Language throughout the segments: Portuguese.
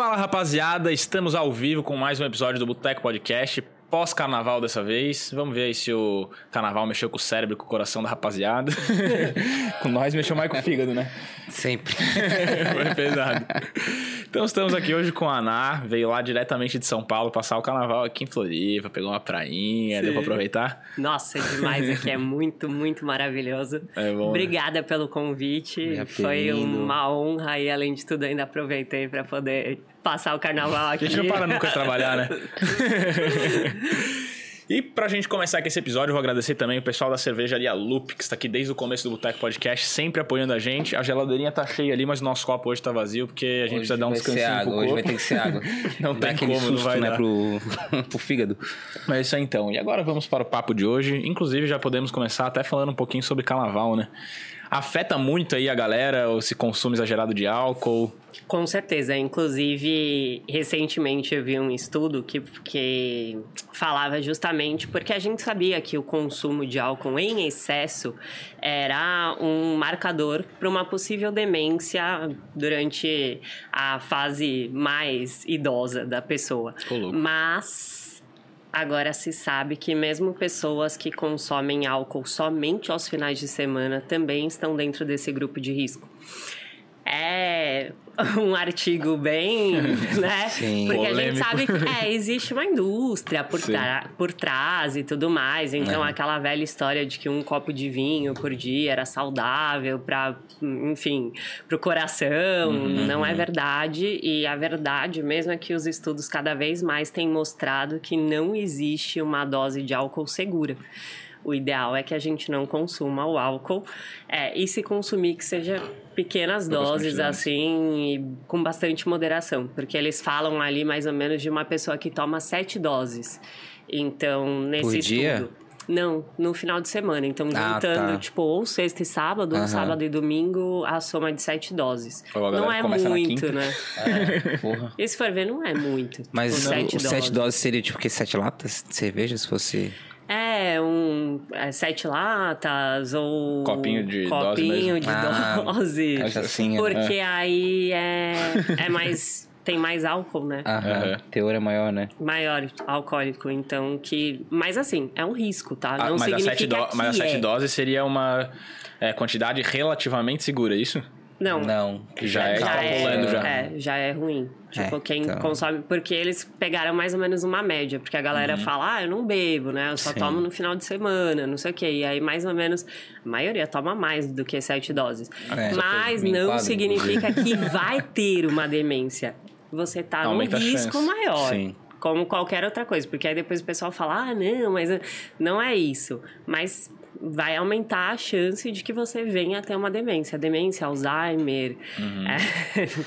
Fala rapaziada, estamos ao vivo com mais um episódio do Boteco Podcast pós-carnaval dessa vez. Vamos ver aí se o carnaval mexeu com o cérebro, com o coração da rapaziada. com nós mexeu mais com o fígado, né? Sempre. Foi pesado. Então estamos aqui hoje com a Ana, veio lá diretamente de São Paulo passar o carnaval aqui em Floripa, pegou uma prainha, Sim. deu pra aproveitar? Nossa, é demais aqui, é muito, muito maravilhoso. É bom, né? Obrigada né? pelo convite, foi uma honra e além de tudo ainda aproveitei para poder passar o carnaval aqui. A gente não para nunca de trabalhar, né? E pra gente começar aqui esse episódio, eu vou agradecer também o pessoal da cervejaria Loop, que está aqui desde o começo do Boteco Podcast, sempre apoiando a gente. A geladeirinha tá cheia ali, mas o nosso copo hoje tá vazio, porque a gente hoje precisa dar um descansinho água, pro Hoje vai ter que ser água. não tem como, susto, não vai né, dar. Pro, pro fígado. Mas é isso aí então. E agora vamos para o papo de hoje. Inclusive já podemos começar até falando um pouquinho sobre carnaval, né? Afeta muito aí a galera, esse consumo exagerado de álcool? Com certeza. Inclusive, recentemente eu vi um estudo que, que falava justamente porque a gente sabia que o consumo de álcool em excesso era um marcador para uma possível demência durante a fase mais idosa da pessoa. Mas Agora se sabe que mesmo pessoas que consomem álcool somente aos finais de semana também estão dentro desse grupo de risco. É um artigo bem, né? Sim, Porque polêmico. a gente sabe que é, existe uma indústria por, por trás e tudo mais. Então, é. aquela velha história de que um copo de vinho por dia era saudável para, enfim, para o coração, uhum. não é verdade. E a verdade mesmo é que os estudos cada vez mais têm mostrado que não existe uma dose de álcool segura. O ideal é que a gente não consuma o álcool é, e se consumir que seja pequenas doses, assim, com bastante moderação. Porque eles falam ali mais ou menos de uma pessoa que toma sete doses. Então, nesse Por dia? estudo. Não, no final de semana. Então, Ah, juntando, tá. tipo, ou sexta e sábado, ou Aham. sábado e domingo, a soma de sete doses. Ou galera Não é muito, né? É, porra. E se for ver, não é muito. Mas Tipo, o- sete os sete doses seria tipo que sete latas de cerveja, se fosse. É, um é, sete latas ou Copinho de dose copinho de Ah, dose. Assim, Porque aí é, é mais tem mais álcool, né? Aham. Aham. Teor é maior, né? Maior alcoólico, então que, mas assim, é um risco, tá? Ah, Não mas, a significa sete do- que mas a sete é. doses seria uma é, quantidade relativamente segura, é isso? Não. Não. Que já é já é, já. é, já é ruim. Tipo, É, quem então. consome. Porque eles pegaram mais ou menos uma média. Porque a galera fala, ah, eu não bebo, né? Eu só Sim. tomo no final de semana, não sei o quê. E aí, mais ou menos, a maioria toma mais do que sete doses. É, Mas não enquadro, significa que vai ter uma demência. Você tá Aumenta num risco maior. Sim. Como qualquer outra coisa. Porque aí depois o pessoal fala, ah, não, mas não é isso. Mas vai aumentar a chance de que você venha a ter uma demência. Demência, Alzheimer.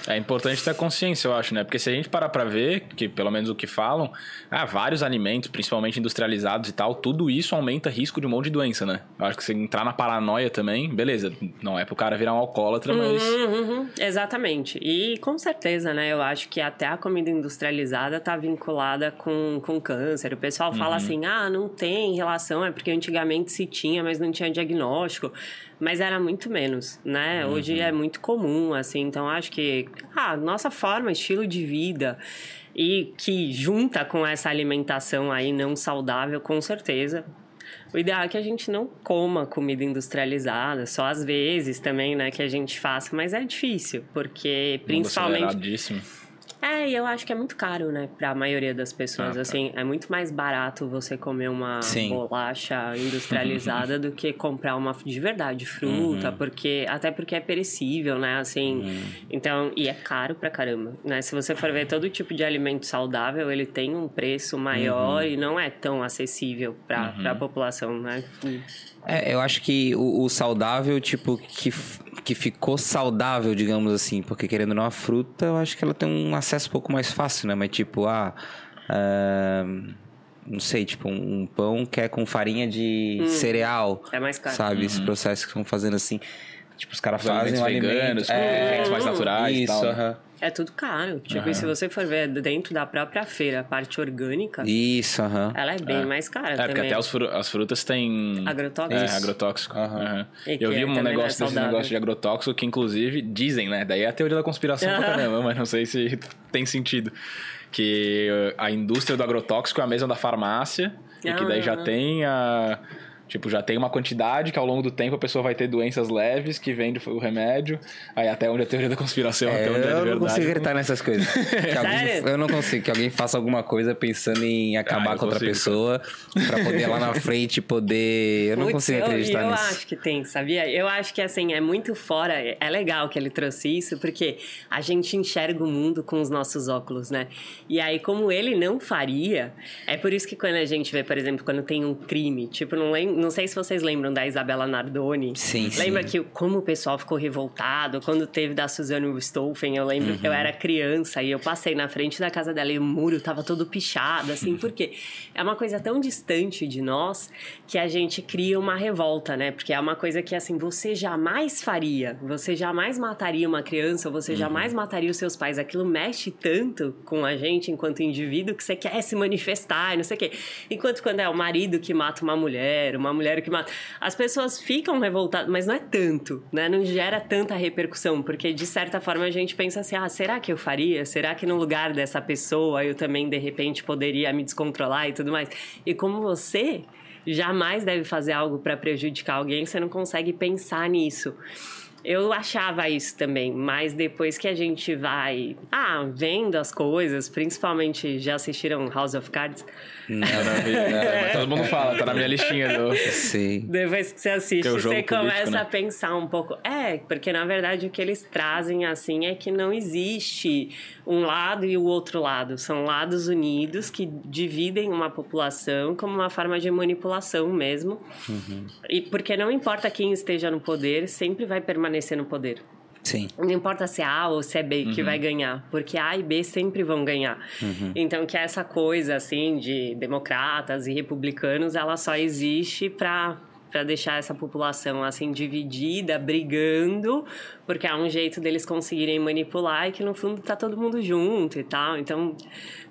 é- É importante ter consciência, eu acho, né? Porque se a gente parar pra ver, que pelo menos o que falam, ah, vários alimentos, principalmente industrializados e tal, tudo isso aumenta risco de um monte de doença, né? Eu acho que se entrar na paranoia também, beleza, não é pro cara virar um alcoólatra, mas. Uhum, uhum, exatamente. E com certeza, né? Eu acho que até a comida industrializada tá vinculada com, com câncer. O pessoal Uhum. fala assim: ah, não tem relação, é porque antigamente se tinha, mas não tinha diagnóstico. Mas era muito menos, né? Uhum. Hoje é muito comum, assim. Então acho que, ah, nossa forma, estilo de vida. E que junta com essa alimentação aí não saudável, com certeza, o ideal é que a gente não coma comida industrializada, só às vezes também, né, que a gente faça, mas é difícil, porque mundo principalmente. É, e eu acho que é muito caro, né, pra maioria das pessoas. Ah, tá. assim, é muito mais barato você comer uma Sim. bolacha industrializada do que comprar uma de verdade fruta, Uhum. porque até porque é perecível, né, assim. Então, e é caro pra caramba, né? Se você for ver todo tipo de alimento saudável, ele tem um preço maior Uhum. e não é tão acessível pra, pra população, né? É, eu acho que o, o saudável, tipo, que, que ficou saudável, digamos assim, porque querendo ou não, a fruta, eu acho que ela tem um acesso um pouco mais fácil, né? Mas tipo, ah. ah, não sei, tipo, um, um pão que é com farinha de cereal. É mais caro. Sabe? Esse processo que estão fazendo assim. Tipo, os caras fazem alimentos um alimento... veganos, com é, ingredientes mais naturais e isso, tal. né? aham. É tudo caro. Tipo, e se você for ver dentro da própria feira, a parte orgânica, Isso, aham. ela é bem mais cara É, porque também. até os fru- as frutas têm. Agrotóxico. É, agrotóxico. Eu vi é- um não é negócio desse negócio de agrotóxico que, inclusive, dizem, né? Daí é a teoria da conspiração pra caramba, mas não sei se tem sentido. Que uh, a indústria do agrotóxico é a mesma da farmácia, e que daí já Ah. tem a. Tipo, já tem uma quantidade que ao longo do tempo a pessoa vai ter doenças leves que vende o remédio. Aí até onde é a teoria da conspiração, até onde é de É, eu não verdade. consigo acreditar nessas coisas. Que alguém- eu não consigo que alguém faça alguma coisa pensando em acabar Ah, eu com outra consigo. pessoa pra poder lá na frente poder. Eu não Putz, consigo eu- acreditar eu, nisso. acho que tem, sabia? Eu acho que, assim, é muito fora... É legal que ele trouxe isso, porque a gente enxerga o mundo com os nossos óculos, né? E aí, como ele não faria... É por isso que quando a gente vê, por exemplo, quando tem um crime... Tipo, não, lem- não sei se vocês lembram da Isabela Nardoni. Sim, sim. Lembra que como o pessoal ficou revoltado? Quando teve da Suzanne Richthofen, eu lembro que eu Uhum. era criança e eu passei na frente da casa dela e o muro tava todo pichado, Uhum. assim, porque é uma coisa tão distante de nós que a gente cria uma revolta, né? Porque é uma coisa que, assim, você jamais faria, você jamais mataria uma criança, ou Uhum. você jamais mataria os seus pais. Aquilo mexe tanto com a gente enquanto indivíduo que você quer se manifestar e não sei o quê. Enquanto quando é o marido que mata uma mulher, uma mulher que mata. As pessoas ficam revoltadas, mas não é tanto, né? Não gera tanta repercussão, porque de certa forma a gente pensa assim: ah, será que eu faria? Será que no lugar dessa pessoa eu também de repente poderia me descontrolar e tudo mais? E como você jamais deve fazer algo para prejudicar alguém, você não consegue pensar nisso. Eu achava isso também, mas depois que a gente vai, ah, vendo as coisas, principalmente já assistiram House of Cards? Mas todo mundo fala, tá na minha listinha do. Sim. Depois que você assiste, Que é você político, começa né? a pensar um pouco. É, porque na verdade o que eles trazem assim é que não existe um lado e o outro lado. São lados unidos que dividem uma população como uma forma de manipulação mesmo. Uhum. E porque não importa quem esteja no poder, sempre vai permanecer no poder. Sim. Não importa se é A ou se é B que Uhum. vai ganhar, porque A e B sempre vão ganhar. Então, que essa coisa, assim, de democratas e republicanos, ela só existe para para deixar essa população assim dividida, brigando, porque é um jeito deles conseguirem manipular e que no fundo tá todo mundo junto e tal. Então,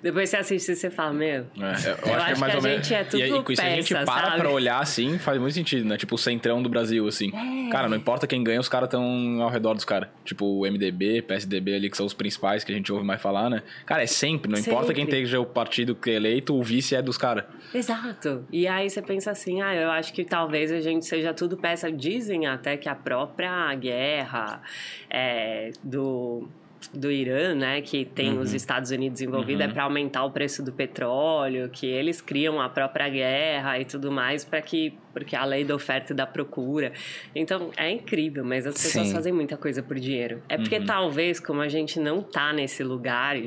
depois você assiste e você fala, meu, É, eu, Eu acho, acho que é mais que ou a menos. gente é tudo e aí, com isso a gente peça, para sabe? pra olhar assim, faz muito sentido, né? Tipo, o centrão do Brasil, assim. É. Cara, não importa quem ganha, os caras estão ao redor dos caras. Tipo, o MDB, PSDB ali, que são os principais que a gente ouve mais falar, né? Cara, é sempre, não importa quem Sempre. esteja o partido que é eleito, o vice é dos caras. Exato. E aí você pensa assim, ah, eu acho que talvez a gente seja tudo peça. Dizem até que a própria guerra é, do do Irã, né, que tem os Estados Unidos envolvidos, é para aumentar o preço do petróleo, que eles criam a própria guerra e tudo mais para que porque a lei da oferta e da procura. Então é incrível, mas as pessoas Sim. fazem muita coisa por dinheiro. É porque talvez como a gente não tá nesse lugar,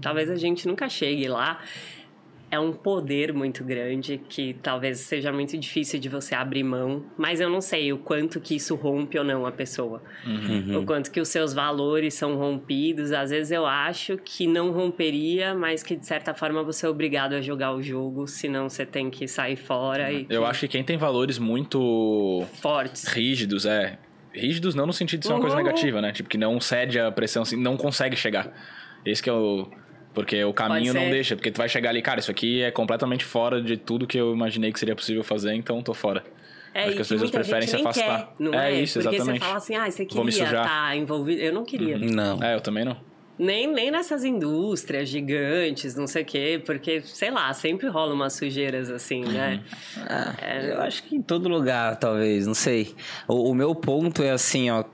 talvez a gente nunca chegue lá é um poder muito grande que talvez seja muito difícil de você abrir mão, mas eu não sei o quanto que isso rompe ou não a pessoa. O quanto que os seus valores são rompidos. Às vezes eu acho que não romperia, mas que de certa forma você é obrigado a jogar o jogo, senão você tem que sair fora e Eu acho que quem tem valores muito fortes. rígidos, é. Rígidos não no sentido de ser uma coisa Uhum. negativa, né? Tipo, que não cede a pressão, assim, não consegue chegar. Esse que é o. Porque o caminho não deixa, porque tu vai chegar ali, cara, isso aqui é completamente fora de tudo que eu imaginei que seria possível fazer, então tô fora. É, Acho e que as pessoas muita preferem se afastar. Quer, não É é, isso, Porque exatamente. você fala assim, ah, você Vou me queria sujar. estar envolvido. Eu não queria. Não. É, eu também não. Nem, nem nessas indústrias gigantes, não sei o quê, porque, sei lá, sempre rola umas sujeiras assim, né? Ah, eu acho que em todo lugar, talvez, não sei. O, o meu ponto é assim, ó.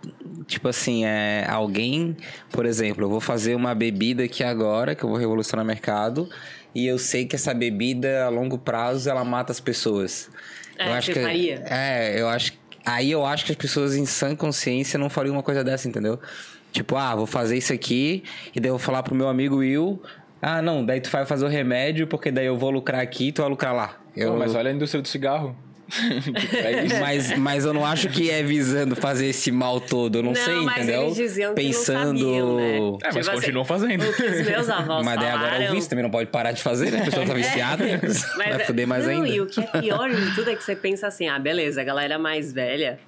Tipo assim, é alguém, por exemplo, eu vou fazer uma bebida aqui agora, que eu vou revolucionar o mercado, e eu sei que essa bebida, a longo prazo, ela mata as pessoas. É, eu acho que, faria? É, eu acho. Aí eu acho que as pessoas em sã consciência não fariam uma coisa dessa, entendeu? Tipo, ah, vou fazer isso aqui, e daí eu vou falar pro meu amigo Will. Ah, não, daí tu vai fazer o remédio, porque daí eu vou lucrar aqui e tu vai lucrar lá. Eu, Pô, mas olha a indústria do cigarro. É mas, mas eu não acho que é visando fazer esse mal todo. Eu não, sei, mas entendeu? eles diziam que Pensando. não sabiam, né? É, mas Tipo assim, continuam fazendo. O que os meus avós Mas daí agora é o vício também não pode parar de fazer, né? A pessoa tá viciada. vai é- fuder mais não, ainda. E o que é pior de tudo é que você pensa assim: ah, beleza, a galera mais velha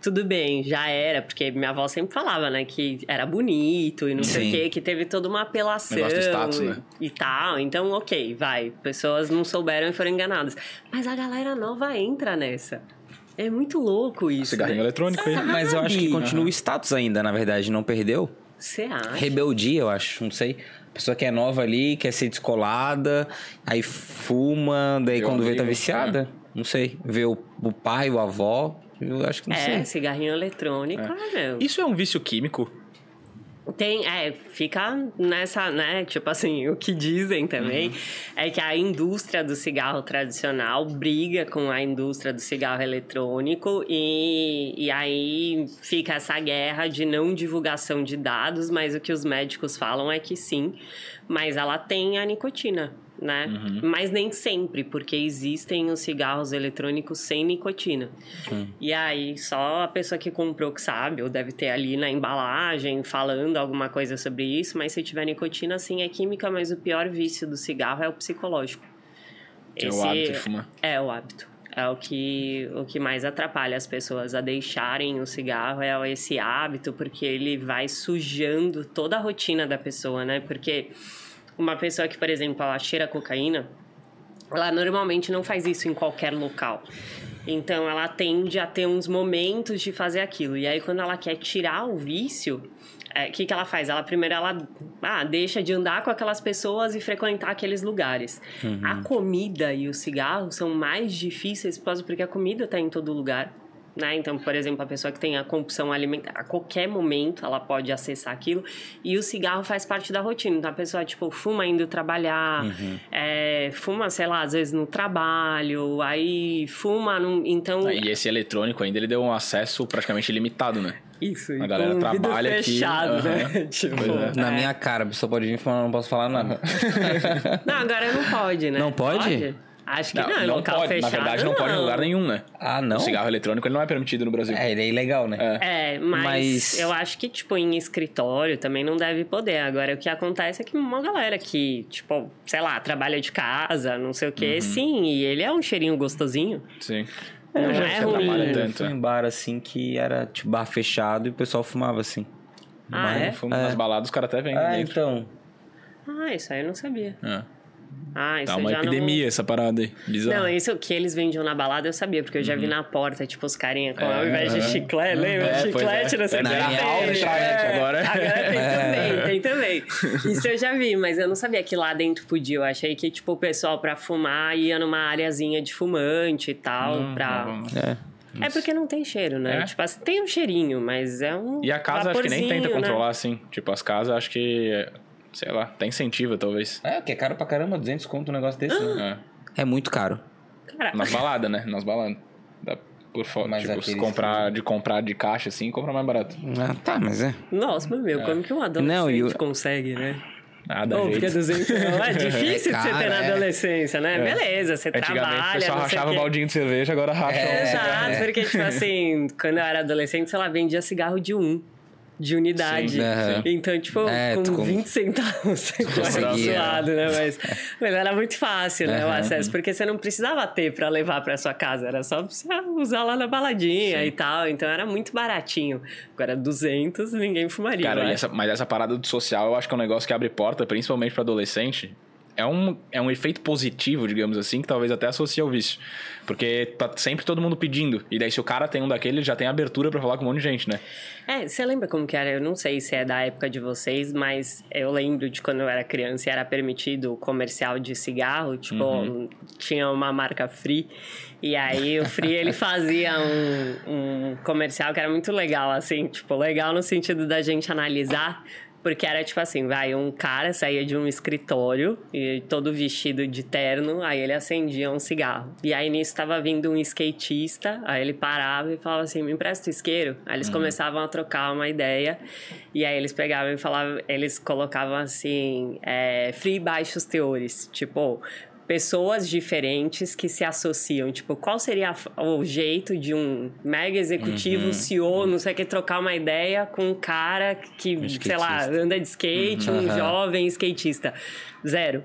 tudo bem, já era, porque minha avó sempre falava, né, que era bonito e não sei o quê, que teve toda uma apelação Negócio do status, né? e tal. Então, ok, vai. Pessoas não souberam e foram enganadas. Mas a galera nova entra nessa. É muito louco isso. Cigarrinho né? eletrônico aí. Mas eu acho que Sabe? continua o status ainda, na verdade, não perdeu. Você acha? Rebeldia, eu acho, não sei. Pessoa que é nova ali, quer ser descolada, aí fuma, daí um quando vê tá viciada. Não sei. Vê o, o pai, o avó. Eu acho que não É, sei. cigarrinho eletrônico, ah, meu. Isso é um vício químico? Tem, é, fica nessa, né? Tipo assim, o que dizem também é que a indústria do cigarro tradicional briga com a indústria do cigarro eletrônico e, e aí fica essa guerra de não divulgação de dados, mas o que os médicos falam é que sim, mas ela tem a nicotina. Né? Mas nem sempre, porque existem os cigarros eletrônicos sem nicotina. E aí, só a pessoa que comprou que sabe, ou deve ter ali na embalagem falando alguma coisa sobre isso, mas se tiver nicotina, sim, é química, mas o pior vício do cigarro é o psicológico. Que é o hábito de fumar. É o hábito. É o que, o que mais atrapalha as pessoas a deixarem o cigarro, é esse hábito, porque ele vai sujando toda a rotina da pessoa, né? Porque uma pessoa que, por exemplo, ela cheira cocaína, ela normalmente não faz isso em qualquer local. Então ela tende a ter uns momentos de fazer aquilo. E aí quando ela quer tirar o vício, o que, que ela faz? Ela primeiro ela ah, deixa de andar com aquelas pessoas e frequentar aqueles lugares. A comida e o cigarro são mais difíceis porque a comida está em todo lugar. Né? Então, por exemplo, a pessoa que tem a compulsão alimentar, a qualquer momento ela pode acessar aquilo. E o cigarro faz parte da rotina. Então, a pessoa, tipo, fuma indo trabalhar, é, fuma, sei lá, às vezes no trabalho, aí fuma. Num, então. E esse eletrônico ainda, ele deu um acesso praticamente ilimitado, né? Isso, A galera trabalha aqui, fechado, né? aham. tipo, é. Na minha cara, a pessoa pode vir falando, não posso falar nada. Não, agora não pode, né? Não pode? Acho que não, em local pode. fechado. Na verdade, não, pode em lugar nenhum, né? ah, não? O cigarro eletrônico ele não é permitido no Brasil. É, ele é ilegal, né? É. É, mas, Mas- eu acho que, tipo, em escritório também não deve poder. Agora, o que acontece é que uma galera que, tipo, sei lá, trabalha de casa, não sei o Uhum. quê, sim, e ele é um cheirinho gostosinho. Sim. Não eu já é ruim. Eu fui é. em bar assim que era tipo bar fechado e o pessoal fumava assim. Ah, Mas- é? Fumo Nas baladas, os caras até vendem Ah, dentro. então. Ah, isso aí eu não sabia. É. Ah, isso Tá uma já epidemia essa parada aí. não... Bizarro. Não, isso que eles vendiam na balada eu sabia, porque eu já vi na porta, tipo, os carinha com, Uhum. É, ao invés de aham. chiclete, lembra? É, chiclete, é. não sei o É, que. agora. Agora tem É. também, tem também. Isso eu já vi, mas eu não sabia que lá dentro podia. Eu achei que, tipo, o pessoal pra fumar ia numa areazinha de fumante e tal, Não, pra... não, não. É. É porque não tem cheiro, né? É. Tipo assim, tem um cheirinho, mas é um. E a casa acho que nem tenta né? controlar, assim. Tipo, as casas acho que, sei lá, até incentiva, talvez. É, que é caro pra caramba, 200 conto um negócio desse, né? É. É muito caro. Caraca. Nas baladas, né? Nas baladas. Dá por fora. Mas Tipo, se comprar de comprar de caixa assim, compra mais barato. Ah, tá, mas é. Nossa, mas meu, como que um adolescente Não, e o- consegue, né? Nada, Ou jeito. porque 200 não é difícil de você ter na é. adolescência, né? Beleza, você trabalha, o pessoal sei rachava o baldinho de cerveja, agora racha. É. um- Exato, porque, tipo assim, quando eu era adolescente, sei lá, vendia cigarro de um. De unidade. Sim, Aham. Então, tipo, É, com com- 20 centavos você conseguia. suado, né? Mas, mas era muito fácil, né? O Aham. acesso, porque você não precisava ter pra levar pra sua casa. Era só você usar lá na baladinha e tal. Então, era muito baratinho. Agora, 200, ninguém fumaria. Cara, acho. essa- mas essa parada do social, eu acho que é um negócio que abre porta, principalmente pra adolescente. É um, é um efeito positivo, digamos assim, que talvez até associe ao vício. Porque tá sempre todo mundo pedindo. E daí, se o cara tem um daquele, ele já tem abertura pra falar com um monte de gente, né? É, você lembra como que era? Eu não sei se é da época de vocês, mas eu lembro de quando eu era criança e era permitido o comercial de cigarro, tipo, Uhum. tinha uma marca Free. E aí o Free ele fazia um, um comercial que era muito legal, assim, tipo, legal no sentido da gente analisar. Porque era tipo assim, vai, um cara saía de um escritório e todo vestido de terno, aí ele acendia um cigarro. E aí nisso tava vindo um skatista, aí ele parava e falava assim, me empresta o isqueiro. Aí eles começavam a trocar uma ideia e aí eles pegavam e falavam, eles colocavam assim, é, free baixos teores, tipo pessoas diferentes que se associam. Tipo, qual seria o jeito de um mega executivo, CEO, não sei o que, trocar uma ideia com um cara que, sei lá, anda de skate, um Aham. jovem skatista. Zero.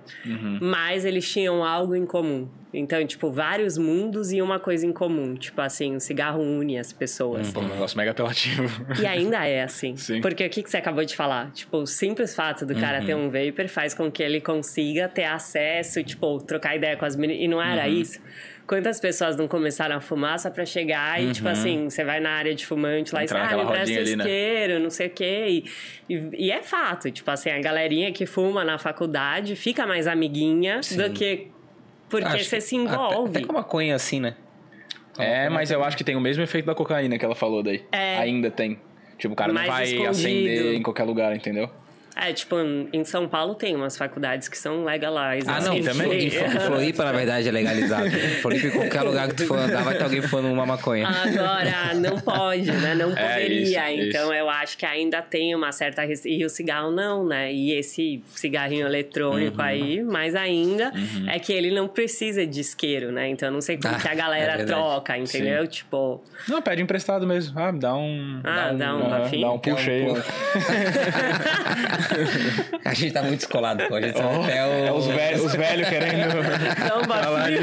Mas eles tinham algo em comum. Então, tipo, vários mundos e uma coisa em comum. Tipo assim, o cigarro une as pessoas. Pô, um negócio mega apelativo. E ainda é assim. Sim. Porque o que, que você acabou de falar? Tipo, o simples fato do cara ter um vapor faz com que ele consiga ter acesso, tipo, trocar ideia com as meninas. E não era isso. Quantas pessoas não começaram a fumar só pra chegar e, tipo assim, você vai na área de fumante lá Entrar e você, ah, me presta né? isqueiro, não sei o quê. E, e, e é fato, tipo assim, a galerinha que fuma na faculdade fica mais amiguinha do que porque Acho você que se até- envolve. Até com a maconha assim, né? É, mas eu acho que tem o mesmo efeito da cocaína que ela falou daí. É. Ainda tem. Tipo, o cara não Mais vai escondido. acender em qualquer lugar, entendeu? É, tipo, em São Paulo tem umas faculdades que são legalizadas. Ah, não, assim, também? Em Flo- em Floripa, na verdade, é legalizado. Em Floripa, em qualquer lugar que tu for andar, vai ter alguém fumando uma maconha. Agora, não pode, né? Não É, poderia. isso, então, isso. eu acho que ainda tem uma certa... E o cigarro não, né? E esse cigarrinho eletrônico Uhum. aí, mais ainda, é que ele não precisa de isqueiro, né? Então, eu não sei como Ah, que a é galera verdade. entendeu? entendeu? Tipo... Não, pede emprestado mesmo. Ah, dá um. Ah, dá um? Dá um aí. Dá um A gente tá muito descolado, pô. A gente Oh, até o... É os velhos, os velhos querendo. Dá um bafinho.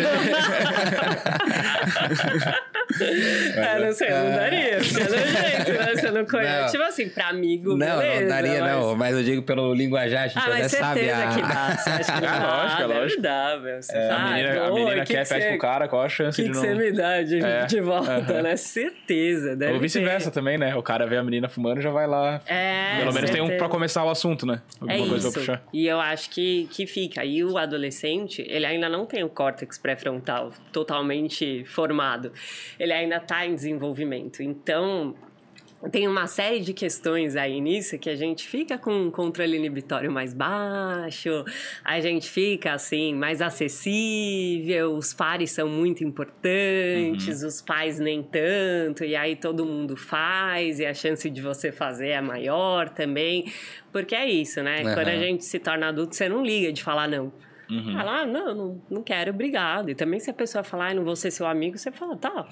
é, não sei, não daria. Porque é jeito, né? Você não conhece. Não. Tipo assim, pra amigo, Não, beleza. não daria, mas... não. Mas eu digo pelo linguajar, a gente Ah, até mas sabe certeza a... que dá. Você acha que não Ah, dá? lógico, é Deve lógico. meu. Você É, fala, a menina, "Oi, a menina que quer, que pede você- pro cara, qual a chance que, de que não. você me dá de, É. de volta, Aham. né? Certeza. Deve Ou vice-versa também, né? O cara vê a menina fumando e já vai lá. É, Pelo menos tem um certeza. pra começar o assunto, né? Alguma É coisa isso. puxar. E eu acho que, que fica. E o adolescente, ele ainda não tem o córtex pré-frontal totalmente formado. Ele ainda está em desenvolvimento. Então, tem uma série de questões aí nisso que a gente fica com um controle inibitório mais baixo, a gente fica assim mais acessível, os pares são muito importantes, os pais nem tanto, e aí todo mundo faz e a chance de você fazer é maior também, porque é isso, né? Aham. Quando a gente se torna adulto, você não liga de falar não. Uhum. Fala, ah, não, não, não quero, obrigado. E também se a pessoa falar, ah, não vou ser seu amigo, você fala, tá.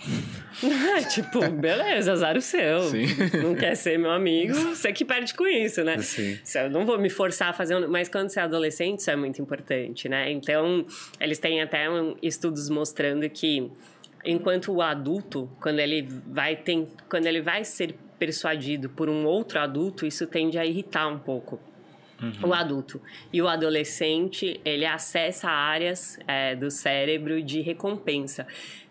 tipo, beleza, azar o seu. Sim. Não quer ser meu amigo, você que perde com isso, né? Sim. Eu não vou me forçar a fazer um... Mas quando você é adolescente, isso é muito importante, né? Então, eles têm até um- estudos mostrando que enquanto o adulto, quando ele vai ter, quando ele vai ser persuadido por um outro adulto, isso tende a irritar um pouco o adulto. E o adolescente, ele acessa áreas é, do cérebro de recompensa.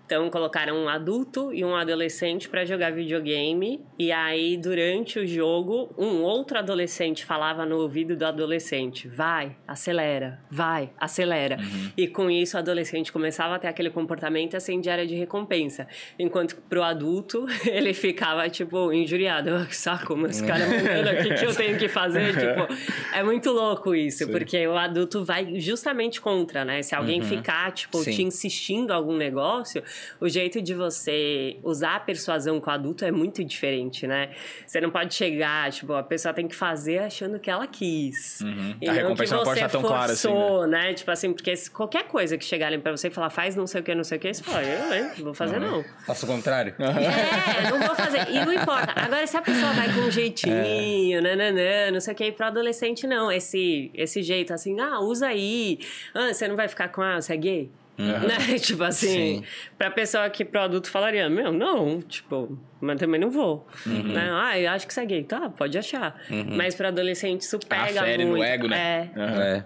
Então, colocaram um adulto e um adolescente para jogar videogame. E aí, durante o jogo, um outro adolescente falava no ouvido do adolescente: vai, acelera, vai, acelera. E com isso, o adolescente começava a ter aquele comportamento e acendia área de recompensa. Enquanto pro adulto, ele ficava, tipo, injuriado: "Ah, que saco, mas cara mandando aqui, o que eu tenho que fazer? tipo, é muito louco isso, porque o adulto vai justamente contra, né? Se alguém ficar, tipo, Sim. te insistindo em algum negócio, o jeito de você usar a persuasão com o adulto é muito diferente, né? Você não pode chegar, tipo, a pessoa tem que fazer achando que ela quis. Uhum. E A não que recompensa não pode você estar tão clara assim, forçou, né? Tipo assim, porque qualquer coisa que chegarem pra você e falar, faz não sei o que, não sei o que, você fala, eu, hein? Vou fazer não. Faça o contrário. É, não vou fazer. E não importa. Agora, se a pessoa vai com um jeitinho, nananã, não sei o que, pro adolescente, não. Esse, esse jeito assim, ah, usa aí. Ah, você não vai ficar com, ah, você é gay? Né? Tipo assim, Sim. pra pessoa que pro adulto falaria, meu, não, tipo, mas também não vou. Né? Ah, eu acho que você é gay. Tá, pode achar. Mas pro adolescente isso pega Afere muito. no ego, né? É. É.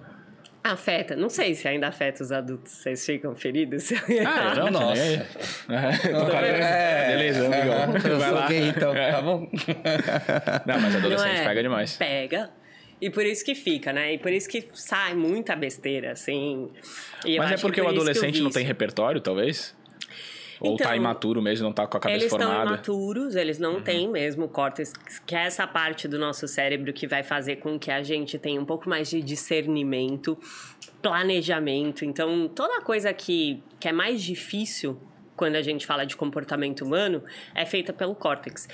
afeta. Não sei se ainda afeta os adultos. Vocês ficam feridos? Ah, eu não, Nossa. Cara, É. Beleza, amigão. Eu Vai sou lá. gay, então, tá bom? Não, mas Não adolescente é? pega demais. Pega. E por isso que fica, né? E por isso que sai muita besteira, assim. Mas é porque por o adolescente não tem repertório, talvez? Ou tá Então, imaturo mesmo, não tá com a cabeça Eles estão formada? Uhum. imaturos, eles não têm mesmo o córtex, que é essa parte do nosso cérebro que vai fazer com que a gente tenha um pouco mais de discernimento, planejamento. Então, toda coisa que, que é mais difícil quando a gente fala de comportamento humano é feita pelo córtex.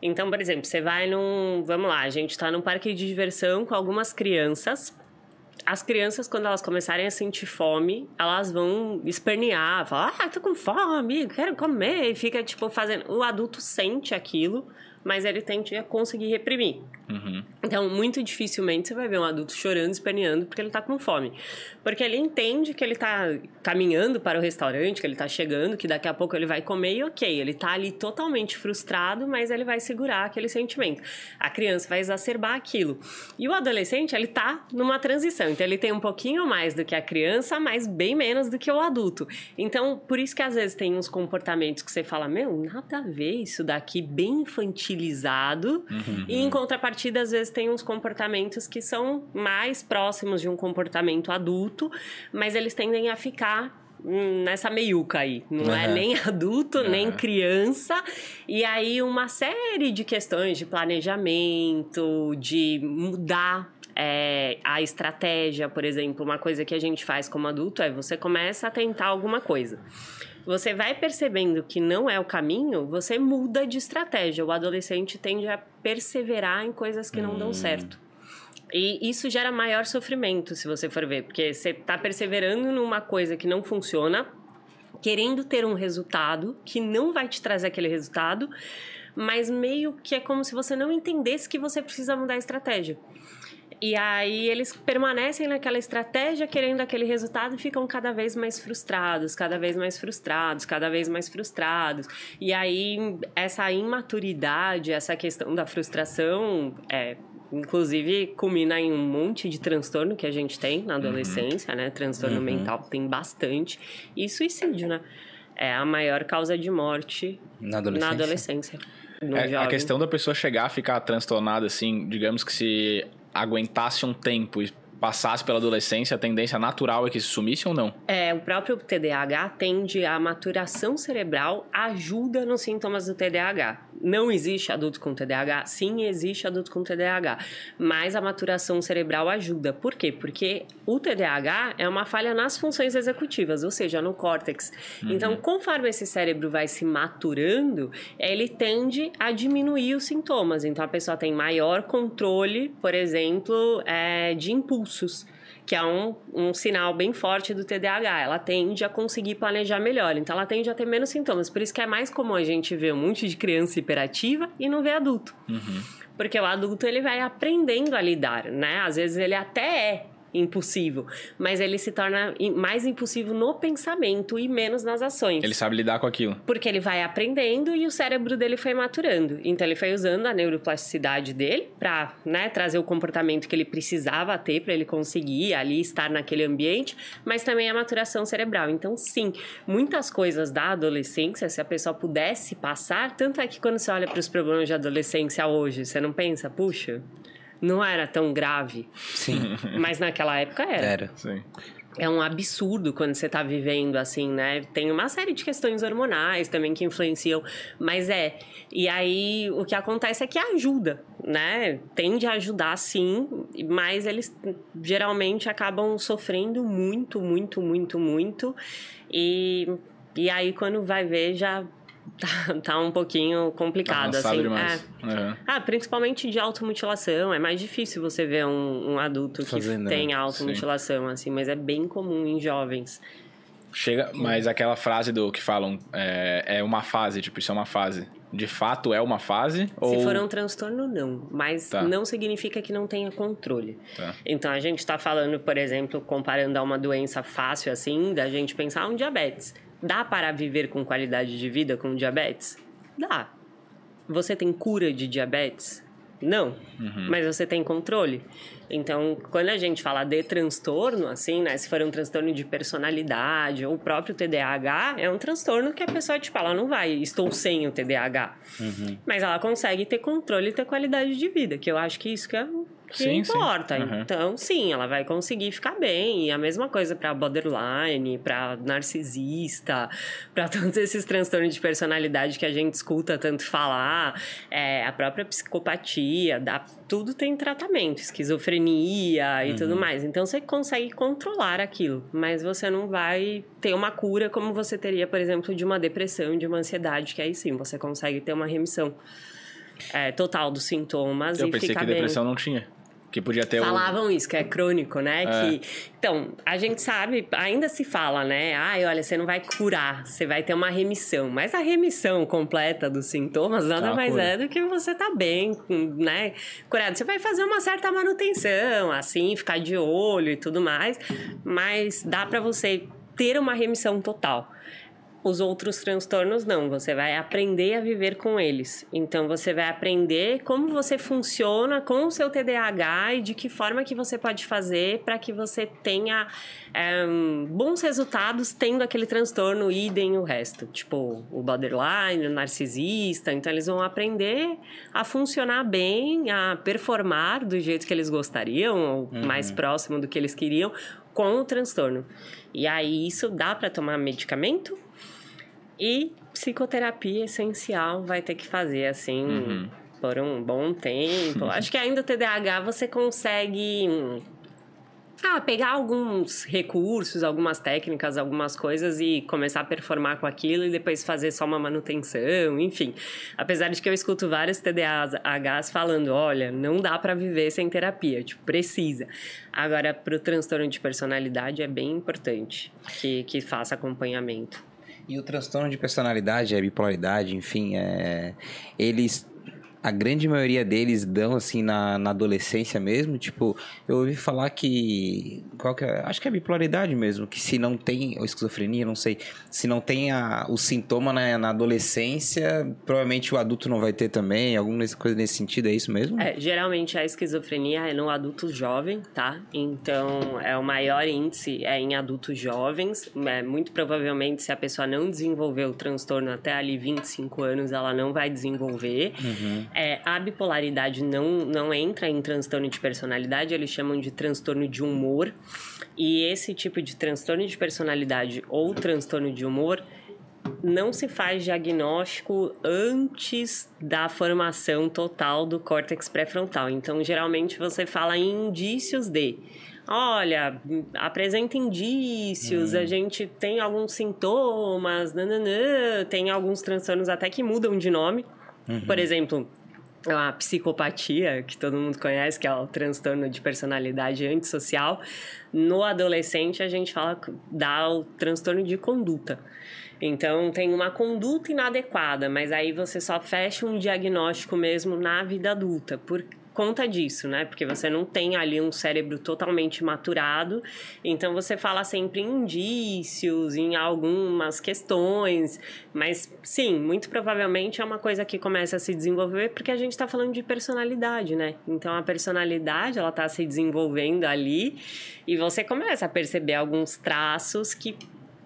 Então, por exemplo, você vai num. Vamos lá, a gente está num parque de diversão com algumas crianças as crianças, quando elas começarem a sentir fome, elas vão espernear, falar, ah, tô com fome, quero comer, e fica, tipo, fazendo... O adulto sente aquilo, mas ele tende a conseguir reprimir. Uhum. Então, muito dificilmente você vai ver um adulto chorando, esperneando porque ele tá com fome. Porque ele entende que ele tá caminhando para o restaurante, que ele tá chegando, que daqui a pouco ele vai comer e ok, ele tá ali totalmente frustrado, mas ele vai segurar aquele sentimento. A criança vai exacerbar aquilo. E o adolescente, ele tá numa transição. Então, ele tem um pouquinho mais do que a criança, mas bem menos do que o adulto. Então, por isso que às vezes tem uns comportamentos que você fala, meu, nada a ver isso daqui, bem infantilizado. Uhum. E em contrapartida, às vezes tem uns comportamentos que são mais próximos de um comportamento adulto, mas eles tendem a ficar nessa meiuca aí. Não é Aham. nem adulto, nem Aham. criança. E aí uma série de questões de planejamento, de mudar é, a estratégia, por exemplo. Uma coisa que a gente faz como adulto é você começa a tentar alguma coisa. Você vai percebendo que não é o caminho, você muda de estratégia. O adolescente tende a perseverar em coisas que não dão certo. E isso gera maior sofrimento, se você for ver, porque você está perseverando numa coisa que não funciona, querendo ter um resultado que não vai te trazer aquele resultado, mas meio que é como se você não entendesse que você precisa mudar a estratégia. E aí eles permanecem naquela estratégia, querendo aquele resultado, e ficam cada vez mais frustrados, cada vez mais frustrados, cada vez mais frustrados. E aí essa imaturidade, essa questão da frustração, é, inclusive culmina em um monte de transtorno que a gente tem na adolescência, né? Transtorno mental tem bastante. E suicídio, né? É a maior causa de morte Na adolescência. na adolescência. É, a questão da pessoa chegar a ficar transtornada, assim, digamos que se aguentasse um tempo e passasse pela adolescência, a tendência natural é que se sumisse ou não? É, o próprio TDAH tende a maturação cerebral ajuda nos sintomas do TDAH. Não existe adulto com TDAH? Sim, existe adulto com TDAH. Mas a maturação cerebral ajuda. Por quê? Porque o TDAH é uma falha nas funções executivas, ou seja, no córtex. Então, conforme esse cérebro vai se maturando, ele tende a diminuir os sintomas. Então, a pessoa tem maior controle, por exemplo, é, de impulsos que é um, um sinal bem forte do TDAH. Ela tende a conseguir planejar melhor, então ela tende a ter menos sintomas. Por isso que é mais comum a gente ver um monte de criança hiperativa e não ver adulto. Porque o adulto ele vai aprendendo a lidar, né? Às vezes ele até é impossível, mas ele se torna mais impossível no pensamento e menos nas ações. Ele sabe lidar com aquilo. Porque ele vai aprendendo e o cérebro dele foi maturando. Então ele foi usando a neuroplasticidade dele para né, trazer o comportamento que ele precisava ter para ele conseguir ali estar naquele ambiente, mas também a maturação cerebral. Então, sim, muitas coisas da adolescência, se a pessoa pudesse passar, tanto é que quando você olha para os problemas de adolescência hoje, você não pensa, puxa, não era tão grave. Sim, Mas naquela época era. era. Sim. É um absurdo quando você tá vivendo assim, né? Tem uma série de questões hormonais também que influenciam, mas é. E aí o que acontece é que ajuda, né? Tende a ajudar sim, mas eles geralmente acabam sofrendo muito, muito, muito, muito. E, e aí quando vai ver já tá, tá um pouquinho complicado, Avançado assim. demais. É. Uhum. Ah, principalmente de automutilação. É mais difícil você ver um, um adulto que Fazendo, tem automutilação, assim, mas é bem comum em jovens. Chega, mas aquela frase do que falam é, é uma fase, tipo, isso é uma fase. De fato é uma fase? ou... Se for um transtorno, não. Mas Tá. não significa que não tenha controle. Tá. Então, a gente está falando, por exemplo, comparando a uma doença fácil assim, da gente pensar um diabetes. Dá para viver com qualidade de vida com diabetes? Dá. Você tem cura de diabetes? Não. Mas você tem controle? Então, quando a gente fala de transtorno, assim, né? Se for um transtorno de personalidade ou o próprio TDAH, é um transtorno que a pessoa, tipo, ela não vai, estou sem o TDAH. Mas ela consegue ter controle e ter qualidade de vida, que eu acho que isso que é que Sim, sim. importa. Uhum. Então, sim, ela vai conseguir ficar bem. E a mesma coisa para borderline, para narcisista, para todos esses transtornos de personalidade que a gente escuta tanto falar, é, a própria psicopatia, dá, tudo tem tratamento, esquizofrenia e tudo mais. Então, você consegue controlar aquilo, mas você não vai ter uma cura como você teria, por exemplo, de uma depressão, de uma ansiedade, que aí sim, você consegue ter uma remissão. é, total dos sintomas Eu e pensei ficar que depressão não tinha. Que podia ter Falavam o... isso, que é crônico, né? É. Que, então, a gente sabe, ainda se fala, né? Ai, olha, você não vai curar, você vai ter uma remissão. Mas a remissão completa dos sintomas nada tá mais cura. é do que você tá bem, né? Curado. Você vai fazer uma certa manutenção, assim, ficar de olho e tudo mais. Mas dá para você ter uma remissão total. Os outros transtornos não, você vai aprender a viver com eles. Então você vai aprender como você funciona com o seu TDAH e de que forma que você pode fazer para que você tenha é, bons resultados tendo aquele transtorno idem o resto. Tipo, o borderline, o narcisista. Então eles vão aprender a funcionar bem, a performar do jeito que eles gostariam, ou uhum. mais próximo do que eles queriam, com o transtorno. E aí isso dá para tomar medicamento? E psicoterapia essencial vai ter que fazer, assim, uhum. por um bom tempo. Acho que ainda o TDAH você consegue ah, pegar alguns recursos, algumas técnicas, algumas coisas e começar a performar com aquilo e depois fazer só uma manutenção, enfim. Apesar de que eu escuto vários TDAHs falando, olha, não dá para viver sem terapia, tipo, precisa. Agora, para o transtorno de personalidade é bem importante que, que faça acompanhamento. E o transtorno de personalidade, a bipolaridade, enfim, é, eles a grande maioria deles dão assim na, na adolescência mesmo. Tipo, eu ouvi falar que. Qual que é, acho que é bipolaridade mesmo, que se não tem. Ou esquizofrenia, não sei. Se não tem a, o sintoma na, na adolescência, provavelmente o adulto não vai ter também. Alguma coisa nesse sentido, é isso mesmo? É, geralmente a esquizofrenia é no adulto jovem, tá? Então, é o maior índice é em adultos jovens. É, muito provavelmente, se a pessoa não desenvolver o transtorno até ali 25 anos, ela não vai desenvolver. Uhum. É, a bipolaridade não, não entra em transtorno de personalidade, eles chamam de transtorno de humor. E esse tipo de transtorno de personalidade ou transtorno de humor não se faz diagnóstico antes da formação total do córtex pré-frontal. Então, geralmente você fala em indícios de olha, apresenta indícios, hum. a gente tem alguns sintomas, nananã, tem alguns transtornos até que mudam de nome. Uhum. Por exemplo, a psicopatia, que todo mundo conhece, que é o transtorno de personalidade antissocial. No adolescente, a gente fala dá o transtorno de conduta. Então, tem uma conduta inadequada, mas aí você só fecha um diagnóstico mesmo na vida adulta. Por, conta disso, né? Porque você não tem ali um cérebro totalmente maturado, então você fala sempre em indícios, em algumas questões, mas sim, muito provavelmente é uma coisa que começa a se desenvolver porque a gente está falando de personalidade, né? Então a personalidade ela está se desenvolvendo ali e você começa a perceber alguns traços que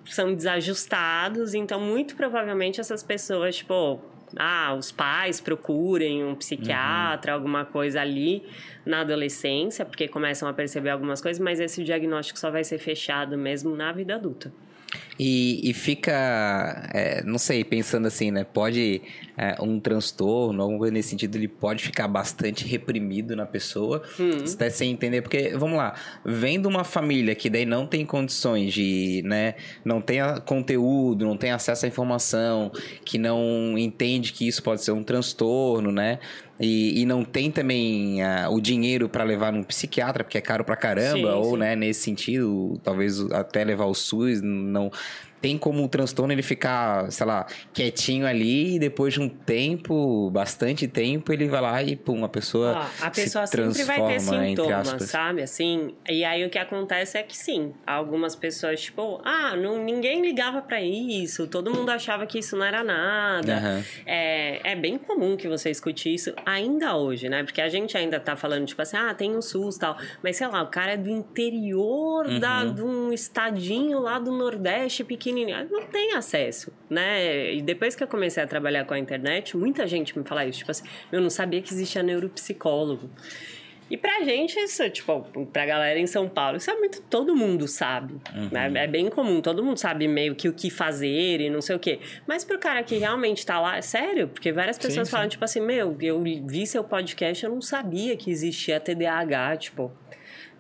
são desajustados, então muito provavelmente essas pessoas, tipo, ah, os pais procurem um psiquiatra, uhum. alguma coisa ali na adolescência, porque começam a perceber algumas coisas, mas esse diagnóstico só vai ser fechado mesmo na vida adulta. E, e fica, é, não sei, pensando assim, né? Pode é, um transtorno, alguma coisa nesse sentido, ele pode ficar bastante reprimido na pessoa, hum. até sem entender, porque, vamos lá, vendo uma família que daí não tem condições de, né, não tem conteúdo, não tem acesso à informação, que não entende que isso pode ser um transtorno, né? E, e, não tem também uh, o dinheiro para levar num psiquiatra, porque é caro pra caramba, sim, ou, sim. né, nesse sentido, talvez até levar o SUS, não, tem como o transtorno ele ficar, sei lá, quietinho ali e depois de um tempo, bastante tempo, ele vai lá e pum, a pessoa a pessoa se sempre vai ter sintomas, sabe? Assim, e aí o que acontece é que sim, algumas pessoas tipo, ah, não, ninguém ligava para isso, todo mundo achava que isso não era nada. Uhum. É, é bem comum que você escute isso ainda hoje, né? Porque a gente ainda tá falando tipo assim, ah, tem um SUS tal, mas sei lá, o cara é do interior uhum. da, de um estadinho lá do Nordeste pequeno pequenininho, não tem acesso, né? E depois que eu comecei a trabalhar com a internet, muita gente me fala isso, tipo assim, eu não sabia que existia neuropsicólogo. E pra gente, isso, tipo, pra galera em São Paulo, isso é muito. Todo mundo sabe. Uhum. Né? É bem comum, todo mundo sabe meio que o que fazer e não sei o quê. Mas pro cara que realmente tá lá, é sério, porque várias pessoas sim, falam, sim. tipo assim, meu, eu vi seu podcast, eu não sabia que existia TDAH, tipo.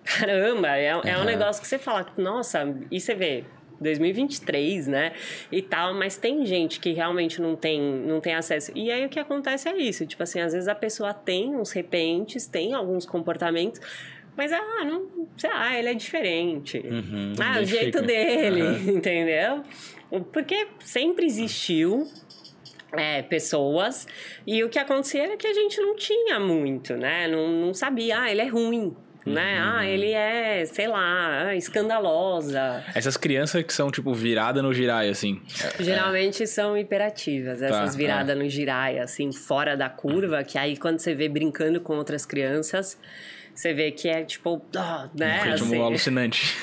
Caramba, é, é um negócio que você fala, nossa, e você vê, 2023, né? E tal, mas tem gente que realmente não tem, não tem acesso. E aí o que acontece é isso, tipo assim, às vezes a pessoa tem uns repentes, tem alguns comportamentos, mas, ah, não, sei lá, ele é diferente. Uhum, ah, o jeito dele, uhum. entendeu? Porque sempre existiu é, pessoas. E o que acontecia era que a gente não tinha muito, né? Não, não sabia, ah, ele é ruim. Né? Uhum. Ah, ele é, sei lá, escandalosa. Essas crianças que são, tipo, virada no girai, assim. Geralmente é. são hiperativas, essas tá, viradas é. no girai, assim, fora da curva, que aí quando você vê brincando com outras crianças, você vê que é tipo, oh, né? Um ritmo assim. alucinante.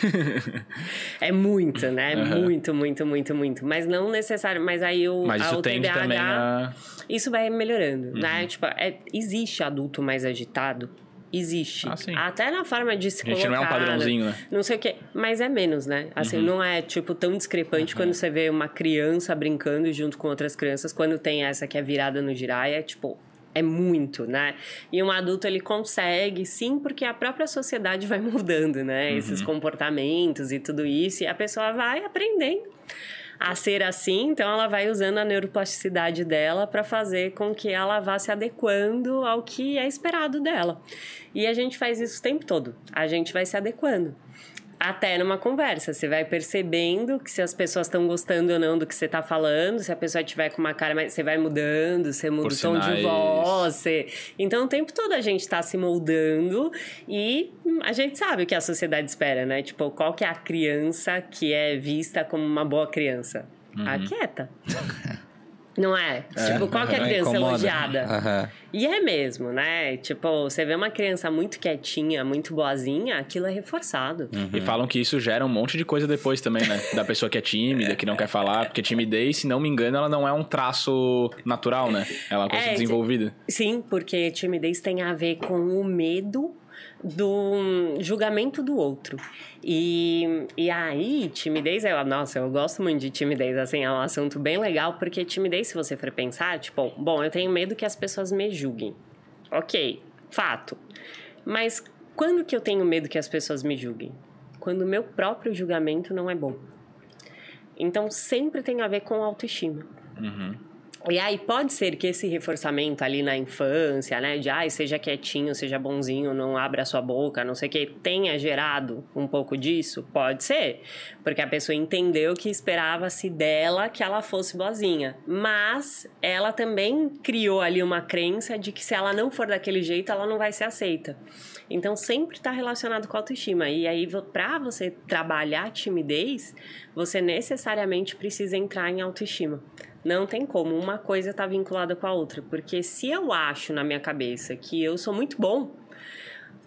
é muito, né? Uhum. Muito, muito, muito, muito. Mas não necessário. Mas aí o, mas isso a, o TDAH, também a... isso vai melhorando, né? uhum. né? Tipo, é, existe adulto mais agitado? Existe. Ah, Até na forma de se colocar. A gente não é um padrãozinho, né? Não sei o quê. Mas é menos, né? Assim, uhum. não é, tipo, tão discrepante uhum. quando você vê uma criança brincando junto com outras crianças. Quando tem essa que é virada no giraia, é tipo, é muito, né? E um adulto ele consegue, sim, porque a própria sociedade vai mudando, né? Uhum. Esses comportamentos e tudo isso, e a pessoa vai aprendendo a ser assim, então ela vai usando a neuroplasticidade dela para fazer com que ela vá se adequando ao que é esperado dela. E a gente faz isso o tempo todo. A gente vai se adequando até numa conversa. Você vai percebendo que se as pessoas estão gostando ou não do que você está falando, se a pessoa tiver com uma cara mais. Você vai mudando, você muda Por o tom sinais. de voz. Você... Então, o tempo todo a gente está se moldando e a gente sabe o que a sociedade espera, né? Tipo, qual que é a criança que é vista como uma boa criança? Uhum. A quieta. Não é? é? Tipo, qual que é a criança incomoda. elogiada? Uhum. E é mesmo, né? Tipo, você vê uma criança muito quietinha, muito boazinha, aquilo é reforçado. Uhum. E falam que isso gera um monte de coisa depois também, né? Da pessoa que é tímida, que não quer falar. Porque timidez, se não me engano, ela não é um traço natural, né? Ela é uma coisa é, desenvolvida. Sim, porque timidez tem a ver com o medo do julgamento do outro. E, e aí, timidez, eu, nossa, eu gosto muito de timidez, assim, é um assunto bem legal, porque timidez, se você for pensar, tipo, bom, eu tenho medo que as pessoas me julguem. Ok, fato. Mas quando que eu tenho medo que as pessoas me julguem? Quando o meu próprio julgamento não é bom. Então, sempre tem a ver com autoestima. Uhum. E aí pode ser que esse reforçamento ali na infância, né, de ai, seja quietinho, seja bonzinho, não abra a sua boca, não sei o que, tenha gerado um pouco disso? Pode ser, porque a pessoa entendeu que esperava-se dela que ela fosse boazinha, mas ela também criou ali uma crença de que se ela não for daquele jeito, ela não vai ser aceita. Então sempre está relacionado com autoestima. E aí, para você trabalhar timidez, você necessariamente precisa entrar em autoestima. Não tem como, uma coisa está vinculada com a outra. Porque se eu acho na minha cabeça que eu sou muito bom,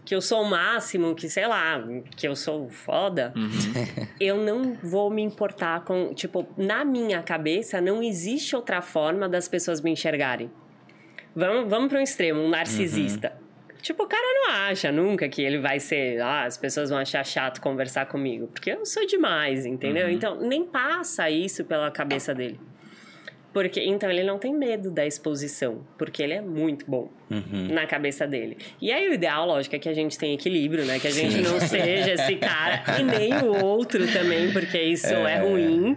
que eu sou o máximo, que sei lá, que eu sou foda, uhum. eu não vou me importar com. Tipo, na minha cabeça não existe outra forma das pessoas me enxergarem. Vamos, vamos para um extremo, um narcisista. Uhum. Tipo, o cara não acha nunca que ele vai ser. Ah, as pessoas vão achar chato conversar comigo. Porque eu sou demais, entendeu? Uhum. Então, nem passa isso pela cabeça dele. Porque, então, ele não tem medo da exposição, porque ele é muito bom uhum. na cabeça dele. E aí, o ideal, lógico, é que a gente tenha equilíbrio, né? Que a gente Sim. não seja esse cara e nem o outro também, porque isso é, é ruim. Uhum.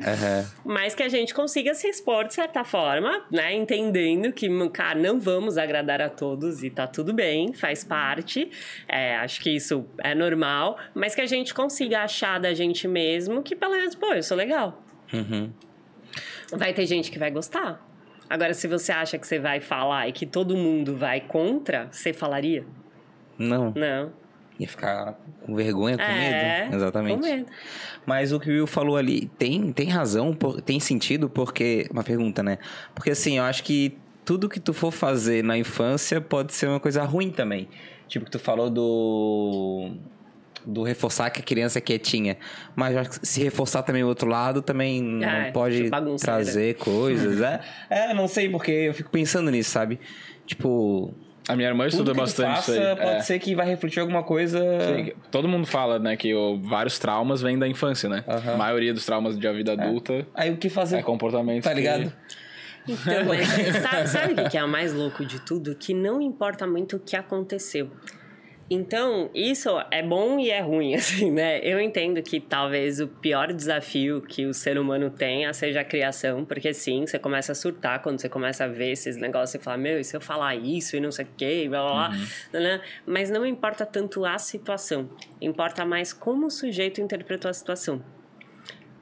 Mas que a gente consiga se expor de certa forma, né? Entendendo que, cara, não vamos agradar a todos e tá tudo bem, faz parte. É, acho que isso é normal, mas que a gente consiga achar da gente mesmo que, pelo menos, pô, eu sou legal. Uhum. Vai ter gente que vai gostar. Agora, se você acha que você vai falar e que todo mundo vai contra, você falaria? Não. Não. Ia ficar com vergonha, com é, medo. Exatamente. Com medo. Mas o que o Will falou ali tem, tem razão, tem sentido, porque. Uma pergunta, né? Porque assim, eu acho que tudo que tu for fazer na infância pode ser uma coisa ruim também. Tipo, que tu falou do do reforçar que a criança é quietinha. Mas se reforçar também o outro lado, também não é, pode trazer coisas. é, é, não sei, porque eu fico pensando nisso, sabe? Tipo. A minha irmã estuda bastante faça, isso aí. Pode é. ser que vai refletir alguma coisa. Sim, todo mundo fala, né, que o, vários traumas vêm da infância, né? Uhum. A maioria dos traumas da vida é. adulta. É. Aí o que fazer? É comportamento. Tá ligado? Que... Então, sabe, sabe o que é o mais louco de tudo? Que não importa muito o que aconteceu Então, isso é bom e é ruim, assim, né? Eu entendo que talvez o pior desafio que o ser humano tenha seja a criação, porque sim, você começa a surtar quando você começa a ver esses negócios e fala, meu, e se eu falar isso e não sei o quê, blá blá blá, uhum. né? Mas não importa tanto a situação, importa mais como o sujeito interpretou a situação.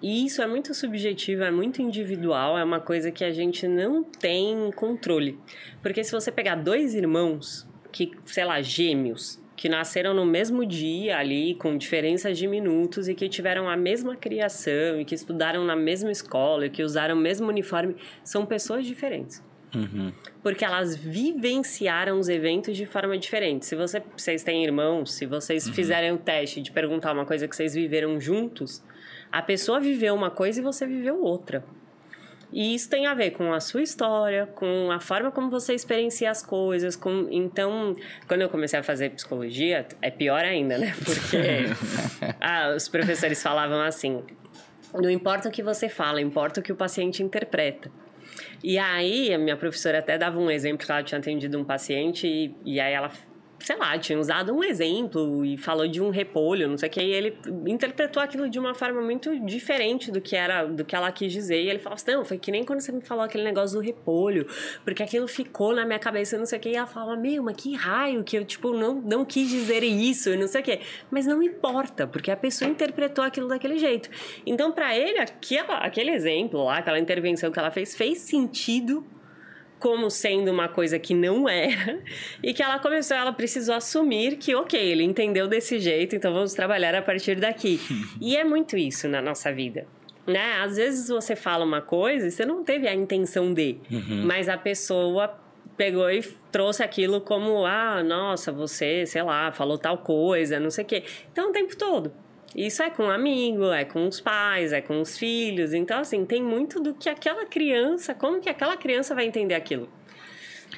E isso é muito subjetivo, é muito individual, é uma coisa que a gente não tem controle. Porque se você pegar dois irmãos, que, sei lá, gêmeos, que nasceram no mesmo dia ali, com diferenças de minutos e que tiveram a mesma criação e que estudaram na mesma escola e que usaram o mesmo uniforme, são pessoas diferentes. Uhum. Porque elas vivenciaram os eventos de forma diferente. Se você, vocês têm irmãos, se vocês uhum. fizerem o um teste de perguntar uma coisa que vocês viveram juntos, a pessoa viveu uma coisa e você viveu outra. E isso tem a ver com a sua história, com a forma como você experiencia as coisas. Com... Então, quando eu comecei a fazer psicologia, é pior ainda, né? Porque ah, os professores falavam assim: não importa o que você fala, importa o que o paciente interpreta. E aí, a minha professora até dava um exemplo que ela tinha atendido um paciente e, e aí ela sei lá, tinha usado um exemplo e falou de um repolho, não sei o que, e ele interpretou aquilo de uma forma muito diferente do que era, do que ela quis dizer. E ele falou assim: não, foi que nem quando você me falou aquele negócio do repolho, porque aquilo ficou na minha cabeça, não sei o que. E ela falava: meu, mas que raio que eu, tipo, não, não quis dizer isso, não sei o que. Mas não importa, porque a pessoa interpretou aquilo daquele jeito. Então, para ele, aquela, aquele exemplo lá, aquela intervenção que ela fez, fez sentido como sendo uma coisa que não era e que ela começou, ela precisou assumir que, ok, ele entendeu desse jeito, então vamos trabalhar a partir daqui. e é muito isso na nossa vida. Né? Às vezes você fala uma coisa e você não teve a intenção de, uhum. mas a pessoa pegou e trouxe aquilo como, ah, nossa, você, sei lá, falou tal coisa, não sei o quê. Então, o tempo todo. Isso é com um amigo, é com os pais, é com os filhos. Então, assim, tem muito do que aquela criança, como que aquela criança vai entender aquilo.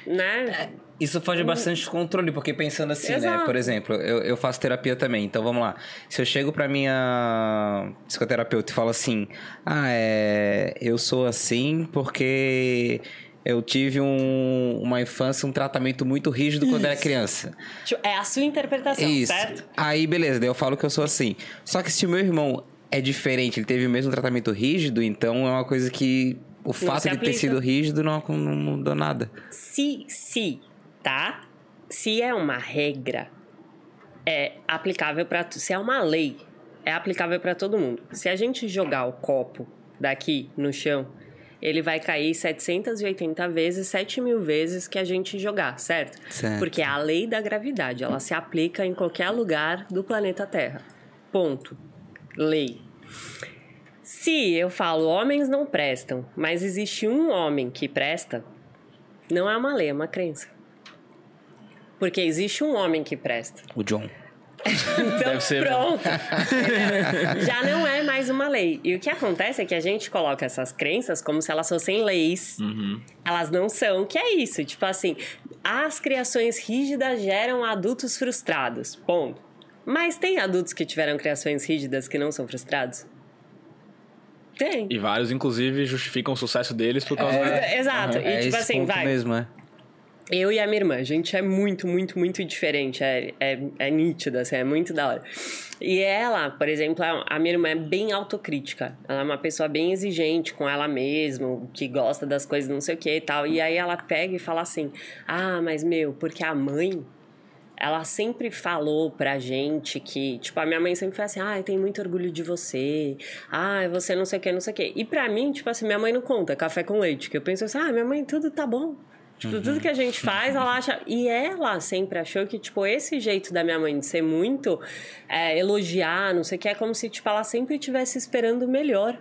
Né? É, isso foge bastante de controle, porque pensando assim, Exato. né? Por exemplo, eu, eu faço terapia também, então vamos lá. Se eu chego pra minha psicoterapeuta e falo assim, ah, é, eu sou assim porque eu tive um, uma infância, um tratamento muito rígido quando Isso. era criança. Tipo, é a sua interpretação, Isso. certo? Aí, beleza, daí eu falo que eu sou assim. Só que se o meu irmão é diferente, ele teve o mesmo tratamento rígido, então é uma coisa que o fato de ter sido rígido não, não mudou nada. Se, se, tá? Se é uma regra, é aplicável para se é uma lei, é aplicável para todo mundo. Se a gente jogar o copo daqui no chão ele vai cair 780 vezes, 7 mil vezes que a gente jogar, certo? certo? Porque é a lei da gravidade, ela se aplica em qualquer lugar do planeta Terra. Ponto. Lei. Se eu falo homens não prestam, mas existe um homem que presta, não é uma lei, é uma crença. Porque existe um homem que presta. O John. Então, Deve ser, pronto. Já não é mais uma lei. E o que acontece é que a gente coloca essas crenças como se elas fossem leis. Uhum. Elas não são, que é isso. Tipo assim, as criações rígidas geram adultos frustrados. Ponto. Mas tem adultos que tiveram criações rígidas que não são frustrados? Tem. E vários, inclusive, justificam o sucesso deles por causa é, Exato. Uhum. E é tipo assim, vai. Mesmo, é. Eu e a minha irmã, a gente é muito, muito, muito diferente. É, é, é nítida, assim, é muito da hora. E ela, por exemplo, a minha irmã é bem autocrítica. Ela é uma pessoa bem exigente com ela mesma, que gosta das coisas não sei o que e tal. E aí ela pega e fala assim: Ah, mas meu, porque a mãe ela sempre falou pra gente que, tipo, a minha mãe sempre fala assim, ah, tem muito orgulho de você, ah, você não sei o que, não sei o que. E pra mim, tipo assim, minha mãe não conta café com leite, que eu penso assim, ah, minha mãe, tudo tá bom, Tipo, uhum. tudo que a gente faz, ela acha. E ela sempre achou que, tipo, esse jeito da minha mãe de ser muito é, elogiar, não sei o que, é como se, tipo, ela sempre estivesse esperando o melhor.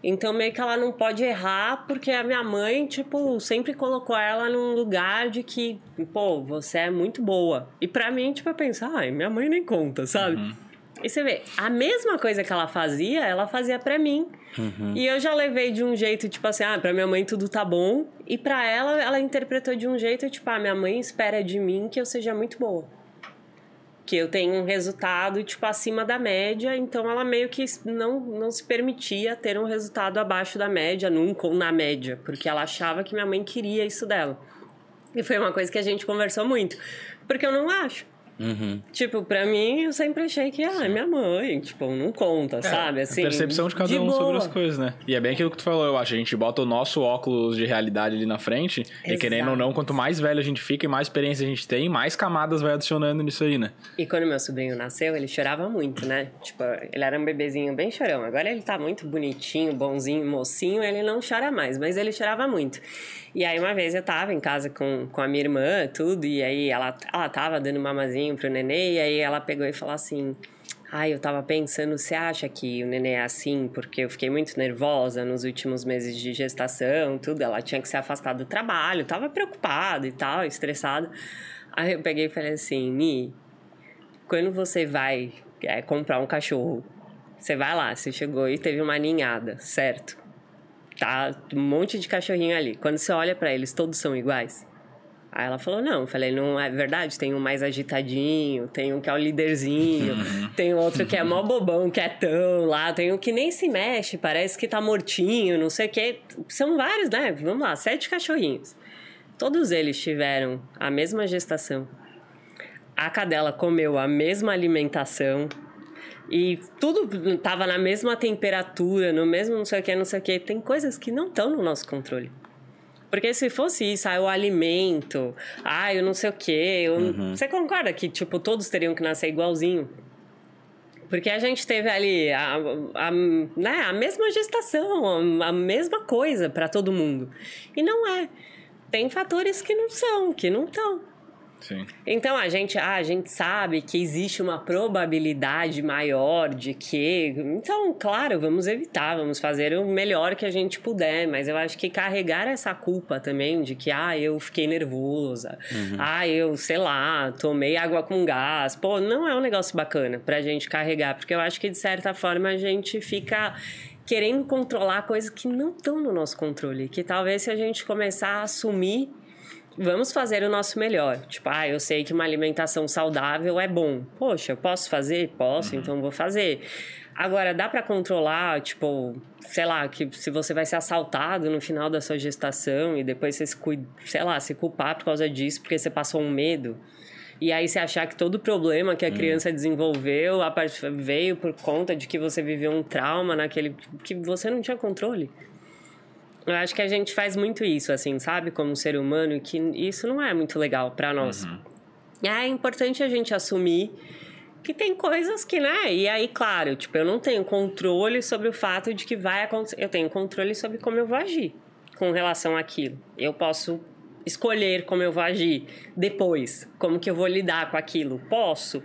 Então, meio que ela não pode errar, porque a minha mãe, tipo, sempre colocou ela num lugar de que, pô, você é muito boa. E pra mim, tipo, eu penso, ai, minha mãe nem conta, sabe? Uhum. E você vê, a mesma coisa que ela fazia, ela fazia para mim. Uhum. E eu já levei de um jeito, tipo assim, ah, pra minha mãe tudo tá bom. E pra ela, ela interpretou de um jeito, tipo, ah, minha mãe espera de mim que eu seja muito boa. Que eu tenha um resultado, tipo, acima da média. Então ela meio que não, não se permitia ter um resultado abaixo da média, nunca ou na média. Porque ela achava que minha mãe queria isso dela. E foi uma coisa que a gente conversou muito. Porque eu não acho. Uhum. Tipo, pra mim, eu sempre achei que, ah, é minha mãe. Tipo, não conta, sabe? Assim, a percepção de cada de um boa. sobre as coisas, né? E é bem aquilo que tu falou, eu acho. A gente bota o nosso óculos de realidade ali na frente. E Exato. querendo ou não, quanto mais velho a gente fica e mais experiência a gente tem, mais camadas vai adicionando nisso aí, né? E quando meu sobrinho nasceu, ele chorava muito, né? Tipo, ele era um bebezinho bem chorão. Agora ele tá muito bonitinho, bonzinho, mocinho, ele não chora mais, mas ele chorava muito. E aí uma vez eu tava em casa com, com a minha irmã, tudo, e aí ela, ela tava dando mamazinho pro nenê, e aí ela pegou e falou assim: Ai, eu tava pensando, você acha que o nenê é assim? Porque eu fiquei muito nervosa nos últimos meses de gestação, tudo. Ela tinha que se afastar do trabalho, tava preocupada e tal, estressada. Aí eu peguei e falei assim, Ni, quando você vai é, comprar um cachorro, você vai lá, você chegou e teve uma ninhada, certo? Tá um monte de cachorrinho ali. Quando você olha pra eles, todos são iguais? Aí ela falou, não. Eu falei, não é verdade, tem um mais agitadinho, tem um que é o líderzinho, tem outro que é mó bobão, quietão lá, tem um que nem se mexe, parece que tá mortinho, não sei o quê. São vários, né? Vamos lá, sete cachorrinhos. Todos eles tiveram a mesma gestação. A cadela comeu a mesma alimentação. E tudo tava na mesma temperatura, no mesmo não sei o que, não sei o que. Tem coisas que não estão no nosso controle. Porque se fosse isso, ah, o alimento, ah, eu não sei o quê. eu- Você concorda que, tipo, todos teriam que nascer igualzinho? Porque a gente teve ali a, a, né, a mesma gestação, a, a mesma coisa para todo mundo. E não é. Tem fatores que não são, que não estão. Sim. Então a gente, ah, a gente sabe que existe uma probabilidade maior de que. Então, claro, vamos evitar, vamos fazer o melhor que a gente puder, mas eu acho que carregar essa culpa também de que, ah, eu fiquei nervosa, ah, eu, sei lá, tomei água com gás, pô, não é um negócio bacana pra gente carregar, porque eu acho que de certa forma a gente fica querendo controlar coisas que não estão no nosso controle, que talvez se a gente começar a assumir vamos fazer o nosso melhor. Tipo, ah, eu sei que uma alimentação saudável é bom. Poxa, eu posso fazer? Posso, então vou fazer. Agora, dá pra controlar, tipo, sei lá, que se você vai ser assaltado no final da sua gestação e depois você se, sei lá, se culpar por causa disso porque você passou um medo. E aí você achar que todo problema que a criança desenvolveu a part- veio por conta de que você viveu um trauma naquele que você não tinha controle. Eu acho que a gente faz muito isso, assim, sabe? Como ser humano, que isso não é muito legal pra nós. É importante a gente assumir que tem coisas que, né? E aí, claro, tipo, eu não tenho controle sobre o fato de que vai acontecer. Eu tenho controle sobre como eu vou agir com relação àquilo. Eu posso escolher como eu vou agir depois, como que eu vou lidar com aquilo. Posso.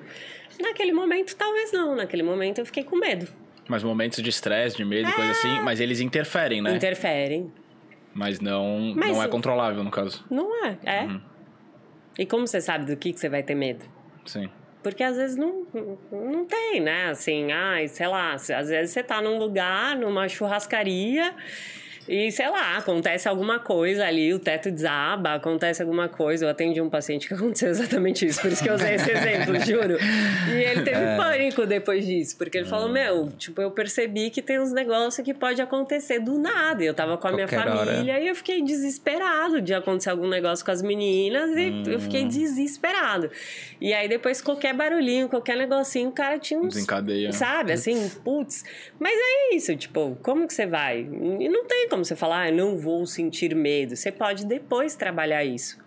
Naquele momento, talvez não. Naquele momento, eu fiquei com medo. Mas momentos de estresse, de medo e coisa assim, mas eles interferem, né? Interferem. Mas não, Mas não é controlável, no caso. Não é, é. E como você sabe do que, que você vai ter medo? Sim. Porque às vezes não, não tem, né? Assim, ai, sei lá, às vezes você tá num lugar, numa churrascaria. E, sei lá, acontece alguma coisa ali, o teto desaba, acontece alguma coisa. Eu atendi um paciente que aconteceu exatamente isso, por isso que eu usei esse exemplo, juro. E ele teve É. pânico depois disso, porque ele Hum. falou: Meu, tipo, eu percebi que tem uns negócios que pode acontecer do nada. Eu tava com a minha Qualquer hora. família e eu fiquei desesperado de acontecer algum negócio com as meninas e eu Hum. fiquei desesperado. E aí depois qualquer barulhinho, qualquer negocinho, o cara tinha uns. Desencadeia. Sabe, assim, putz. Mas é isso, tipo, como que você vai? E não tem como você falar, ah, eu não vou sentir medo. Você pode depois trabalhar isso.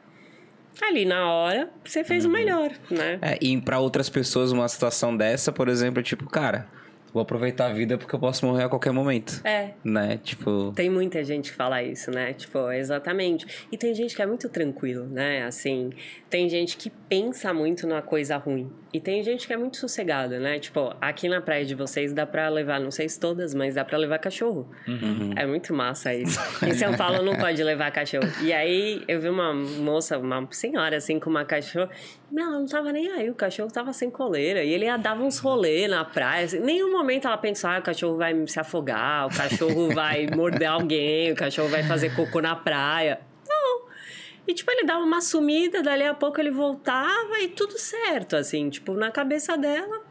Ali na hora, você fez Uhum. o melhor, né? É, e pra outras pessoas, uma situação dessa, por exemplo, é tipo, cara, vou aproveitar a vida porque eu posso morrer a qualquer momento. É. Né? Tipo. Tem muita gente que fala isso, né? Tipo, exatamente. E tem gente que é muito tranquilo, né? Assim, tem gente que pensa muito na coisa ruim. E tem gente que é muito sossegada, né? Tipo, aqui na praia de vocês dá pra levar, não sei se todas, mas dá pra levar cachorro. É muito massa isso. Em São Paulo não pode levar cachorro. E aí eu vi uma moça, uma senhora assim, com uma cachorra. Meu, ela não tava nem aí, o cachorro tava sem coleira. E ele dava uns rolê na praia. Assim, em nenhum momento ela pensou, ah, o cachorro vai se afogar, o cachorro vai morder alguém, o cachorro vai fazer cocô na praia. E, tipo, ele dava uma sumida, dali a pouco ele voltava e tudo certo, assim. Tipo, na cabeça dela,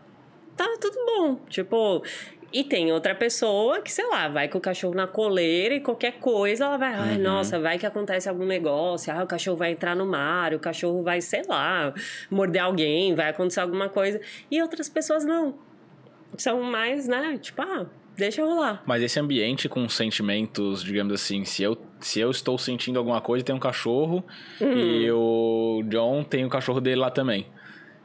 tava tudo bom. Tipo, E tem outra pessoa que, sei lá, vai com o cachorro na coleira e qualquer coisa ela vai, ai, nossa, vai que acontece algum negócio, ah, o cachorro vai entrar no mar, o cachorro vai, sei lá, morder alguém, vai acontecer alguma coisa. E outras pessoas não. São mais, né, tipo, ah, deixa rolar. Mas esse ambiente com sentimentos, digamos assim, se eu, se eu estou sentindo alguma coisa, tem um cachorro e o John tem o cachorro dele lá também.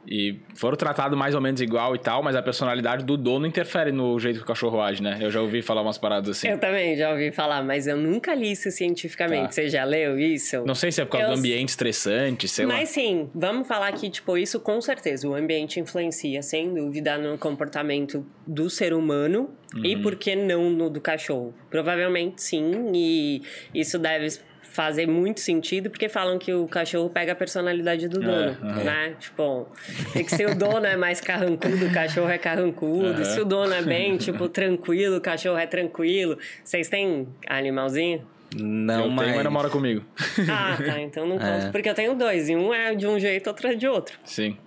E foram tratados mais ou menos igual e tal, mas a personalidade do dono interfere no jeito que o cachorro age, né? Eu já ouvi falar umas paradas assim. Eu também já ouvi falar, mas eu nunca li isso cientificamente. Tá. Você já leu isso? Não sei se é por causa Eu- do ambiente estressante, sei lá. Mas sim, vamos falar que, tipo, isso com certeza, o ambiente influencia, sem dúvida, no comportamento do ser humano e Uhum. por que não no do cachorro? Provavelmente sim, e isso deve fazer muito sentido, porque falam que o cachorro pega a personalidade do dono, aham. né? Tipo, tem que ser o dono é mais carrancudo, o cachorro é carrancudo, se o dono é bem, tipo, tranquilo, o cachorro é tranquilo. Vocês têm animalzinho? Não, eu mas... tenho, mas não mora comigo. Ah, tá, então não conto, É. porque eu tenho dois, e um é de um jeito, outro é de outro. Sim.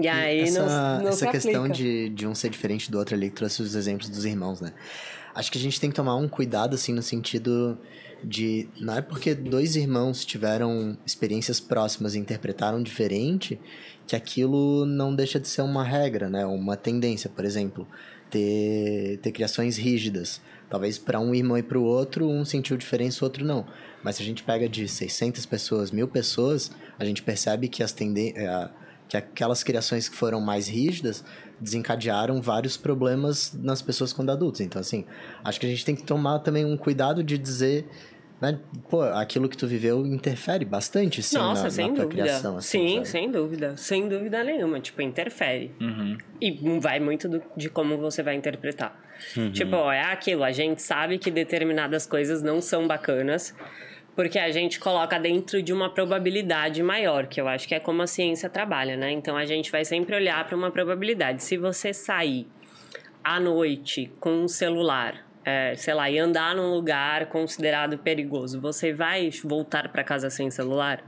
E aí essa não, não essa questão aplica. de, de um ser diferente do outro ali, que trouxe os exemplos dos irmãos, né? Acho que a gente tem que tomar um cuidado, assim, no sentido de. Não é porque dois irmãos tiveram experiências próximas e interpretaram diferente que aquilo não deixa de ser uma regra, né? Uma tendência, por exemplo. Ter, ter criações rígidas. Talvez para um irmão e para o outro, um sentiu diferença, o outro não. Mas se a gente pega de 600 pessoas, mil pessoas, a gente percebe que as tendências que aquelas criações que foram mais rígidas desencadearam vários problemas nas pessoas quando adultos. Então, assim, acho que a gente tem que tomar também um cuidado de dizer, né, pô, aquilo que tu viveu interfere bastante, sim, Nossa, na, sem na tua dúvida. criação. Assim, Sim, sabe? sem dúvida. Sem dúvida nenhuma. Tipo, interfere. Uhum. E vai muito do- de como você vai interpretar. Uhum. Tipo, ó, é aquilo. A gente sabe que determinadas coisas não são bacanas. Porque a gente coloca dentro de uma probabilidade maior, que eu acho que é como a ciência trabalha, né? Então a gente vai sempre olhar para uma probabilidade. Se você sair à noite com um celular, é, sei lá, e andar num lugar considerado perigoso, você vai voltar para casa sem celular?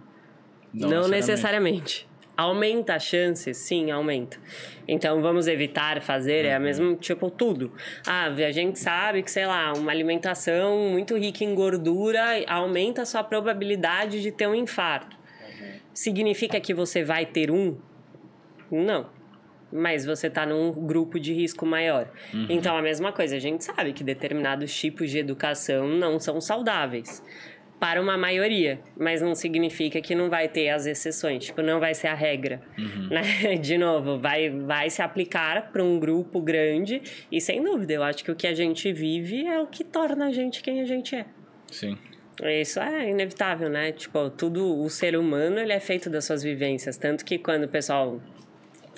Não, necessariamente. Aumenta a chance? Sim, aumenta. Então vamos evitar fazer, é a mesma, tipo, tudo. Ah, a gente sabe que, sei lá, uma alimentação muito rica em gordura aumenta a sua probabilidade de ter um infarto. Significa que você vai ter um? Não. Mas você está num grupo de risco maior. Então, a mesma coisa, a gente sabe que determinados tipos de educação não são saudáveis para uma maioria, mas não significa que não vai ter as exceções, tipo, não vai ser a regra, né? De novo, vai, vai se aplicar para um grupo grande e sem dúvida, eu acho que o que a gente vive é o que torna a gente quem a gente é. Sim. Isso é inevitável, né? Tipo, tudo, o ser humano, ele é feito das suas vivências. Tanto que quando o pessoal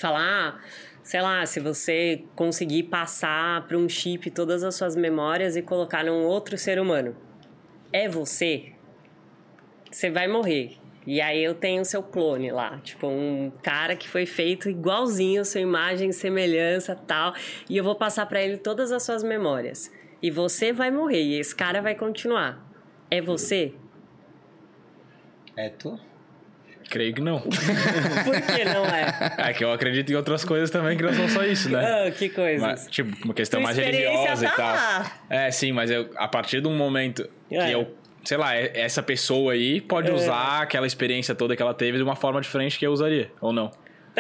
fala, ah, sei lá, se você conseguir passar para um chip todas as suas memórias e colocar num outro ser humano, é você, você vai morrer. E aí eu tenho o seu clone lá, tipo, um cara que foi feito igualzinho, sua imagem, semelhança, tal, e eu vou passar para ele todas as suas memórias. E você vai morrer, e esse cara vai continuar. É você? É tu? Creio que não. Por que não é? É que eu acredito em outras coisas também que não são só isso, né? Ah, que coisas. Mas, tipo, uma questão mais religiosa tá e tal. lá. É, sim, mas eu, a partir de um momento que É. eu, sei lá, é- essa pessoa aí pode É. usar aquela experiência toda que ela teve de uma forma diferente que eu usaria, ou não.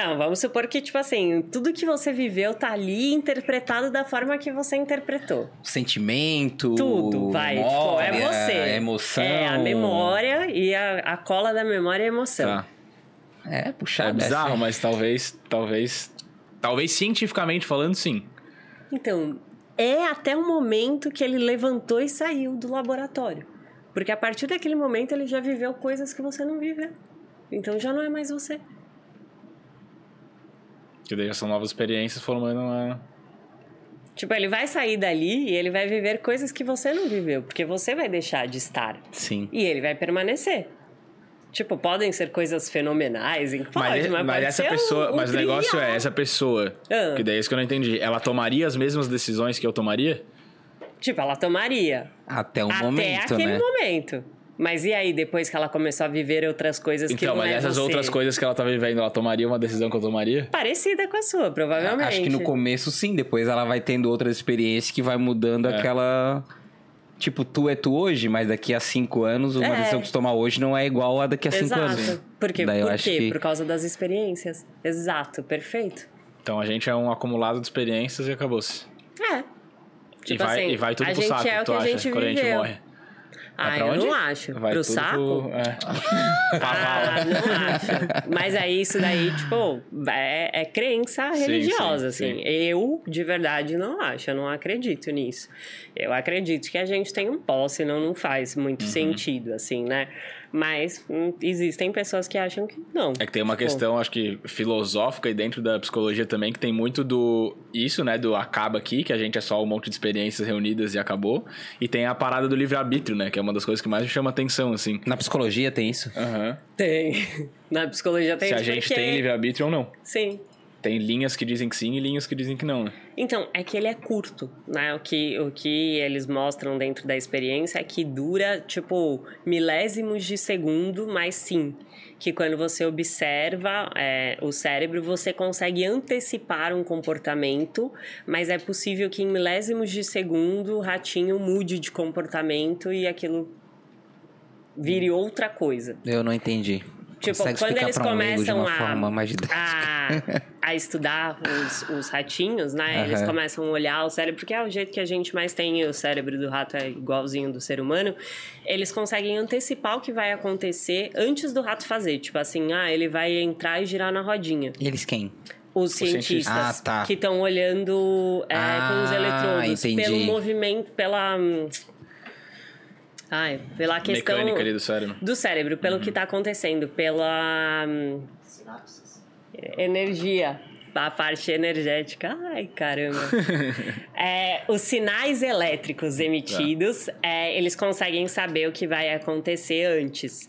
Não, vamos supor que, tipo assim, tudo que você viveu tá ali interpretado da forma que você interpretou. Sentimento. Tudo, vai. tipo, é memória, você. Emoção. É a memória e a, a cola da memória é a emoção. Tá. É, puxar. É bizarro, mas talvez, talvez, talvez cientificamente falando, sim. Então, é até o momento que ele levantou e saiu do laboratório. Porque a partir daquele momento ele já viveu coisas que você não viveu. Então já não é mais você. Que daí são novas experiências formando uma... Tipo, ele vai sair dali e ele vai viver coisas que você não viveu, porque você vai deixar de estar. Sim. E ele vai permanecer. Tipo, podem ser coisas fenomenais, pode, Mas, mas, mas pode essa pessoa, um- um mas o negócio é, essa pessoa, Ah. que daí é isso que eu não entendi, ela tomaria as mesmas decisões que eu tomaria? Tipo, ela tomaria. Até o até momento, aquele né? momento. Mas e aí, depois que ela começou a viver outras coisas que Então, não mas é essas você? outras coisas que ela tá vivendo, ela tomaria uma decisão que eu tomaria? Parecida com a sua, provavelmente. Acho que no começo sim, depois ela vai tendo outras experiências que vai mudando É. aquela. Tipo, tu é tu hoje, mas daqui a cinco anos, uma É. decisão que tu tomar hoje não é igual a daqui a cinco Exato. anos. Por quê? Daí Por quê? que- Por causa das experiências. Exato, perfeito. Então a gente é um acumulado de experiências e acabou-se. É. E, Tipo vai, assim, e vai tudo pro saco, é o tu que a acha, gente quando a gente morre. Ah, eu onde? não acho. Vai Pro saco? pro- é. Ah, não acho. Mas aí, isso daí, tipo, é, é crença Sim, religiosa, sim, assim. sim. Eu, de verdade, não acho. Eu não acredito nisso. Eu acredito que a gente tem um posse, não, não faz muito Uhum. sentido, assim, né? Mas hum, existem pessoas que acham que não. É que tem uma Tipo, questão, acho que filosófica e dentro da psicologia também, que tem muito do isso, né? Do acaba aqui, que a gente é só um monte de experiências reunidas e acabou. E tem a parada do livre-arbítrio, né? Que é uma das coisas que mais me chama atenção, assim. Na psicologia tem isso? Aham. Tem. Na psicologia tem Se a isso gente porque- tem livre-arbítrio ou não. Sim. Tem linhas que dizem que sim e linhas que dizem que não, né? Então, é que ele é curto, né? O que, o que eles mostram dentro da experiência é que dura, tipo, milésimos de segundo, mas sim. Que quando você observa é, o cérebro, você consegue antecipar um comportamento, mas é possível que em milésimos de segundo o ratinho mude de comportamento e aquilo vire outra coisa. Eu não entendi. Tipo, quando eles começam a, forma mais didática? a, a estudar os, os ratinhos, né? Eles Aham. começam a olhar o cérebro, porque é o jeito que a gente mais tem, o cérebro do rato é igualzinho do ser humano. Eles conseguem antecipar o que vai acontecer antes do rato fazer. Tipo assim, ah, ele vai entrar e girar na rodinha. Eles quem? Os cientistas. Ah, tá. que estão olhando é, com os Ah, eletrodos entendi. pelo movimento, pela. Ai, pela questão Mecânica ali do cérebro. do cérebro, pelo que está acontecendo, pela hum, energia, a parte energética. Ai, caramba. É, os sinais elétricos emitidos, é, eles conseguem saber o que vai acontecer antes.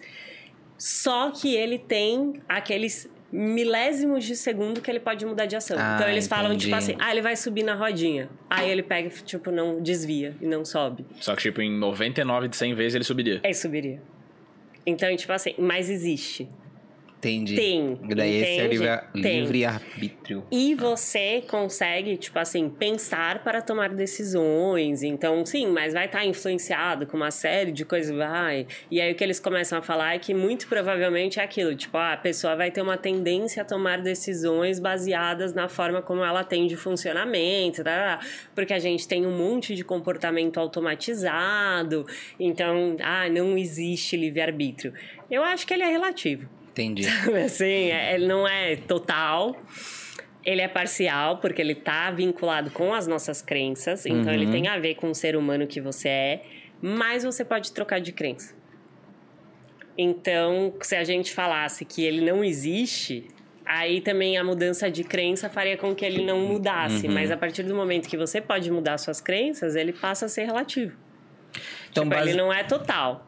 Só que ele tem aqueles milésimos de segundo que ele pode mudar de ação. Ah, então eles falam, entendi. tipo assim, ah, ele vai subir na rodinha. Aí ele pega, tipo, não desvia e não sobe. Só que, tipo, em 99 de 100 vezes ele subiria. Aí subiria. Então, tipo assim, mas existe. Entendi. Tem, Daí esse é livre- Tem. livre-arbítrio. E você consegue, tipo assim, pensar para tomar decisões. Então, sim, mas vai estar influenciado com uma série de coisas, vai. E aí o que eles começam a falar é que muito provavelmente é aquilo, tipo, ah, a pessoa vai ter uma tendência a tomar decisões baseadas na forma como ela tem de funcionamento, tá? porque a gente tem um monte de comportamento automatizado. Então, ah, não existe livre-arbítrio. Eu acho que ele é relativo. Entendi. assim, é- ele não é total. Ele é parcial, porque ele tá vinculado com as nossas crenças. Então, ele tem a ver com o ser humano que você é. Mas você pode trocar de crença. Então, se a gente falasse que ele não existe, aí também a mudança de crença faria com que ele não mudasse. Mas a partir do momento que você pode mudar suas crenças, ele passa a ser relativo. Então, tipo, basi- ele não é total.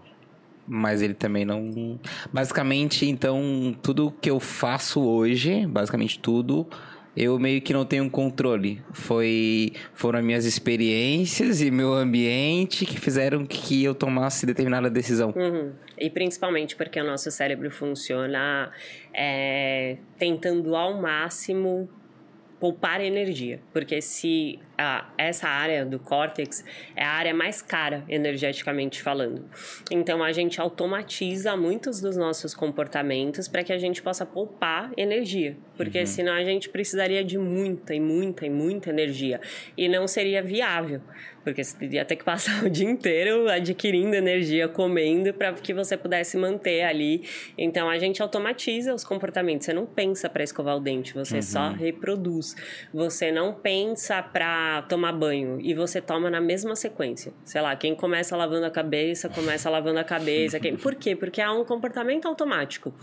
Mas ele também não. Basicamente, então, tudo que eu faço hoje, basicamente tudo, eu meio que não tenho controle. Foi, foram as minhas experiências e meu ambiente que fizeram que eu tomasse determinada decisão. Uhum. E principalmente porque o nosso cérebro funciona é, tentando ao máximo poupar energia. Porque se a, essa área do córtex é a área mais cara, energeticamente falando. Então a gente automatiza muitos dos nossos comportamentos para que a gente possa poupar energia. Porque senão a gente precisaria de muita e muita e muita energia. E não seria viável. Porque você teria ter que passar o dia inteiro adquirindo energia, comendo, para que você pudesse manter ali. Então a gente automatiza os comportamentos. Você não pensa para escovar o dente, você só reproduz. Você não pensa para tomar banho e você toma na mesma sequência. Sei lá, quem começa lavando a cabeça, começa lavando a cabeça. Quem... Por quê? Porque há um comportamento automático.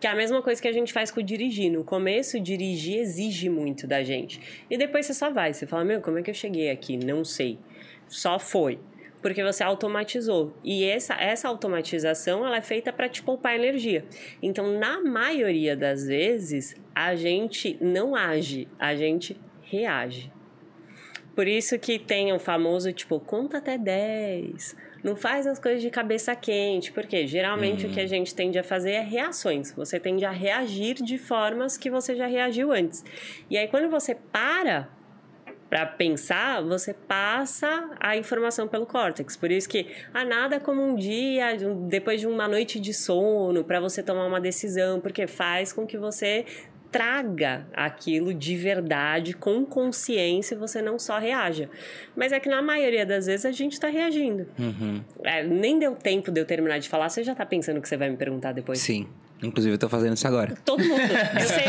Que é a mesma coisa que a gente faz com dirigir. No começo, dirigir exige muito da gente. E depois você só vai. Você fala, meu, como é que eu cheguei aqui? Não sei. Só foi. Porque você automatizou. E essa, essa automatização ela é feita para te poupar energia. Então, na maioria das vezes, a gente não age, a gente reage. Por isso que tem o famoso, tipo, conta até 10. não faz as coisas de cabeça quente, porque geralmente o que a gente tende a fazer é reações. Você tende a reagir de formas que você já reagiu antes. E aí, quando você para para pensar, você passa a informação pelo córtex. Por isso que ah, nada como um dia, depois de uma noite de sono, para você tomar uma decisão, porque faz com que você traga aquilo de verdade, com consciência, você não só reaja. Mas é que na maioria das vezes a gente está reagindo. Uhum. É, nem deu tempo de eu terminar de falar, você já está pensando o que você vai me perguntar depois? Sim. Inclusive, eu tô fazendo isso agora. Todo mundo. Eu sei,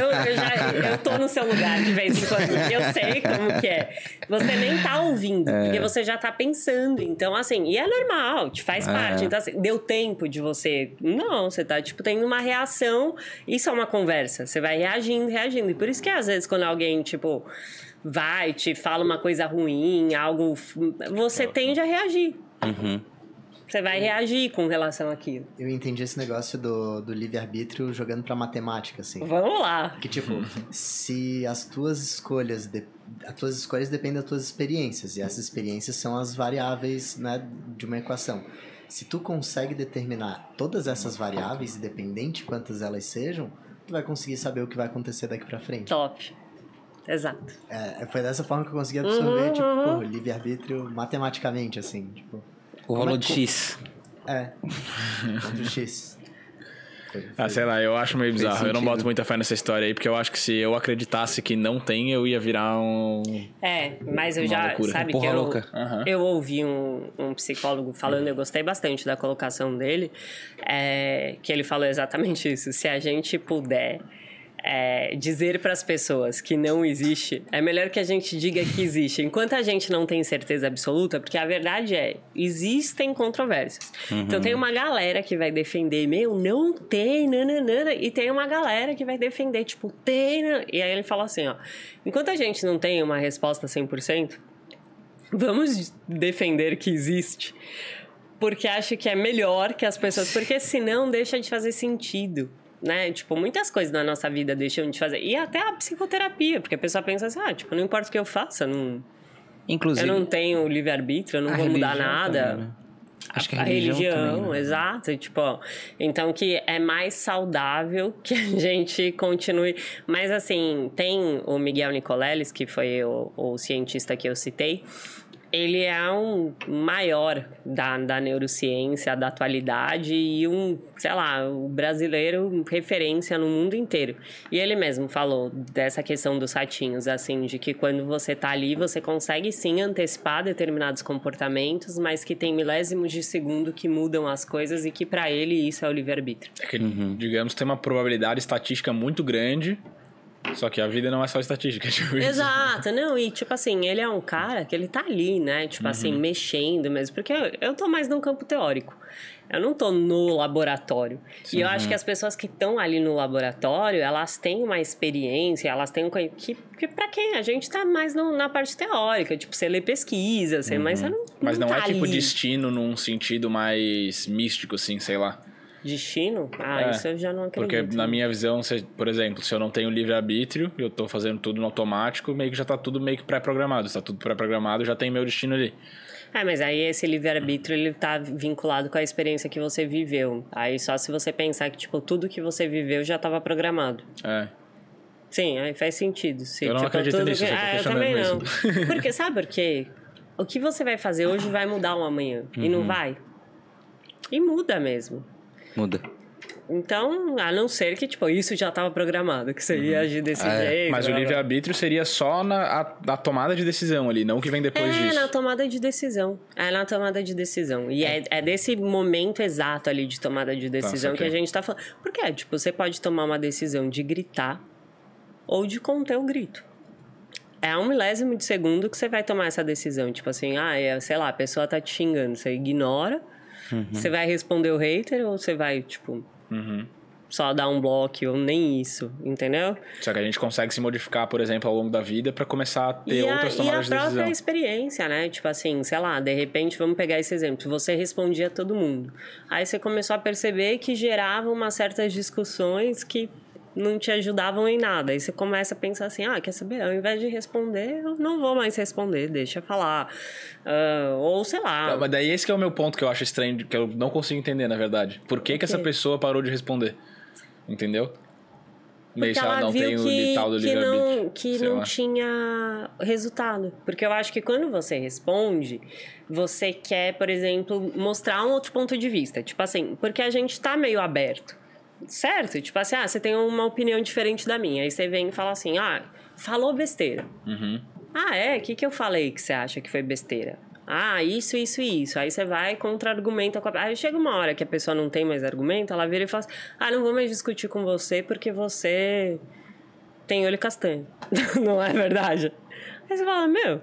eu, eu, já, eu tô no seu lugar de vez em quando. Eu sei como que é. Você nem tá ouvindo, é. porque você já tá pensando. Então, assim, e é normal, te faz é. parte. Então, assim, deu tempo de você. Não, você tá, tipo, tendo uma reação. Isso é uma conversa. Você vai reagindo, reagindo. E por isso que, às vezes, quando alguém, tipo, vai, te fala uma coisa ruim, algo. Você tende a reagir. Uhum. Você vai reagir com relação àquilo. Eu entendi esse negócio do, do livre-arbítrio jogando pra matemática, assim. Vamos lá. Que, tipo, se as tuas escolhas... De, as tuas escolhas dependem das tuas experiências. E essas experiências são as variáveis, né, de uma equação. Se tu consegue determinar todas essas variáveis, independente quantas elas sejam, tu vai conseguir saber o que vai acontecer daqui pra frente. Top. Exato. É, foi dessa forma que eu consegui absorver, uhum, tipo, uhum. livre-arbítrio matematicamente, assim, tipo... O rolo é de X. É. do X. Ah, sei lá, eu acho meio bizarro. Eu não boto muita fé nessa história aí, porque eu acho que se eu acreditasse que não tem, eu ia virar um. É, mas eu já. Loucura. Sabe Porra que eu, louca. Uhum. eu ouvi um, um psicólogo falando, eu gostei bastante da colocação dele, é, que ele falou exatamente isso. Se a gente puder é, dizer para as pessoas que não existe, é melhor que a gente diga que existe. Enquanto a gente não tem certeza absoluta, porque a verdade é, existem controvérsias. Uhum. Então tem uma galera que vai defender, meu, não tem, nananana, e tem uma galera que vai defender, tipo, tem, e aí ele fala assim, ó, enquanto a gente não tem uma resposta 100%, vamos defender que existe porque acho que é melhor que as pessoas. Porque senão deixa de fazer sentido né? Tipo, muitas coisas na nossa vida deixam de fazer. E até a psicoterapia, porque a pessoa pensa assim, ah, tipo, não importa o que eu faça, não... Inclusive... Eu não tenho livre-arbítrio, eu não vou mudar nada. Também, né? Acho que a, a religião, religião também, né? exato, tipo, então que é mais saudável que a gente continue. Mas assim, tem o Miguel Nicoleles, que foi o, o cientista que eu citei, ele é um maior da, da neurociência, da atualidade e um, sei lá, o brasileiro referência no mundo inteiro. E ele mesmo falou dessa questão dos ratinhos, assim, de que quando você tá ali, você consegue sim antecipar determinados comportamentos, mas que tem milésimos de segundo que mudam as coisas e que para ele isso é o livre-arbítrio. É que, uhum. digamos, tem uma probabilidade estatística muito grande só que a vida não é só estatística, tipo Exato, não, e tipo assim, ele é um cara que ele tá ali, né? Tipo assim, uhum. assim, mexendo mesmo. Porque eu, eu tô mais num campo teórico. Eu não tô no laboratório. Sim, e eu uhum. acho que as pessoas que estão ali no laboratório, elas têm uma experiência, elas têm um. Que, que pra quem? A gente tá mais no, na parte teórica. Tipo, você lê pesquisa, você, uhum. mas você não. Mas não, não é tá tipo ali. destino num sentido mais místico, assim, sei lá. Destino? Ah, é, isso eu já não acredito. Porque na minha visão, se, por exemplo, se eu não tenho livre-arbítrio, eu tô fazendo tudo no automático, meio que já tá tudo meio que pré-programado. Se tá tudo pré-programado, já tem meu destino ali. É, mas aí esse livre-arbítrio, ele tá vinculado com a experiência que você viveu. Aí só se você pensar que, tipo, tudo que você viveu já estava programado. É. Sim, aí faz sentido. Sim. Eu não tipo, acredito nisso, que... eu ah, eu também não. Porque, sabe por quê? O que você vai fazer hoje vai mudar um amanhã. Uhum. E não uhum. vai. E muda mesmo. Muda. Então, a não ser que, tipo, isso já estava programado, que você ia uhum. agir desse é, jeito. Mas o livre-arbítrio seria só na a, a, tomada de decisão ali, não o que vem depois é, disso. É, na tomada de decisão. É na tomada de decisão. E é, é desse momento exato ali de tomada de tá, decisão tá, que a gente está falando. Porque, tipo, você pode tomar uma decisão de gritar ou de conter o grito. É um milésimo de segundo que você vai tomar essa decisão. Tipo assim, ah, é, sei lá, a pessoa tá te xingando, você ignora, uhum. você vai responder o hater ou você vai, tipo Uhum. Só dar um bloco ou nem isso, entendeu? Só que a gente consegue se modificar, por exemplo, ao longo da vida para começar a ter e outras a, tomadas de decisão. E a própria experiência, né? Tipo assim, sei lá, de repente, vamos pegar esse exemplo. Você respondia a todo mundo. Aí você começou a perceber que gerava umas certas discussões que não te ajudavam em nada. Aí você começa a pensar assim: ah, quer saber? Ao invés de responder, eu não vou mais responder, deixa falar. Uh, ou sei lá. Não, mas daí esse é o meu ponto que eu acho estranho, que eu não consigo entender, na verdade. Por que, que essa pessoa parou de responder? Entendeu? Porque ela não viu que, que não, que não tinha resultado. Porque eu acho que quando você responde, você quer, por exemplo, mostrar um outro ponto de vista. Tipo assim, porque a gente tá meio aberto. Certo? Tipo assim, ah, você tem uma opinião diferente da minha. Aí você vem e fala assim, ah, falou besteira. Uhum. Ah, é? O que, que eu falei que você acha que foi besteira? Ah, isso, isso e isso. Aí você vai contra-argumenta com a... Aí chega uma hora que a pessoa não tem mais argumento, ela vira e fala assim, ah, não vou mais discutir com você porque você tem olho castanho. não é verdade? Aí você fala, meu,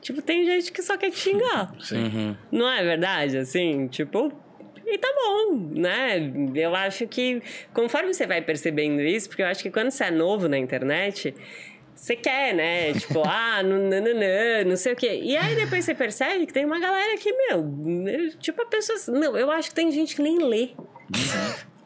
tipo, tem gente que só quer te xingar. Sim. Uhum. Não é verdade? Assim, tipo, e tá bom, né? Eu acho que conforme você vai percebendo isso, porque eu acho que quando você é novo na internet, você quer, né? Tipo, ah, nananã, não sei o quê. E aí depois você percebe que tem uma galera que, meu, tipo, a pessoa. Não, eu acho que tem gente que nem lê.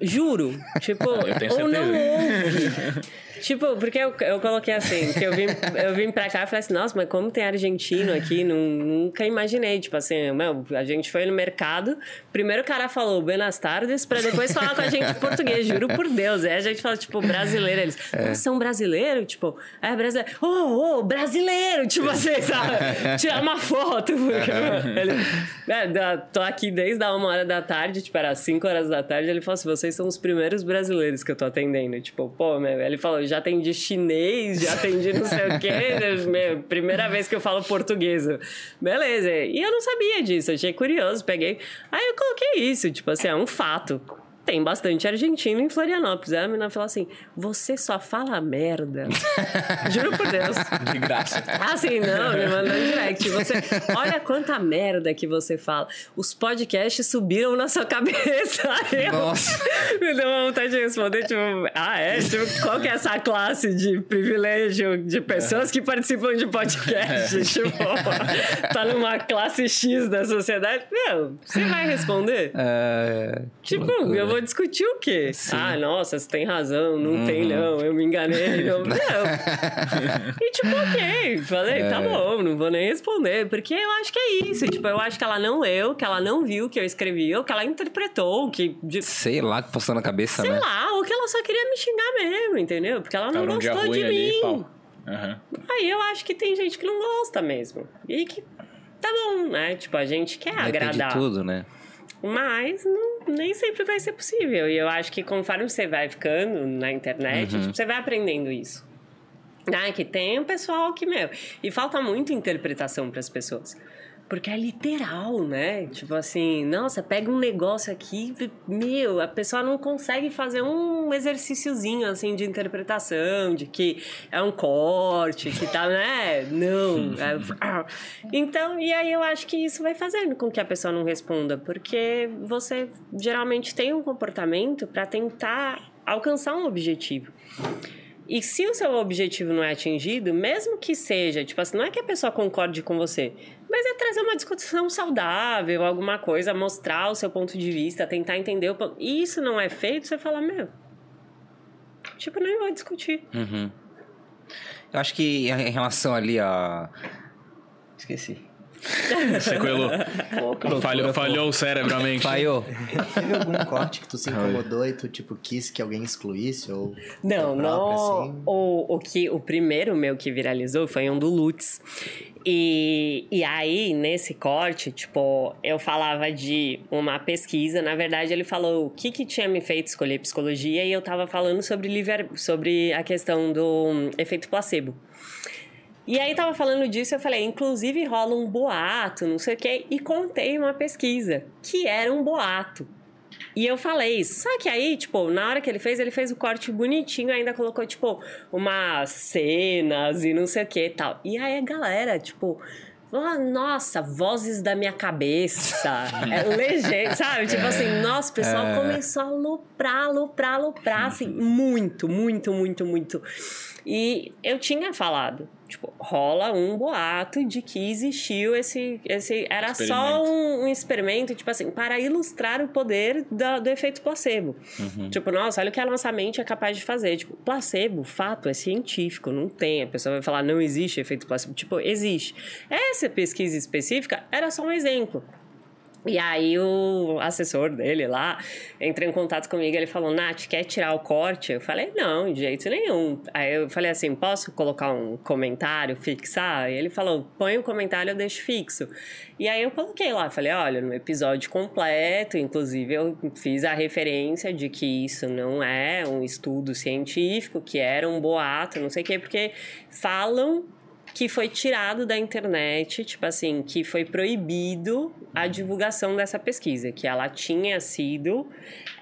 Juro. Tipo, ou não ouve. Tipo, porque eu, eu coloquei assim, que eu vim, eu vim pra cá e falei assim, nossa, mas como tem argentino aqui? Nunca imaginei. Tipo assim, meu, a gente foi no mercado, primeiro o cara falou buenas tardes, pra depois falar com a gente em português, juro por Deus. Aí a gente fala, tipo, brasileiro. Eles, é. são brasileiro? Tipo, é brasileiro. Ô, oh, oh, brasileiro! Tipo assim, sabe? Tirar uma foto. Ele, é, tô aqui desde a uma hora da tarde, tipo, era cinco horas da tarde. Ele falou assim, vocês são os primeiros brasileiros que eu tô atendendo. Tipo, pô, meu, ele falou, já atendi chinês, já atendi não sei o quê. Primeira vez que eu falo português. Beleza. E eu não sabia disso, achei curioso, peguei. Aí eu coloquei isso, tipo assim, é um fato tem bastante argentino em Florianópolis. Aí a menina falou assim: você só fala merda. Juro por Deus. De graça. Ah, sim, não, me mandou em direct. Você, olha quanta merda que você fala. Os podcasts subiram na sua cabeça. Aí Nossa. me deu uma vontade de responder, tipo, ah, é? Tipo, qual que é essa classe de privilégio de pessoas que participam de podcast? É. Tipo, tá numa classe X da sociedade? Meu, você vai responder? É, tipo, eu vou discutir o quê? Sim. Ah, nossa, você tem razão, não uhum. tem não, eu me enganei. Não, não. e tipo, ok, falei, tá é. tá bom, não vou nem responder, porque eu acho que é isso. Tipo, eu acho que ela não leu, que ela não viu o que eu escrevi, ou que ela interpretou, que... De... Sei lá, que passou na cabeça, Sei né? Sei lá, ou que ela só queria me xingar mesmo, entendeu? Porque ela não gostou de ali, mim. Uhum. Aí eu acho que tem gente que não gosta mesmo. E que tá bom, né? Tipo, a gente quer Vai agradar. de tudo, né? Mas não, nem sempre vai ser possível. E eu acho que conforme você vai ficando na internet, uhum. tipo, você vai aprendendo isso. Ah, que tem um pessoal que, meu. E falta muita interpretação para as pessoas. Porque é literal, né? Tipo assim, nossa, pega um negócio aqui, meu, a pessoa não consegue fazer um exercíciozinho assim de interpretação, de que é um corte, que tá, né? Não. É... Então, e aí eu acho que isso vai fazendo com que a pessoa não responda, porque você geralmente tem um comportamento para tentar alcançar um objetivo. E se o seu objetivo não é atingido, mesmo que seja, tipo assim, não é que a pessoa concorde com você, mas é trazer uma discussão saudável, alguma coisa, mostrar o seu ponto de vista, tentar entender o ponto. E isso não é feito, você fala, meu. Tipo, nem vou discutir. Uhum. Eu acho que em relação ali a. Esqueci. Sequelou. falhou, falhou cerebralmente. Falhou. Teve algum corte que tu se incomodou e tu, tipo, quis que alguém excluísse? Ou não, próprio, não. Assim? O, o, que, o primeiro meu que viralizou foi um do Lutz. E, e aí, nesse corte, tipo, eu falava de uma pesquisa. Na verdade, ele falou o que, que tinha me feito escolher psicologia e eu tava falando sobre, sobre a questão do um, efeito placebo. E aí tava falando disso, eu falei, inclusive rola um boato, não sei o quê, e contei uma pesquisa que era um boato. E eu falei isso. Só que aí, tipo, na hora que ele fez, ele fez o corte bonitinho, ainda colocou, tipo, umas cenas e não sei o que e tal. E aí a galera, tipo, Oh, nossa, vozes da minha cabeça. é legenda, sabe? Tipo assim, nossa, o pessoal é... começou a loprar, loprar, loprar, assim, muito, muito, muito, muito. E eu tinha falado Tipo, rola um boato de que existiu esse. esse era só um, um, experimento, tipo assim, para ilustrar o poder do, do efeito placebo. Uhum. Tipo, nossa, olha o que a nossa mente é capaz de fazer. Tipo, placebo, fato, é científico, não tem. A pessoa vai falar, não existe efeito placebo. Tipo, existe. Essa pesquisa específica era só um exemplo. E aí o assessor dele lá entrou em contato comigo, ele falou, Nath, quer tirar o corte? Eu falei, não, de jeito nenhum. Aí eu falei assim, posso colocar um comentário, fixar? E ele falou, põe o um comentário, eu deixo fixo. E aí eu coloquei lá, falei, olha, no episódio completo, inclusive eu fiz a referência de que isso não é um estudo científico, que era um boato, não sei o quê, porque falam que foi tirado da internet, tipo assim, que foi proibido a divulgação dessa pesquisa, que ela tinha sido,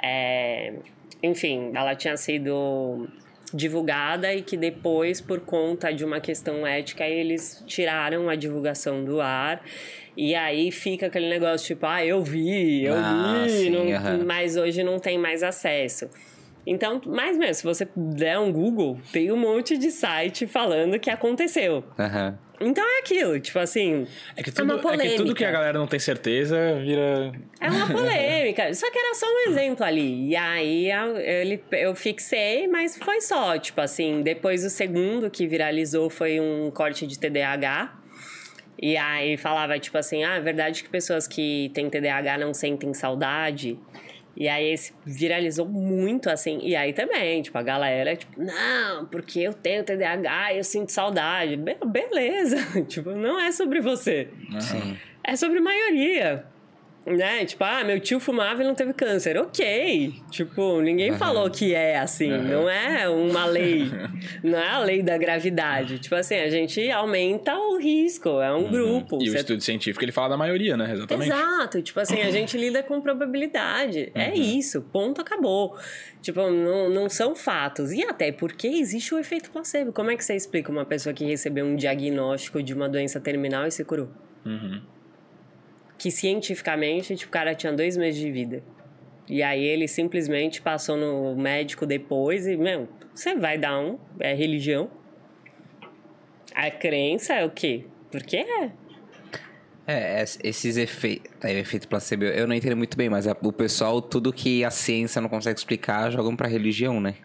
é, enfim, ela tinha sido divulgada e que depois, por conta de uma questão ética, eles tiraram a divulgação do ar. E aí fica aquele negócio tipo, ah, eu vi, eu ah, vi, sim, não, mas hoje não tem mais acesso. Então, mais mesmo, se você der um Google, tem um monte de site falando que aconteceu. Uhum. Então é aquilo, tipo assim. É que, tudo, é, é que tudo que a galera não tem certeza vira. É uma polêmica. só que era só um exemplo ali. E aí ele, eu fixei, mas foi só. Tipo assim, depois o segundo que viralizou foi um corte de TDAH. E aí falava, tipo assim, ah, é verdade que pessoas que têm TDAH não sentem saudade. E aí esse viralizou muito, assim. E aí também, tipo, a galera, tipo, não, porque eu tenho TDAH e eu sinto saudade. Be beleza. tipo, não é sobre você. Sim. É sobre maioria né? Tipo, ah, meu tio fumava e não teve câncer. Ok. Tipo, ninguém uhum. falou que é assim. Uhum. Não é uma lei. não é a lei da gravidade. Tipo assim, a gente aumenta o risco. É um uhum. grupo. E Você... o estudo científico, ele fala da maioria, né? Exatamente. Exato. Tipo assim, a gente lida com probabilidade. É uhum. isso. Ponto, acabou. Tipo, não, não são fatos. E até porque existe o efeito placebo. Como é que você explica uma pessoa que recebeu um diagnóstico de uma doença terminal e se curou? Uhum que cientificamente tipo, o cara tinha dois meses de vida. E aí ele simplesmente passou no médico depois e, meu, você vai dar um, é religião. A crença é o quê? Porque é. É, esses efeitos. É, efeito placebo, eu não entendo muito bem, mas o pessoal, tudo que a ciência não consegue explicar, jogam pra religião, né?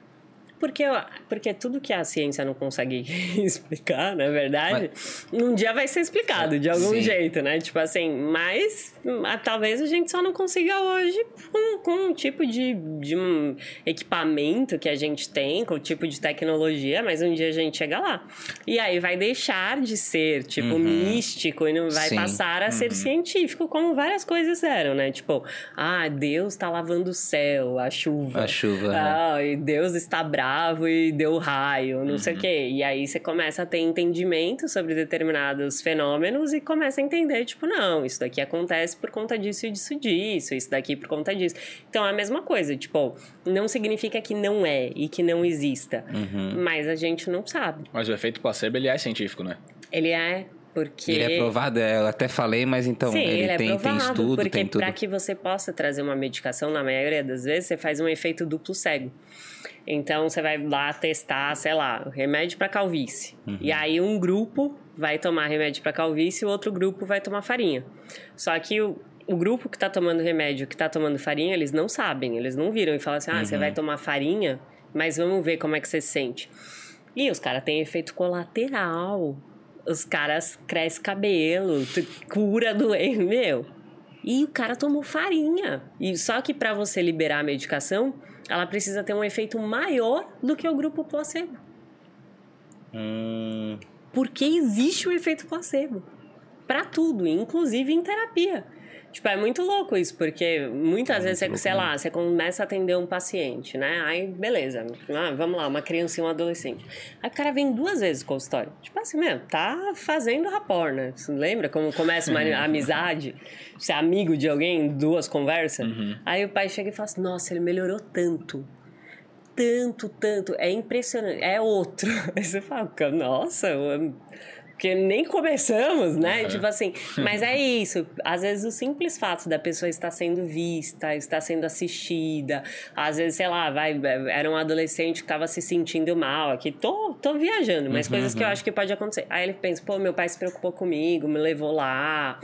Porque, porque tudo que a ciência não consegue explicar, na é verdade, mas... um dia vai ser explicado de algum Sim. jeito, né? Tipo assim, mas talvez a gente só não consiga hoje com, com um tipo de, de um equipamento que a gente tem, com o tipo de tecnologia, mas um dia a gente chega lá. E aí vai deixar de ser, tipo, uhum. místico e não vai Sim. passar a ser uhum. científico, como várias coisas eram, né? Tipo, ah, Deus tá lavando o céu, a chuva. A chuva. Ah, né? e Deus está bravo e deu raio, não uhum. sei o uhum. quê. E aí você começa a ter entendimento sobre determinados fenômenos e começa a entender, tipo, não, isso daqui acontece por conta disso e disso, disso, isso daqui por conta disso. Então é a mesma coisa, tipo, não significa que não é e que não exista, uhum. mas a gente não sabe. Mas o efeito placebo, ele é científico, né? Ele é, porque... Ele é provado, é, eu até falei, mas então Sim, ele, ele é tem, provado, tem estudo, porque tem tudo. para que você possa trazer uma medicação, na maioria das vezes, você faz um efeito duplo cego. Então você vai lá testar, sei lá, remédio para calvície. Uhum. E aí um grupo vai tomar remédio para calvície e o outro grupo vai tomar farinha. Só que o, o grupo que está tomando remédio, que está tomando farinha, eles não sabem, eles não viram e falam assim: "Ah, uhum. você vai tomar farinha, mas vamos ver como é que você se sente". E os caras têm efeito colateral. Os caras crescem cabelo, cura doença, meu. E o cara tomou farinha. E só que para você liberar a medicação, ela precisa ter um efeito maior do que o grupo placebo. Hum. Porque existe o efeito placebo. Para tudo, inclusive em terapia. Tipo, é muito louco isso, porque muitas é vezes, você, louco, sei né? lá, você começa a atender um paciente, né? Aí, beleza, ah, vamos lá, uma criança e um adolescente. Aí o cara vem duas vezes com o consultório. Tipo assim, mesmo, tá fazendo rapor, né? Você lembra como começa uma amizade? Você é amigo de alguém, duas conversas? Uhum. Aí o pai chega e fala assim, nossa, ele melhorou tanto tanto, tanto. É impressionante. É outro. Aí você fala, nossa, porque nem começamos, né? Uhum. Tipo assim, mas é isso. Às vezes o simples fato da pessoa estar sendo vista, estar sendo assistida, às vezes, sei lá, vai, era um adolescente que estava se sentindo mal aqui. Tô, tô viajando, mas uhum, coisas que eu acho que pode acontecer. Aí ele pensa, pô, meu pai se preocupou comigo, me levou lá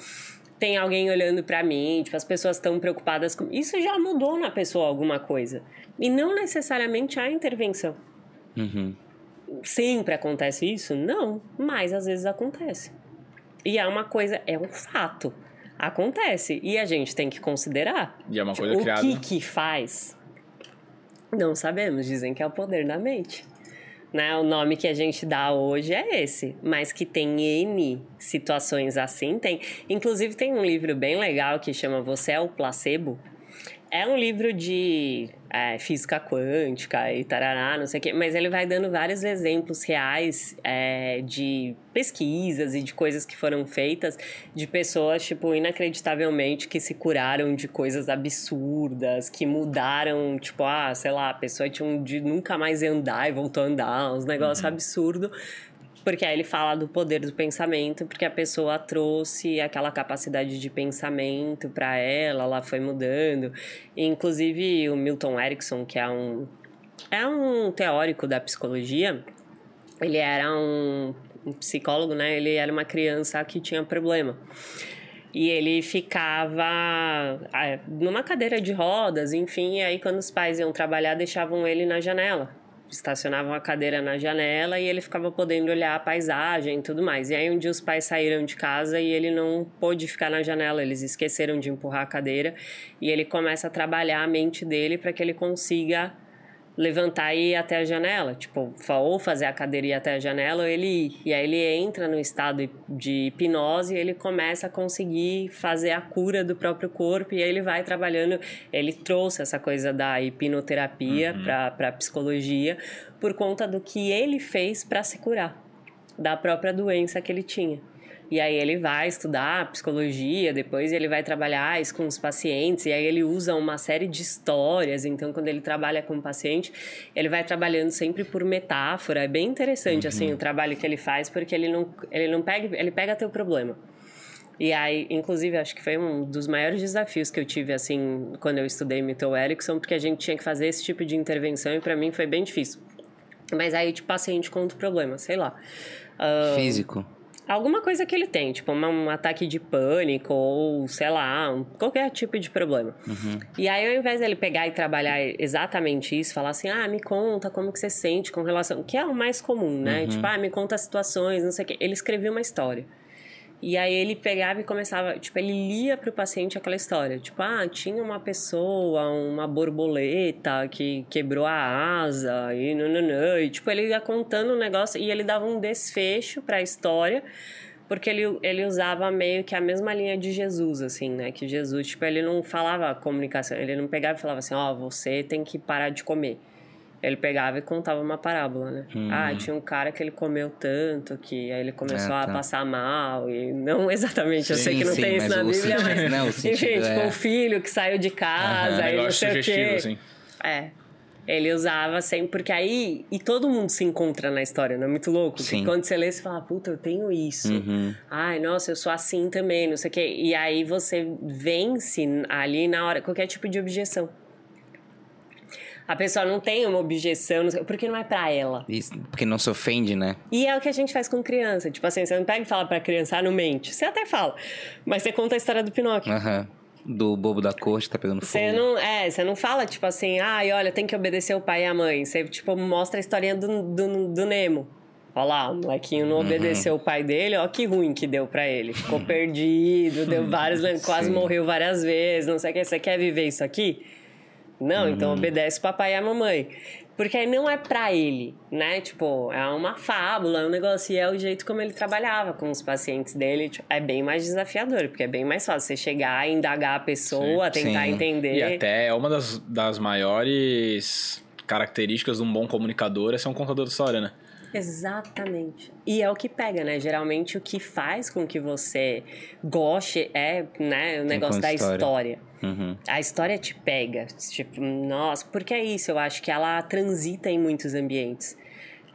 tem alguém olhando para mim, tipo, as pessoas estão preocupadas com. Isso já mudou na pessoa alguma coisa. E não necessariamente a intervenção. Uhum. Sempre acontece isso? Não, mas às vezes acontece. E é uma coisa, é um fato. Acontece. E a gente tem que considerar. E é uma coisa o criada. O que que faz? Não sabemos. Dizem que é o poder da mente. Né? O nome que a gente dá hoje é esse, mas que tem N situações assim, tem. Inclusive tem um livro bem legal que chama Você é o Placebo. É um livro de é, física quântica e tarará, não sei o quê, mas ele vai dando vários exemplos reais é, de pesquisas e de coisas que foram feitas de pessoas, tipo, inacreditavelmente que se curaram de coisas absurdas, que mudaram, tipo, ah, sei lá, a pessoa tinha um de nunca mais andar e voltou a andar, uns negócios uhum. absurdos porque aí ele fala do poder do pensamento, porque a pessoa trouxe aquela capacidade de pensamento para ela, ela foi mudando. Inclusive o Milton Erickson, que é um é um teórico da psicologia, ele era um, psicólogo, né? Ele era uma criança que tinha problema. E ele ficava ah, numa cadeira de rodas, enfim, e aí quando os pais iam trabalhar, deixavam ele na janela estacionavam a cadeira na janela e ele ficava podendo olhar a paisagem e tudo mais. E aí um dia os pais saíram de casa e ele não pôde ficar na janela, eles esqueceram de empurrar a cadeira e ele começa a trabalhar a mente dele para que ele consiga levantar e ir até a janela, tipo, ou fazer a cadeira ir até a janela, ou ele ir. E aí ele entra no estado de hipnose e ele começa a conseguir fazer a cura do próprio corpo e aí ele vai trabalhando. Ele trouxe essa coisa da hipnoterapia uhum. para a psicologia por conta do que ele fez para se curar da própria doença que ele tinha. E aí ele vai estudar psicologia, depois ele vai trabalhar isso com os pacientes, e aí ele usa uma série de histórias. Então, quando ele trabalha com o paciente, ele vai trabalhando sempre por metáfora. É bem interessante, assim, uhum. assim, o trabalho que ele faz, porque ele não, ele não pega, ele pega teu problema. E aí, inclusive, acho que foi um dos maiores desafios que eu tive, assim, quando eu estudei Milton Erickson, porque a gente tinha que fazer esse tipo de intervenção e para mim foi bem difícil. Mas aí, tipo, paciente conta o problema, sei lá. Uh, Físico. Alguma coisa que ele tem, tipo um ataque de pânico ou, sei lá, um, qualquer tipo de problema. Uhum. E aí, ao invés dele pegar e trabalhar exatamente isso, falar assim, ah, me conta como que você sente com relação... Que é o mais comum, né? Uhum. Tipo, ah, me conta as situações, não sei o quê. Ele escreveu uma história. E aí ele pegava e começava, tipo, ele lia para o paciente aquela história. Tipo, ah, tinha uma pessoa, uma borboleta que quebrou a asa e nananã. E, tipo, ele ia contando um negócio e ele dava um desfecho para a história, porque ele, ele usava meio que a mesma linha de Jesus, assim, né? Que Jesus, tipo, ele não falava comunicação, ele não pegava e falava assim, ó, oh, você tem que parar de comer. Ele pegava e contava uma parábola, né? Hum. Ah, tinha um cara que ele comeu tanto que aí ele começou é, tá. a passar mal. E não exatamente, sim, eu sei que não sim, tem isso na Bíblia, mas. Não, enfim, tipo, é... tipo, um filho que saiu de casa, aí não sei o quê. Assim. É. Ele usava sempre, porque aí. E todo mundo se encontra na história, não é muito louco? Sim. quando você lê, você fala, puta, eu tenho isso. Uhum. Ai, nossa, eu sou assim também, não sei o quê. E aí você vence ali na hora qualquer tipo de objeção. A pessoa não tem uma objeção, porque não é para ela. Isso, porque não se ofende, né? E é o que a gente faz com criança. Tipo assim, você não pega e fala pra criança, ah, não mente. Você até fala, mas você conta a história do Pinóquio. Aham. Uhum. Do bobo da corte tá pegando fogo. Você não, é, você não fala, tipo assim, ai, ah, olha, tem que obedecer o pai e a mãe. Você, tipo, mostra a historinha do, do, do Nemo. Olha lá, o molequinho não uhum. obedeceu o pai dele, ó que ruim que deu para ele. Ficou perdido, deu vários, quase morreu várias vezes, não sei o que. Você quer viver isso aqui? Não, então uhum. então obedece o papai e a mamãe. Porque aí não é pra ele, né? Tipo, é uma fábula, é um negócio. E é o jeito como ele trabalhava com os pacientes dele. Tipo, é bem mais desafiador, porque é bem mais fácil você chegar, indagar a pessoa, sim, tentar sim. entender. E até é uma das, das maiores características de um bom comunicador é ser um contador de história, né? Exatamente. E é o que pega, né? Geralmente o que faz com que você goste é né, o negócio da história. história. Uhum. A história te pega. Tipo, nossa, porque é isso, eu acho que ela transita em muitos ambientes.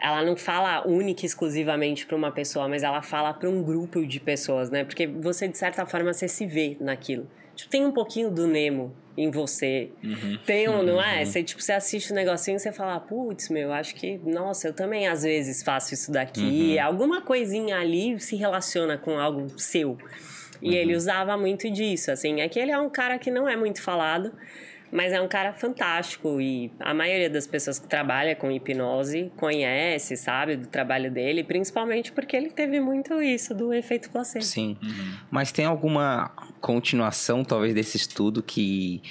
ela não fala única e exclusivamente para uma pessoa, mas ela fala para um grupo de pessoas, né? Porque você, de certa forma, você se vê naquilo. Tipo, tem um pouquinho do Nemo em você. Uhum. Tem um, não é? Uhum. Você, tipo, você assiste um negocinho e você fala, putz, meu, acho que, nossa, eu também às vezes faço isso daqui. Uhum. Alguma coisinha ali se relaciona com algo seu. E ele uhum. usava muito disso, assim. É que ele é um cara que não é muito falado, mas é um cara fantástico e a maioria das pessoas que trabalha com hipnose conhece, sabe, do trabalho dele, principalmente porque ele teve muito isso do efeito placebo. Sim. Uhum. Mas tem alguma continuação, talvez, desse estudo que,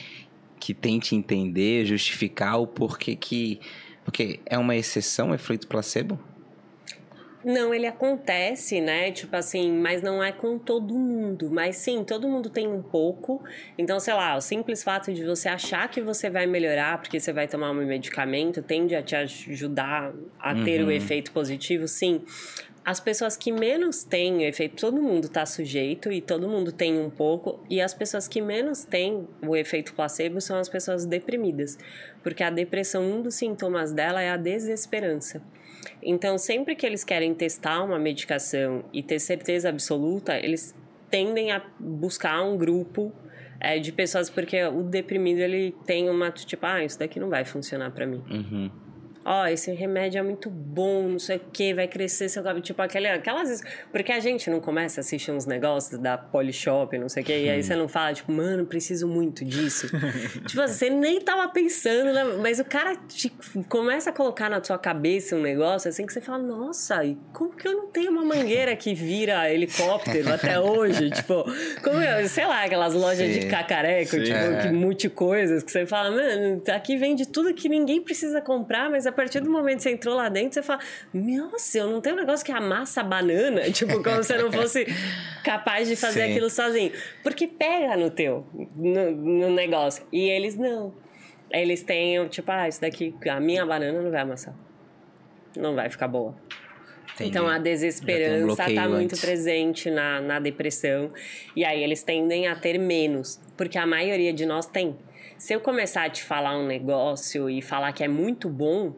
que tente entender, justificar o porquê que. Porque é uma exceção, o efeito placebo? Não, ele acontece, né? Tipo assim, mas não é com todo mundo. Mas sim, todo mundo tem um pouco. Então, sei lá, o simples fato de você achar que você vai melhorar porque você vai tomar um medicamento tende a te ajudar a ter uhum. o efeito positivo, sim. As pessoas que menos têm efeito, todo mundo está sujeito e todo mundo tem um pouco, e as pessoas que menos têm o efeito placebo são as pessoas deprimidas, porque a depressão, um dos sintomas dela é a desesperança. Então, sempre que eles querem testar uma medicação e ter certeza absoluta, eles tendem a buscar um grupo é, de pessoas, porque o deprimido ele tem uma tipo, ah, isso daqui não vai funcionar para mim. Uhum ó, oh, esse remédio é muito bom, não sei o que, vai crescer seu cabelo. Tipo, aquele, aquelas. Porque a gente não começa a assistir uns negócios da Polishop, não sei o que, e aí você não fala, tipo, mano, preciso muito disso. tipo, você nem tava pensando, né? mas o cara te, começa a colocar na sua cabeça um negócio assim que você fala, nossa, e como que eu não tenho uma mangueira que vira helicóptero até hoje? tipo, como eu, sei lá, aquelas lojas Sim. de cacareco, Sim, tipo, é. que multi-coisas, que você fala, mano, aqui vende tudo que ninguém precisa comprar, mas a partir do momento que você entrou lá dentro, você fala: Nossa, eu não tenho um negócio que amassa banana. Tipo, como se não fosse capaz de fazer Sim. aquilo sozinho. Porque pega no teu, no, no negócio. E eles não. Eles têm, tipo, ah, isso daqui, a minha banana não vai amassar. Não vai ficar boa. Entendi. Então a desesperança está um muito presente na, na depressão. E aí eles tendem a ter menos. Porque a maioria de nós tem. Se eu começar a te falar um negócio e falar que é muito bom,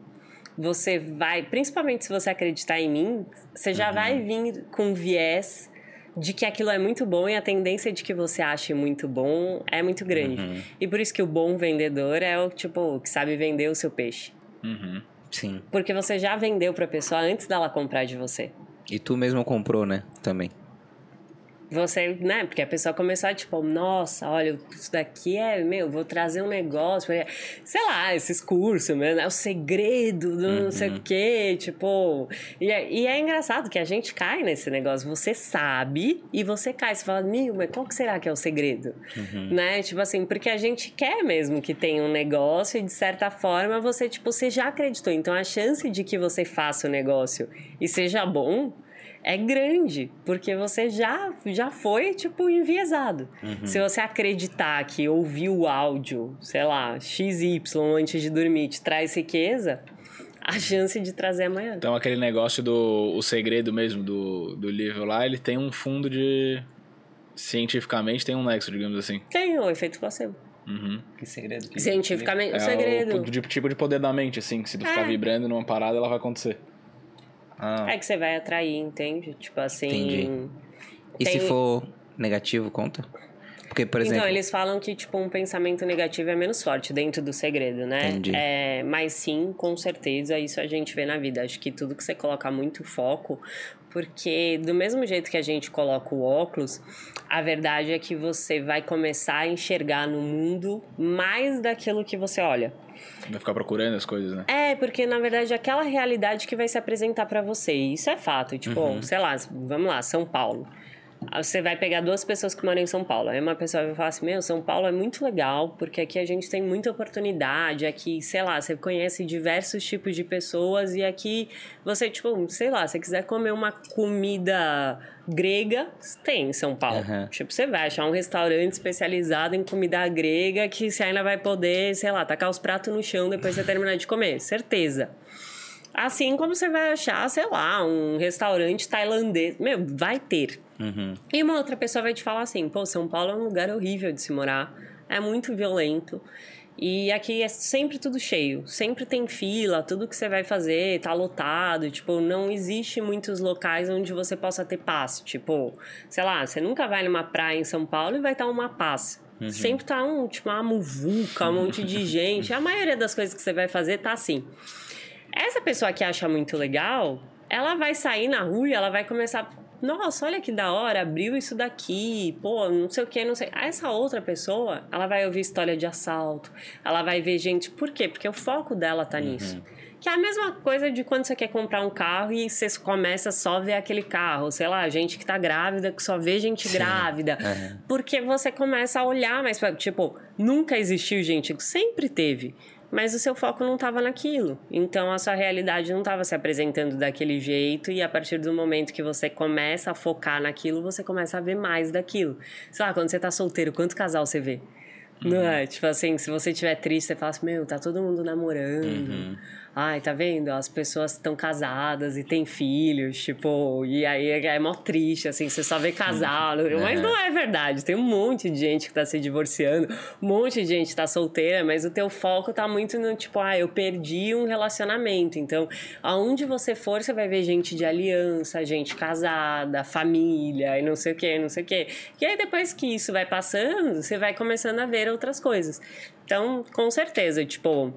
você vai, principalmente se você acreditar em mim, você já uhum. vai vir com viés de que aquilo é muito bom e a tendência de que você ache muito bom é muito grande. Uhum. E por isso que o bom vendedor é o tipo que sabe vender o seu peixe. Uhum. Sim. Porque você já vendeu para a pessoa antes dela comprar de você. E tu mesmo comprou, né? Também você, né? Porque a pessoa começou a tipo, nossa, olha, isso daqui é, meu, vou trazer um negócio, sei lá, esses cursos mesmo, é o segredo do uhum. não sei o uhum. quê, tipo. E é, e é engraçado que a gente cai nesse negócio, você sabe e você cai, você fala, meu, mas qual que será que é o segredo? Uhum. Né? Tipo assim, porque a gente quer mesmo que tenha um negócio e de certa forma você, tipo, você já acreditou. Então a chance de que você faça o negócio e seja bom é grande, porque você já, já foi, tipo, enviesado. Uhum. Se você acreditar que ouvir o áudio, sei lá, XY antes de dormir te traz riqueza, a chance de trazer amanhã. Então, aquele negócio do o segredo mesmo do, do livro lá, ele tem um fundo de. Cientificamente tem um nexo, digamos assim. Tem, o efeito placebo. Uhum. Que segredo? Que Cientificamente, é o segredo. O, tipo de poder da mente, assim, que se tu é. ficar vibrando numa parada, ela vai acontecer. Ah. É que você vai atrair, entende? Tipo assim. Entendi. E tem... se for negativo, conta? Porque, por exemplo. Então, eles falam que, tipo, um pensamento negativo é menos forte dentro do segredo, né? Entendi. É, mas sim, com certeza, isso a gente vê na vida. Acho que tudo que você coloca muito foco, porque do mesmo jeito que a gente coloca o óculos, a verdade é que você vai começar a enxergar no mundo mais daquilo que você olha. Vai ficar procurando as coisas, né? É, porque na verdade é aquela realidade que vai se apresentar para você. E isso é fato. Tipo, uhum. sei lá, vamos lá, São Paulo. Você vai pegar duas pessoas que moram em São Paulo. Aí uma pessoa vai falar assim: Meu, São Paulo é muito legal, porque aqui a gente tem muita oportunidade. Aqui, sei lá, você conhece diversos tipos de pessoas. E aqui você, tipo, sei lá, se quiser comer uma comida grega, tem em São Paulo. Uhum. Tipo, você vai achar um restaurante especializado em comida grega que você ainda vai poder, sei lá, tacar os pratos no chão depois de você terminar de comer. Certeza. Assim como você vai achar, sei lá, um restaurante tailandês. Meu, vai ter. Uhum. E uma outra pessoa vai te falar assim: pô, São Paulo é um lugar horrível de se morar, é muito violento. E aqui é sempre tudo cheio, sempre tem fila, tudo que você vai fazer tá lotado, tipo, não existe muitos locais onde você possa ter paz, tipo, sei lá, você nunca vai numa praia em São Paulo e vai estar uma paz. Uhum. Sempre tá um, tipo, uma muvuca, um monte de gente. A maioria das coisas que você vai fazer tá assim. Essa pessoa que acha muito legal, ela vai sair na rua e ela vai começar nossa, olha que da hora, abriu isso daqui, pô, não sei o que, não sei. Essa outra pessoa, ela vai ouvir história de assalto, ela vai ver gente. Por quê? Porque o foco dela tá uhum. nisso. Que é a mesma coisa de quando você quer comprar um carro e você começa só a ver aquele carro. Sei lá, gente que tá grávida, que só vê gente Sim. grávida. Uhum. Porque você começa a olhar mais pra. Tipo, nunca existiu gente, sempre teve mas o seu foco não estava naquilo. Então a sua realidade não estava se apresentando daquele jeito e a partir do momento que você começa a focar naquilo, você começa a ver mais daquilo. Sei lá, quando você está solteiro, quanto casal você vê? Uhum. Não é? Tipo assim, se você estiver triste, você fala assim, meu, tá todo mundo namorando. Uhum ai, tá vendo? As pessoas estão casadas e têm filhos, tipo, e aí é, é mó triste, assim, você só vê casal. É. Mas não é verdade. Tem um monte de gente que tá se divorciando, um monte de gente tá solteira, mas o teu foco tá muito no tipo, ah, eu perdi um relacionamento. Então, aonde você for, você vai ver gente de aliança, gente casada, família e não sei o que, não sei o que. E aí, depois que isso vai passando, você vai começando a ver outras coisas. Então, com certeza, tipo,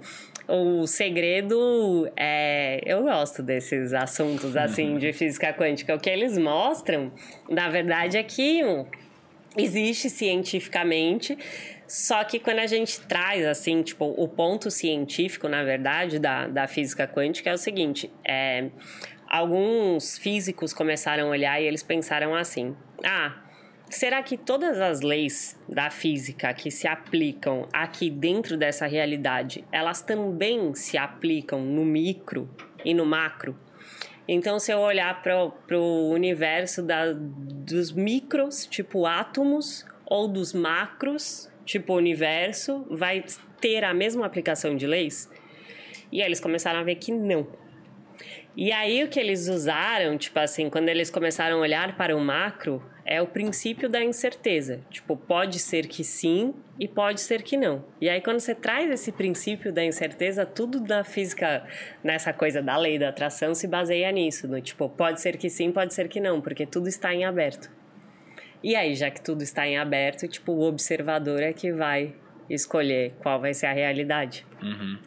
o segredo é. Eu gosto desses assuntos assim de física quântica. O que eles mostram, na verdade, é que existe cientificamente. Só que quando a gente traz, assim, tipo, o ponto científico, na verdade, da, da física quântica é o seguinte: é, alguns físicos começaram a olhar e eles pensaram assim: ah, Será que todas as leis da física que se aplicam aqui dentro dessa realidade, elas também se aplicam no micro e no macro? Então, se eu olhar para o universo da, dos micros, tipo átomos, ou dos macros, tipo universo, vai ter a mesma aplicação de leis? E aí eles começaram a ver que não. E aí o que eles usaram, tipo assim, quando eles começaram a olhar para o macro, é o princípio da incerteza. Tipo, pode ser que sim e pode ser que não. E aí, quando você traz esse princípio da incerteza, tudo da física, nessa coisa da lei da atração, se baseia nisso. No, tipo, pode ser que sim, pode ser que não, porque tudo está em aberto. E aí, já que tudo está em aberto, tipo, o observador é que vai escolher qual vai ser a realidade. Uhum.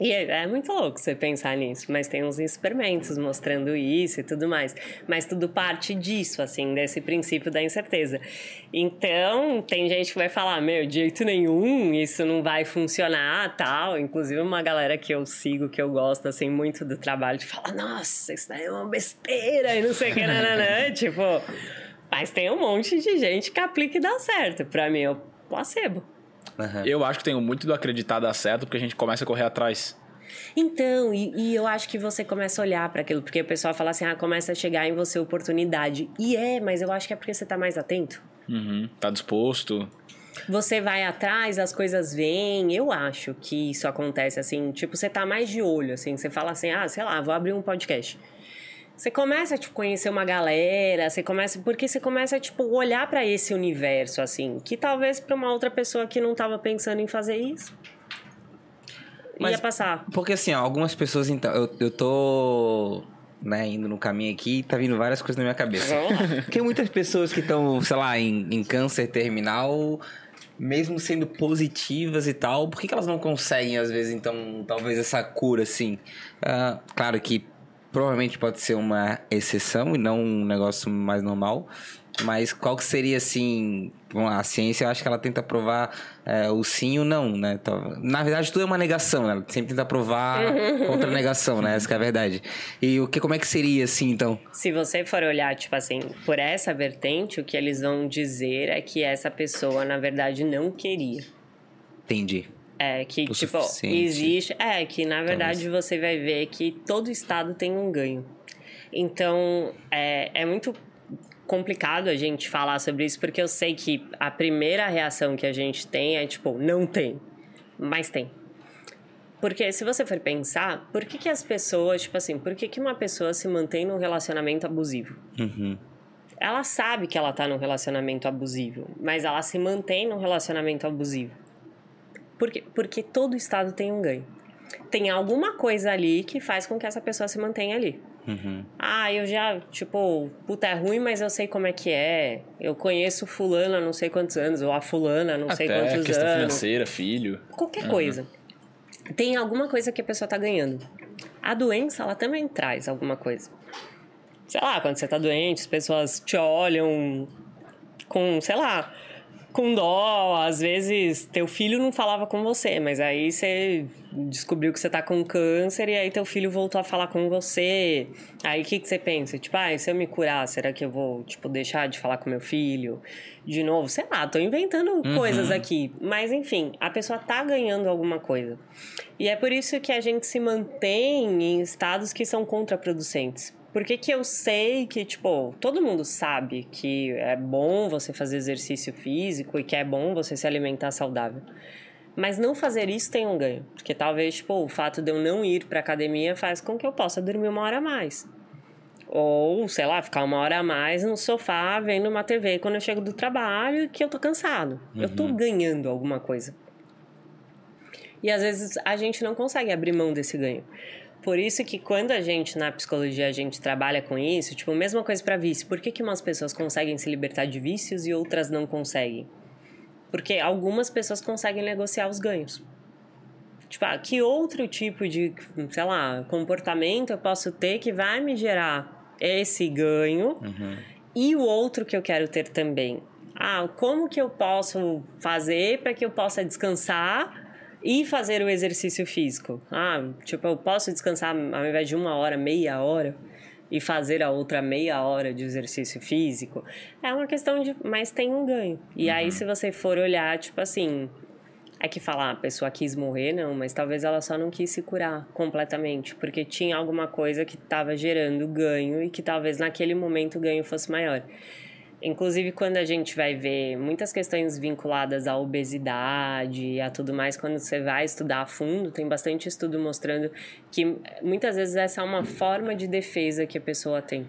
E é, é, muito louco você pensar nisso, mas tem uns experimentos mostrando isso e tudo mais. Mas tudo parte disso, assim, desse princípio da incerteza. Então, tem gente que vai falar, meu, de jeito nenhum, isso não vai funcionar, tal. Inclusive, uma galera que eu sigo, que eu gosto, assim, muito do trabalho, de falar, nossa, isso daí é uma besteira e não sei o que, nananã. tipo, mas tem um monte de gente que aplica e dá certo. Pra mim, é o placebo. Uhum. Eu acho que tenho muito do acreditar dar certo, porque a gente começa a correr atrás. Então, e, e, eu acho que você começa a olhar para aquilo, porque o pessoal fala assim, ah, começa a chegar em você oportunidade. E é, mas eu acho que é porque você tá mais atento. Uhum, tá disposto. Você vai atrás, as coisas vêm. Eu acho que isso acontece assim, tipo, você tá mais de olho, assim, você fala assim, ah, sei lá, vou abrir um podcast. Você começa a tipo, conhecer uma galera, você começa. Porque você começa a tipo, olhar para esse universo, assim, que talvez para uma outra pessoa que não estava pensando em fazer isso. Mas, ia passar. Porque assim, ó, algumas pessoas, então, eu, eu tô né, indo no caminho aqui, tá vindo várias coisas na minha cabeça. Porque muitas pessoas que estão, sei lá, em, em, câncer terminal, mesmo sendo positivas e tal, por que, que elas não conseguem, às vezes, então, talvez essa cura, assim? Uh, claro que provavelmente pode ser uma exceção e não um negócio mais normal. Mas qual que seria, assim... Bom, a ciência, eu acho que ela tenta provar é, o sim e o não, né? Então, na verdade, tudo é uma negação, né? Ela sempre tenta provar contra a negação, né? Essa é a verdade. E o que, como é que seria, assim, então? Se você for olhar, tipo assim, por essa vertente, o que eles vão dizer é que essa pessoa, na verdade, não queria. Entendi. É, que, o tipo, existe. É, que na verdade Talvez. você vai ver que todo estado tem um ganho. Então, é, é muito complicado a gente falar sobre isso, porque eu sei que a primeira reação que a gente tem é tipo, não tem. Mas tem. Porque se você for pensar, por que, que as pessoas, tipo assim, por que, que uma pessoa se mantém num relacionamento abusivo? Uhum. Ela sabe que ela tá num relacionamento abusivo, mas ela se mantém num relacionamento abusivo. Por quê? Porque todo estado tem um ganho. Tem alguma coisa ali que faz com que essa pessoa se mantenha ali. Uhum. Ah, eu já, tipo, puta, é ruim, mas eu sei como é que é. Eu conheço fulana há não sei quantos anos, ou a fulana não sei Até quantos questão anos. financeira, filho. Qualquer coisa. Tem alguma coisa que a pessoa tá ganhando. A doença, ela também traz alguma coisa. Sei lá, quando você tá doente, as pessoas te olham com, sei lá, com dó. Às vezes, teu filho não falava com você, mas aí você descobriu que você tá com câncer e aí teu filho voltou a falar com você. Aí o que, que você pensa? Tipo, ah, se eu me curar, será que eu vou, tipo, deixar de falar com meu filho? De novo, sei lá, tô inventando coisas aqui. Mas enfim, a pessoa tá ganhando alguma coisa. E é por isso que a gente se mantém em estados que são contraproducentes. Porque que eu sei que, tipo, todo mundo sabe que é bom você fazer exercício físico e que é bom você se alimentar saudável. Mas não fazer isso tem um ganho. Porque talvez, tipo, o fato de eu não ir pra academia faz com que eu possa dormir uma hora a mais. Ou, sei lá, ficar uma hora a mais no sofá vendo uma TV quando eu chego do trabalho que eu tô cansado. Eu tô ganhando alguma coisa. E às vezes a gente não consegue abrir mão desse ganho. Por isso que quando a gente, na psicologia, a gente trabalha com isso, tipo, mesma coisa para vício. Por que, que umas pessoas conseguem se libertar de vícios e outras não conseguem? Porque algumas pessoas conseguem negociar os ganhos. Tipo, ah, que outro tipo de, sei lá, comportamento eu posso ter que vai me gerar esse ganho e o outro que eu quero ter também? Ah, como que eu posso fazer para que eu possa descansar e fazer o exercício físico? Ah, tipo, eu posso descansar ao invés de uma hora, meia hora? e fazer a outra meia hora de exercício físico, é uma questão de. Mas tem um ganho. E aí, se você for olhar, tipo assim. É que falar, a pessoa quis morrer, não, mas talvez ela só não quis se curar completamente, porque tinha alguma coisa que estava gerando ganho e que talvez naquele momento o ganho fosse maior. Inclusive, quando a gente vai ver muitas questões vinculadas à obesidade e a tudo mais, quando você vai estudar a fundo, tem bastante estudo mostrando que muitas vezes essa é uma forma de defesa que a pessoa tem.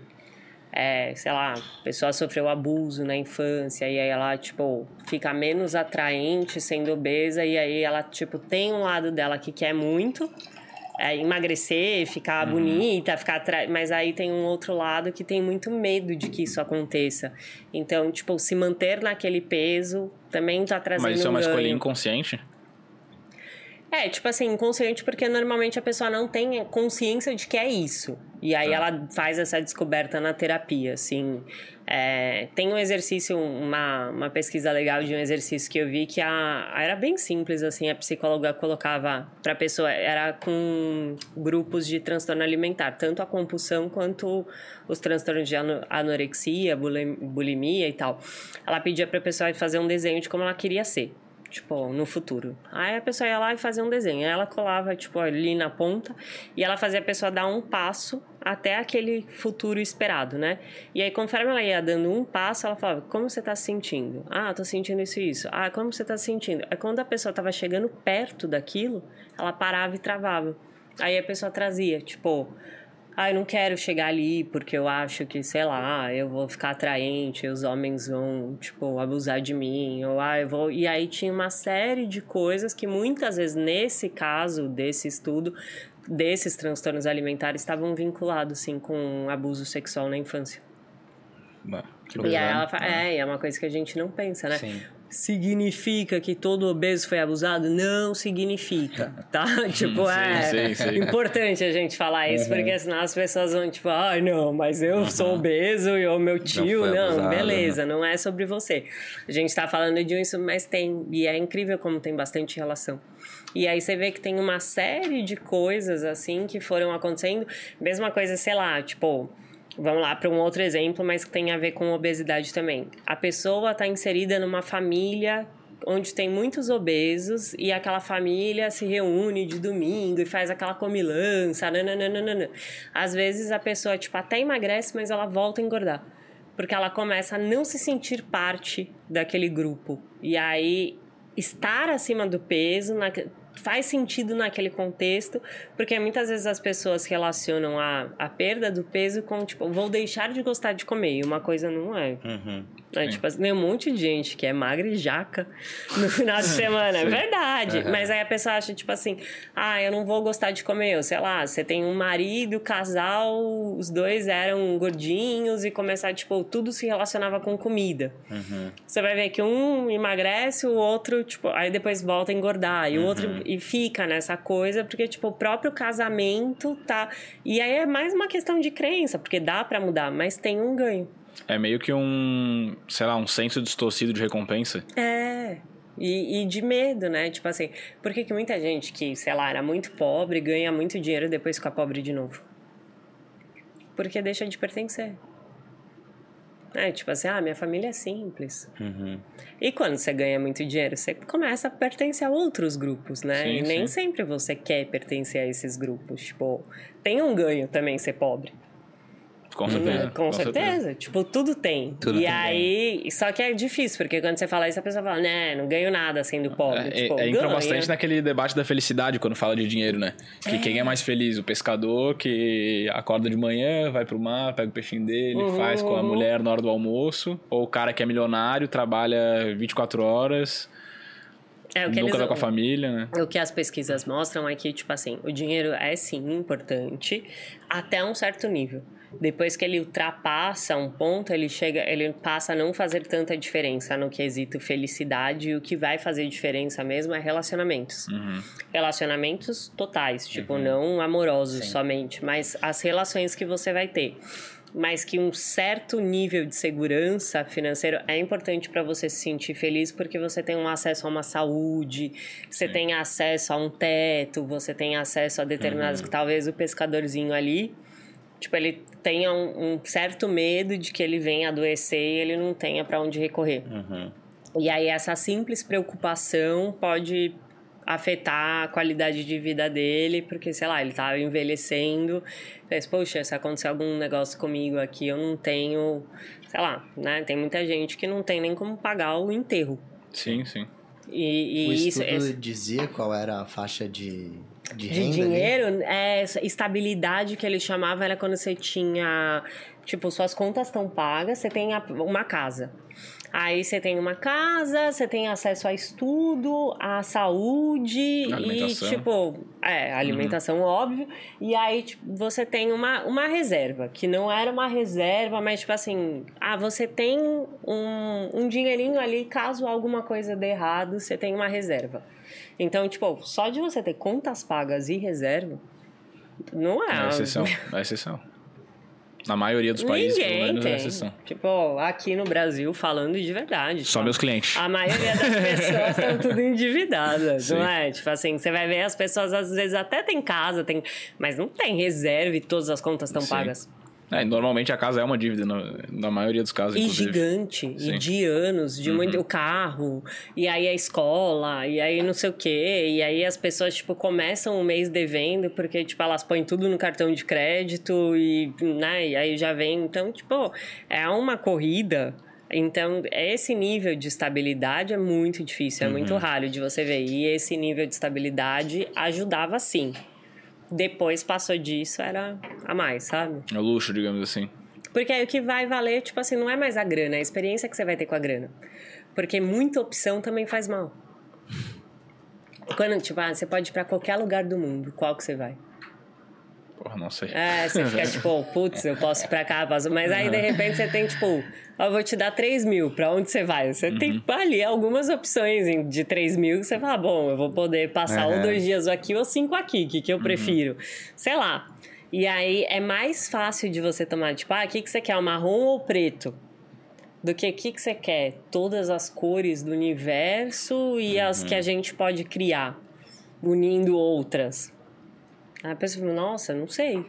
É, sei lá, a pessoa sofreu abuso na infância e aí ela, tipo, fica menos atraente sendo obesa e aí ela, tipo, tem um lado dela que quer muito, é, emagrecer, ficar bonita, ficar atrás. Mas aí tem um outro lado que tem muito medo de que isso aconteça. Então, tipo, se manter naquele peso também tá trazendo Mas isso é uma um escolha inconsciente? É, tipo assim, inconsciente porque normalmente a pessoa não tem consciência de que é isso. E aí ela faz essa descoberta na terapia, assim. É, tem um exercício, uma, uma pesquisa legal de um exercício que eu vi que a, era bem simples, assim, a psicóloga colocava pra pessoa, era com grupos de transtorno alimentar, tanto a compulsão quanto os transtornos de ano- anorexia, bulim- bulimia e tal. Ela pedia pra pessoa fazer um desenho de como ela queria ser tipo, no futuro. Aí a pessoa ia lá e fazia um desenho. Aí ela colava, tipo, ali na ponta e ela fazia a pessoa dar um passo até aquele futuro esperado, né? E aí, conforme ela ia dando um passo, ela falava, como você tá se sentindo? Ah, tô sentindo isso e isso. Ah, como você tá se sentindo? Aí, quando a pessoa tava chegando perto daquilo, ela parava e travava. Aí a pessoa trazia, tipo... Ah, eu não quero chegar ali porque eu acho que, sei lá, eu vou ficar atraente, os homens vão, tipo, abusar de mim, ou ah, eu vou. E aí tinha uma série de coisas que muitas vezes, nesse caso desse estudo, desses transtornos alimentares, estavam vinculados, sim, com abuso sexual na infância. Bah, E aí ela fala, é, e é uma coisa que a gente não pensa, né? Sim. Significa que todo obeso foi abusado? Não significa, tá? tipo, é sim, sim. importante a gente falar isso, porque senão as pessoas vão, tipo, ai, não, mas eu sou obeso e o meu tio, foi não, abusado, beleza, não é sobre você. A gente tá falando de isso, mas tem, e é incrível como tem bastante relação. E aí você vê que tem uma série de coisas, assim, que foram acontecendo. Mesma coisa, sei lá, tipo, Vamos lá para um outro exemplo, mas que tem a ver com obesidade também. A pessoa está inserida numa família onde tem muitos obesos e aquela família se reúne de domingo e faz aquela comilança, nananana. Às vezes a pessoa tipo até emagrece, mas ela volta a engordar, porque ela começa a não se sentir parte daquele grupo. E aí estar acima do peso na- faz sentido naquele contexto, porque muitas vezes as pessoas relacionam a, a perda do peso com, tipo, vou deixar de gostar de comer, e uma coisa não é. Uhum. É, tipo, tem um monte de gente que é magra e jaca no final de semana, é verdade. Uhum. Mas aí a pessoa acha, tipo assim, ah, eu não vou gostar de comer. Sei lá, você tem um marido, casal, os dois eram gordinhos e começar, tipo, tudo se relacionava com comida. Uhum. Você vai ver que um emagrece, o outro, tipo, aí depois volta a engordar. E o outro e fica nessa coisa, porque, tipo, o próprio casamento tá. E aí é mais uma questão de crença, porque dá para mudar, mas tem um ganho. É meio que um, sei lá, um senso distorcido de recompensa. É. E, e, de medo, né? Tipo assim, por que, que muita gente que, sei lá, era muito pobre ganha muito dinheiro e depois fica pobre de novo? Porque deixa de pertencer. É, tipo assim, ah, minha família é simples. Uhum. E quando você ganha muito dinheiro, você começa a pertencer a outros grupos, né? Sim, e nem sim. sempre você quer pertencer a esses grupos. Tipo, tem um ganho também ser pobre. Com certeza. Hum, Com, certeza. Tipo, tudo tem. Tudo e tem aí, só que é difícil, porque quando você fala isso, a pessoa fala, né, não ganho nada sendo pobre. É, tipo, é, entra ganha. bastante naquele debate da felicidade quando fala de dinheiro, né? Que quem é mais feliz? O pescador que acorda de manhã, vai pro mar, pega o peixinho dele, Uhum, faz com a uhum. mulher na hora do almoço. Ou o cara que é milionário, trabalha 24 horas, É, o que nunca eles- com a família, né? O que as pesquisas mostram é que, tipo assim, o dinheiro é sim importante até um certo nível. Depois que ele ultrapassa um ponto, ele chega, ele passa a não fazer tanta diferença no quesito felicidade. E o que vai fazer diferença mesmo é relacionamentos. Uhum. Relacionamentos totais, tipo, não amorosos somente, mas as relações que você vai ter. Mas que um certo nível de segurança financeiro é importante para você se sentir feliz, porque você tem um acesso a uma saúde, você tem acesso a um teto, você tem acesso a determinadas. Talvez o pescadorzinho ali, tipo, ele tenha um, um certo medo de que ele venha adoecer e ele não tenha para onde recorrer. Uhum. E aí essa simples preocupação pode afetar a qualidade de vida dele, porque, sei lá, ele tá envelhecendo, pensa, poxa, se acontecer algum negócio comigo aqui, eu não tenho, sei lá, né? Tem muita gente que não tem nem como pagar o enterro. Sim, sim. E, e o isso, estudo esse- dizia qual era a faixa de, de de ali? dinheiro, é, estabilidade que ele chamava era quando você tinha, tipo, suas contas estão pagas, você tem uma casa. Aí você tem uma casa, você tem acesso a estudo, a saúde e, tipo, é, alimentação, óbvio. E aí, tipo, você tem uma, uma reserva, que não era uma reserva, mas, tipo assim, ah, você tem um, um dinheirinho ali, caso alguma coisa dê errado, você tem uma reserva. Então, tipo, só de você ter contas pagas e reserva, não é. É exceção. É exceção. Na maioria dos países, pelo Ninguém menos, é tem. exceção. Tipo, aqui no Brasil, falando de verdade. Só tipo, meus clientes. A maioria das pessoas estão tudo endividadas, Sim. não é? Tipo assim, você vai ver as pessoas às vezes até tem casa, tem, mas não tem reserva e todas as contas estão pagas. É, normalmente a casa é uma dívida, na, na maioria dos casos, E inclusive. gigante, Sim. Uhum. e de anos, de muito o carro, e aí a escola, e aí não sei o quê, e aí as pessoas, tipo, começam o mês devendo, porque, tipo, elas põem tudo no cartão de crédito, e, né, e aí já vem, então, tipo, é uma corrida... Então, esse nível de estabilidade é muito difícil, é Uhum. muito raro de você ver. E esse nível de estabilidade ajudava sim. Depois passou disso, era a mais, sabe? É o luxo, digamos assim. Porque aí o que vai valer, tipo assim, não é mais a grana, é a experiência que você vai ter com a grana. Porque muita opção também faz mal. Quando, tipo, ah, você pode ir pra qualquer lugar do mundo, qual que você vai? Porra, não sei. É, você fica tipo, putz, eu posso ir pra cá, posso... mas aí de repente você tem tipo, eu vou te dar 3 mil, pra onde você vai? Você tem ali algumas opções de 3 mil que você fala, bom, eu vou poder passar ou Aham. dois dias aqui ou cinco aqui, o que, que eu prefiro? Sei lá. E aí é mais fácil de você tomar, tipo, ah, o que, que você quer, o marrom ou o preto? Do que o que, que você quer? Todas as cores do universo e as que a gente pode criar, unindo outras. Aí a pessoa fala, nossa, não sei.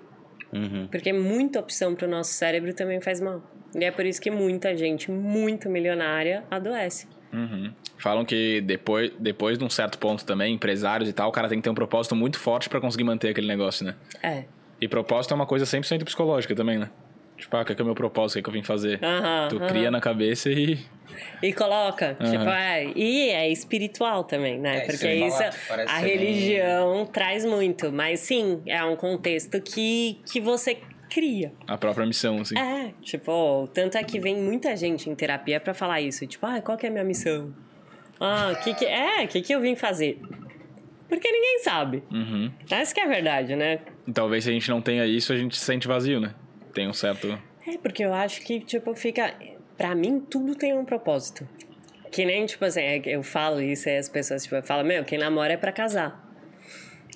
Uhum. Porque muita opção para o nosso cérebro também faz mal. E é por isso que muita gente muito milionária adoece. Uhum. Falam que depois, depois de um certo ponto também, empresários e tal, o cara tem que ter um propósito muito forte pra conseguir manter aquele negócio, né? É. E propósito é uma coisa 100% psicológica também, né? Tipo, ah, o que é, que é o meu propósito? O que é que eu vim fazer? Aham, tu aham. cria na cabeça e. E coloca, Aham. tipo, é, e é espiritual também, né? É, Porque isso, a ser bem- religião traz muito, mas sim, é um contexto que, que você cria. A própria missão, assim. É, tipo, tanto é que vem muita gente em terapia pra falar isso, tipo, ah, qual que é a minha missão? Ah, o que que é? O que que eu vim fazer? Porque ninguém sabe. Uhum. Essa que é a verdade, né? E talvez se a gente não tenha isso, a gente se sente vazio, né? Tem um certo. É, porque eu acho que, tipo, fica. Pra mim, tudo tem um propósito. Que nem, tipo assim, é eu falo isso e as pessoas, tipo, falam, meu, quem namora é pra casar.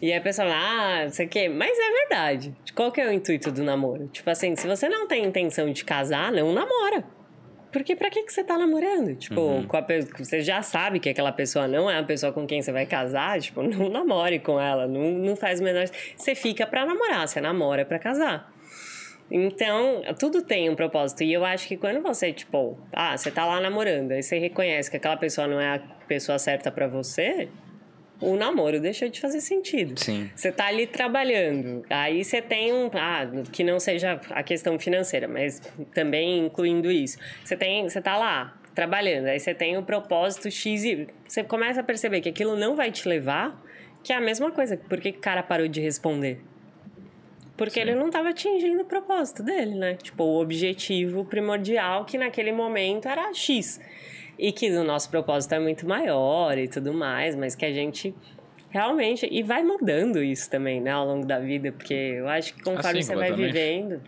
E aí a pessoa fala, ah, não sei o quê. Mas é verdade. Qual que é o intuito do namoro? Tipo assim, se você não tem intenção de casar, não namora. Porque pra que, que você tá namorando? Tipo, com a você já sabe que aquela pessoa não é a pessoa com quem você vai casar, tipo, não namore com ela, não, não faz o menor. Você fica pra namorar, você namora pra casar. Então, tudo tem um propósito. E eu acho que quando você, tipo, ah, você tá lá namorando, aí você reconhece que aquela pessoa não é a pessoa certa pra você, o namoro deixou de fazer sentido. Sim. Você tá ali trabalhando, aí você tem um. Ah, que não seja a questão financeira, mas também incluindo isso. Você tem. Você tá lá trabalhando, aí você tem o propósito X e você começa a perceber que aquilo não vai te levar, que é a mesma coisa. Por que o cara parou de responder? Porque ele não estava atingindo o propósito dele, né? Tipo, o objetivo primordial que naquele momento era X. E que o nosso propósito é muito maior e tudo mais, mas que a gente realmente. E vai mudando isso também, né, ao longo da vida, porque eu acho que conforme Assim, você vai vivendo,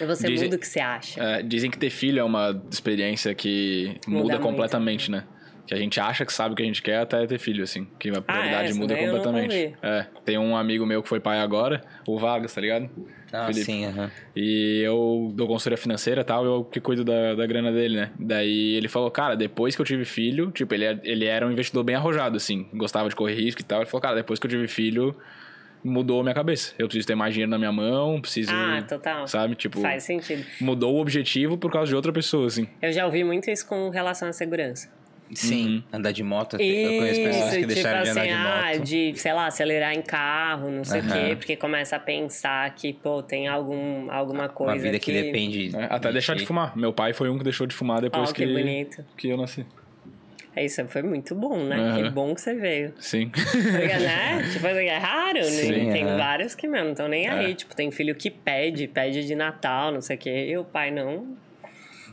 você Dizem- muda o que você acha. É, dizem que ter filho é uma experiência que Muda muda, muito. completamente, né? Que a gente acha que sabe o que a gente quer até ter filho, assim. Que a prioridade muda daí eu não completamente. É. Tem um amigo meu que foi pai agora, o Vargas, tá ligado? Ah, Felipe. sim, aham. E eu dou consultoria financeira e tal, eu que cuido da, da grana dele, né? Daí ele falou, cara, depois que eu tive filho, tipo, ele, é- ele era um investidor bem arrojado, assim, gostava de correr risco e tal. Ele falou, cara, depois que eu tive filho, mudou a minha cabeça. Eu preciso ter mais dinheiro na minha mão, preciso. Ah, total. Sabe? Tipo, Faz sentido. mudou o objetivo por causa de outra pessoa, assim. Eu já ouvi muito isso com relação à segurança. Sim, andar de moto. eu conheço pessoas Isso, que tipo deixaram de andar assim, de ah, moto. de, sei lá, acelerar em carro, não sei o Aham. quê, porque começa a pensar que, pô, tem algum, alguma coisa Uma vida que, depende. né? Até deixar de fumar. Meu pai foi um que deixou de fumar depois Ó, que que, bonito. que eu nasci. É, Isso foi muito bom, né? Aham. Que bom que você veio. Sim. Porque, né? Tipo, assim, é raro, né? Sim, Tem vários que, meu, não estão nem aí. É. Tipo, tem filho que pede, pede de Natal, não sei o quê. E o pai não...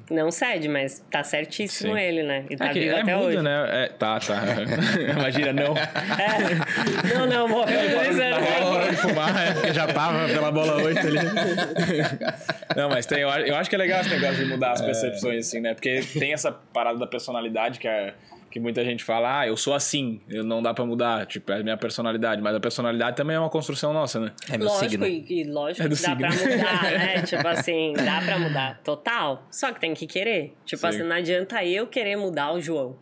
Não cede, mas tá certíssimo Sim. ele, né? E tá é que vivo é até muda, hoje. né? É, tá, tá. Imagina, não. É. Não, não, morreu de dois Na anos. hora de fumar, é porque já tava pela bola 8 ali. Não, mas tem, eu acho- eu acho que é legal esse negócio de mudar as percepções, assim, né? Porque tem essa parada da personalidade que é. Que muita gente fala, ah, eu sou assim, eu não dá pra mudar, tipo, é a minha personalidade. Mas a personalidade também é uma construção nossa, né? É meu lógico, signo. e, e lógico É do que dá signo. pra mudar, né? tipo assim, dá pra mudar. Total. Só que tem que querer. Tipo Sim. assim, não adianta eu querer mudar o João.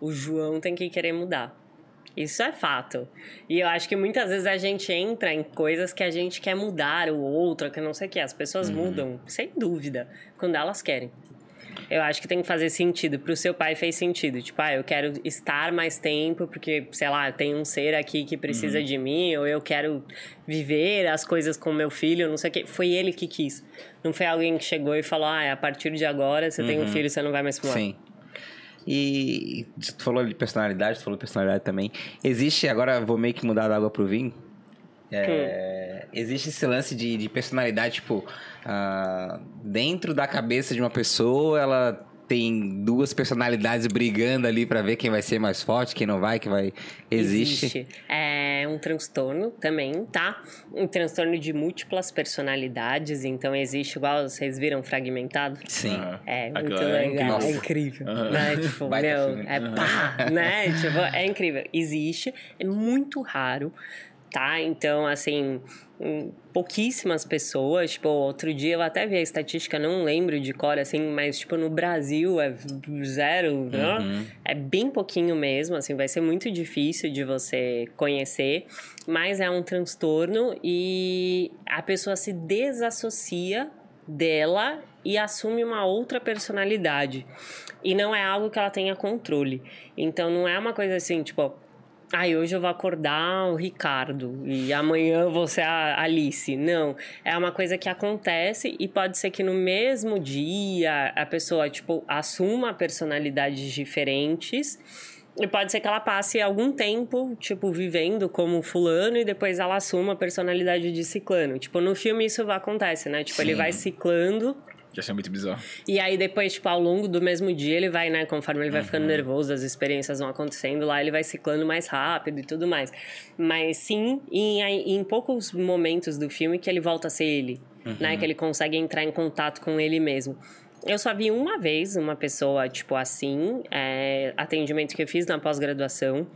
O João tem que querer mudar. Isso é fato. E eu acho que muitas vezes a gente entra em coisas que a gente quer mudar o outro, que não sei o que. As pessoas mudam, sem dúvida, quando elas querem. Eu acho que tem que fazer sentido. Pro seu pai fez sentido. Tipo, ah, eu quero estar mais tempo porque, sei lá, tem um ser aqui que precisa de mim, ou eu quero viver as coisas com meu filho, não sei o quê. Foi ele que quis. Não foi alguém que chegou e falou, ah, a partir de agora você tem um filho, você não vai mais fumar. Sim. E tu falou de personalidade, tu falou de personalidade também. Existe, agora vou meio que mudar da água pro vinho. É, Existe esse lance de, de personalidade, tipo, ah, dentro da cabeça de uma pessoa, ela tem duas personalidades brigando ali pra ver quem vai ser mais forte, quem não vai, quem vai. Existe. É um transtorno também, tá? Um transtorno de múltiplas personalidades. Então, existe, igual vocês viram, fragmentado. Sim. Aham. É muito é legal, incrível. é incrível. Aham. Né? Tipo, meu, é pá, né? Tipo, é incrível. Existe, é muito raro, tá? Então, assim, hum, pouquíssimas pessoas, tipo, outro dia eu até vi a estatística, não lembro de cor, assim, mas, tipo, no Brasil é zero, né? É bem pouquinho mesmo, assim, vai ser muito difícil de você conhecer, mas é um transtorno e a pessoa se desassocia dela e assume uma outra personalidade. E não é algo que ela tenha controle. Então não é uma coisa assim, tipo, ai, hoje eu vou acordar o Ricardo e amanhã eu vou ser a Alice. Não. É uma coisa que acontece e pode ser que no mesmo dia a pessoa, tipo, assuma personalidades diferentes. E pode ser que ela passe algum tempo, tipo, vivendo como fulano e depois ela assuma a personalidade de ciclano. Tipo, no filme isso acontece, né? Tipo, Sim. ele vai ciclando ia ser muito bizarro. E aí, depois, tipo, ao longo do mesmo dia, ele vai, né? Conforme ele vai uhum. ficando nervoso, as experiências vão acontecendo lá, ele vai ciclando mais rápido e tudo mais. Mas sim, em, em poucos momentos do filme que ele volta a ser ele, uhum. né? Que ele consegue entrar em contato com ele mesmo. Eu só vi uma vez uma pessoa, tipo, assim, é, atendimento que eu fiz na pós-graduação.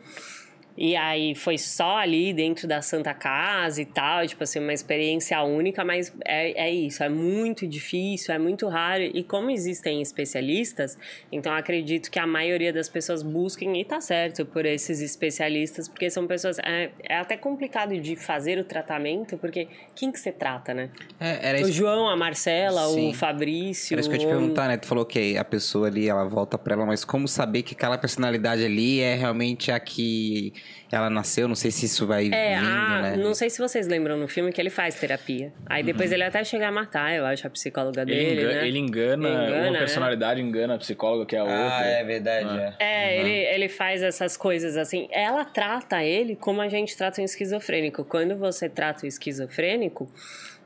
E aí foi só ali dentro da Santa Casa e tal, tipo assim, uma experiência única, mas é, é isso, é muito difícil, é muito raro. E como existem especialistas, então acredito que a maioria das pessoas busquem, e tá certo, por esses especialistas, porque são pessoas. É, é até complicado de fazer o tratamento, porque quem que você trata, né? É, o João, a Marcela, Sim. o Fabrício. Era isso que eu ia te perguntar, né? Tu falou que a pessoa ali, ela volta pra ela, mas como saber que aquela personalidade ali é realmente a que ela nasceu, não sei se isso vai é, vindo, a, né? Não sei se vocês lembram no filme que ele faz terapia. Aí uhum. depois ele até chega a matar, eu acho, a psicóloga ele dele, engana, né? Ele engana, engana uma né? personalidade engana a psicóloga que é a ah, outra. Ah, é verdade, ah. é. É, uhum. ele, ele faz essas coisas assim. Ela trata ele como a gente trata um esquizofrênico. Quando você trata o esquizofrênico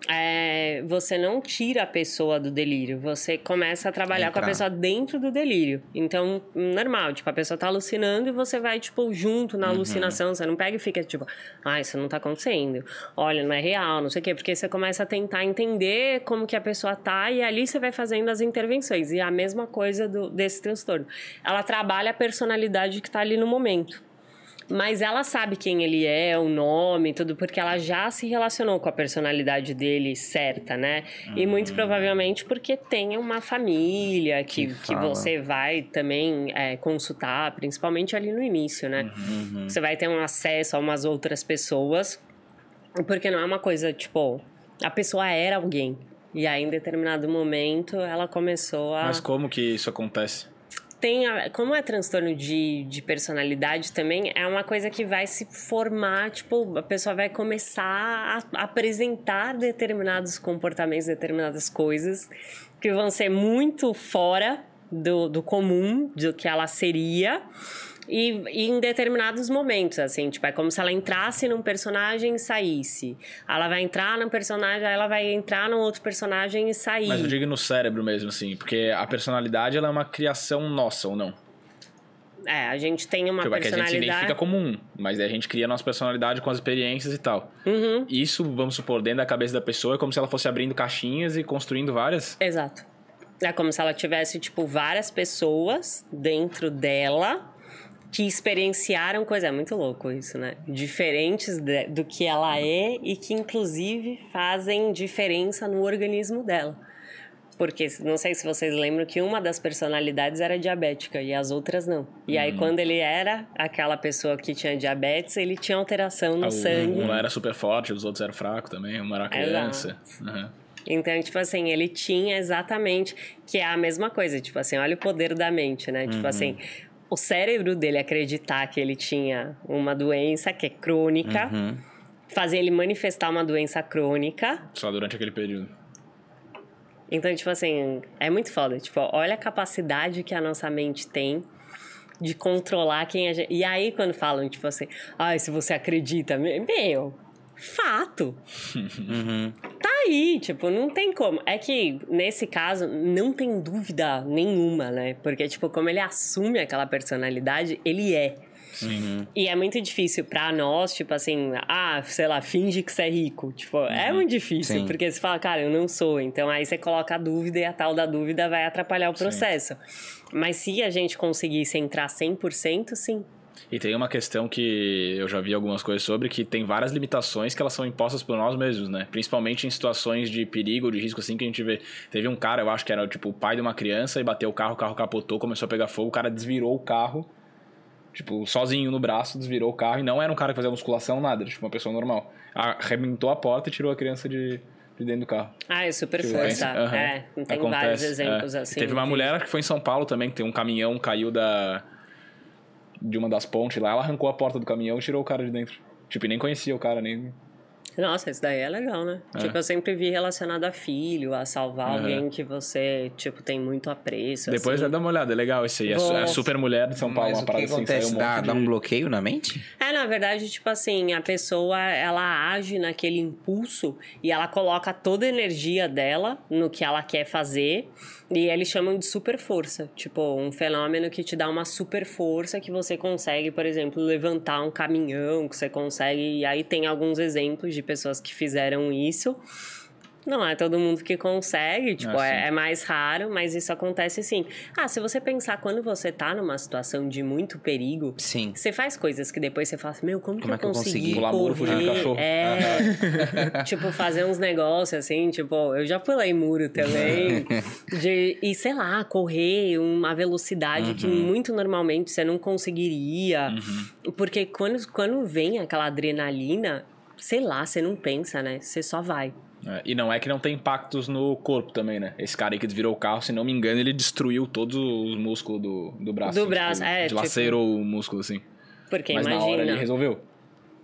é, você não tira a pessoa do delírio, você começa a trabalhar Entrar. com a pessoa dentro do delírio. Então, normal, tipo, a pessoa tá alucinando e você vai, tipo, junto na uhum. alucinação, você não pega e fica, tipo, ah, isso não tá acontecendo, olha, não é real, não sei o quê, porque você começa a tentar entender como que a pessoa tá e ali você vai fazendo as intervenções. E é a mesma coisa do, desse transtorno. Ela trabalha a personalidade que tá ali no momento. Mas ela sabe quem ele é, o nome, tudo, porque ela já se relacionou com a personalidade dele certa, né? Uhum. E muito provavelmente porque tem uma família que, que, que você vai também é, consultar, principalmente ali no início, né? Uhum. Você vai ter um acesso a umas outras pessoas, porque não é uma coisa tipo, a pessoa era alguém. E aí, em determinado momento, ela começou a. Mas como que isso acontece? Tem a, como é transtorno de, de personalidade também é uma coisa que vai se formar tipo a pessoa vai começar a apresentar determinados comportamentos determinadas coisas que vão ser muito fora do, do comum do que ela seria e, e, em determinados momentos, assim, tipo, é como se ela entrasse num personagem e saísse. Ela vai entrar num personagem, ela vai entrar num outro personagem e sair. Mas eu digo no cérebro mesmo, assim, porque a personalidade ela é uma criação nossa ou não? É, a gente tem uma tipo, personalidade... É que a gente identifica como um, mas a gente cria a nossa personalidade com as experiências e tal. Uhum. Isso, vamos supor, dentro da cabeça da pessoa é como se ela fosse abrindo caixinhas e construindo várias... Exato. É como se ela tivesse, tipo, várias pessoas dentro dela que experienciaram coisa. É muito louco isso, né? Diferentes de, do que ela é e que, inclusive, fazem diferença no organismo dela. Porque não sei se vocês lembram que uma das personalidades era diabética e as outras não. E uhum. aí, quando ele era aquela pessoa que tinha diabetes, ele tinha alteração no ah, sangue. Um era super forte, os outros eram fracos também, uma era criança. Uhum. Então, tipo assim, ele tinha exatamente que é a mesma coisa, tipo assim, olha o poder da mente, né? Tipo uhum. Tipo assim, o cérebro dele acreditar que ele tinha uma doença que é crônica, uhum. fazer ele manifestar uma doença crônica. Só durante aquele período. Então, tipo assim, é muito foda. Tipo, olha a capacidade que a nossa mente tem de controlar quem a gente. E aí, quando falam, tipo assim, ah, se você acredita, meu, fato. Uhum. Aí, tipo, não tem como. É que nesse caso não tem dúvida nenhuma, né? Porque, tipo, como ele assume aquela personalidade, ele é. Sim. E é muito difícil para nós, tipo assim, ah, sei lá, finge que você é rico. Tipo, é uhum. é muito difícil, Sim. porque você fala, cara, eu não sou. Então aí você coloca a dúvida e a tal da dúvida vai atrapalhar o processo. Sim. Mas se a gente conseguisse entrar 100%, sim, e tem uma questão que eu já vi algumas coisas sobre, que tem várias limitações que elas são impostas por nós mesmos, né? Principalmente em situações de perigo, de risco, assim, que a gente vê. Teve um cara, eu acho que era tipo o pai de uma criança, e bateu o carro, o carro capotou, começou a pegar fogo, o cara desvirou o carro, tipo, sozinho no braço, desvirou o carro, e não era um cara que fazia musculação, nada, era tipo uma pessoa normal. Arrebentou a porta e tirou a criança de, de dentro do carro. Ah, é super tipo, força. Uhum. É, tem Acontece, vários exemplos é. assim. Teve uma mulher que foi em São Paulo também, que tem um caminhão, caiu da de uma das pontes lá, ela arrancou a porta do caminhão e tirou o cara de dentro. Tipo, e nem conhecia o cara, nem. Nossa, isso daí é legal, né? É. Tipo, eu sempre vi relacionado a filho, a salvar Aham. alguém que você, tipo, tem muito apreço. Depois assim. vai dar uma olhada, é legal esse aí. Vou- super mulher de São Paulo, Mas uma o que parada assim, acontece? um Dá, monte dá de- um bloqueio na mente? É, na verdade, tipo assim, a pessoa, ela age naquele impulso e ela coloca toda a energia dela no que ela quer fazer e eles chamam de super força. Tipo, um fenômeno que te dá uma super força que você consegue, por exemplo, levantar um caminhão, que você consegue... E aí tem alguns exemplos de pessoas que fizeram isso... Não é todo mundo que consegue, tipo, Ah, sim. é, é mais raro, mas isso acontece sim. Ah, se você pensar quando você tá numa situação de muito perigo, Sim. você faz coisas que depois você fala assim, meu, como, Como é que eu que eu consegui? Pular muro, fugir correr? cachorro. É, tipo, fazer uns negócios assim, tipo, eu já pulei muro também. de, e sei lá, correr uma velocidade que Uhum. muito normalmente você não conseguiria. Porque quando, quando vem aquela adrenalina, sei lá, você não pensa, né? Você só vai. É, e não é que não tem impactos no corpo também, né? Esse cara aí que desvirou o carro, se não me engano, ele destruiu todos os músculos do, do braço. Do braço, é, tipo- Dilacerou o músculo, assim. Porque Mas imagina. na hora ele resolveu.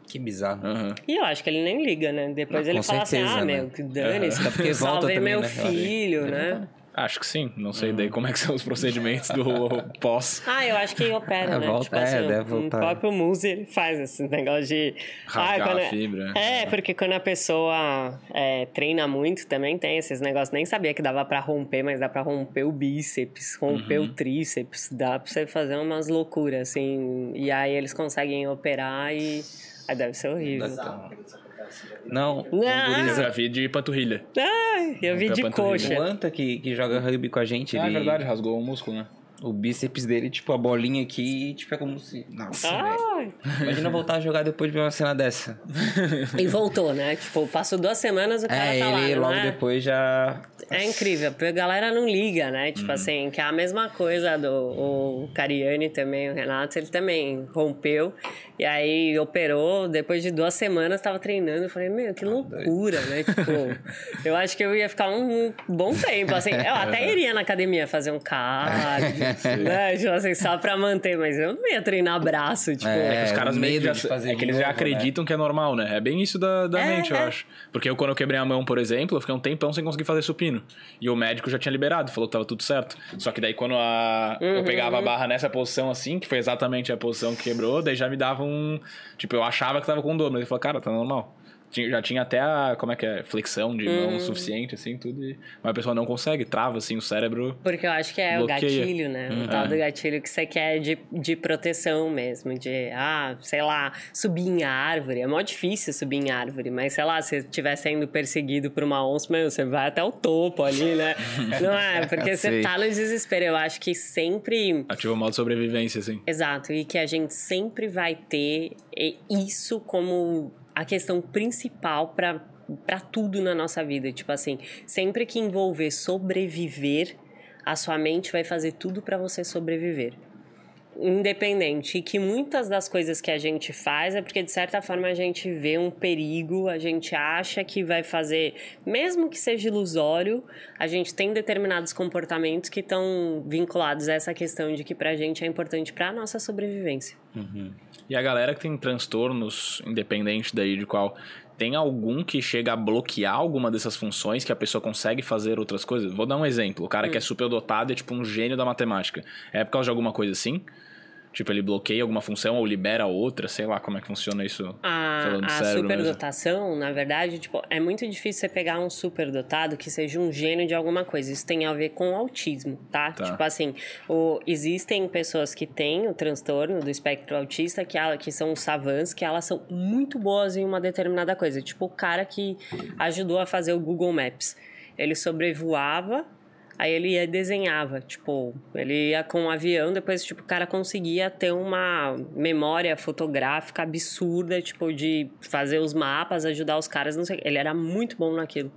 Que bizarro. Aham. E eu acho que ele nem liga, né? Depois Ah, ele fala assim, certeza, ah, né? meu, que dane-se. Até porque volta também, meu né? Filho, né? Acho que sim. Não sei Uhum. daí como é que são os procedimentos do pós. Ah, eu acho que opera, É, né? volta, tipo é, assim, deve o voltar. próprio Muzi, ele faz esse negócio de... Rasgar quando a é- fibra. É, porque quando a pessoa é, treina muito, também tem esses negócios. Nem sabia que dava pra romper, mas dá pra romper o bíceps, romper Uhum. o tríceps. Dá pra você fazer umas loucuras, assim. E aí eles conseguem operar e... Aí deve ser horrível. Não, o Ah! Eu guriza- já vi de panturrilha. Ai, eu vi de panturrilha. coxa. o Anta que, que joga rugby com a gente, Ah, é ele, verdade, rasgou o músculo, né? O bíceps dele, tipo, a bolinha aqui, tipo, é como se... Nossa. Ai. Imagina voltar a jogar depois de uma cena dessa. E voltou, né? Tipo, passou duas semanas o cara É, tá lá, ele não logo é? depois já... É incrível, porque a galera não liga, né? Tipo assim, que é a mesma coisa do o Cariani também, o Renato, ele também rompeu. E aí operou, depois de duas semanas tava treinando. Eu falei, meu, que loucura, né? Tipo, eu acho que eu ia ficar um bom tempo, assim. Eu até iria na academia fazer um cardio, né? Tipo assim, só pra manter, mas eu não ia treinar braço, tipo. É, Os caras meio que medo já, de fazer é que eles já novo, acreditam que é normal, né? É bem isso da, da É, mente, eu é. acho. Porque eu, quando eu quebrei a mão, por exemplo, eu fiquei um tempão sem conseguir fazer supino. E o médico já tinha liberado, falou que tava tudo certo. Só que daí quando a, eu Uhum. pegava a barra nessa posição assim, que foi exatamente a posição que quebrou, daí já me dava um. Tipo, eu achava que tava com dor, mas ele falou, cara, tá normal. Tinha- Já tinha até a, como é que é, flexão de mão suficiente, assim, tudo. e- Mas a pessoa não consegue, trava, assim, o cérebro. Porque eu acho que é o Bloqueia. gatilho, né? O tal do gatilho que você quer de, de proteção mesmo. De, ah, sei lá, subir em árvore. É mó difícil subir em árvore, mas sei lá, se estiver sendo perseguido por uma onça, meu, você vai até o topo ali, né? Não é? Porque você tá no desespero. Eu acho que sempre. Ativa o modo sobrevivência, assim. Exato, e que a gente sempre vai ter isso como a questão principal para para tudo na nossa vida, tipo assim, sempre que envolver sobreviver, a sua mente vai fazer tudo para você sobreviver. Independente, e que muitas das coisas que a gente faz é porque de certa forma a gente vê um perigo, a gente acha que vai fazer, mesmo que seja ilusório, a gente tem determinados comportamentos que estão vinculados a essa questão de que pra gente é importante pra nossa sobrevivência. E a galera que tem transtornos, independente daí de qual, tem algum que chega a bloquear alguma dessas funções que a pessoa consegue fazer outras coisas? Vou dar um exemplo. O cara que é super dotado é tipo um gênio da matemática. É por causa de alguma coisa assim? Tipo, ele bloqueia alguma função ou libera outra, sei lá como é que funciona isso. A, Falando a sério mesmo. superdotação, na verdade, tipo, é muito difícil você pegar um superdotado que seja um gênio de alguma coisa. Isso tem a ver com autismo, tá? Tá. Tipo assim, o, existem pessoas que têm o transtorno do espectro autista, que, ela, que são os savants, que elas são muito boas em uma determinada coisa. Tipo, o cara que ajudou a fazer o Google Maps. Ele sobrevoava Aí ele ia desenhava, tipo, ele ia com um avião, depois, tipo, o cara conseguia ter uma memória fotográfica absurda, tipo, de fazer os mapas, ajudar os caras, não sei. Ele era muito bom naquilo.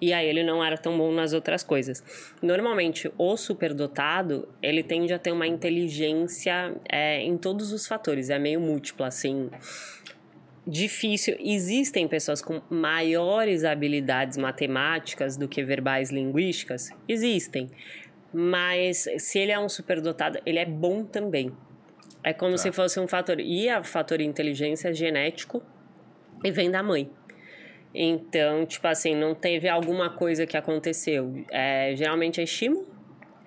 E aí ele não era tão bom nas outras coisas. Normalmente, o superdotado, ele tende a ter uma inteligência é, em todos os fatores, é meio múltipla, assim difícil. Existem pessoas com maiores habilidades matemáticas do que verbais linguísticas? Existem. Mas se ele é um superdotado, ele é bom também. É como Tá. se fosse um fator. E a fator inteligência é genético e vem da mãe. Então, tipo assim, não teve alguma coisa que aconteceu. É, geralmente é estímulo,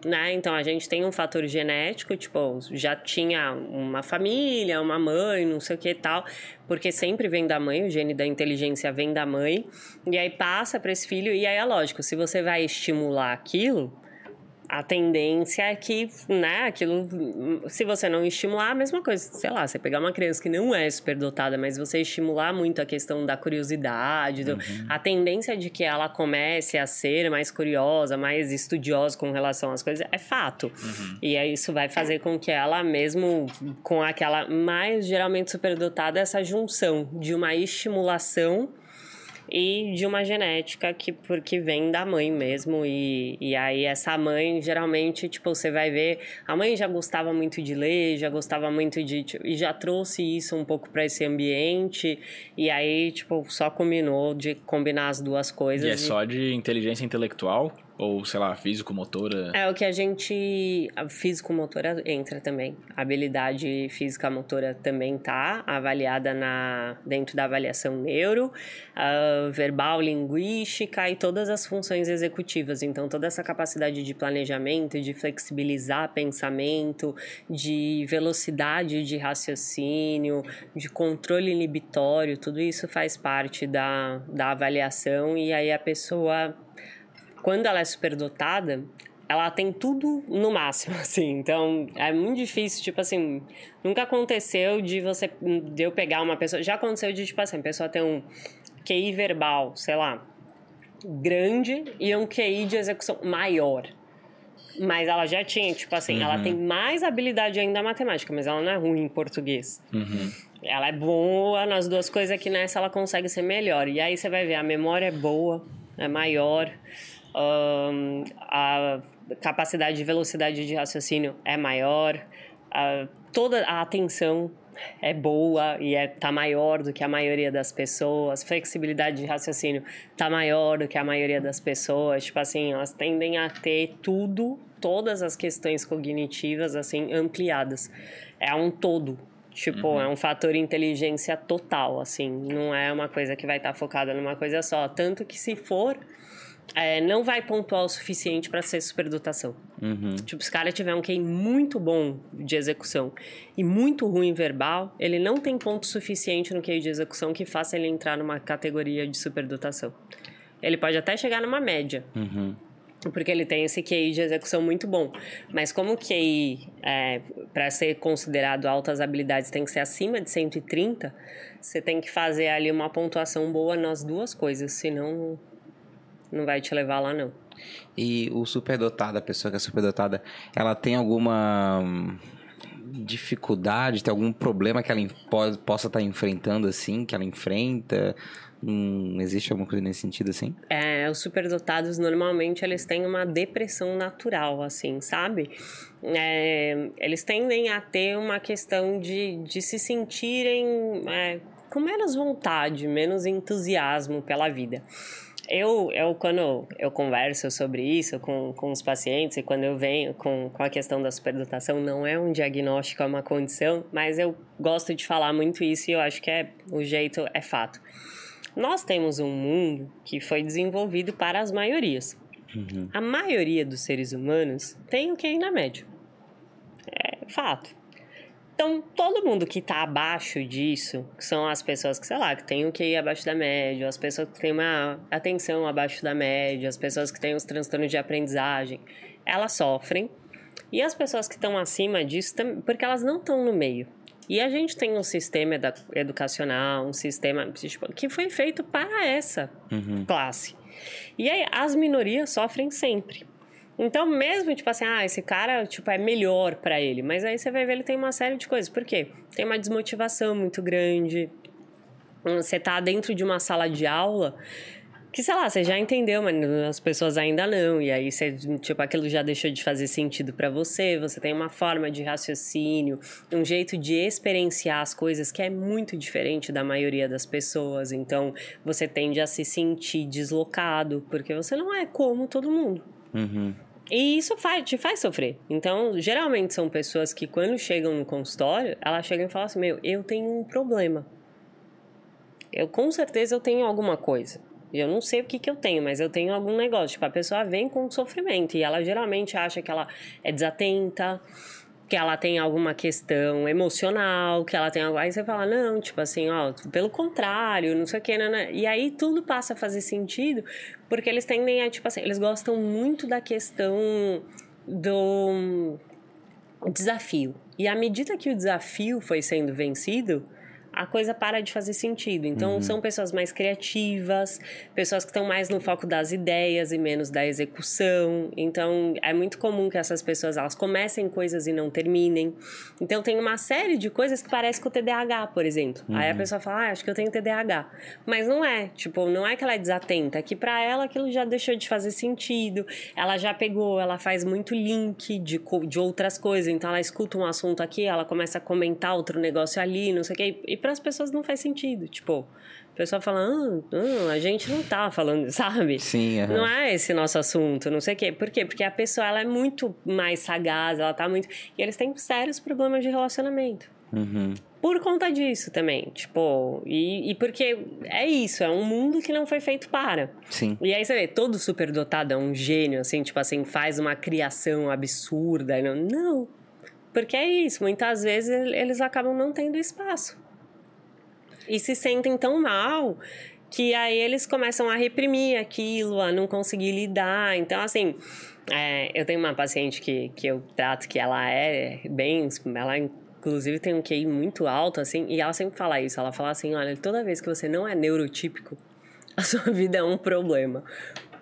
né? Então a gente tem um fator genético, tipo, já tinha uma família, uma mãe, não sei o que e tal, porque sempre vem da mãe, o gene da inteligência vem da mãe, e aí passa para esse filho, e aí é lógico, se você vai estimular aquilo, a tendência é que, né, aquilo, se você não estimular, a mesma coisa, sei lá, você pegar uma criança que não é superdotada, mas você estimular muito a questão da curiosidade, do, a tendência de que ela comece a ser mais curiosa, mais estudiosa com relação às coisas, é fato. E aí isso vai fazer com que ela, mesmo com aquela mais geralmente superdotada, essa junção de uma estimulação e de uma genética que porque vem da mãe mesmo e, e aí essa mãe geralmente tipo você vai ver a mãe já gostava muito de ler já gostava muito de tipo, e já trouxe isso um pouco para esse ambiente e aí tipo só combinou de combinar as duas coisas E é e- só de inteligência intelectual? Ou, sei lá, físico-motora? é o que a gente. Físico-motora entra também. A habilidade física-motora também tá avaliada na, dentro da avaliação neuro, ah, verbal, linguística e todas as funções executivas. Então, toda essa capacidade de planejamento, de flexibilizar pensamento, de velocidade de raciocínio, de controle inibitório, tudo isso faz parte da, da avaliação e aí a pessoa quando ela é superdotada, ela tem tudo no máximo, assim. Então, é muito difícil, tipo assim, nunca aconteceu de você de eu pegar uma pessoa, já aconteceu de tipo assim, a pessoa ter um QI verbal, sei lá, grande e um QI de execução maior. Mas ela já tinha, tipo assim, ela tem mais habilidade ainda na matemática, mas ela não é ruim em português. Ela é boa nas duas coisas que nessa ela consegue ser melhor. E aí você vai ver, a memória é boa, é maior, a capacidade de velocidade de raciocínio é maior, a- toda a atenção é boa e é, tá maior do que a maioria das pessoas, flexibilidade de raciocínio tá maior do que a maioria das pessoas, tipo assim, elas tendem a ter tudo, todas as questões cognitivas assim ampliadas. É um todo, Tipo, é um fator inteligência total, assim. Não é uma coisa que vai estar focada numa coisa só. Tanto que se for, é, não vai pontuar o suficiente para ser superdotação. Tipo, se o cara tiver um QI muito bom de execução e muito ruim verbal, ele não tem ponto suficiente no QI de execução que faça ele entrar numa categoria de superdotação. Ele pode até chegar numa média, porque ele tem esse QI de execução muito bom. Mas como o QI, é, para ser considerado altas habilidades, tem que ser acima de 130, você tem que fazer ali uma pontuação boa nas duas coisas, senão não vai te levar lá não. E o superdotado, a pessoa que é superdotada, ela tem alguma hum, dificuldade, tem algum problema que ela possa estar enfrentando assim, que ela enfrenta? Hum, existe alguma coisa nesse sentido assim? É, os superdotados normalmente eles têm uma depressão natural, assim, sabe? É, eles tendem a ter uma questão de, de se sentirem é, com menos vontade, menos entusiasmo pela vida. Eu, eu, quando eu converso sobre isso com, com os pacientes e quando eu venho com, com a questão da superdotação, não é um diagnóstico, é uma condição, mas eu gosto de falar muito isso e eu acho que é, o jeito é fato. Nós temos um mundo que foi desenvolvido para as maiorias. A maioria dos seres humanos tem o QI na média. É fato. Então, todo mundo que está abaixo disso, que são as pessoas que, sei lá, que têm o QI abaixo da média, as pessoas que têm uma atenção abaixo da média, as pessoas que têm os transtornos de aprendizagem, elas sofrem. E as pessoas que estão acima disso, porque elas não estão no meio. E a gente tem um sistema edu- educacional, um sistema que foi feito para essa classe. E aí, as minorias sofrem sempre. Então, mesmo, tipo assim, ah, esse cara, tipo, é melhor pra ele. Mas aí você vai ver, ele tem uma série de coisas. Por quê? Tem uma desmotivação muito grande. Hum, Você tá dentro de uma sala de aula que, sei lá, você já entendeu, mas as pessoas ainda não. E aí, você, tipo, aquilo já deixou de fazer sentido pra você. Você tem uma forma de raciocínio, um jeito de experienciar as coisas que é muito diferente da maioria das pessoas. Então, você tende a se sentir deslocado, porque você não é como todo mundo. Uhum. E isso faz, te faz sofrer. Então, geralmente são pessoas que, quando chegam no consultório, elas chegam e falam assim: Meu, eu tenho um problema. Eu com certeza eu tenho alguma coisa. Eu não sei o que, que eu tenho, mas eu tenho algum negócio. Tipo, a pessoa vem com sofrimento e ela geralmente acha que ela é desatenta, que ela tem alguma questão emocional, que ela tem algo. Aí você fala, não, tipo assim, ó, pelo contrário, não sei o que, né, né? E aí tudo passa a fazer sentido, porque eles tendem a, tipo assim, eles gostam muito da questão do desafio. E à medida que o desafio foi sendo vencido, a coisa para de fazer sentido. Então, uhum. são pessoas mais criativas, pessoas que estão mais no foco das ideias e menos da execução. Então, é muito comum que essas pessoas elas comecem coisas e não terminem. Então, tem uma série de coisas que parece com o TDAH, por exemplo. Uhum. Aí a uhum. pessoa fala, ah, acho que eu tenho TDAH. Mas não é. Tipo, não é que ela é desatenta, é que para ela aquilo já deixou de fazer sentido. Ela já pegou, ela faz muito link de, de outras coisas. Então, ela escuta um assunto aqui, ela começa a comentar outro negócio ali, não sei o quê. E para as pessoas não faz sentido. Tipo, o pessoal fala, ah, ah, a gente não tá falando, sabe? Sim, Não é esse nosso assunto, não sei o quê. Por quê? Porque a pessoa ela é muito mais sagaz, ela tá muito. E eles têm sérios problemas de relacionamento. Uhum. Por conta disso também, tipo, e, e, porque é isso, é um mundo que não foi feito para. Sim. E aí você vê, todo superdotado é um gênio, assim, tipo assim, faz uma criação absurda. Não, não. Porque é isso, muitas vezes eles acabam não tendo espaço e se sentem tão mal que aí eles começam a reprimir aquilo, a não conseguir lidar. Então, assim, é, eu tenho uma paciente que, que eu trato que ela é bem. Ela, inclusive, tem um QI muito alto, assim, e ela sempre fala isso. Ela fala assim: olha, toda vez que você não é neurotípico, a sua vida é um problema.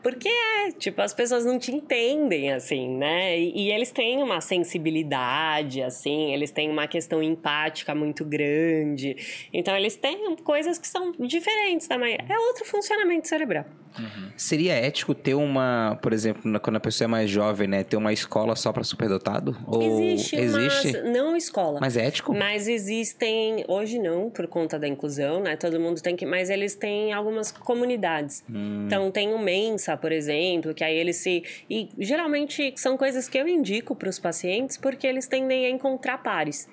Porque é, tipo, as pessoas não te entendem, assim, né? E, e, eles têm uma sensibilidade, assim, eles têm uma questão empática muito grande. Então, eles têm coisas que são diferentes também. É outro funcionamento cerebral. Uhum. Seria ético ter uma, por exemplo, quando a pessoa é mais jovem, né, ter uma escola só para superdotado? Ou existe, existe? Mas não escola. Mas é ético? Mas existem, hoje não, por conta da inclusão, né? Todo mundo tem que, mas eles têm algumas comunidades. Hum. Então tem o Mensa, por exemplo, que aí eles se e geralmente são coisas que eu indico para os pacientes porque eles tendem a encontrar pares.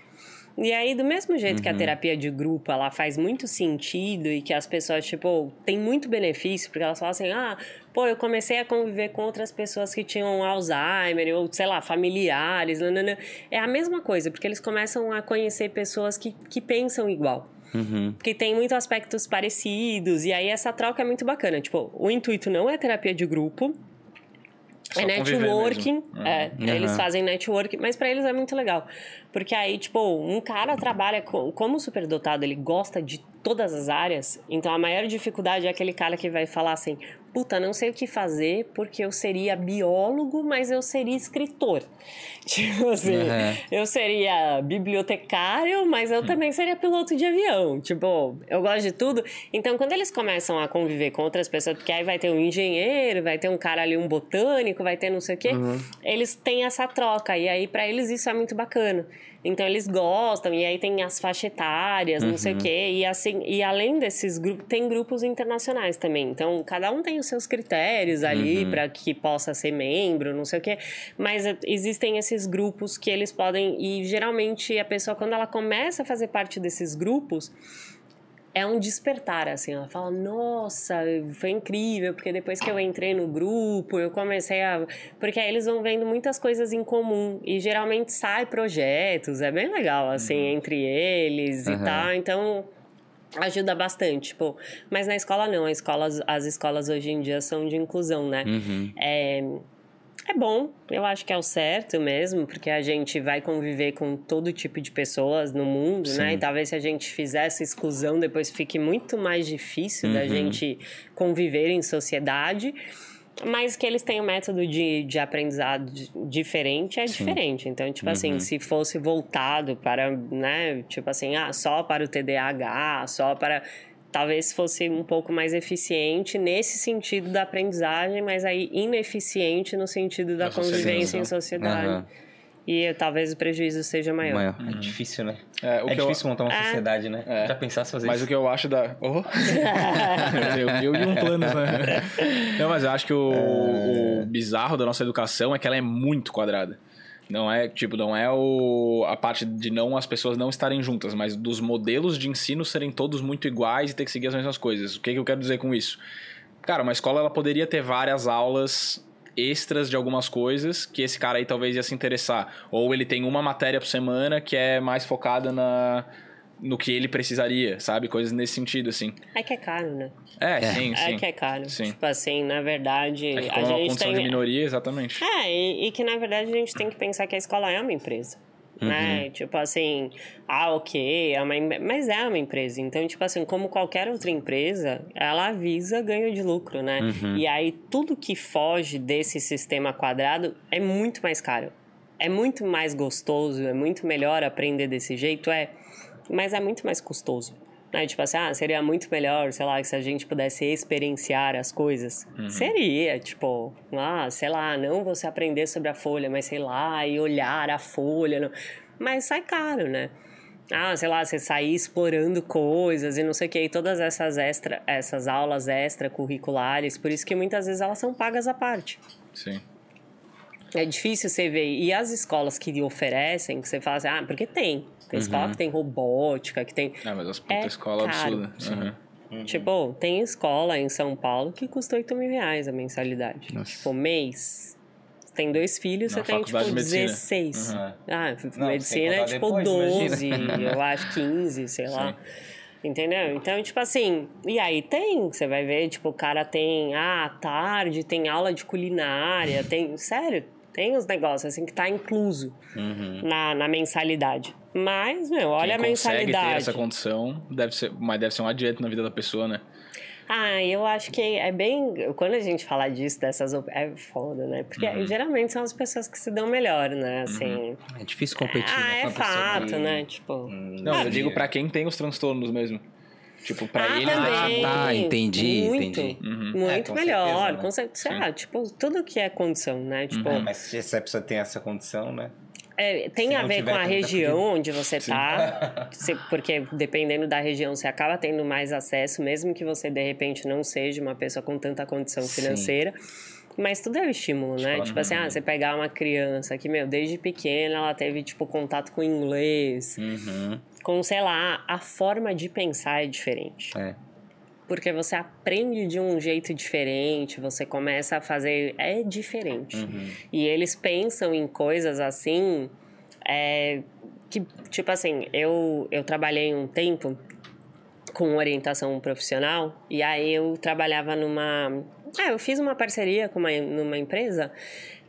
E aí, do mesmo jeito uhum. que a uhum. terapia de grupo, ela faz muito sentido e que as pessoas, tipo, tem muito benefício, porque elas falam assim, ah, pô, eu comecei a conviver com outras pessoas que tinham Alzheimer, ou, sei lá, familiares, nanana. é a mesma coisa, porque eles começam a conhecer pessoas que, que pensam igual. Uhum. Que tem muitos aspectos parecidos, e aí essa troca é muito bacana. Tipo, o intuito não é terapia de grupo, é networking, é, uhum. eles fazem networking, mas para eles é muito legal. Porque aí, tipo, um cara trabalha com, como superdotado, ele gosta de todas as áreas, então a maior dificuldade é aquele cara que vai falar assim: puta, não sei o que fazer porque eu seria biólogo, mas eu seria escritor. Tipo assim, uhum. eu seria bibliotecário, mas eu também seria piloto de avião. Tipo, eu gosto de tudo. Então, quando eles começam a conviver com outras pessoas, porque aí vai ter um engenheiro, vai ter um cara ali, um botânico, vai ter não sei o quê, uhum. eles têm essa troca. E aí, para eles, isso é muito bacana. Então eles gostam, e aí tem as faixas etárias, uhum. não sei o uhum. quê. E assim, e além desses grupos, tem grupos internacionais também. Então, cada um tem os seus critérios ali uhum. para que possa ser membro, não sei o quê. Mas existem esses grupos que eles podem. E geralmente a pessoa, quando ela começa a fazer parte desses grupos, é um despertar, assim. Ela fala, nossa, foi incrível, porque depois que eu entrei no grupo, eu comecei a. Porque aí eles vão vendo muitas coisas em comum. E geralmente sai projetos, é bem legal, assim, uhum. entre eles uhum. e tal. Então ajuda bastante, tipo, mas na escola não, as escolas, as escolas hoje em dia são de inclusão, né? Uhum. É, é bom, eu acho que é o certo mesmo, porque a gente vai conviver com todo tipo de pessoas no mundo, Sim. né? E talvez se a gente fizer essa exclusão, depois fique muito mais difícil uhum. da gente conviver em sociedade. Mas que eles têm um método de, de aprendizado diferente é Sim. diferente. Então, tipo assim, uhum. assim, se fosse voltado para, né, tipo assim, ah, só para o TDAH, só para talvez fosse um pouco mais eficiente nesse sentido da aprendizagem, mas aí ineficiente no sentido da, da convivência em sociedade. Uhum. e talvez o prejuízo seja maior. Maior. É difícil, né? É, o É que eu- difícil montar uma É. sociedade, né? É. Já pensasse fazer Mas isso? o que eu acho da. Oh. eu, eu e um plano, né? Não, mas eu acho que o, o bizarro da nossa educação é que ela é muito quadrada. Não é, tipo, não é o, a parte de não as pessoas não estarem juntas, mas dos modelos de ensino serem todos muito iguais e ter que seguir as mesmas coisas. O que, que eu quero dizer com isso? Cara, uma escola ela poderia ter várias aulas extras de algumas coisas que esse cara aí talvez ia se interessar. Ou ele tem uma matéria por semana que é mais focada na, no que ele precisaria, sabe? Coisas nesse sentido, assim. É que é caro, né? É, sim, sim. É que é caro. Sim. Tipo assim, na verdade, É que a como é uma gente condição tem... de minoria, exatamente. É, e, e que na verdade a gente tem que pensar que a escola é uma empresa. Uhum. Né? Tipo assim, ah, ok, é uma, mas é uma empresa. Então, tipo assim, como qualquer outra empresa, ela visa ganho de lucro, né? Uhum. E aí tudo que foge desse sistema quadrado é muito mais caro. É muito mais gostoso, é muito melhor aprender desse jeito, é, mas é muito mais custoso. Né? Tipo assim, ah, seria muito melhor, sei lá, se a gente pudesse experienciar as coisas. Seria, tipo, ah, sei lá, não você aprender sobre a folha, mas sei lá, e olhar a folha. Não. Mas sai caro, né? Ah, sei lá, você sair explorando coisas e não sei o que, e todas essas extra, essas aulas extracurriculares, por isso que muitas vezes elas são pagas à parte. Sim. É difícil você ver. E as escolas que oferecem, que você fala assim, ah, porque tem. Tem escola que tem robótica, que tem. Ah, mas as puta É escola caro. absurda. Uhum. Tipo, tem escola em São Paulo que custa 8 mil reais a mensalidade. Tipo, mês. Você tem dois filhos, Na você tem, tipo, de medicina. 16. Uhum. Ah, Não, medicina é tipo depois, 12, imagina. eu acho 15, sei lá. Entendeu? Então, tipo assim, e aí tem, você vai ver, tipo, o cara tem, ah, tarde tem aula de culinária, tem, sério, tem os negócios assim que tá incluso na, na mensalidade. Mas, meu, olha Uhum. Quem a consegue ter mensalidade. essa condição, deve ser, mas deve ser um adianto na vida da pessoa, né? Ah, eu acho que é bem. Quando a gente fala disso, dessas. É foda, né? Porque Uhum. geralmente são as pessoas que se dão melhor, né? Assim. É difícil competir. Ah, né, é uma pessoa fato, que- né? Tipo. Não, Ah, eu digo pra quem tem os transtornos mesmo. Tipo, pra ah, ele. também. Ah, tá, entendi, muito, entendi. Uhum. Muito É, com melhor. certeza, né? Com certeza. Ah, tipo, tudo que é condição, né? Tipo, Ah, Mas se essa pessoa tem essa condição, né? É, tem Se a ver com a tá região onde você tá. Você- porque dependendo da região, você acaba tendo mais acesso, mesmo que você, de repente, não seja uma pessoa com tanta condição Sim. financeira. Mas tudo é o estímulo, né? Escola Tipo assim, ah, você pegar uma criança que, meu, desde pequena ela teve, tipo, contato com inglês, Uhum. com, sei lá, a forma de pensar é diferente. É. Porque você aprende de um jeito diferente, você começa a fazer. É diferente. Uhum. E eles pensam em coisas assim. é, que, tipo assim, eu, eu trabalhei um tempo com orientação profissional e aí eu trabalhava numa. É, eu fiz uma parceria com uma, numa empresa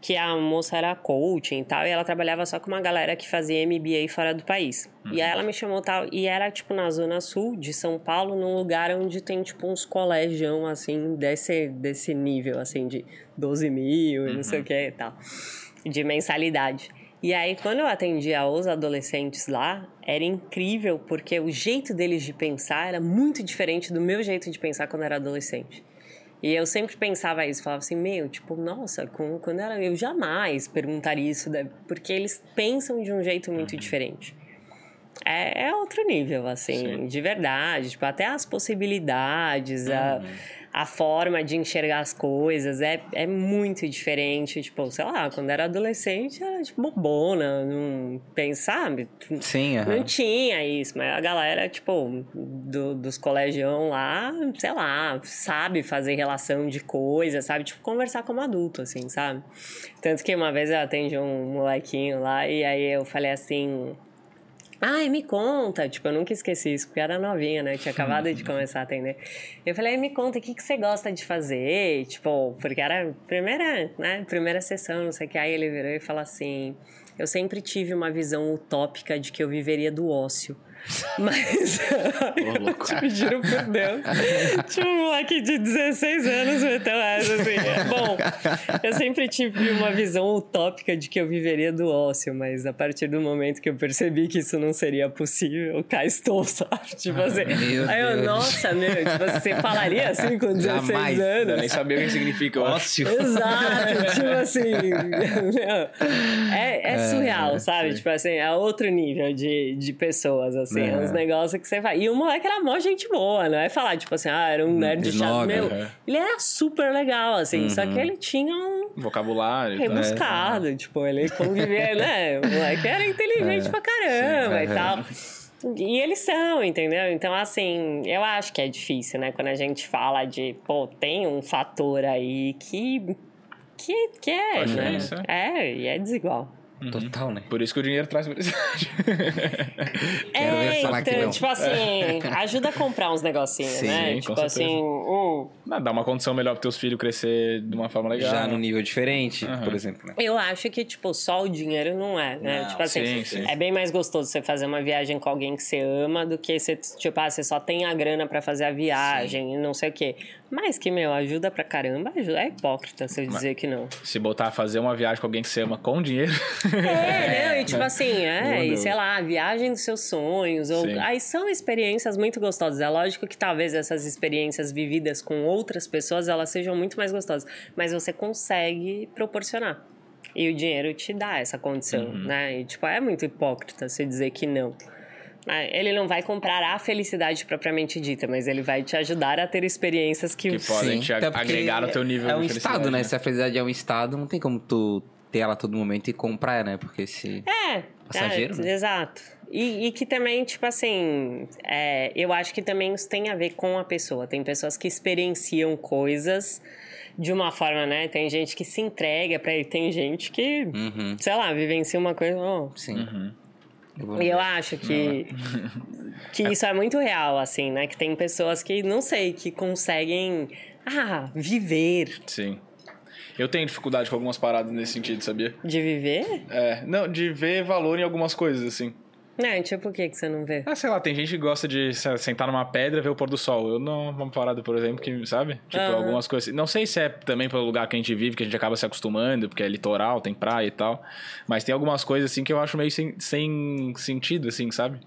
que a moça era coaching e tal, e ela trabalhava só com uma galera que fazia MBA fora do país. E aí ela me chamou tal, e era tipo na zona sul de São Paulo, num lugar onde tem tipo uns colégios assim, desse, desse nível, assim, de 12 mil e não sei o que e tal, de mensalidade. E aí, quando eu atendia os adolescentes lá, era incrível, porque o jeito deles de pensar era muito diferente do meu jeito de pensar quando era adolescente. E eu sempre pensava isso, falava assim, meu, tipo, nossa, com- quando era eu jamais perguntaria isso, né? porque eles pensam de um jeito muito diferente. É, é outro nível, assim, Sim. de verdade. Tipo, até as possibilidades, a, a forma de enxergar as coisas é, é muito diferente. Tipo, sei lá, quando era adolescente era tipo bobona, não pensava, Sim, não aham. tinha isso, mas a galera, tipo, do- dos colegião lá, sei lá, sabe fazer relação de coisas, sabe? Tipo, conversar como adulto, assim, sabe? Tanto que uma vez eu atendi um molequinho lá e aí eu falei assim. Ai, me conta. Tipo, eu nunca esqueci isso, porque eu era novinha, né? Eu tinha acabado de começar a atender. Eu falei, "Ai, me conta, o que, que você gosta de fazer? Tipo, porque era primeira, né? Primeira sessão, não sei o que. Aí ele virou e falou assim: Eu sempre tive uma visão utópica de que eu viveria do ócio. Mas. Tipo, juro por Deus. tipo, um moleque de 16 anos meteu essa, assim. Bom, eu sempre tive uma visão utópica de que eu viveria do ócio, mas a partir do momento que eu percebi que isso não seria possível, cá estou, sabe? Tipo assim. Meu aí eu, Deus. nossa, meu, tipo, você falaria assim com 16 Jamais. anos? Eu nem sabia o que significa ócio. Exato, tipo assim. Meu, é, é surreal, é, sabe? Sim. Tipo assim, é outro nível de, de pessoas, assim. É. Uns negócios que você faz. E o moleque era mó gente boa, não é falar, tipo assim, ah, era um nerd chato. Meu, é. ele era super legal, assim. Uhum. Só que ele tinha um. Vocabulário. Rebuscado. É. Tipo, ele convivia, né? O moleque era inteligente é. pra caramba sim, e tal. E eles são, entendeu? Então, assim, eu acho que é difícil, né? Quando a gente fala de, pô, tem um fator aí que. que, que é, né? É, e é desigual. Uhum. Total, né? Por isso que o dinheiro traz felicidade. é, então, tipo assim, ajuda a comprar uns negocinhos, Sim, né? Tipo assim, um... Dá uma condição melhor para teus filhos crescer de uma forma legal. Já num nível diferente, uhum. por exemplo. Né? Eu acho que, tipo, só o dinheiro não é, né? Não, tipo assim, sim, sim. é bem mais gostoso você fazer uma viagem com alguém que você ama do que você, tipo, ah, você só tem a grana para fazer a viagem sim. e não sei o quê. Mas que, meu, ajuda pra caramba, ajuda. É hipócrita se eu dizer que não. Se botar a fazer uma viagem com alguém que você ama com dinheiro. É, né? E tipo assim, é, e sei lá, viagem dos seus sonhos. Ou, aí são experiências muito gostosas. É lógico que talvez essas experiências vividas com outras pessoas, elas sejam muito mais gostosas. Mas você consegue proporcionar. E o dinheiro te dá essa condição, uhum. né? E, tipo, é muito hipócrita você dizer que não. É, ele não vai comprar a felicidade propriamente dita, mas ele vai te ajudar a ter experiências que, que podem Sim, te agregar no teu nível é um estado, né? né? Se a felicidade é um estado, não tem como tu ter ela a todo momento e comprar, né? Porque se é passageiro, é, né? exato. E, e, que também, tipo assim, é, eu acho que também isso tem a ver com a pessoa. Tem pessoas que experienciam coisas de uma forma, né? Tem gente que se entrega para ele, tem gente que, uhum. sei lá, vivencia uma coisa. Oh, Sim. Uhum. E eu acho que, que isso é muito real, assim, né? Que tem pessoas que, não sei, que conseguem, ah, viver. Sim. Eu tenho dificuldade com algumas paradas nesse sentido, sabia? De viver? É, não, de ver valor em algumas coisas, assim. É, tipo, o que que você não vê? Ah, sei lá, tem gente que gosta de sentar numa pedra e ver o pôr do sol. Eu não, uma parada, por exemplo, que, sabe? Tipo, uhum. algumas coisas. Não sei se é também pelo lugar que a gente vive, que a gente acaba se acostumando, porque é litoral, tem praia e tal. Mas tem algumas coisas, assim, que eu acho meio sem, sem sentido, assim, sabe?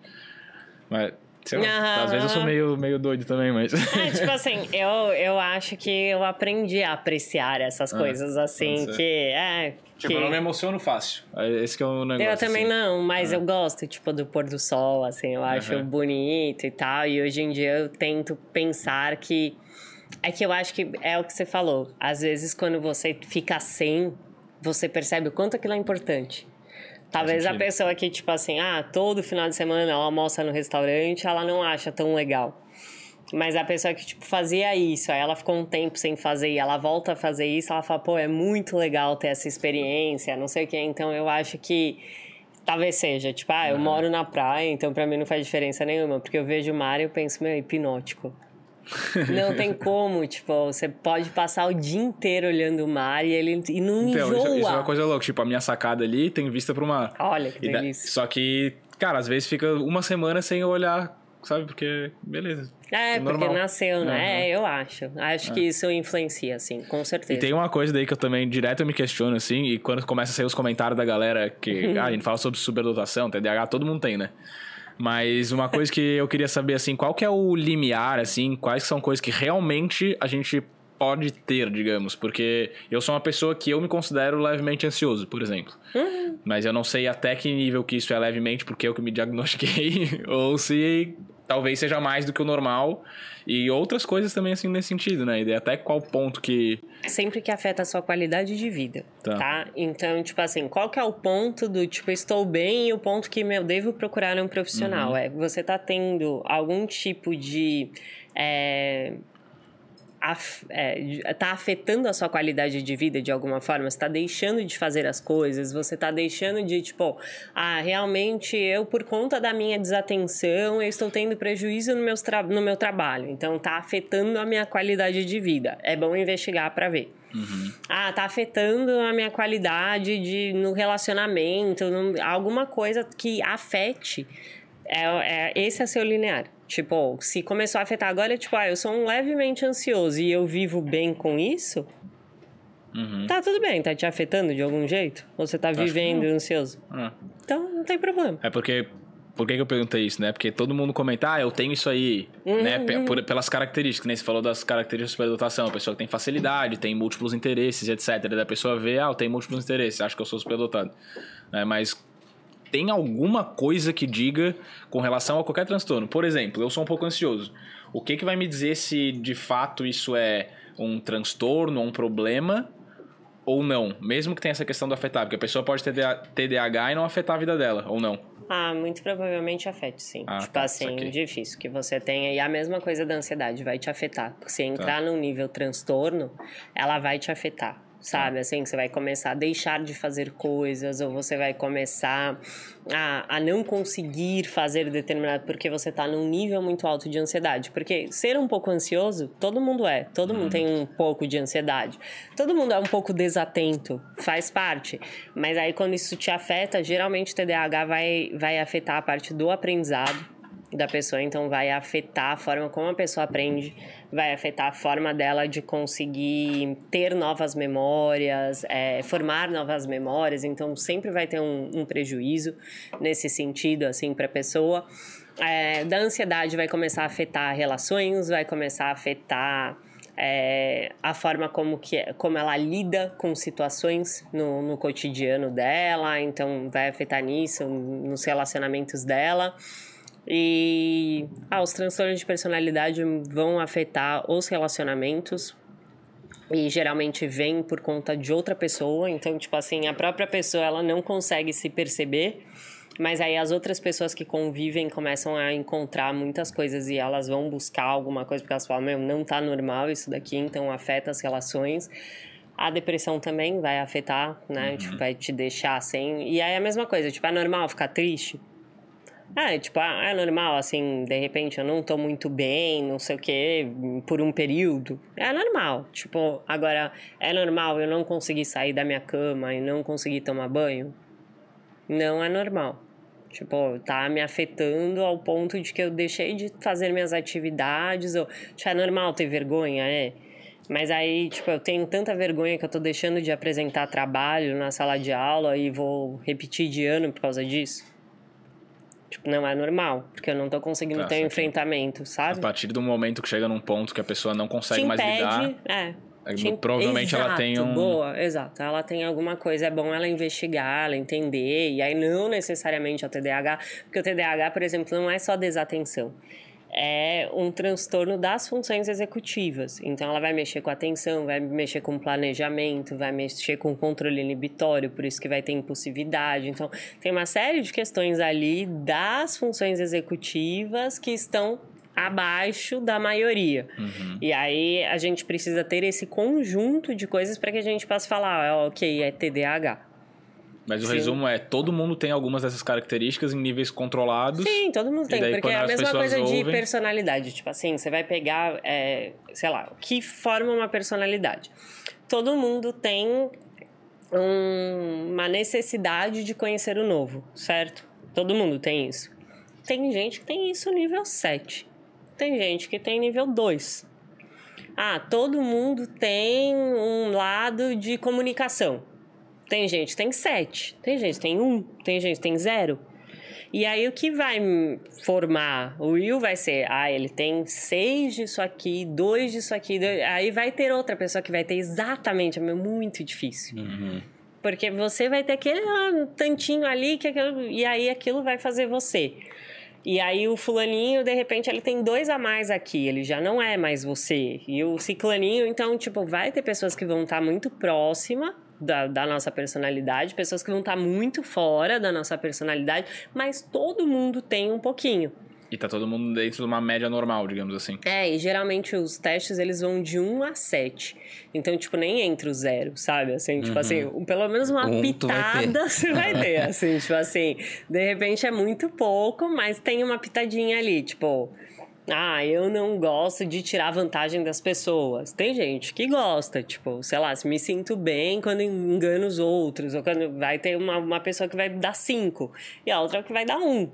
Mas, Sei lá, uhum. às vezes eu sou meio, meio doido também, mas. É, tipo assim, eu, eu acho que eu aprendi a apreciar essas ah, coisas, assim, que. É, tipo, que... eu não me emociono fácil. É esse que é o negócio. Eu também assim. não, mas é. eu gosto, tipo, do pôr do sol, assim, eu acho uhum. bonito e tal. E hoje em dia eu tento pensar que. É que eu acho que é o que você falou. Às vezes, quando você fica sem, você percebe o quanto aquilo é importante. Talvez a pessoa que, tipo assim, ah, todo final de semana ela almoça no restaurante, ela não acha tão legal. Mas a pessoa que, tipo, fazia isso, aí ela ficou um tempo sem fazer e ela volta a fazer isso, ela fala, pô, é muito legal ter essa experiência, não sei o quê. Então eu acho que talvez seja, tipo, ah, eu uhum. moro na praia, então pra mim não faz diferença nenhuma, porque eu vejo o mar e eu penso, meu, é hipnótico. Não tem como, tipo, você pode passar o dia inteiro olhando o mar e ele e não então, enjoa. Isso, isso é uma coisa louca, tipo, a minha sacada ali tem vista pro mar. Olha que delícia. Da, só que, cara, às vezes fica uma semana sem olhar, sabe? Porque, beleza. É, é porque nasceu, né? Uhum. É, eu acho. Acho é. que isso influencia, assim, com certeza. E tem uma coisa daí que eu também direto me questiono, assim, e quando começa a sair os comentários da galera que ah, a gente fala sobre superdotação, TDAH, todo mundo tem, né? Mas uma coisa que eu queria saber, assim, qual que é o limiar, assim, quais são coisas que realmente a gente pode ter, digamos, porque eu sou uma pessoa que eu me considero levemente ansioso, por exemplo. Uhum. Mas eu não sei até que nível que isso é levemente, porque eu que me diagnostiquei, ou se talvez seja mais do que o normal. E outras coisas também, assim, nesse sentido, né? E até qual ponto que. Sempre que afeta a sua qualidade de vida, tá. tá? Então, tipo assim, qual que é o ponto do, tipo, estou bem e o ponto que, meu, devo procurar um profissional? Uhum. É, você tá tendo algum tipo de. É, é, tá afetando a sua qualidade de vida de alguma forma, você tá deixando de fazer as coisas, você tá deixando de, tipo, ah, realmente eu, por conta da minha desatenção, eu estou tendo prejuízo no, meus no meu trabalho, então tá afetando a minha qualidade de vida. É bom investigar para ver. Uhum. Ah, tá afetando a minha qualidade de, no relacionamento, no, alguma coisa que afete É, é, esse é seu linear. Tipo, se começou a afetar agora, é tipo, ah, eu sou um levemente ansioso e eu vivo bem com isso, Uhum. tá tudo bem, tá te afetando de algum jeito? Ou você tá vivendo ansioso? Ah. Então, não tem problema. É porque. Por que, que eu perguntei isso, né? Porque todo mundo comenta, ah, eu tenho isso aí, Uhum, né? Por- pelas características, né? Você falou das características de superdotação. A pessoa que tem facilidade, tem múltiplos interesses, etc. Da pessoa vê, ah, eu tenho múltiplos interesses, acho que eu sou superdotado. Né? Mas tem alguma coisa que diga com relação a qualquer transtorno. Por exemplo, eu sou um pouco ansioso. O que, que vai me dizer se de fato isso é um transtorno, um problema ou não? Mesmo que tenha essa questão do afetar, porque a pessoa pode ter TDAH e não afetar a vida dela, ou não. Ah, muito provavelmente afete, sim. Ah, tipo tá, assim, difícil que você tenha. E a mesma coisa da ansiedade vai te afetar. Porque Tá. se entrar num nível transtorno, ela vai te afetar. Sabe, Tá. assim, você vai começar a deixar de fazer coisas, ou você vai começar a, a não conseguir fazer determinado, porque você tá num nível muito alto de ansiedade. Porque ser um pouco ansioso, todo mundo é, todo mundo tem um pouco de ansiedade. Todo mundo é um pouco desatento, faz parte. Mas aí quando isso te afeta, geralmente o TDAH vai, vai afetar a parte do aprendizado da pessoa, então vai afetar a forma como a pessoa aprende, vai afetar a forma dela de conseguir ter novas memórias, é, formar novas memórias, então sempre vai ter um, um prejuízo nesse sentido, assim, para a pessoa. É, da ansiedade vai começar a afetar relações, vai começar a afetar é, a forma como, que, como ela lida com situações no, no cotidiano dela, então vai afetar nisso, nos relacionamentos dela. E ah, os transtornos de personalidade vão afetar os relacionamentos e geralmente vem por conta de outra pessoa, então tipo assim, a própria pessoa ela não consegue se perceber, mas aí as outras pessoas que convivem começam a encontrar muitas coisas e elas vão buscar alguma coisa porque elas falam, meu, não tá normal isso daqui, então afeta as relações. A depressão também vai afetar, né? Tipo, vai te deixar sem. E aí é a mesma coisa, tipo, é normal ficar triste? É, tipo, ah, é normal, assim, de repente eu não tô muito bem, não sei o quê, por um período. É normal. Tipo, agora, é normal eu não conseguir sair da minha cama e não conseguir tomar banho? Não é normal. Tipo, tá me afetando ao ponto de que eu deixei de fazer minhas atividades. Ou, tipo, é normal ter vergonha, é. Mas aí, tipo, eu tenho tanta vergonha que eu tô deixando de apresentar trabalho na sala de aula e vou repetir de ano por causa disso. Tipo, não é normal, porque eu não tô conseguindo Tá, ter um enfrentamento, A sabe? partir do momento que chega num ponto que a pessoa não consegue Te mais impede, lidar, é. te- provavelmente ela tem Exato, um. Boa, exato. Ela tem alguma coisa, é bom ela investigar, ela entender, e aí não necessariamente o TDAH, porque o TDAH, por exemplo, não é só desatenção. É um transtorno das funções executivas. Então, ela vai mexer com a atenção, vai mexer com planejamento, vai mexer com controle inibitório, por isso que vai ter impulsividade. Então, tem uma série de questões ali das funções executivas que estão abaixo da maioria. E aí a gente precisa ter esse conjunto de coisas para que a gente possa falar, ah, ok, é TDAH. Mas o Sim. resumo é: todo mundo tem algumas dessas características em níveis controlados. Sim, todo mundo tem, daí, porque é a mesma coisa de ouvem- personalidade. Tipo assim, você vai pegar, é, sei lá, o que forma uma personalidade. Todo mundo tem um- uma necessidade de conhecer o novo, certo? Todo mundo tem isso. Tem gente que tem isso nível 7. Tem gente que tem nível 2. Ah, todo mundo tem um lado de comunicação. Tem gente que tem 7, tem gente que tem 1, tem gente que tem 0. E aí o que vai formar o Will vai ser, ah, ele tem seis disso aqui, dois disso aqui, dois- aí vai ter outra pessoa que vai ter exatamente, é muito difícil. Uhum. Porque você vai ter aquele ah, tantinho ali, que aquilo- e aí aquilo vai fazer você. E aí o fulaninho, de repente, ele tem dois a mais aqui, ele já não é mais você. E o ciclaninho, então, tipo, vai ter pessoas que vão estar muito próxima da, da nossa personalidade, pessoas que vão estar muito fora da nossa personalidade, mas todo mundo tem um pouquinho. E tá todo mundo dentro de uma média normal, digamos assim. É, e geralmente os testes eles vão de 1 a 7. Então, tipo, nem entre o zero, sabe? Assim, tipo assim, um- pelo menos uma Um tu vai pitada você vai ter. Assim, tipo assim, de repente é muito pouco, mas tem uma pitadinha ali, tipo. Ah, eu não gosto de tirar vantagem das pessoas. Tem gente que gosta, tipo, sei lá, se me sinto bem quando engano os outros, ou quando vai ter uma, uma pessoa que vai dar cinco e a outra que vai dar um.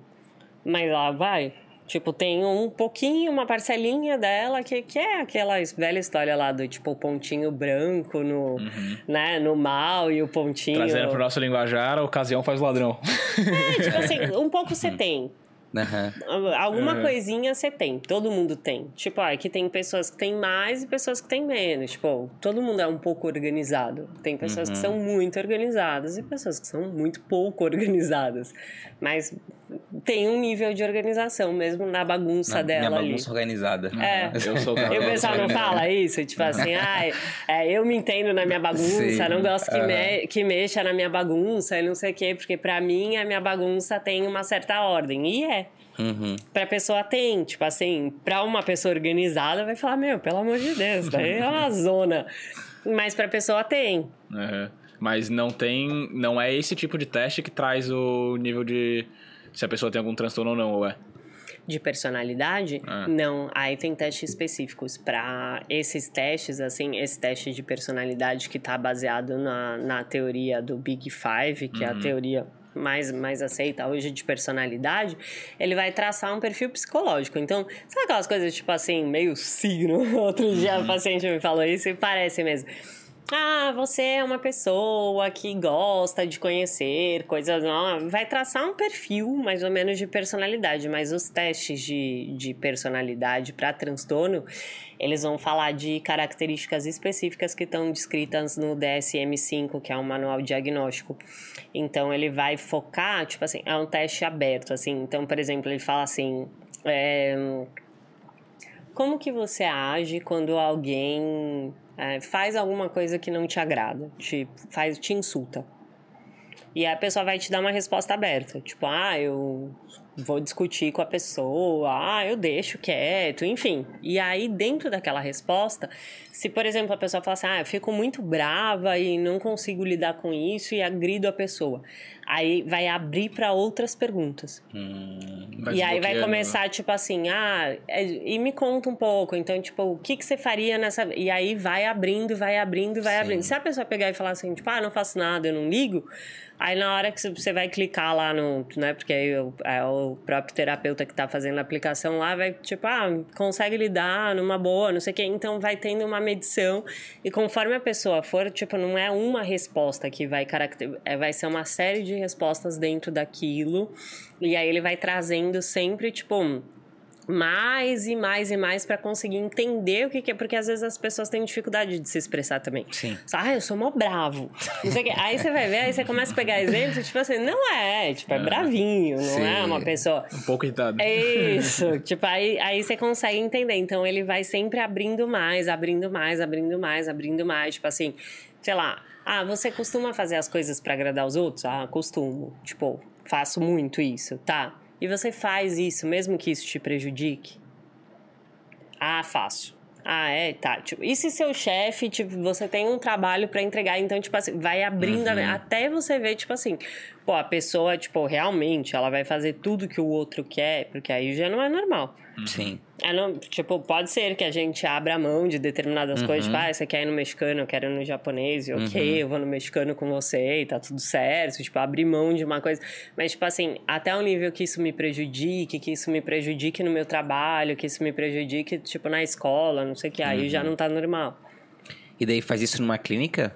Mas ela vai. Tipo, tem um pouquinho, uma parcelinha dela que, que é aquela velha história lá do tipo o pontinho branco no, né, no mal e o pontinho. Trazendo pro nosso linguajar, a ocasião faz o ladrão. É, tipo assim, um pouco você tem. Aham. Alguma Uhum. coisinha você tem, todo mundo tem. Tipo, ah, aqui tem pessoas que têm mais e pessoas que têm menos. Tipo, todo mundo é um pouco organizado. Tem pessoas Uhum. que são muito organizadas e pessoas que são muito pouco organizadas. Mas tem um nível de organização mesmo na bagunça Na dela minha ali. bagunça organizada. É. Eu sou o E pessoal não fala isso? Tipo assim, ai, é, eu me entendo na minha bagunça, Sim. não gosto que, Aham. me- que mexa na minha bagunça e não sei o quê, porque pra mim a minha bagunça tem uma certa ordem. E é. Uhum. Pra pessoa tem, tipo assim, pra uma pessoa organizada vai falar, meu, pelo amor de Deus, daí é uma zona. Mas pra pessoa tem. Uhum. Mas não tem. Não é esse tipo de teste que traz o nível de. Se a pessoa tem algum transtorno ou não, ou é? De personalidade? Ah. Não, aí tem testes específicos para esses testes, assim, esse teste de personalidade que tá baseado na, na teoria do Big Five, que é a teoria mais, mais aceita hoje de personalidade, ele vai traçar um perfil psicológico. Então, sabe aquelas coisas tipo assim, meio signo? Outro dia a paciente me falou isso e parece mesmo. Ah, você é uma pessoa que gosta de conhecer coisas novas. Vai traçar um perfil mais ou menos de personalidade, mas os testes de, de personalidade para transtorno, eles vão falar de características específicas que estão descritas no DSM-5, que é um manual diagnóstico. Então, ele vai focar, tipo assim, é um teste aberto, assim. Então, por exemplo, ele fala assim. é, como que você age quando alguém é, faz alguma coisa que não te agrada, te, faz, te insulta? E aí a pessoa vai te dar uma resposta aberta, tipo, ah, eu vou discutir com a pessoa, ah, eu deixo quieto, enfim. E aí, dentro daquela resposta, se, por exemplo, a pessoa fala assim, ah, eu fico muito brava e não consigo lidar com isso e agrido a pessoa, aí vai abrir para outras perguntas. E aí vai começar, tipo assim, ah, é- e me conta um pouco. Então, tipo, o que, que você faria nessa. E aí vai abrindo, vai abrindo, vai Sim. abrindo. Se a pessoa pegar e falar assim, tipo, ah, não faço nada, eu não ligo. Aí na hora que você vai clicar lá no, né, porque aí o, é o próprio terapeuta que tá fazendo a aplicação lá vai, tipo, ah, consegue lidar numa boa, não sei o quê. Então vai tendo uma medição e conforme a pessoa for, tipo, não é uma resposta que vai caracterizar, é, vai ser uma série de respostas dentro daquilo. E aí ele vai trazendo sempre, tipo, mais e mais e mais pra conseguir entender o que, que é, porque às vezes as pessoas têm dificuldade de se expressar também. Sim. Ah, eu sou mó bravo. Aí você vai ver, aí você começa a pegar exemplos, tipo assim, não é, tipo, é bravinho, não Sim. é uma pessoa. Um pouco irritado. É isso, tipo, aí, aí você consegue entender. Então ele vai sempre abrindo mais, abrindo mais, abrindo mais, abrindo mais. Tipo assim, sei lá, ah, você costuma fazer as coisas pra agradar os outros? Ah, costumo. Tipo, faço muito isso, tá? E você faz isso mesmo que isso te prejudique? Ah, faço. Ah, é, tá. Tipo, e se seu chefe, tipo, você tem um trabalho pra entregar, então, tipo assim, vai abrindo a- até você ver, tipo assim, pô, a pessoa, tipo, realmente, ela vai fazer tudo que o outro quer, porque aí já não é normal. Sim. É, não, tipo, pode ser que a gente abra mão de determinadas coisas, tipo, ah, você quer ir no mexicano, eu quero ir no japonês, e ok, eu vou no mexicano com você e tá tudo certo, tipo, abrir mão de uma coisa. Mas, tipo assim, até o nível que isso me prejudique, que isso me prejudique no meu trabalho, que isso me prejudique, tipo, na escola, não sei o que, aí já não tá normal. E daí faz isso numa clínica?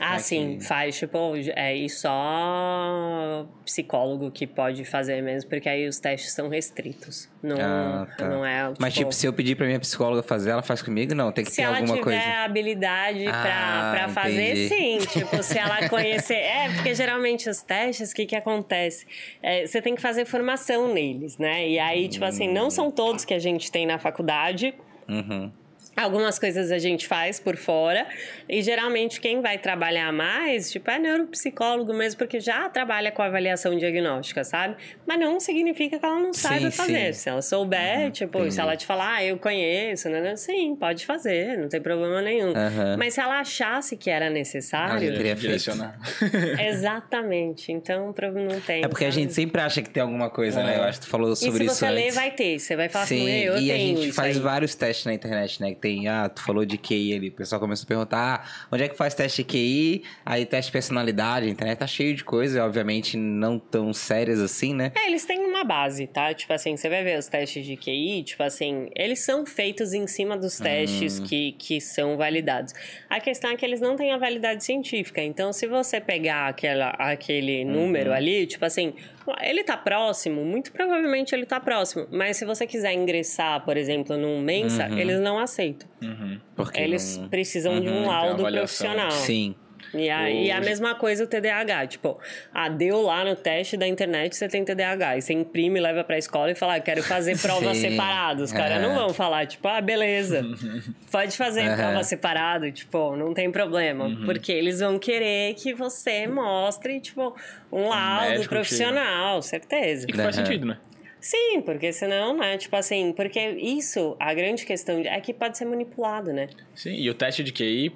Ah, sim, que- faz, tipo, é, e só psicólogo que pode fazer mesmo, porque aí os testes são restritos. Não, Ah, tá. não é, Mas, tipo, se eu pedir pra minha psicóloga fazer, ela faz comigo? Não, tem que Se ter ela alguma tiver coisa. habilidade pra, Ah, pra fazer, entendi. sim. Tipo, se ela conhecer. É, porque geralmente os testes, o que que acontece? É, você tem que fazer formação neles, né? E aí, tipo assim, não são todos que a gente tem na faculdade. Uhum. Algumas coisas a gente faz por fora. E geralmente quem vai trabalhar mais, tipo, é neuropsicólogo mesmo, porque já trabalha com avaliação diagnóstica, sabe? Mas não significa que ela não Sim, saiba fazer. sim. Se ela souber, tipo, entendi. se ela te falar, ah, eu conheço, né? Sim, pode fazer, não tem problema nenhum. Aham. Mas se ela achasse que era Ah, necessário. eu teria direcionar. exatamente. Então, não tem. É porque a sabe? gente sempre acha que tem alguma coisa, É. né? Eu acho que tu falou E sobre se isso você ler, antes. vai ter. Você vai falar Sim, assim, eu e a tenho gente isso faz aí. vários testes na internet, né? Tem, ah, tu falou de QI ali, o pessoal começou a perguntar, ah, onde é que faz teste de QI? Aí teste de personalidade, a internet tá cheio de coisas, obviamente não tão sérias assim, né? É, eles têm uma base, tá? Tipo assim, você vai ver os testes de QI, tipo assim, eles são feitos em cima dos testes hum. que, que são validados. A questão é que eles não têm a validade científica, então se você pegar aquela, aquele número uhum. ali, tipo assim, ele tá próximo, muito provavelmente ele tá próximo. Mas se você quiser ingressar, por exemplo, num Mensa, uhum. eles não aceitam. Uhum. Porque eles não... precisam uhum, de um laudo profissional. Sim. E a, e a mesma coisa o TDAH. Tipo, ah, deu lá no teste da internet você tem TDAH. E você imprime, leva pra escola e fala, ah, quero fazer prova separada. Os caras é. não vão falar, tipo, ah, beleza. Pode fazer uhum. prova separada, tipo, não tem problema. Uhum. Porque eles vão querer que você mostre, tipo, um laudo profissional, certeza. E que faz sentido, né? Sim, porque senão, né? Tipo assim, porque isso, a grande questão é que pode ser manipulado, né? Sim, e o teste de QI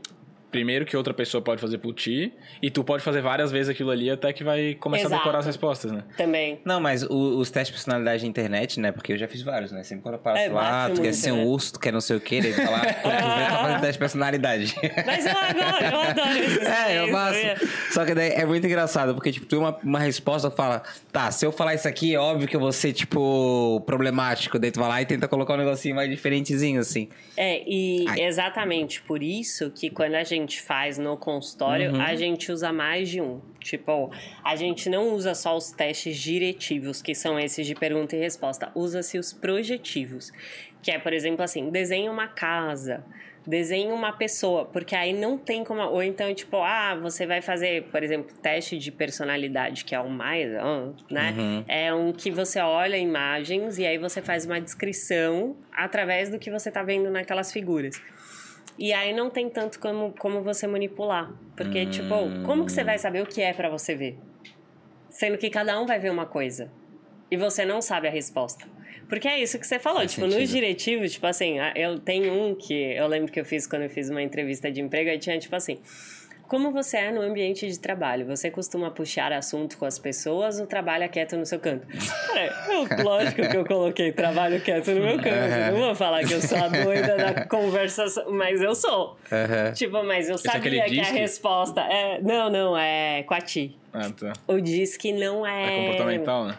primeiro que outra pessoa pode fazer por ti, e tu pode fazer várias vezes aquilo ali até que vai começar Exato. a decorar as respostas, né? Também. Não, mas o, os testes de personalidade de internet, né? Porque eu já fiz vários, né? Sempre quando eu passo é, lá, tu quer ser um né? urso, tu quer não sei o quê, daí tu fala, tu tá fazendo teste de personalidade. Mas eu adoro, eu adoro isso. É, eu faço. Só que daí é muito engraçado, porque, tipo, tu tem uma, uma resposta que fala, tá, se eu falar isso aqui, é óbvio que eu vou ser, tipo, problemático. Daí tu vai lá e tenta colocar um negocinho mais diferentezinho, assim. É, e Ai. exatamente por isso que quando a gente faz no consultório, uhum. a gente usa mais de um. Tipo, a gente não usa só os testes diretivos, que são esses de pergunta e resposta. Usa-se os projetivos, que é, por exemplo, assim, desenha uma casa, desenhe uma pessoa, porque aí não tem como. Ou então, tipo, ah, você vai fazer, por exemplo, teste de personalidade, que é o mais, né? Uhum. É um que você olha imagens e aí você faz uma descrição através do que você tá vendo naquelas figuras. E aí não tem tanto como, como você manipular. Porque, hum. tipo, como que você vai saber o que é para você ver? Sendo que cada um vai ver uma coisa. E você não sabe a resposta. Porque é isso que você falou, Faz tipo, sentido. nos diretivos, tipo assim, eu tenho um que eu lembro que eu fiz quando eu fiz uma entrevista de emprego, aí tinha, tipo assim, como você é no ambiente de trabalho? Você costuma puxar assunto com as pessoas ou trabalha quieto no seu canto? É, lógico que eu coloquei trabalho quieto no meu canto. Uhum. Não vou falar que eu sou a doida da conversação, mas eu sou. Uhum. Tipo, mas eu Esse é sabia é que a resposta é. Não, não, é com a ti. Ah, tá. O diz que não é. É comportamental, né?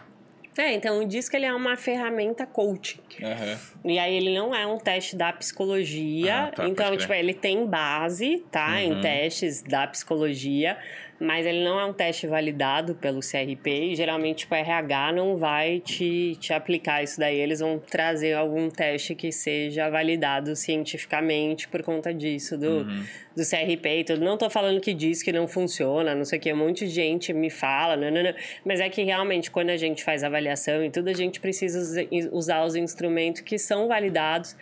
É, então o disco ele é uma ferramenta coaching. Uhum. E aí ele não é um teste da psicologia. Ah, tá, então, tipo, ele tem base, tá? Uhum. Em testes da psicologia mas ele não é um teste validado pelo CRP e geralmente tipo, o RH não vai te, te aplicar isso daí. Eles vão trazer algum teste que seja validado cientificamente por conta disso, do, uhum. do CRP e tudo. Não tô falando que diz que não funciona, não sei o que, um monte de gente me fala, não, não, não. mas é que realmente quando a gente faz avaliação e tudo, a gente precisa usar os instrumentos que são validados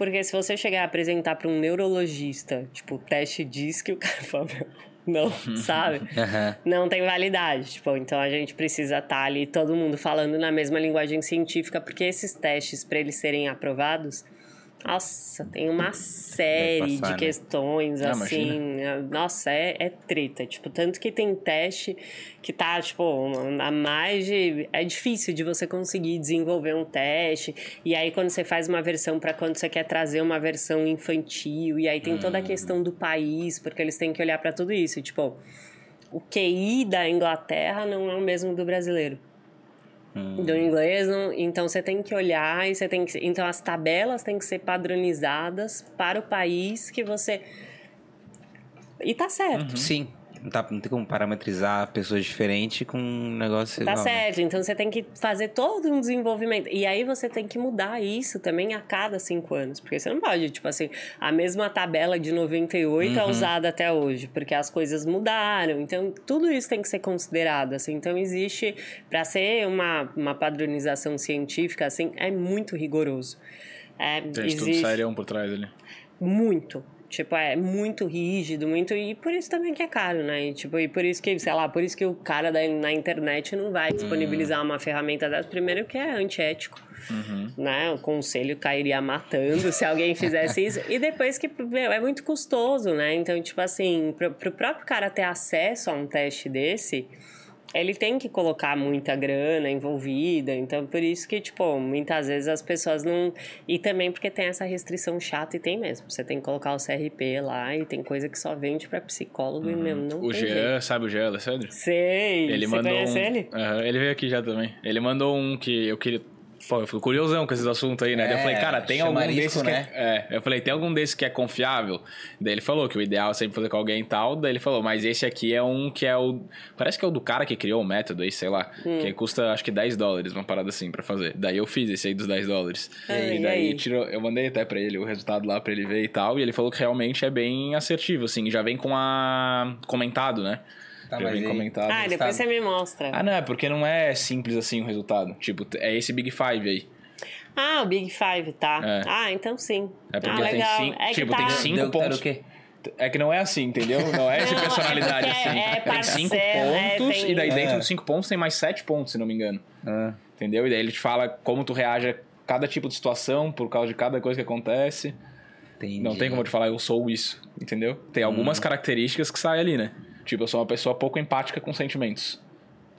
porque se você chegar a apresentar para um neurologista, tipo, teste diz que o cara fala, não, sabe? Uhum. Não tem validade. Tipo, então a gente precisa estar tá ali todo mundo falando na mesma linguagem científica, porque esses testes, para eles serem aprovados, nossa, tem uma série passar, de né? questões, ah, assim. Imagina. Nossa, é, é treta. Tipo, tanto que tem teste que tá, tipo, a mais de. É difícil de você conseguir desenvolver um teste. E aí, quando você faz uma versão para quando você quer trazer uma versão infantil, e aí tem hum. toda a hum. questão do país, porque eles têm que olhar para tudo isso. Tipo, o QI da Inglaterra não é o mesmo do brasileiro. Hum. do inglês. Não, então você tem que olhar e você tem que. Então as tabelas têm que ser padronizadas para o país que você. E tá certo. Uhum. Sim. Não, tá, não tem como parametrizar pessoas diferentes com um negócio Tá igual, né? certo, né? então você tem que fazer todo um desenvolvimento. E aí você tem que mudar isso também a cada cinco anos. Porque você não pode, tipo assim, a mesma tabela de 98 é uhum. é usada até hoje, porque as coisas mudaram. Então, tudo isso tem que ser considerado, assim. Então, existe, para ser uma, uma padronização científica, assim, é muito rigoroso. É, tem existe... estudo sério por trás ali. Muito. Tipo, é muito rígido, muito. E por isso também que é caro, né? E, tipo, e por isso que, sei lá, por isso que o cara da, na internet não vai disponibilizar uma ferramenta dessa. Primeiro que é antiético. Uhum. Né? O conselho cairia matando se alguém fizesse isso. E depois que meu, é muito custoso, né? Então, tipo assim, pro, pro próprio cara ter acesso a um teste desse, ele tem que colocar muita grana envolvida, então por isso que, tipo, muitas vezes as pessoas não. E também porque tem essa restrição chata e tem mesmo. Você tem que colocar o CRP lá e tem coisa que só vende pra psicólogo uhum. e mesmo não O Jean, sabe o Jean, Alessandro? Sei. Ele Você mandou conhece um... ele? Aham, ele veio aqui já também. Ele mandou um que eu queria. Eu fico curiosão com esses assuntos aí, né? Daí eu É, falei, cara, tem algum desses né? que é... é, eu falei, tem algum desses que é confiável? Daí ele falou que o ideal é sempre fazer com alguém e tal. Daí ele falou, mas esse aqui é um que é o... Parece que é o do cara que criou o método aí, sei lá. Hum. Que custa, acho que 10 dólares, uma parada assim pra fazer. Daí eu fiz esse aí dos 10 dólares. Ah, e e daí aí? tirou... Eu mandei até pra ele o resultado lá pra ele ver e tal. E ele falou que realmente é bem assertivo, assim. Já vem com a... Comentado, né? Tá, já mas comentado. Ah, depois você me mostra. Ah, não, é porque não é simples assim o resultado. Tipo, é esse Big Five aí. Ah, o Big Five, tá. É. Ah, então sim. É porque ah, tem legal. cinco- é que tipo, tá... tem cinco Deu- pontos. era o quê? É que não é assim, entendeu? Não é Não, é personalidade porque assim. é tem cinco é, pontos tem- e daí dentro É. dos cinco pontos tem mais sete pontos, se não me engano. Entendeu? E daí ele te fala como tu reage a cada tipo de situação por causa de cada coisa que acontece. entendi. Não tem como eu te falar, eu sou isso, entendeu? Tem algumas Hum. características que saem ali, né? Tipo, eu sou uma pessoa pouco empática com sentimentos.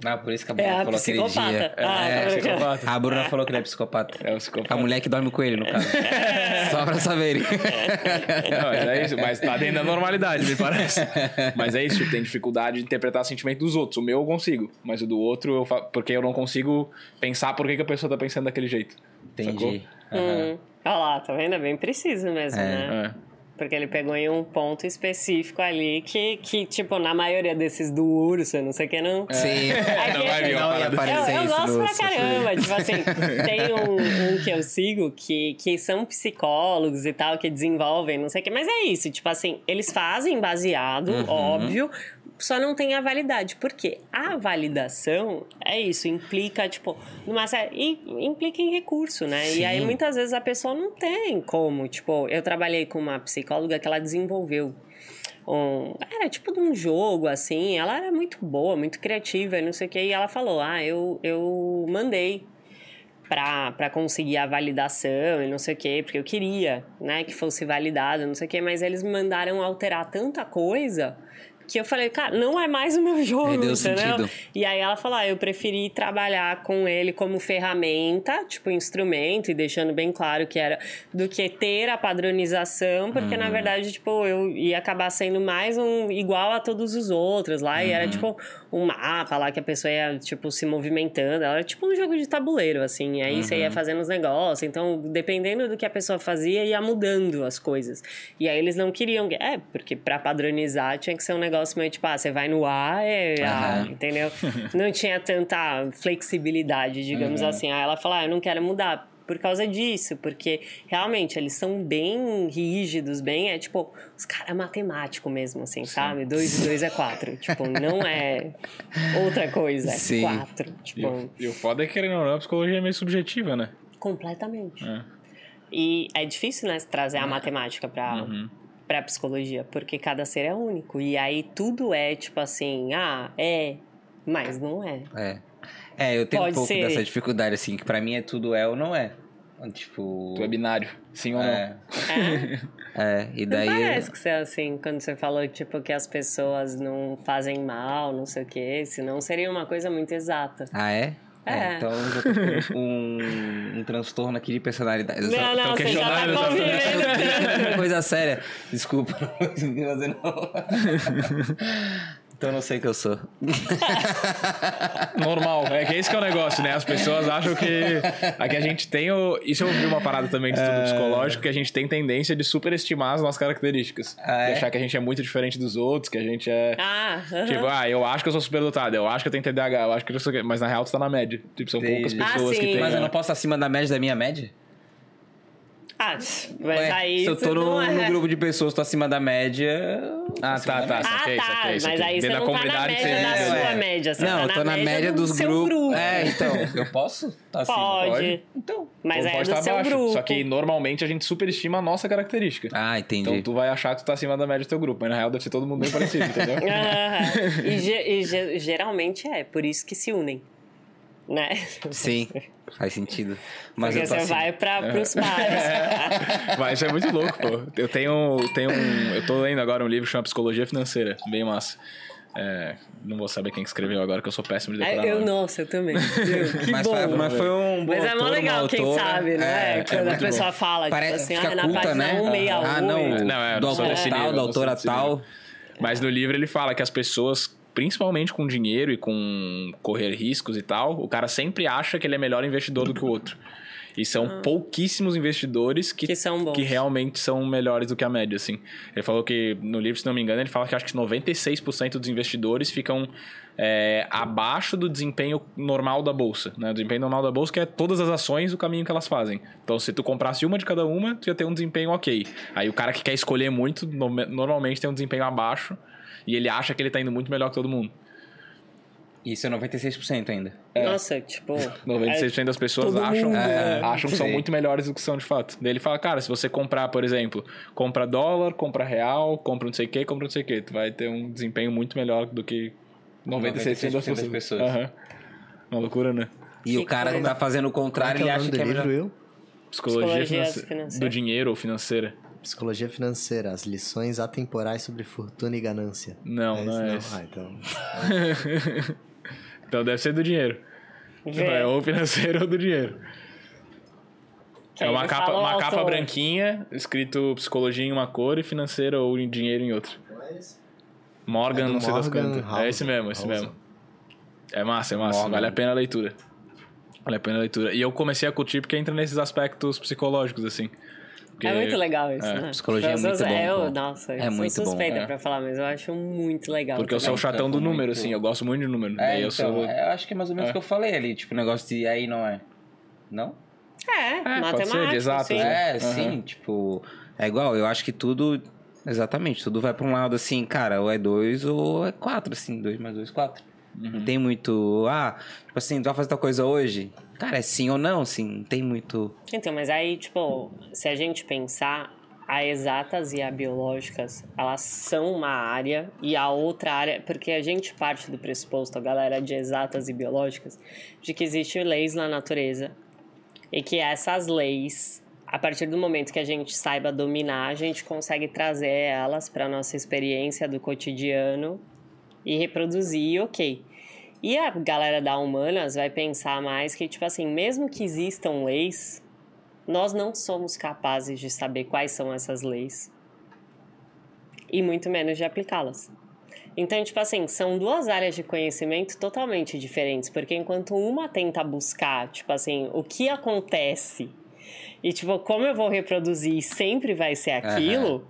Ah, por isso que a Bruna É falou aquele psicopata. dia. Ah, é, brincando. psicopata. A Bruna falou que ele é psicopata. É o psicopata. A mulher que dorme com ele, no caso. Só pra saberem. Não, mas é isso, mas tá dentro da normalidade, me parece. Mas é isso, tipo, tem dificuldade de interpretar sentimento dos outros. O meu eu consigo, mas o do outro, eu fa... porque eu não consigo pensar por que, que a pessoa tá pensando daquele jeito. Entendi. Aham. Hum. Olha lá, tá vendo? É bem preciso mesmo, É. né? É. Porque ele pegou em um ponto específico ali que, que tipo, na maioria desses do urso, não sei o que, não. Sim. É Não vai vir uma parada Eu, eu isso gosto pra caramba. Tipo assim, tem um, um que eu sigo que, que são psicólogos e tal, que desenvolvem, não sei o que. Mas é isso, tipo assim, eles fazem baseado, Uhum. óbvio, só não tem a validade. Por quê? A validação é isso, implica, tipo, numa série. e implica em recurso, né? E aí Sim. muitas vezes a pessoa não tem como. Tipo, eu trabalhei com uma psicóloga que ela desenvolveu um, era tipo de um jogo, assim. Ela era muito boa, muito criativa e não sei o que. E ela falou: Ah, eu, eu mandei pra, pra conseguir a validação e não sei o que, porque eu queria, né, que fosse validado, não sei o que, mas eles me mandaram alterar tanta coisa. Que eu falei, cara, não é mais o meu jogo, Perdeu entendeu? sentido. E aí ela falou: ah, eu preferi trabalhar com ele como ferramenta, tipo instrumento, e deixando bem claro que era do que ter a padronização, porque Uhum. na verdade, tipo, eu ia acabar sendo mais um igual a todos os outros lá, e era Uhum. tipo um mapa lá que a pessoa ia, tipo, se movimentando. Era tipo um jogo de tabuleiro, assim, e aí você Uhum. ia fazendo os negócios. Então, dependendo do que a pessoa fazia, ia mudando as coisas. E aí eles não queriam. É, porque pra padronizar tinha que ser um negócio meio tipo, ah, você vai no ar, é, ah, Aham. entendeu? Não tinha tanta flexibilidade, digamos assim. Aí ela falou, ah, eu não quero mudar por causa disso, porque realmente eles são bem rígidos, bem, é tipo, os caras é matemático mesmo, assim, sabe? Dois e dois é quatro. tipo, não é outra coisa, é Sim. quatro. E, Tipo, o, e o foda é que, querendo ou não, a psicologia é meio subjetiva, né? completamente. É. E é difícil, né, trazer a matemática pra, Uhum. Pra psicologia, porque cada ser é único. E aí tudo é tipo assim, ah, é, mas não é. É. É, eu tenho Pode um pouco ser. dessa dificuldade, assim, que pra mim é tudo é ou não é. Tipo. Tu é binário, sim ou não? É, É? é, e Não daí. parece que você é assim, quando você falou, tipo, que as pessoas não fazem mal, não sei o quê, senão seria uma coisa muito exata. Ah, é? É. então eu já tô com um, um transtorno aqui de personalidade. Eu só- Não, não, você já tá convivendo. Coisa séria. Desculpa, não consegui fazer não. Então eu não sei o que eu sou. Normal, é que esse que é o negócio, né? As pessoas acham que aqui a gente tem o... Isso eu ouvi uma parada também de É. estudo psicológico, que a gente tem tendência de superestimar as nossas características. Ah, é? De achar que a gente é muito diferente dos outros, que a gente é... Ah, aham. Tipo, ah, eu acho que eu sou superdotado, eu acho que eu tenho TDAH, eu acho que eu sou... Mas na real tu tá na média. Tipo, são Entendi. poucas Ah, pessoas que sim. têm... Mas eu né? não posso acima da média da minha média? Ah, mas Ué, aí. se eu tô no, é... no grupo de pessoas, tô acima da média. Ah, tá, tá. média. Ah, saquei, tá, saquei, mas saquei. aí você não tá na comunidade média da sua é. média, você Não, tá eu tô na média do dos grupos. grupo. É, então. Eu posso? Tá acima? Pode. Então. Mas Ou é pode do estar seu abaixo. grupo. Só que normalmente a gente superestima a nossa característica. Ah, entendi. Então tu vai achar que tu tá acima da média do teu grupo, mas na real deve ser todo mundo bem parecido, entendeu? Aham. e, ge- e ge- geralmente é, por isso que se unem. Né? Sim, faz sentido. Mas Porque você acima. vai pra, pros pares. Mas isso é muito louco, pô. Eu tenho, tenho um. Eu tô lendo agora um livro chamado Psicologia Financeira, bem massa. É, não vou saber quem escreveu agora, que eu sou péssimo de decorar. É, eu, nome. nossa, eu também. Que mas, bom. Foi, mas foi um bom Mas é mó autor, legal quem autora. sabe, né? É, Quando a muito pessoa bom. fala, Parece, tipo assim, ah, na culta, página né? 168. Ah, não, Não, é, do autor tal, da autora tal. Mas no livro ele fala que as pessoas, principalmente com dinheiro e com correr riscos e tal, o cara sempre acha que ele é melhor investidor do que o outro. E são pouquíssimos investidores que, Ah. Que que realmente são melhores do que a média, assim. Ele falou que, no livro, se não me engano, ele fala que acho que 96% dos investidores ficam é, abaixo do desempenho normal da bolsa. Né? O desempenho normal da bolsa que é todas as ações, o caminho que elas fazem. Então, se tu comprasse uma de cada uma, tu ia ter um desempenho ok. Aí o cara que quer escolher muito, no- normalmente tem um desempenho abaixo e ele acha que ele tá indo muito melhor que todo mundo. Isso é 96% ainda. Nossa, tipo... 96% das pessoas acham, mundo, é, né? acham que são muito melhores do que são de fato. Daí ele fala, cara, se você comprar, por exemplo, compra dólar, compra real, compra não sei o que, compra não sei o que, tu vai ter um desempenho muito melhor do que 96% das 96% das pessoas. pessoas. Aham. Uma loucura, né? E Que o cara que coisa. tá fazendo o contrário, é ele acha nome que do é livro, melhor. Psicologia, Psicologia financeira. do dinheiro ou financeira. Psicologia financeira, as lições atemporais sobre fortuna e ganância. Não, não é esse. Ah, então. Então deve ser do dinheiro. É ou financeiro ou do dinheiro. Que É uma capa, uma capa branquinha, escrito psicologia em uma cor e financeira ou em dinheiro em outra. Morgan, É do não sei das Morgan quantas. É esse mesmo, esse mesmo. É massa, é massa. Morgan. Vale a pena a leitura. Vale a pena a leitura. E eu comecei a curtir porque entra nesses aspectos psicológicos, assim. Porque- É muito legal isso, é, né? psicologia é Eu muito bom, Eu, pô. nossa, É eu muito sou bom. suspeita É. pra falar, mas eu acho muito legal. Porque eu sou o chatão do número, muito- assim. Eu gosto muito de número. É, então, eu sou... eu acho que é mais ou menos o É. que eu falei ali, tipo, o negócio de aí não é. Não? É, pode ser, matemática, de exatas, sim. né? É, sim, tipo. É igual, eu acho que tudo. Exatamente, tudo vai pra um lado assim, cara, ou é dois ou é quatro, assim, dois mais dois, quatro. Não tem muito. Ah, tipo assim, tu vai fazer tal coisa hoje? Cara, é sim ou não, assim, não tem muito. Então, mas aí, tipo, se a gente pensar, a exatas e a biológicas, elas são uma área e a outra área, porque a gente parte do pressuposto, a galera de exatas e biológicas, de que existem leis na natureza e que essas leis, a partir do momento que a gente saiba dominar, a gente consegue trazer elas para nossa experiência do cotidiano e reproduzir, ok. E a galera da humanas vai pensar mais que, tipo assim, mesmo que existam leis, nós não somos capazes de saber quais são essas leis e muito menos de aplicá-las. Então, tipo assim, são duas áreas de conhecimento totalmente diferentes, porque enquanto uma tenta buscar, tipo assim, o que acontece e, tipo, como eu vou reproduzir e sempre vai ser aquilo,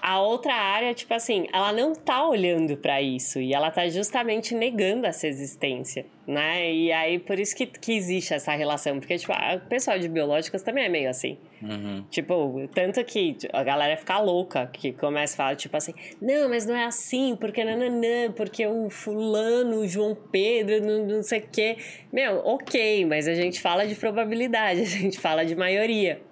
a outra área, tipo assim, ela não tá olhando pra isso e ela tá justamente negando essa existência, né? E aí, por isso que, que existe essa relação, porque, tipo, o pessoal de biológicas também é meio assim. Uhum. Tipo, tanto que a galera fica louca, que começa a falar, tipo assim, não, mas não é assim, porque nananã, porque o fulano, o João Pedro, não, não sei o quê. Meu, ok, mas a gente fala de probabilidade, a gente fala de maioria.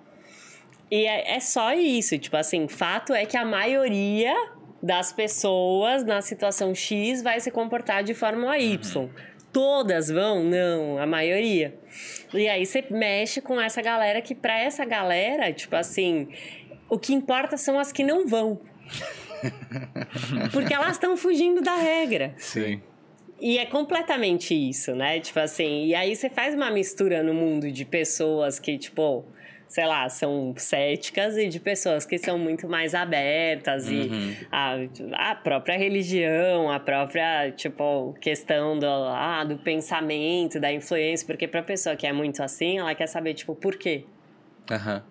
E é, é só isso, tipo assim, fato é que a maioria das pessoas na situação X vai se comportar de forma Y. Todas vão? Não, a maioria. E aí você mexe com essa galera que, pra essa galera, tipo assim, o que importa são as que não vão. Porque elas estão fugindo da regra. Sim. E é completamente isso, né? Tipo assim, e aí você faz uma mistura no mundo de pessoas que, tipo, sei lá, são céticas e de pessoas que são muito mais abertas e a, a própria religião, a própria, tipo, questão do, ah, do pensamento, da influência, porque pra pessoa que é muito assim, ela quer saber, tipo, por quê? Aham.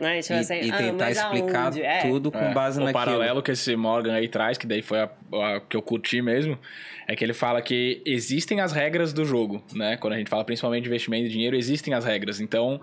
Né? Tipo E, assim, e ah, tentar mas explicar aonde? É. tudo com É, base o naquilo. paralelo que esse Morgan aí traz, que daí foi a, a que eu curti mesmo, é que ele fala que existem as regras do jogo, né? Quando a gente fala principalmente de investimento de dinheiro, existem as regras. Então,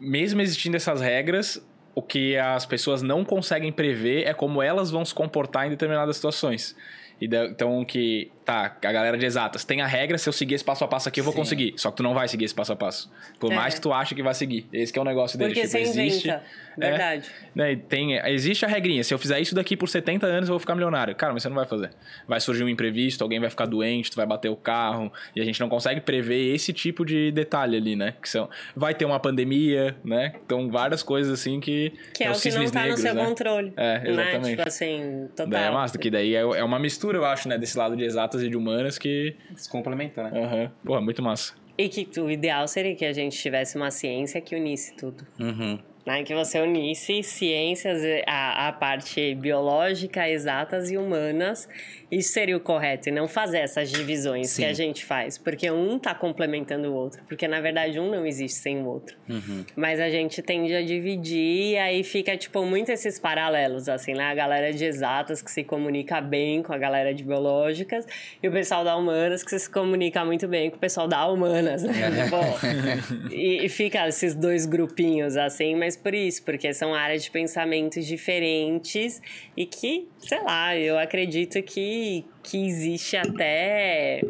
mesmo existindo essas regras, o que as pessoas não conseguem prever é como elas vão se comportar em determinadas situações. Então, que, tá, a galera de exatas tem a regra, se eu seguir esse passo a passo aqui, eu vou Sim. conseguir. Só que tu não vai seguir esse passo a passo. Por É. mais que tu ache que vai seguir. Esse que é o negócio dele. Porque tipo, existe. inventa. É, Verdade. né, e tem, existe a regrinha. Se eu fizer isso daqui por 70 anos, eu vou ficar milionário. Cara, mas você não vai fazer. Vai surgir um imprevisto, alguém vai ficar doente, tu vai bater o carro. E a gente não consegue prever esse tipo de detalhe ali, né? Que são, vai ter uma pandemia, né? Então, várias coisas assim que. Que é, o os que não tá negros, no seu né? controle. É, Né? exatamente. Tipo assim, total. Daí é massa, que daí é, é uma mistura eu acho, né? Desse lado de exatas e de humanas que. Se complementa, né? Aham. Porra, muito massa. E que o ideal seria que a gente tivesse uma ciência que unisse tudo. Uhum. Né? Que você unisse ciências, a, a parte biológica, exatas e humanas. Isso seria o correto, e não fazer essas divisões Sim. que a gente faz. Porque um tá complementando o outro. Porque, na verdade, um não existe sem o outro. Uhum. Mas a gente tende a dividir e aí fica, tipo, muito esses paralelos, assim, né? A galera de exatas que se comunica bem com a galera de biológicas e o pessoal da humanas que se comunica muito bem com o pessoal da humanas, né? Tipo, e, e fica esses dois grupinhos, assim, mas por isso, porque são áreas de pensamentos diferentes e que, sei lá, eu acredito que, que existe até.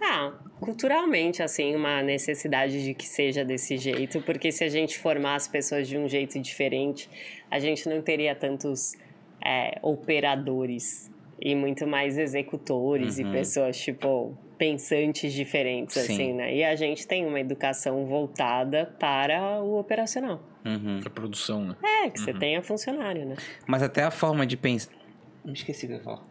Ah, culturalmente, assim, uma necessidade de que seja desse jeito, porque se a gente formar as pessoas de um jeito diferente, a gente não teria tantos é, operadores e muito mais executores e pessoas, tipo, pensantes diferentes, Sim. assim, né? E a gente tem uma educação voltada para o operacional. Uhum. Pra produção, né? É, que você tenha funcionário, né? Mas até a forma de pensar. Me esqueci o que eu ia falar.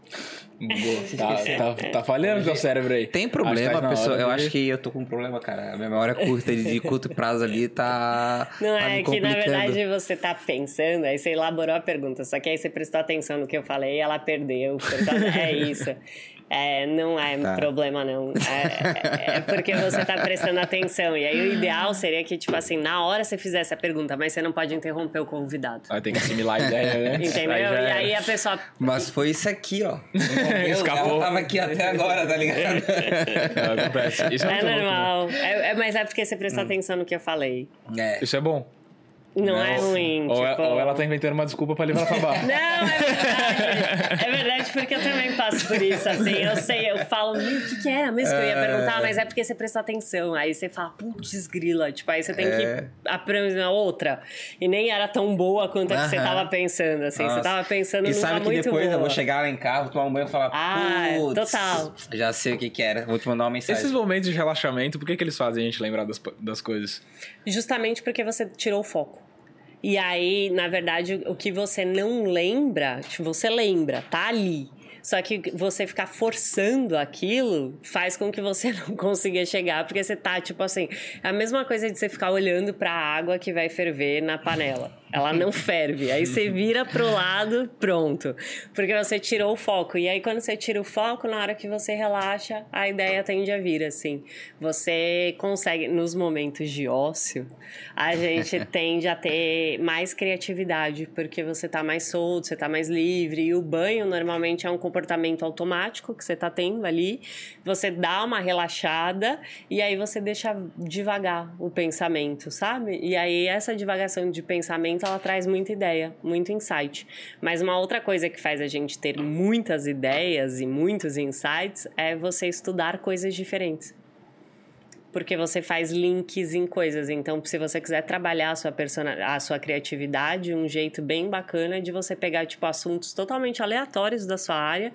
Boa. Tá, tá, tá falhando com o cérebro aí. Tem problema, que tá na pessoa. hora Eu de- acho que eu tô com um problema, cara. A minha memória curta de, de curto prazo ali tá. Não, tá me é que na verdade você tá pensando, aí você elaborou a pergunta, só que aí você prestou atenção no que eu falei e ela perdeu. por causa- é isso. É, não é Tá. problema, não. É, é- é porque você tá prestando atenção. E aí o ideal seria que, tipo assim, na hora você fizesse a pergunta, mas você não pode interromper o convidado. Vai ter que assimilar a ideia antes. Entendeu? aí já e é. aí a pessoa. Mas foi isso aqui, ó. Escapou. Ela tava aqui até agora, tá ligado? Não, acontece. Isso é, É louco, né? normal. É, é- mas é porque você Hum. prestou atenção no que eu falei. É. Isso é bom. Não, Não, é ruim. Ou, tipo... ou ela tá inventando uma desculpa pra levar pra baixo. Não, é verdade. É verdade, porque eu também passo por isso, assim. Eu sei, eu falo, "Meu, o que, que era mesmo que eu ia perguntar? Mas é porque você prestou atenção. Aí você fala, putz, grila. Tipo, aí você tem É. que aprender outra. E nem era tão boa quanto a que você Aham. tava pensando, assim. Nossa. Você tava pensando E numa sabe que muito depois boa. eu vou chegar lá em casa, tomar um banho e falar. Ah, é, "Putz, total. Já sei o que que era. Vou te mandar uma mensagem. Esses momentos de relaxamento, por que, que eles fazem a gente lembrar das, das coisas? Justamente porque você tirou o foco. E aí, na verdade, o que você não lembra, tipo, você lembra, tá ali. Só que você ficar forçando aquilo faz com que você não consiga chegar, porque você tá, tipo assim, é a mesma coisa de você ficar olhando pra água que vai ferver na panela. Ela não ferve. Aí você vira pro lado, pronto. Porque você tirou o foco. E aí, quando você tira o foco, na hora que você relaxa, a ideia tende a vir, assim. Você consegue, nos momentos de ócio, a gente tende a ter mais criatividade, porque você tá mais solto, você tá mais livre. E o banho, normalmente, é um comportamento automático que você tá tendo ali. Você dá uma relaxada e aí você deixa devagar o pensamento, sabe? E aí, essa divagação de pensamento, ela traz muita ideia, muito insight. Mas uma outra coisa que faz a gente ter muitas ideias e muitos insights é você estudar coisas diferentes. Porque você faz links em coisas. Então, se você quiser trabalhar a sua, a sua criatividade, um jeito bem bacana de você pegar, tipo, assuntos totalmente aleatórios da sua área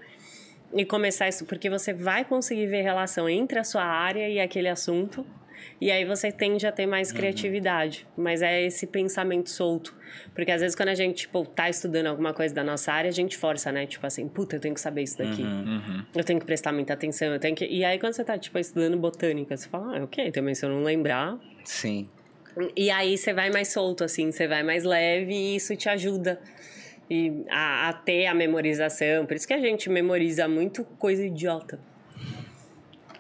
e começar isso, porque você vai conseguir ver relação entre a sua área e aquele assunto. E aí você tende a ter mais criatividade. Mas é esse pensamento solto. Porque às vezes quando a gente, tipo, tá estudando alguma coisa da nossa área, a gente força, né? Tipo assim, puta, eu tenho que saber isso daqui. Uhum. Eu tenho que prestar muita atenção, eu tenho que... E aí quando você tá, tipo, estudando botânica, você fala, ah, ok, também se eu não lembrar... Sim. E aí você vai mais solto, assim, você vai mais leve e isso te ajuda e a, a ter a memorização. Por isso que a gente memoriza muito coisa idiota.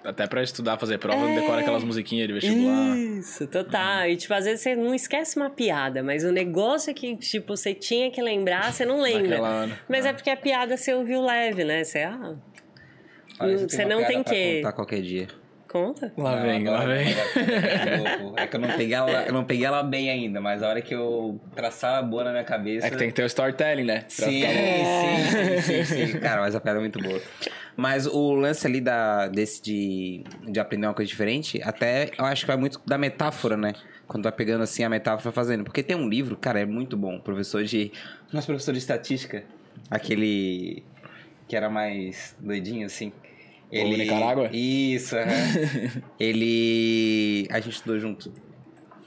Até pra estudar, fazer prova, É. decora aquelas musiquinhas de vestibular. Isso, total. E, tipo, às vezes você não esquece uma piada, mas o negócio é que, tipo, você tinha que lembrar, você não lembra. Hora. Mas é porque a piada você ouviu leve, né? Você, ah, Olha, Você tenho uma não tem que- contar qualquer dia. Conta. Lá vem, lá vem. agora- louco. É que eu não peguei ela, eu não peguei ela bem ainda, mas a hora que eu traçar a boa na minha cabeça. É que tem que ter o storytelling, né? Sim, sim, sim, sim, sim. Cara, mas a piada é muito boa. Mas o lance ali da, desse de, de aprender uma coisa diferente, até eu acho que vai muito da metáfora, né? Quando tá pegando assim a metáfora fazendo. Porque tem um livro, cara, é muito bom. Professor de. Nosso professor de estatística. Aquele. Que era mais doidinho, assim. O Nicarágua? Isso, aham. ele. A gente estudou junto.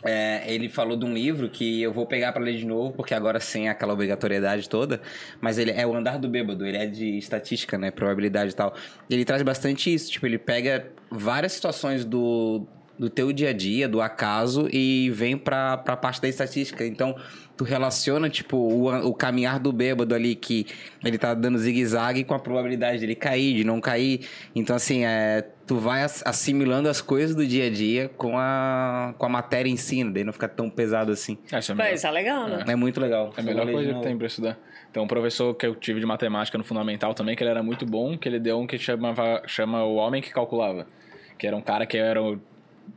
É, ele falou de um livro que eu vou pegar para ler de novo, porque agora sem aquela obrigatoriedade toda, mas ele é o Andar do Bêbado, ele é de estatística, né, probabilidade e tal. Ele traz bastante isso, tipo, ele pega várias situações do, do teu dia a dia, do acaso, e vem pra, pra parte da estatística. Então, tu relaciona, tipo, o, o caminhar do bêbado ali, que ele tá dando zigue-zague com a probabilidade dele cair, de não cair. Então, assim, é, tu vai assimilando as coisas do dia a dia com a, com a matéria em si, né? daí não fica tão pesado assim. É, isso é, melhor. é legal, né? É, é muito legal. É a melhor coisa que tem pra estudar. Então, um professor que eu tive de matemática no Fundamental também, que ele era muito bom, que ele deu um que chamava, chama O Homem que Calculava. Que era um cara que era o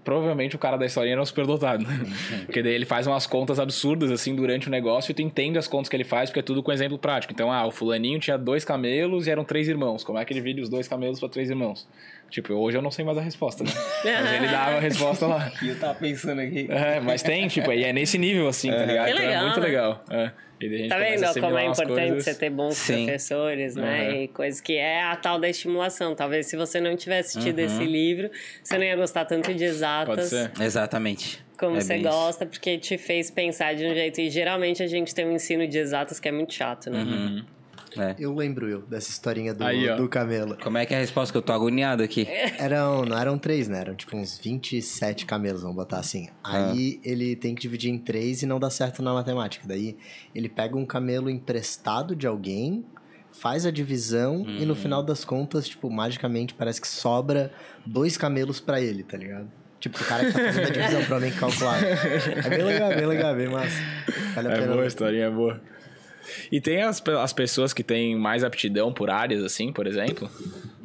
provavelmente o cara da historinha era um superdotado. Né? porque daí ele faz umas contas absurdas, assim, durante o negócio e tu entende as contas que ele faz, porque é tudo com exemplo prático. Então, ah, o fulaninho tinha dois camelos e eram três irmãos. Como é que ele divide os dois camelos para três irmãos? Tipo, hoje eu não sei mais a resposta, né? Mas ele dava a resposta lá. E eu tava pensando aqui. É, mas tem, tipo, e é nesse nível, assim, tá ligado? Que legal, então é muito né? legal. É. Tá vendo como é importante coisas... você ter bons Sim. professores, né? Uhum. E coisas que é a tal da estimulação. Talvez se você não tivesse assistido uhum. esse livro, você não ia gostar tanto de exatas. Pode ser. Exatamente. Como é você gosta, isso. porque te fez pensar de um jeito. E geralmente a gente tem um ensino de exatas que é muito chato, né? Uhum. É. Eu lembro eu dessa historinha do, Aí, do camelo. Como é que é a resposta? Que eu tô agoniado aqui. Eram, não eram três, né? Eram tipo uns 27 camelos, vamos botar assim. Aí ah. ele tem que dividir em três e não dá certo na matemática. Daí ele pega um camelo emprestado de alguém, faz a divisão hum. e no hum. final das contas, tipo, magicamente parece que sobra dois camelos para ele, tá ligado? Tipo, o cara que tá fazendo a divisão pra mim calcular. É bem legal, bem legal, bem massa. Vale a é pena. boa a historinha, é boa. E tem as, as pessoas que têm mais aptidão por áreas, assim, por exemplo?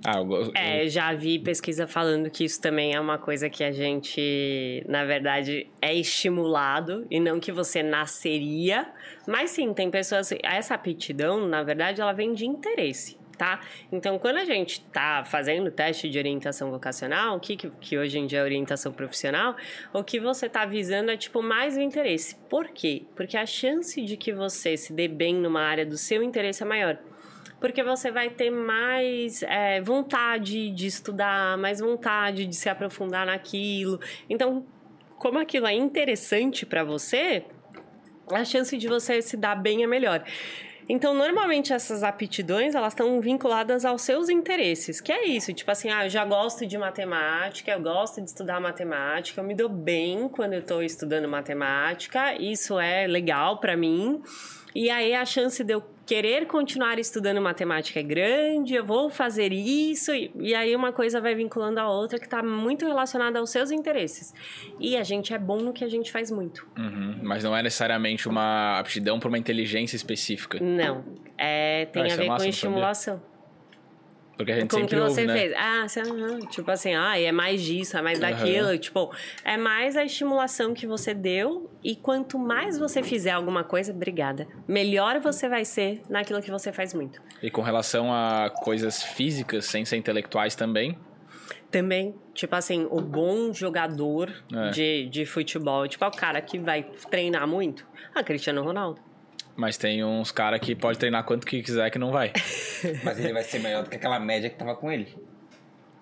Ah, eu. É, já vi pesquisa falando que isso também é uma coisa que a gente, na verdade, é estimulado e não que você nasceria. Mas sim, tem pessoas. Essa aptidão, na verdade, ela vem de interesse tá? Então, quando a gente está fazendo teste de orientação vocacional, o que, que hoje em dia é orientação profissional, o que você está visando é, tipo, mais o interesse. Por quê? Porque a chance de que você se dê bem numa área do seu interesse é maior porque você vai ter mais é, vontade de estudar, mais vontade de se aprofundar naquilo. Então, como aquilo é interessante para você, a chance de você se dar bem é melhor. Então, normalmente essas aptidões, elas estão vinculadas aos seus interesses, que é isso, tipo assim, ah, eu já gosto de matemática, eu gosto de estudar matemática, eu me dou bem quando eu estou estudando matemática, isso é legal para mim. E aí a chance de eu querer continuar estudando matemática é grande, eu vou fazer isso, e, aí uma coisa vai vinculando a outra que está muito relacionada aos seus interesses. E a gente é bom no que a gente faz muito. Uhum, mas não é necessariamente uma aptidão para uma inteligência específica. Não, é, tem ah, a ver é com estimulação. Porque a gente Como sempre que você ouve, né? fez? Ah, você, tipo assim, ah, é mais disso, é mais daquilo. Uhum. Tipo, é mais a estimulação que você deu. E quanto mais você fizer alguma coisa, obrigada, melhor você vai ser naquilo que você faz muito. E com relação a coisas físicas, sem ser intelectuais também? Também. Tipo assim, o bom jogador é. de, de futebol. Tipo, é o cara que vai treinar muito. Ah, Cristiano Ronaldo. Mas tem uns caras que pode treinar quanto que quiser que não vai. Mas ele vai ser melhor do que aquela média que tava com ele.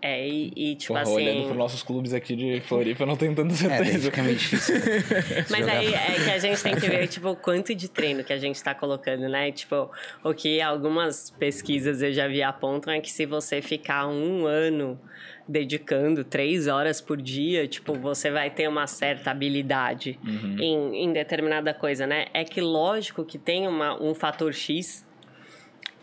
É, e, e tipo Porra, assim... olhando pros nossos clubes aqui de Floripa, eu não tenho tanta certeza. É, fica meio difícil. Mas aí é que a gente tem que ver, tipo, o quanto de treino que a gente tá colocando, né? Tipo, o que algumas pesquisas eu já vi apontam é que se você ficar um ano dedicando três horas por dia, tipo, você vai ter uma certa habilidade uhum. em, em determinada coisa, né? É que lógico que tem uma, um fator X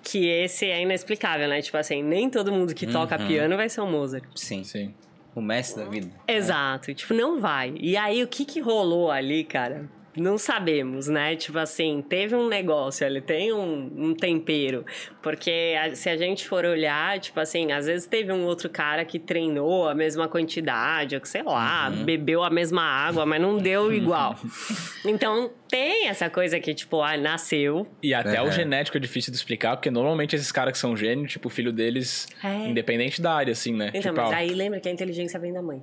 que esse é inexplicável, né? Tipo assim, nem todo mundo que uhum. toca piano vai ser um Mozart. Sim. Sim. O mestre da vida. Exato. É. Tipo, não vai. E aí, o que que rolou ali, cara? Não sabemos, né? Tipo assim, teve um negócio, ele tem um, um, tempero. Porque se a gente for olhar, tipo assim, às vezes teve um outro cara que treinou a mesma quantidade, ou que sei lá, uhum. bebeu a mesma água, mas não deu igual. então tem essa coisa que, tipo, ah, nasceu. E até o genético é difícil de explicar, porque normalmente esses caras que são gênios, tipo, o filho deles, é. independente da área, assim, né? Então, tipo, mas aí lembra que a inteligência vem da mãe.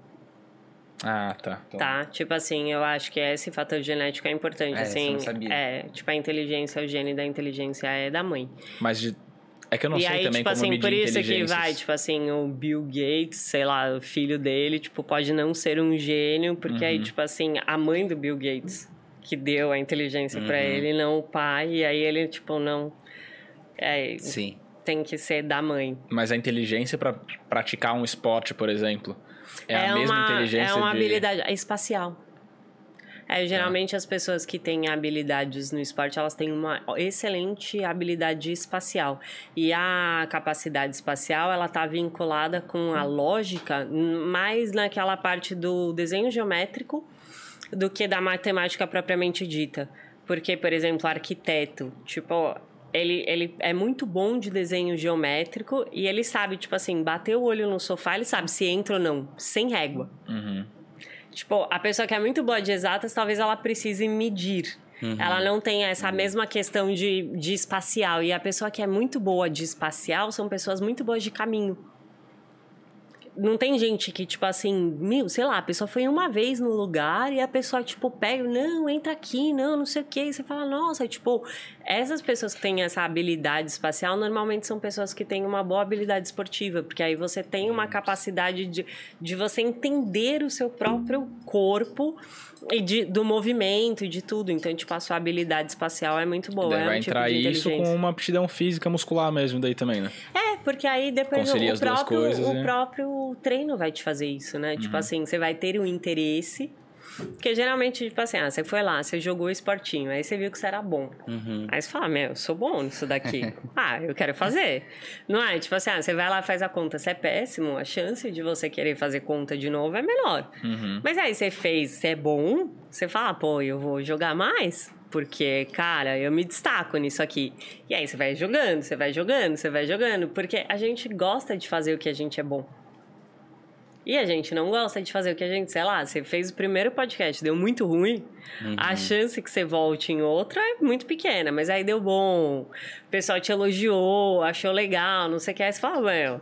Ah, tá. Então... Tá, tipo assim, eu acho que esse fator genético é importante, é, assim. Não sabia. É, tipo, a inteligência, o gene da inteligência é da mãe. Mas de É que eu não e sei aí, também tipo como assim, medir por isso que vai, tipo assim, o Bill Gates, sei lá, o filho dele, tipo, pode não ser um gênio, porque Uhum. aí, tipo assim, a mãe do Bill Gates que deu a inteligência pra Uhum. ele, não o pai, e aí ele, tipo, não. É, Sim. tem que ser da mãe. Mas a inteligência pra praticar um esporte, por exemplo, é, a mesma uma, inteligência É uma de... habilidade é espacial. É, geralmente as pessoas que têm habilidades no esporte, elas têm uma excelente habilidade espacial. E a capacidade espacial, ela tá vinculada com a lógica mais naquela parte do desenho geométrico do que da matemática propriamente dita. Porque, por exemplo, arquiteto, tipo, ele, ele é muito bom de desenho geométrico e ele sabe, tipo assim, bater o olho no sofá, ele sabe se entra ou não, sem régua. Uhum. Tipo, a pessoa que é muito boa de exatas, talvez ela precise medir. Ela não tem essa mesma questão de, de espacial. E a pessoa que é muito boa de espacial são pessoas muito boas de caminho. Não tem gente que, tipo assim, meu, sei lá, a pessoa foi uma vez no lugar e a pessoa, tipo, pega, não, entra aqui, não, não sei o quê. E você fala, nossa, tipo, essas pessoas que têm essa habilidade espacial normalmente são pessoas que têm uma boa habilidade esportiva, porque aí você tem uma capacidade de, de você entender o seu próprio corpo e de, do movimento e de tudo. Então, tipo, a sua habilidade espacial é muito boa. Daí é vai um tipo entrar de isso com uma aptidão física muscular mesmo daí também, né? É, porque aí depois o próprio, coisas, o né? próprio treino vai te fazer isso, né? Tipo assim, você vai ter o interesse. Porque geralmente, tipo assim, ah, você foi lá, você jogou esportinho, aí você viu que você era bom. Aí você fala, meu, eu sou bom nisso daqui. ah, eu quero fazer. Não é? Tipo assim, ah, você vai lá faz a conta, você é péssimo, a chance de você querer fazer conta de novo é menor. Uhum. Mas aí você fez, você é bom, você fala, pô, eu vou jogar mais. Porque, cara, eu me destaco nisso aqui. E aí você vai jogando, você vai jogando, você vai jogando. Porque a gente gosta de fazer o que a gente é bom. E a gente não gosta de fazer o que a gente, sei lá, você fez o primeiro podcast, deu muito ruim, a chance que você volte em outro é muito pequena, mas aí deu bom, o pessoal te elogiou, achou legal, não sei o que, aí você fala, meu,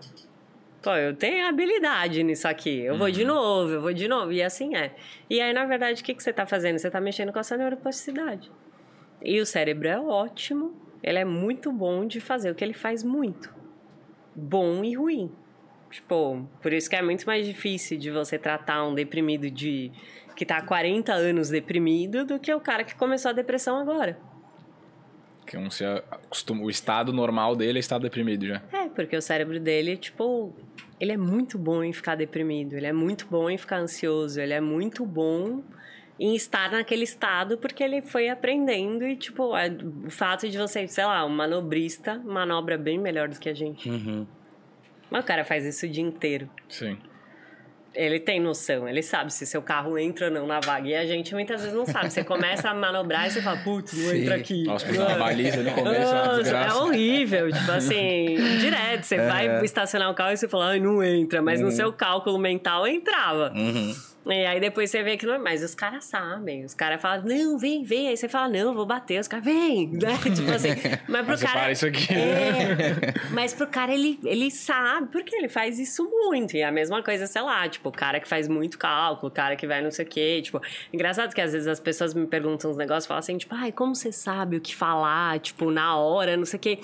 pô, eu tenho habilidade nisso aqui, eu vou de novo, eu vou de novo, e assim é. E aí, na verdade, o que, que você tá fazendo? Você tá mexendo com a sua neuroplasticidade. E o cérebro é ótimo, ele é muito bom de fazer o que ele faz muito. Bom e ruim. Tipo, por isso que é muito mais difícil de você tratar um deprimido de que tá há 40 anos deprimido do que o cara que começou a depressão agora. Que um se acostuma... O estado normal dele é estar deprimido já. É, porque o cérebro dele, tipo, ele é muito bom em ficar deprimido, ele é muito bom em ficar ansioso, ele é muito bom em estar naquele estado porque ele foi aprendendo e, tipo, é- o fato de você, sei lá, um manobrista manobra bem melhor do que a gente. Uhum. Mas o cara faz isso o dia inteiro. Sim. Ele tem noção, ele sabe se seu carro entra ou não na vaga. E a gente muitas vezes não sabe. Você começa a manobrar e você fala, putz, não Sim. entra aqui. Nossa, fiz uma baliza no começo, é Nossa, é desgraça. horrível. Tipo assim, direto. Você vai estacionar o carro e você fala, ai, não entra. Mas no seu cálculo mental entrava. Uhum. E aí depois você vê que não é mais. Os caras sabem. Os caras falam, não, vem, vem. Aí você fala, não, vou bater. Os caras, vem. Né? Tipo assim. Mas pro cara. isso aqui. É, mas pro cara, ele, ele sabe, porque ele faz isso muito. E é a mesma coisa, sei lá, tipo, o cara que faz muito cálculo, o cara que vai não sei o quê. Tipo, engraçado que às vezes as pessoas me perguntam uns negócios e falam assim, tipo, ai, como você sabe o que falar, tipo, na hora, não sei o quê.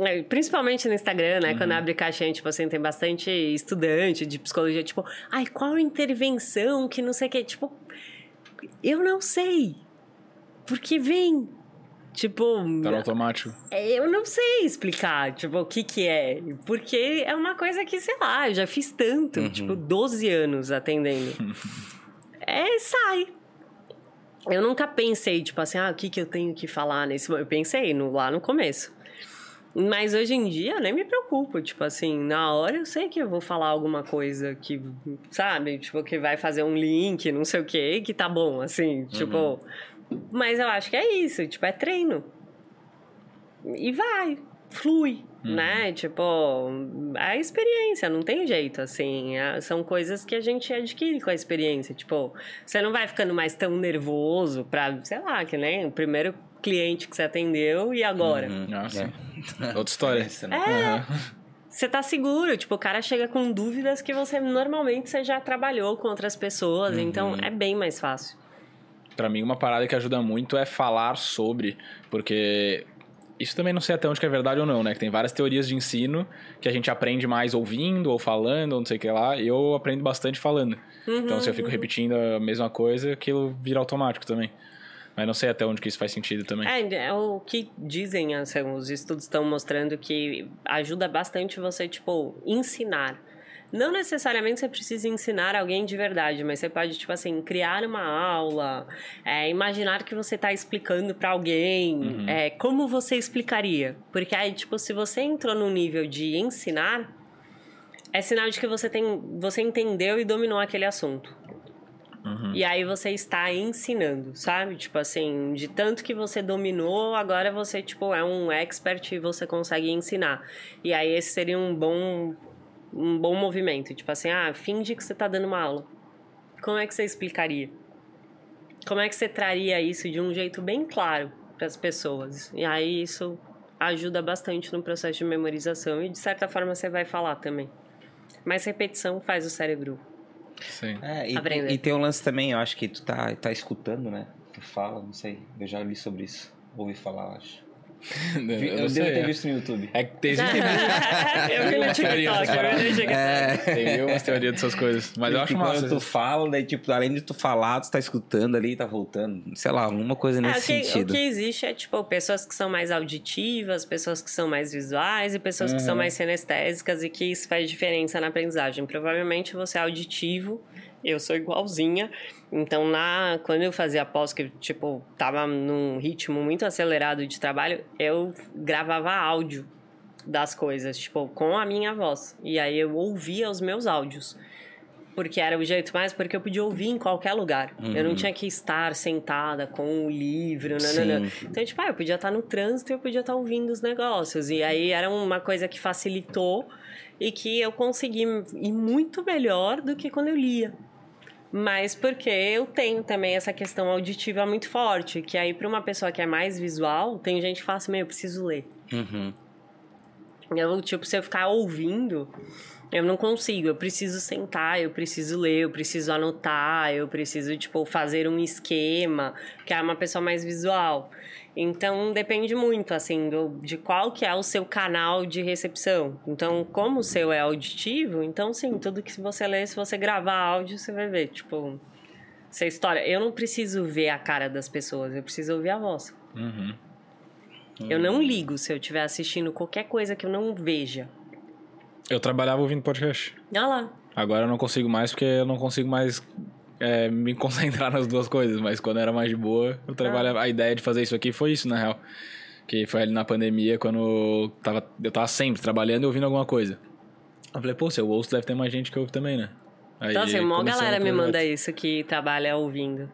É, Principalmente no Instagram, né? Quando abre caixinha, tipo assim, tem bastante estudante de psicologia, tipo, ai, qual intervenção que não sei o quê. Tipo, eu não sei. Porque vem. Tipo, Tá automático. é, eu não sei explicar, tipo, o que que é. Porque é uma coisa que, sei lá, eu já fiz tanto, tipo, 12 anos atendendo. é, sai. Eu nunca pensei, tipo assim, ah, o que que eu tenho que falar nesse. Eu pensei no, lá no começo. Mas hoje em dia eu nem me preocupo, tipo assim, na hora eu sei que eu vou falar alguma coisa que, sabe, tipo, que vai fazer um link, não sei o quê, que tá bom, assim, tipo. Mas eu acho que é isso, tipo, é treino. E vai, flui, né? Tipo, é a experiência, não tem jeito, assim. é- são coisas que a gente adquire com a experiência. Tipo, você não vai ficando mais tão nervoso pra, sei lá, que nem o primeiro cliente que você atendeu e agora. Nossa. Outra história. Essa, né? Aham. Você tá seguro, tipo, o cara chega com dúvidas que você normalmente você já trabalhou com outras pessoas, então é bem mais fácil. Pra mim, uma parada que ajuda muito é falar sobre, porque isso também não sei até onde que é verdade ou não, né? Que tem várias teorias de ensino que a gente aprende mais ouvindo ou falando, ou não sei o que lá. E eu aprendo bastante falando. Uhum, então, se eu fico uhum. repetindo a mesma coisa, aquilo vira automático também. Mas não sei até onde que isso faz sentido também. É, é o que dizem, assim, os estudos estão mostrando que ajuda bastante você, tipo, ensinar. Não necessariamente você precisa ensinar alguém de verdade, mas você pode, tipo assim, criar uma aula, é, imaginar que você está explicando para alguém. Uhum. É, como você explicaria? Porque aí, tipo, se você entrou no nível de ensinar, é sinal de que você, tem, você entendeu e dominou aquele assunto. Uhum. E aí você está ensinando, sabe? Tipo assim, de tanto que você dominou, agora você, tipo, é um expert e você consegue ensinar. E aí esse seria um bom um bom movimento. Tipo assim, ah, finge que você está dando uma aula. Como é que você explicaria? Como é que você traria isso de um jeito bem claro para as pessoas? E aí isso ajuda bastante no processo de memorização e de certa forma você vai falar também. Mas repetição faz o cérebro Sim. É, e, e tem um lance também, eu acho que tu tá, tá escutando, né? Tu fala, não sei, eu já li sobre isso. Ouvi falar, acho. Eu, eu devo ter visto no YouTube. É que existem Eu vi no TikTok, eu vi no É. Tem umas teorias dessas coisas. Mas eu acho massa. Quando tu fala, daí, tipo, além de tu falar, tu tá escutando ali, tá voltando. Sei lá, alguma coisa é, nesse é, o que, sentido. O que existe é, tipo, pessoas que são mais auditivas, pessoas que são mais visuais e pessoas uhum. que são mais sinestésicas e que isso faz diferença na aprendizagem. Provavelmente você é auditivo eu sou igualzinha. Então, na, quando eu fazia pós, que tipo, tava num ritmo muito acelerado de trabalho, eu gravava áudio das coisas, tipo, com a minha voz. E aí eu ouvia os meus áudios. Porque era o jeito mais, porque eu podia ouvir em qualquer lugar. Uhum. Eu não uhum. tinha que estar sentada com o livro, nanana. Então, tipo, ah, eu podia estar no trânsito e eu podia estar ouvindo os negócios. E aí era uma coisa que facilitou e que eu consegui ir muito melhor do que quando eu lia mas porque eu tenho também essa questão auditiva muito forte, que aí para uma pessoa que é mais visual, tem gente que fala assim, eu preciso ler. Uhum. Eu, tipo, se eu ficar ouvindo, eu não consigo, eu preciso sentar, eu preciso ler, eu preciso anotar, eu preciso, tipo, fazer um esquema, que é uma pessoa mais visual. Então depende muito assim do, de qual que é o seu canal de recepção. Então, como o seu é auditivo, então sim, tudo que você lê, se você gravar áudio, você vai ver, tipo, essa história. Eu não preciso ver a cara das pessoas, eu preciso ouvir a voz. Uhum. Eu não ligo se eu estiver assistindo qualquer coisa que eu não veja. Eu trabalhava ouvindo podcast. Olha lá. Agora eu não consigo mais porque eu não consigo mais é, me concentrar nas duas coisas, mas quando era mais de boa, eu trabalhava. Ah. A ideia de fazer isso aqui foi isso, na real. Que foi ali na pandemia, quando eu tava, eu tava sempre trabalhando e ouvindo alguma coisa. Eu falei, pô, se eu ouço, deve ter mais gente que ouve também, né? Aí, então, assim, uma galera me manda isso que trabalha ouvindo.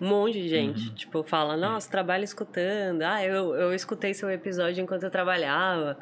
Um monte de gente, uhum. tipo, fala, nossa, trabalho escutando. Ah, eu, eu escutei seu episódio enquanto eu trabalhava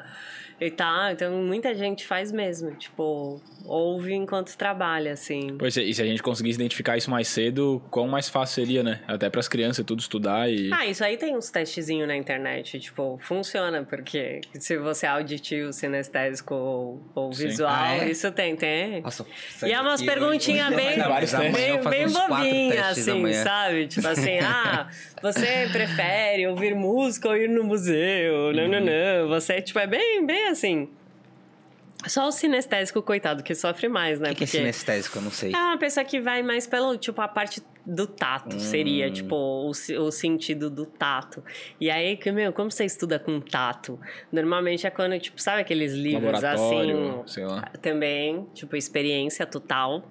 e tal. Então, muita gente faz mesmo, tipo, ouve enquanto trabalha, assim. Pois é, e se a gente conseguisse identificar isso mais cedo, quão mais fácil seria, né? Até para as crianças tudo estudar e... Ah, isso aí tem uns testezinhos na internet, tipo, funciona, porque se você é auditivo, sinestésico ou, ou visual, ah, é? isso tem, tem. Nossa, e é umas perguntinhas bem, bem, bem bobinhas, assim, sabe? Tipo assim, ah, você prefere ouvir música ou ir no museu? Não, não, não. Você, tipo, é bem, bem assim só o sinestésico, coitado, que sofre mais, né? O que, que é sinestésico? Eu não sei. É uma pessoa que vai mais pelo, tipo, a parte do tato, hum. seria, tipo, o, o sentido do tato. E aí, que, meu, como você estuda com tato? Normalmente é quando, tipo, sabe aqueles livros assim. Sei lá. Também, tipo, experiência total.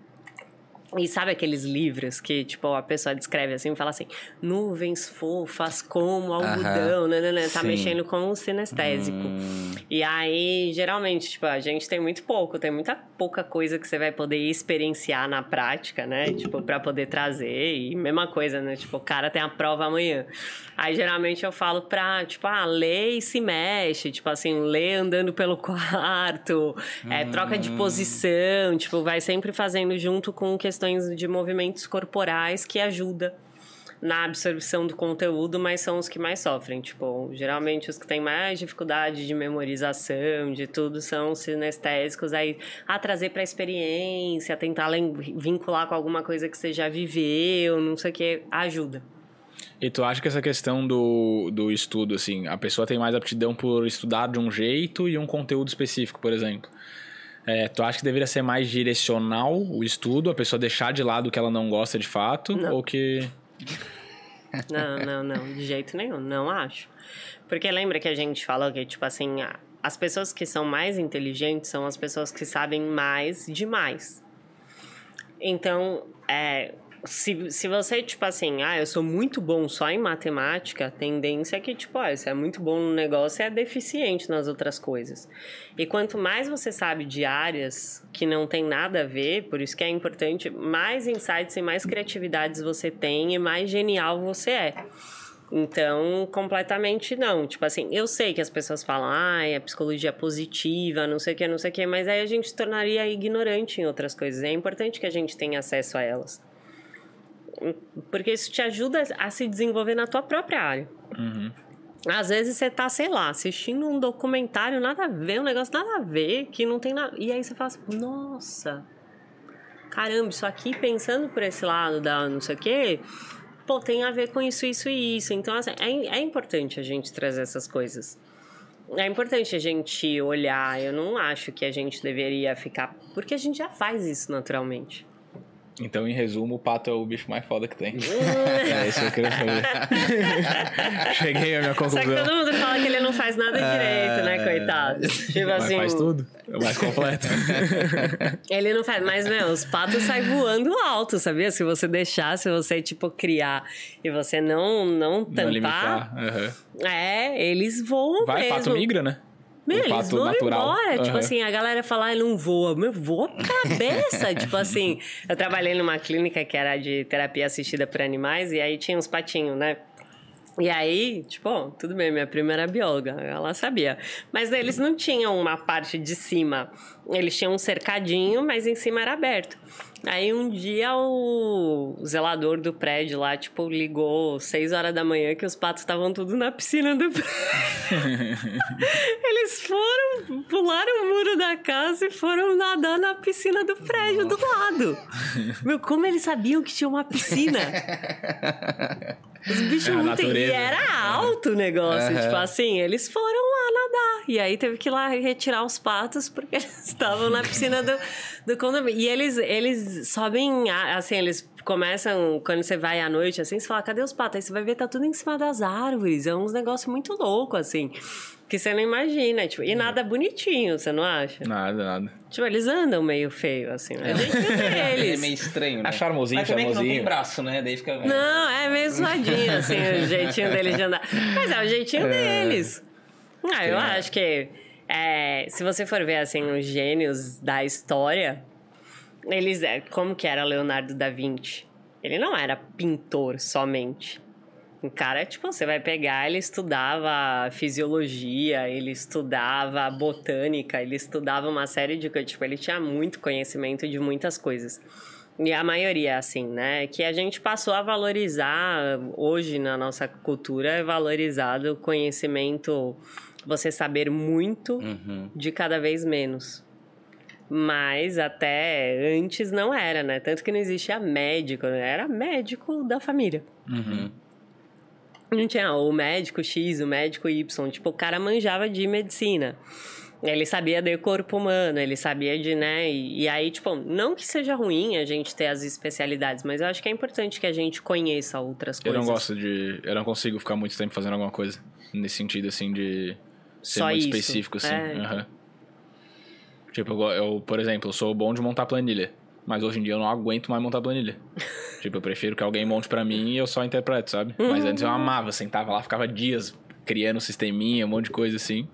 E sabe aqueles livros que, tipo, a pessoa descreve assim, fala assim, nuvens fofas como algodão, né, né, né, tá mexendo com o sinestésico. Hum. E aí, geralmente, tipo, a gente tem muito pouco, tem muita pouca coisa que você vai poder experienciar na prática, né, tipo, para poder trazer. E mesma coisa, né, tipo, o cara tem a prova amanhã. Aí, geralmente, eu falo pra, tipo, ah, lê e se mexe, tipo assim, lê andando pelo quarto, hum. é, troca de hum. posição, tipo, vai sempre fazendo junto com questões questões de movimentos corporais que ajuda na absorção do conteúdo, mas são os que mais sofrem. Tipo, geralmente os que têm mais dificuldade de memorização, de tudo, são os sinestésicos. Aí, a trazer para a experiência, tentar vincular com alguma coisa que você já viveu, não sei o que, ajuda. E tu acha que essa questão do, do estudo, assim, a pessoa tem mais aptidão por estudar de um jeito e um conteúdo específico, por exemplo? É, tu acha que deveria ser mais direcional o estudo, a pessoa deixar de lado o que ela não gosta de fato? Não. Ou que. Não, não, não, de jeito nenhum, não acho. Porque lembra que a gente falou que, tipo assim, as pessoas que são mais inteligentes são as pessoas que sabem mais demais. Então, é, se, se você, tipo assim, ah, eu sou muito bom só em matemática, a tendência é que, tipo, ah, você é muito bom no negócio e é deficiente nas outras coisas. E quanto mais você sabe de áreas que não tem nada a ver, por isso que é importante, mais insights e mais criatividades você tem e mais genial você é. Então, completamente não. Tipo assim, eu sei que as pessoas falam, ah, é psicologia positiva, não sei o que, não sei o que, mas aí a gente se tornaria ignorante em outras coisas. É importante que a gente tenha acesso a elas. Porque isso te ajuda a se desenvolver na tua própria área. Às vezes você tá, sei lá, assistindo um documentário, nada a ver, um negócio nada a ver, que não tem nada. E aí você fala assim, nossa, caramba, isso aqui pensando por esse lado da não sei o quê, pô, tem a ver com isso, isso e isso. Então, assim, é, é importante a gente trazer essas coisas. É importante a gente olhar. Eu não acho que a gente deveria ficar. Porque a gente já faz isso naturalmente. Então, em resumo, o pato é o bicho mais foda que tem. é isso que eu queria saber. Cheguei à minha Só que conclusão. todo mundo fala que ele não faz nada direito, né, coitado? Tipo Mas assim. faz tudo. É o mais completo. Ele não faz, mas, meu, os patos saem voando alto, sabia? Se você deixar, se você, tipo, criar e você não, não Não tampar, limitar. aham. é, eles voam Vai, mesmo. pato migra, né? Meu, O eles vão natural. embora. Tipo Aham. assim, a galera fala, ah, não voa. Meu, voa cabeça. tipo assim, eu trabalhei numa clínica que era de terapia assistida por animais e aí tinha uns patinhos, né? E aí, tipo, tudo bem, minha prima era bióloga, ela sabia. Mas eles não tinham uma parte de cima. Eles tinham um cercadinho, mas em cima era aberto. Aí um dia o zelador do prédio lá, tipo, ligou seis horas da manhã que os patos estavam tudo na piscina do prédio. Eles foram, pularam o muro da casa e foram nadar na piscina do prédio do lado. Meu, como eles sabiam que tinha uma piscina? Os bichos É tem. E era alto o negócio. Aham. Tipo assim, eles foram lá nadar. E aí teve que ir lá retirar os patos porque eles estavam na piscina do, do condomínio. E eles, eles sobem, assim, eles começam, quando você vai à noite, assim, você fala, cadê os patos? Aí você vai ver, tá tudo em cima das árvores. É uns negócios muito loucos, assim. Que você não imagina, tipo, e nada bonitinho, você não acha? Nada, nada. Tipo, eles andam meio feio, assim, vê É eles. meio estranho, né? É charmosinho, Mas também que não charmosinho. tem braço, né? Daí fica... Não, é meio zoadinho, assim, o jeitinho deles de andar. Mas é o jeitinho deles. Ah, eu acho que é, se você for ver, assim, os gênios da história, eles... é, Como que era Leonardo da Vinci? Ele não era pintor somente. O cara, tipo, você vai pegar, ele estudava fisiologia, ele estudava botânica, ele estudava uma série de coisas. Tipo, ele tinha muito conhecimento de muitas coisas. E a maioria, assim, né? Que a gente passou a valorizar, hoje na nossa cultura, é valorizado o conhecimento, você saber muito Uhum. de cada vez menos. Mas até antes não era, né? Tanto que não existia médico, né? era médico da família. Uhum. Não tinha o médico X, o médico Y. Tipo, o cara manjava de medicina. Ele sabia do corpo humano, ele sabia de, né? E, e aí, tipo, não que seja ruim a gente ter as especialidades, mas eu acho que é importante que a gente conheça outras Eu coisas. não gosto de. Eu não consigo ficar muito tempo fazendo alguma coisa. Nesse sentido, assim, de ser Só muito isso. específico, assim. É. Aham. Tipo, eu, eu, por exemplo, eu sou bom de montar planilha. Mas hoje em dia eu não aguento mais montar planilha. tipo, eu prefiro que alguém monte pra mim e eu só interpreto, sabe? Mas antes eu amava, sentava lá, ficava dias criando sisteminha, um monte de coisa assim.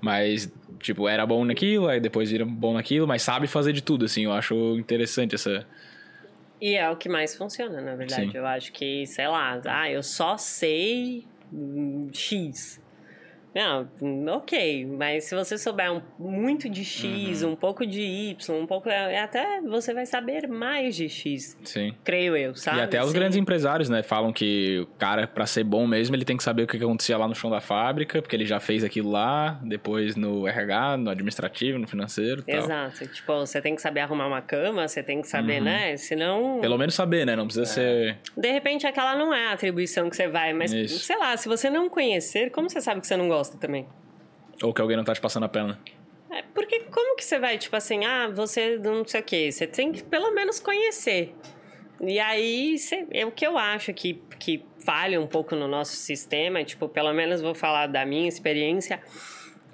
Mas, tipo, era bom naquilo, aí depois vira bom naquilo, mas sabe fazer de tudo, assim. Eu acho interessante essa. E é o que mais funciona, na verdade. Sim. Eu acho que, sei lá, ah, eu só sei hum, X. Não, ok, mas se você souber um, muito de X, uhum. um pouco de Y, um pouco. É, até você vai saber mais de X. Sim. Creio eu, sabe? E até os Sim. grandes empresários, né? Falam que o cara, para ser bom mesmo, ele tem que saber o que acontecia lá no chão da fábrica, porque ele já fez aquilo lá, depois no RH, no administrativo, no financeiro. Tal. Exato. Tipo, você tem que saber arrumar uma cama, você tem que saber, uhum. né? Senão. Pelo menos saber, né? Não precisa é. ser. De repente, aquela não é a atribuição que você vai, mas Isso. sei lá, se você não conhecer, como você sabe que você não gosta também? Ou que alguém não tá te passando a perna. É, porque como que você vai, tipo assim, ah, você não sei o quê, você tem que pelo menos conhecer. E aí, você, é o que eu acho que, que falha um pouco no nosso sistema, tipo, pelo menos vou falar da minha experiência,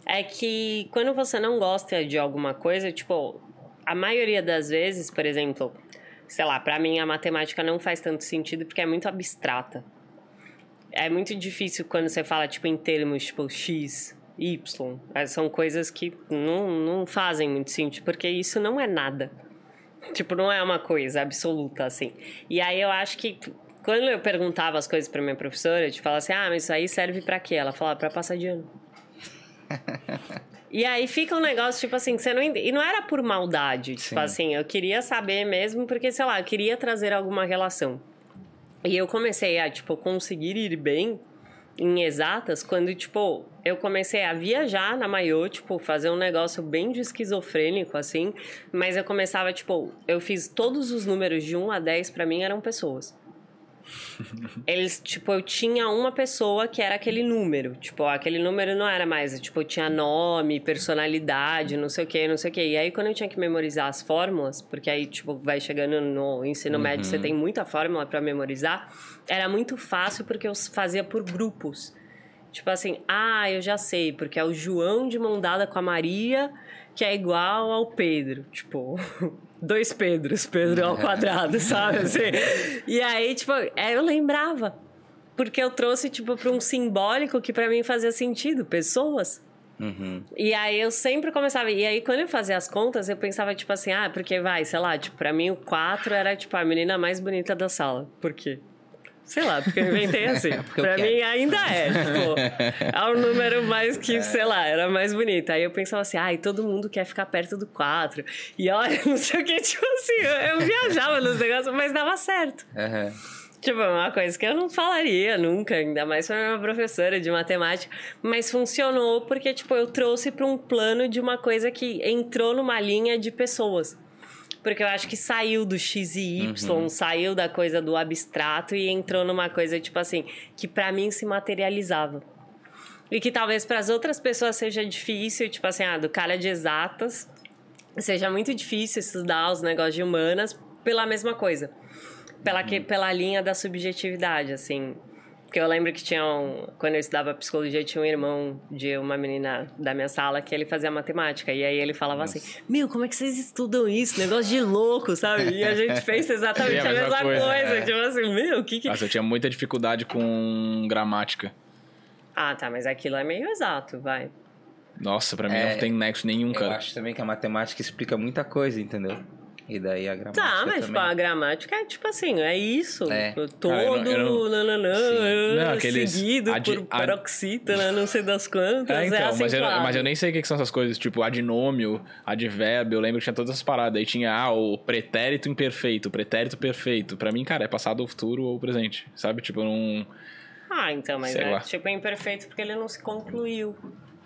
é que quando você não gosta de alguma coisa, tipo, a maioria das vezes, por exemplo, sei lá, para mim a matemática não faz tanto sentido porque é muito abstrata. É muito difícil quando você fala, tipo, em termos, tipo, X, Y. É, são coisas que não, não fazem muito sentido, porque isso não é nada. Tipo, não é uma coisa absoluta, assim. E aí eu acho que quando eu perguntava as coisas para minha professora, de falar assim, ah, mas isso aí serve para quê? Ela falava, para passar de ano. e aí fica um negócio, tipo assim, você não... E não era por maldade, tipo Sim. assim, eu queria saber mesmo, porque, sei lá, eu queria trazer alguma relação. E eu comecei a, tipo, conseguir ir bem em exatas quando, tipo, eu comecei a viajar na Maiô, tipo, fazer um negócio bem de esquizofrênico, assim. Mas eu começava, tipo, eu fiz todos os números de 1 a 10 para mim eram pessoas. Eles, tipo, eu tinha uma pessoa que era aquele número. Tipo, aquele número não era mais. Tipo, eu tinha nome, personalidade, não sei o que, não sei o que. E aí, quando eu tinha que memorizar as fórmulas, porque aí, tipo, vai chegando no ensino uhum. médio, você tem muita fórmula para memorizar, era muito fácil porque eu fazia por grupos. Tipo assim, ah, eu já sei, porque é o João de mão dada com a Maria, que é igual ao Pedro. Tipo, dois Pedros, Pedro ao quadrado, sabe? Assim. E aí, tipo, é, eu lembrava. Porque eu trouxe, tipo, para um simbólico que para mim fazia sentido, pessoas. Uhum. E aí eu sempre começava. E aí, quando eu fazia as contas, eu pensava, tipo assim, ah, porque vai, sei lá, tipo, pra mim o 4 era, tipo, a menina mais bonita da sala. Por quê? Sei lá, porque eu inventei assim. pra mim ainda é, tipo, é um número mais que, é. sei lá, era mais bonito. Aí eu pensava assim, ai, todo mundo quer ficar perto do 4. E olha, não sei o que, tipo assim, eu, eu viajava nos negócios, mas dava certo. Uhum. Tipo, é uma coisa que eu não falaria nunca, ainda mais pra uma professora de matemática. Mas funcionou porque, tipo, eu trouxe para um plano de uma coisa que entrou numa linha de pessoas. Porque eu acho que saiu do X e Y, uhum. saiu da coisa do abstrato e entrou numa coisa, tipo assim, que para mim se materializava. E que talvez para as outras pessoas seja difícil, tipo assim, ah, do cara de exatas, seja muito difícil estudar os negócios de humanas pela mesma coisa. Pela, que, uhum. pela linha da subjetividade, assim. Porque eu lembro que tinha um, quando eu estudava psicologia, tinha um irmão de uma menina da minha sala que ele fazia matemática. E aí ele falava Nossa. assim: Meu, como é que vocês estudam isso? Negócio de louco, sabe? E a gente fez exatamente a, mesma, coisa. coisa. É. Tipo assim, meu, o que que. Nossa, eu tinha muita dificuldade com gramática. Ah, tá, mas aquilo é meio exato, vai. Nossa, pra mim é, não tem nexo nenhum, cara. Eu acho também que a matemática explica muita coisa, entendeu? E daí a gramática. Tá, mas tipo, a gramática é tipo assim, é isso. É. Todo, ah, eu não, eu não... Nananã, não, aqueles, seguido ad, por paroxítona, não sei das quantas. É, então, é mas, eu, mas eu nem sei o que são essas coisas, tipo adnômio, advérbio, eu lembro que tinha todas essas paradas. Aí tinha ah, o pretérito imperfeito, pretérito perfeito. Pra mim, cara, é passado, ou futuro ou presente, sabe? Tipo, não. Ah, então, mas é lá. tipo é imperfeito porque ele não se concluiu.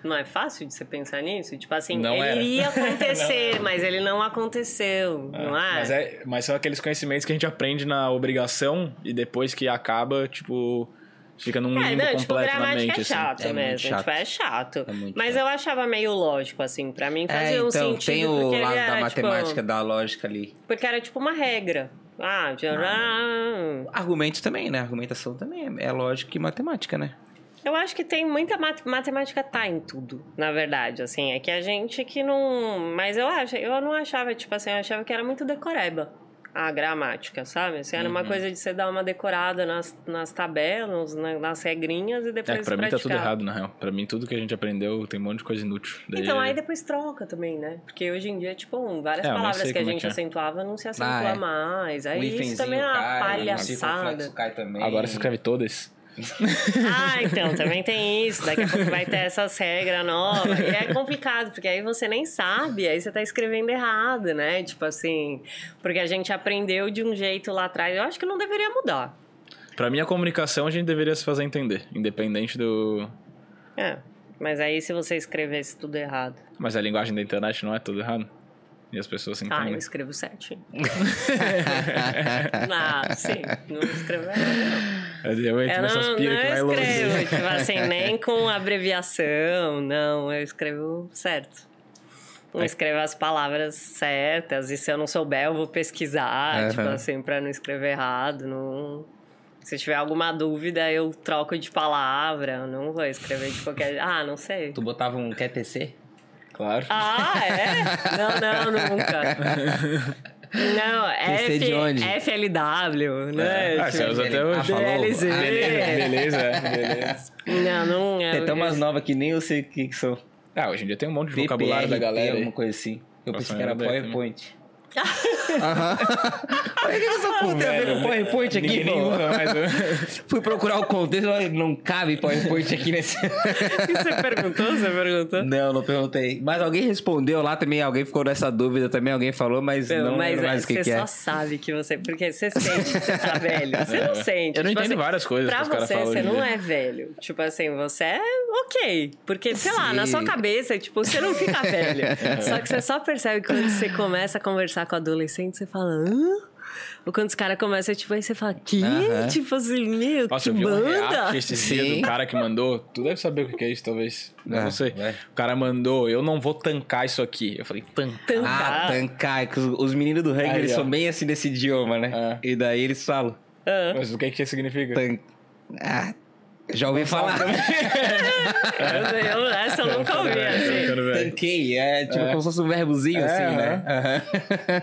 Não é fácil de você pensar nisso? Tipo assim, não ele era. iria acontecer, mas ele não aconteceu, é, não é? Mas, é? mas são aqueles conhecimentos que a gente aprende na obrigação e depois que acaba, tipo, fica num é, limbo não, tipo, completo na mente. É chato assim. mesmo, é chato. Tipo, é chato. É mas chato. eu achava meio lógico, assim, pra mim fazia é, então, um sentido. Tem o lado da tipo, matemática, tipo, da lógica ali. Porque era tipo uma regra. Ah, já... Argumentos também, né? Argumentação também é, é lógica e matemática, né? Eu acho que tem muita mat matemática tá em tudo, na verdade, assim, é que a gente que não, mas eu acho, eu não achava, tipo assim, eu achava que era muito decoreba a gramática, sabe? Assim, era uhum. uma coisa de você dar uma decorada nas, nas tabelas, na, nas regrinhas e depois É, pra mim tá tudo errado, na real. Pra mim, tudo que a gente aprendeu tem um monte de coisa inútil. Daí... Então, aí depois troca também, né? Porque hoje em dia, tipo, várias é, palavras que a é gente é. acentuava não se acentua ah, é. mais. Aí isso também é uma palhaçada. Agora você escreve todas. ah, então, também tem isso. Daqui a pouco vai ter essas regras novas. E é complicado, porque aí você nem sabe, aí você tá escrevendo errado, né? Tipo assim, porque a gente aprendeu de um jeito lá atrás. Eu acho que não deveria mudar. Pra mim, a comunicação a gente deveria se fazer entender, independente do. É. Mas aí se você escrevesse tudo errado. Mas a linguagem da internet não é tudo errado? E as pessoas se entendem. Ah, eu escrevo certinho. ah, sim. Não escrevo errado, não. Eu, eu não, não escrevo, tipo assim, nem com abreviação, não. Eu escrevo certo. Eu escrevo as palavras certas, e se eu não souber, eu vou pesquisar, uhum. tipo assim, pra não escrever errado, não... Se tiver alguma dúvida, eu troco de palavra. Não vou escrever de qualquer. Ah, não sei. Tu botava um QTC? Claro. Ah, é? Não, não, nunca. Não, F, de onde? FLW, né? É. Ah, você usa até hoje. DLZ. Ah, beleza, beleza. Não, não é. Tem tão umas novas que nem eu sei o que, que são. Ah, hoje em dia tem um monte de vocabulário da galera. alguma coisa assim. Eu pensei que era PowerPoint. Aham. Olha que essa porra tem a ver com PowerPoint aqui, pô. Mas... Fui procurar o contexto, não cabe PowerPoint aqui nesse. você perguntou? Você perguntou? Não, não perguntei. Mas alguém respondeu lá também, alguém ficou nessa dúvida também, alguém falou, mas não, não mas mais o que, você que é. só sabe que você. Porque você sente que você tá velho. Você não sente. Eu não tipo entendo assim, várias coisas Pra que os caras você, falam você hoje em não dia. é velho. Tipo assim, você é ok. Porque, sei lá, na sua cabeça, tipo, você não fica velho. Só que você só percebe quando você começa a conversar com adolescente, você fala, hã? Ou quando os caras começam, tipo, aí você fala, que? Aham. Tipo assim, meu, Nossa, que eu vi um banda? esses dias Sim. do cara que mandou. Tu deve saber o que é isso, talvez. Não, Ah, sei. vai. O cara mandou, eu não vou tancar isso aqui. Eu falei, tancar. Ah, Tancar. que Os, os meninos do reggae, Aí, eles ó. são bem assim desse idioma, né? É. E daí eles falam. Mas o que que significa? Tan... Ah, já ouvi falar. Eu, eu- essa eu nunca ouvi, assim. Tanquei, é tipo como se fosse um verbozinho É, assim, né?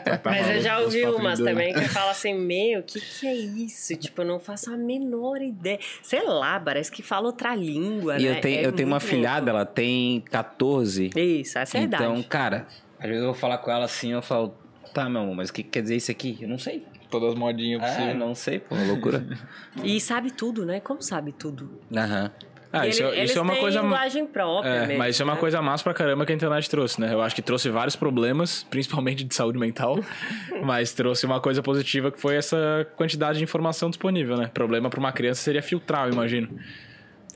Tá Mas eu já ouvi umas também que fala assim, meu, o que que é isso? Tipo, eu não faço a menor ideia. Sei lá, parece que fala outra língua, E né? eu tenho, É eu tenho uma filhada, ela tem 14. louco. Isso, essa é a então, idade. cara, às vezes eu vou falar com ela assim, eu falo, tá, meu amor, mas o que quer dizer isso aqui? Eu não sei. Todas as modinhas Ah, possíveis. não sei, pô, loucura. E sabe tudo, né? Como sabe tudo? Aham. Ah, isso, ele- isso é uma têm coisa. linguagem própria É, mesmo, mas isso é uma né? coisa massa pra caramba que a internet trouxe, né? Eu acho que trouxe vários problemas, principalmente de saúde mental, mas trouxe uma coisa positiva que foi essa quantidade de informação disponível, né? Problema pra uma criança seria filtrar, eu imagino.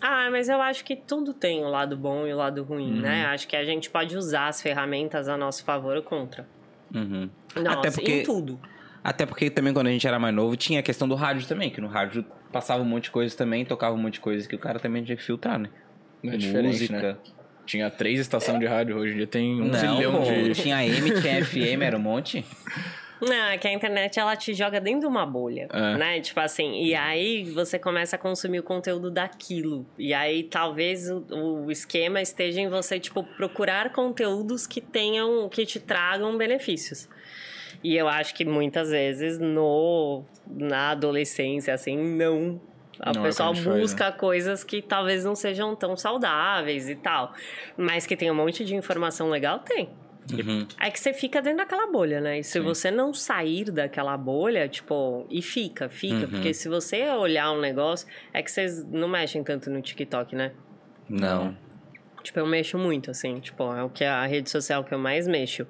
Ah, mas eu acho que tudo tem o lado bom e o lado ruim, Uhum. né? Acho que a gente pode usar as ferramentas a nosso favor ou contra. Uhum. Nossa, Até porque- em tudo. Até porque também quando a gente era mais novo tinha a questão do rádio também, que no rádio passava um monte de coisa também, tocava um monte de coisa que o cara também tinha que filtrar, né? É diferente, né? Tinha três estações de rádio, hoje em dia tem um Não, zilhão pô, de. tinha AM, tinha FM, era um monte. Não, é que a internet ela te joga dentro de uma bolha, É. né? Tipo assim, e aí você começa a consumir o conteúdo daquilo. E aí talvez o, o esquema esteja em você, tipo, procurar conteúdos que tenham, que te tragam benefícios. E eu acho que muitas vezes no na adolescência, assim, não. O Não é pessoal a faz, busca coisas que talvez não sejam tão saudáveis e tal. Mas que tem um monte de informação legal, tem. Uhum. É que você fica dentro daquela bolha, né? E se Sim. você não sair daquela bolha, tipo, e fica, fica. Uhum. Porque se você olhar um negócio, é que vocês não mexem tanto no TikTok, né? Não. Tipo, eu mexo muito, assim, tipo, é o que a rede social que eu mais mexo.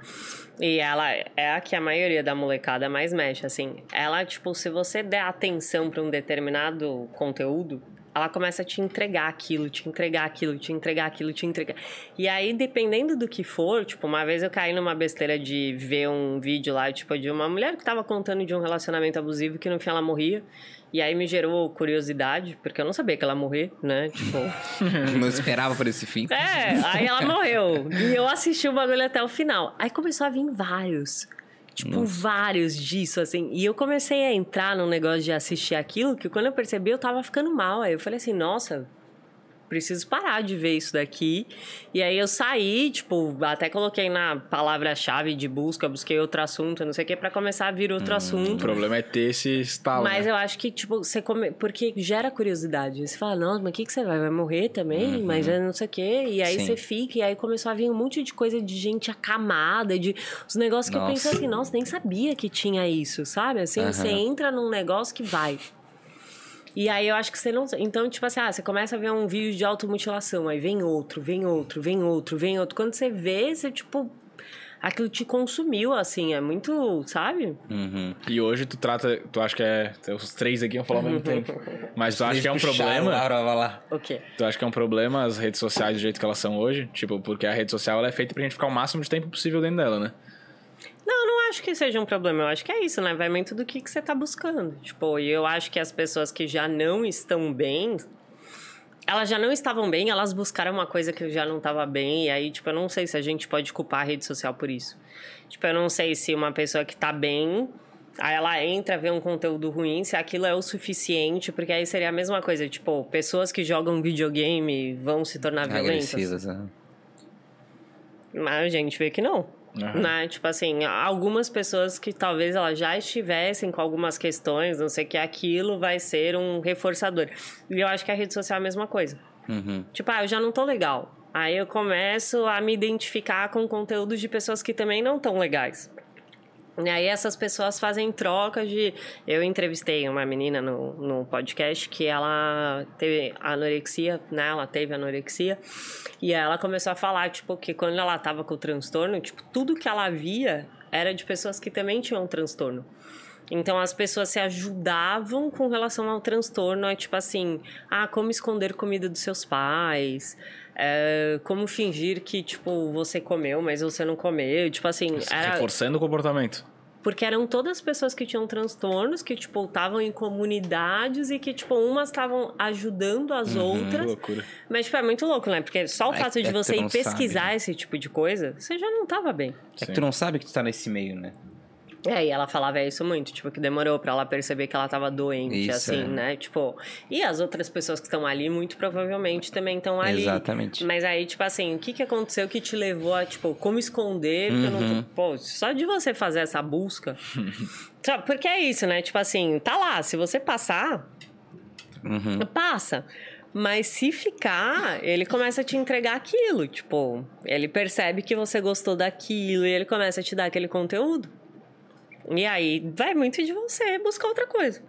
E ela é a que a maioria da molecada mais mexe, assim. Ela, tipo, se você der atenção pra um determinado conteúdo, ela começa a te entregar aquilo, te entregar aquilo, te entregar aquilo, te entregar. E aí, dependendo do que for, tipo, uma vez eu caí numa besteira de ver um vídeo lá, tipo, de uma mulher que tava contando de um relacionamento abusivo que no fim ela morria. E aí me gerou curiosidade, porque eu não sabia que ela ia morrer, né? Tipo. Não esperava por esse fim. É, aí ela morreu. E eu assisti o bagulho até o final. Aí começou a vir vários. Tipo, vários disso, assim. E eu comecei a entrar num negócio de assistir aquilo, que quando eu percebi, eu tava ficando mal. Aí eu falei assim, nossa, preciso parar de ver isso daqui. E aí eu saí, tipo, até coloquei na palavra-chave de busca, busquei outro assunto, não sei o que, pra começar a vir outro O assunto. problema é ter esse estalo. Mas né? eu acho que, tipo, você come... Porque gera curiosidade. Você fala, nossa, mas o que, que você vai? Vai morrer também? Mas é não sei o quê. E aí Sim. você fica, e aí começou a vir um monte de coisa de gente acamada, de os negócios que eu Nossa. penso assim, nossa, nem sabia que tinha isso, sabe? Assim, Aham. você entra num negócio que vai. E aí eu acho que você não. Então, tipo assim, ah, você começa a ver um vídeo de automutilação, aí vem outro, vem outro, vem outro, vem outro. Quando você vê, você, tipo. Aquilo te consumiu, assim, é muito, sabe? Uhum. E hoje tu trata, tu acha que é. Os três aqui vão falar ao mesmo tempo. Mas tu acha que é um problema? Laura, vai lá. O quê? Tu acha que é um problema as redes sociais do jeito que elas são hoje? Tipo, porque a rede social ela é feita pra gente ficar o máximo de tempo possível dentro dela, né? Não, não acho que seja um problema. Eu acho que é isso, né? Vai muito do que, que você tá buscando. Tipo, e eu acho que as pessoas que já não estão bem, elas já não estavam bem, elas buscaram uma coisa que já não estava bem, e aí, tipo, eu não sei se a gente pode culpar a rede social por isso. Tipo, eu não sei se uma pessoa que tá bem, aí ela entra, vê um conteúdo ruim, se aquilo é o suficiente, porque aí seria a mesma coisa, tipo, pessoas que jogam videogame vão se tornar violentas. Agressivas, né? Mas a gente vê que não. Uhum. Né? Tipo assim, algumas pessoas que talvez elas já estivessem com algumas questões, não sei o que, aquilo vai ser um reforçador. E eu acho que a rede social é a mesma coisa. Uhum. Tipo, ah, eu já não tô legal. Aí eu começo a me identificar com conteúdos de pessoas que também não estão legais. E aí essas pessoas fazem trocas de. Eu entrevistei uma menina no, no podcast que ela teve anorexia, né? Ela teve anorexia. E ela começou a falar, tipo, que quando ela tava com o transtorno, tipo, tudo que ela via era de pessoas que também tinham transtorno. Então as pessoas se ajudavam com relação ao transtorno, é tipo assim, ah, como esconder comida dos seus pais, é, como fingir que, tipo, você comeu, mas você não comeu. Tipo assim, era. Reforçando o comportamento. Porque eram todas pessoas que tinham transtornos, que, tipo, estavam em comunidades e que, tipo, umas estavam ajudando as Que outras. loucura. Mas, tipo, é muito louco, né? Porque só o É- fato é de que você tu ir não pesquisar sabe. esse tipo de coisa, você já não tava bem. É que tu não sabe que tu tá nesse meio, né? É, e ela falava isso muito, tipo, que demorou pra ela perceber que ela tava doente, Isso, assim, é. né? Tipo, e as outras pessoas que estão ali, muito provavelmente também estão ali. Exatamente. Mas aí, tipo assim, o que que aconteceu que te levou a, tipo, como esconder? não Uhum. tô- Pô, só de você fazer essa busca. Sabe, Porque é isso, né? Tipo assim, tá lá, se você passar, Uhum. passa. Mas se ficar, ele começa a te entregar aquilo. Tipo, ele percebe que você gostou daquilo e ele começa a te dar aquele conteúdo. E aí vai muito de você buscar outra coisa.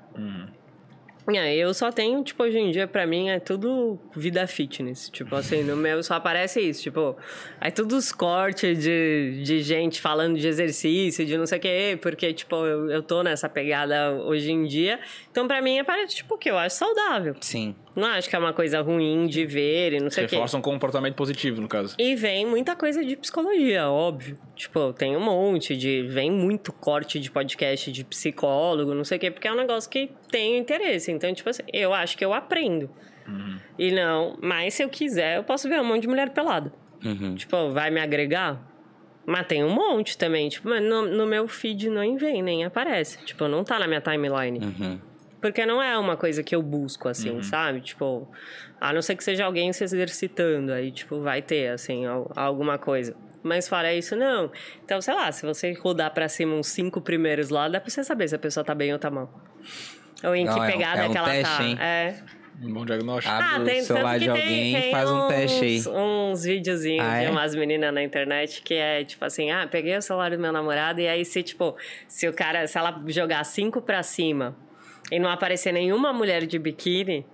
E aí eu só tenho, tipo, hoje em dia, pra mim, é tudo vida fitness. Tipo, assim, no meu só aparece isso. Tipo, é tudo os cortes de, de gente falando de exercício, de não sei o quê, porque, tipo, eu, eu tô nessa pegada hoje em dia. Então, pra mim, aparece, tipo, o que eu acho saudável. Sim. Não acho que é uma coisa ruim de ver e não sei o quê. Reforça um comportamento positivo, no caso. E vem muita coisa de psicologia, óbvio. Tipo, tem um monte de. Vem muito corte de podcast de psicólogo, não sei o quê, porque é um negócio que tem interesse. Então, tipo assim, eu acho que eu aprendo. E não, mas se eu quiser, eu posso ver um monte de mulher pelada. Uhum. Tipo, vai me agregar? Mas tem um monte também. Tipo, mas no, no meu feed não vem, nem aparece. Tipo, não tá na minha timeline. Uhum. Porque não é uma coisa que eu busco, assim, sabe? Tipo, a não ser que seja alguém se exercitando, aí, tipo, vai ter, assim, al- alguma coisa. Mas fora isso, não. Então, sei lá, se você rodar pra cima uns cinco primeiros lá, dá pra você saber se a pessoa tá bem ou tá mal. Ou em Não, que é um- pegada é um que ela teste, tá. hein? É. Um bom diagnóstico. Abre o celular de alguém e faz um uns, teste aí. Uns videozinhos Ah, de é? umas meninas na internet que é tipo assim: ah, peguei o celular do meu namorado e aí se, tipo, se o cara, se ela jogar cinco pra cima e não aparecer nenhuma mulher de biquíni.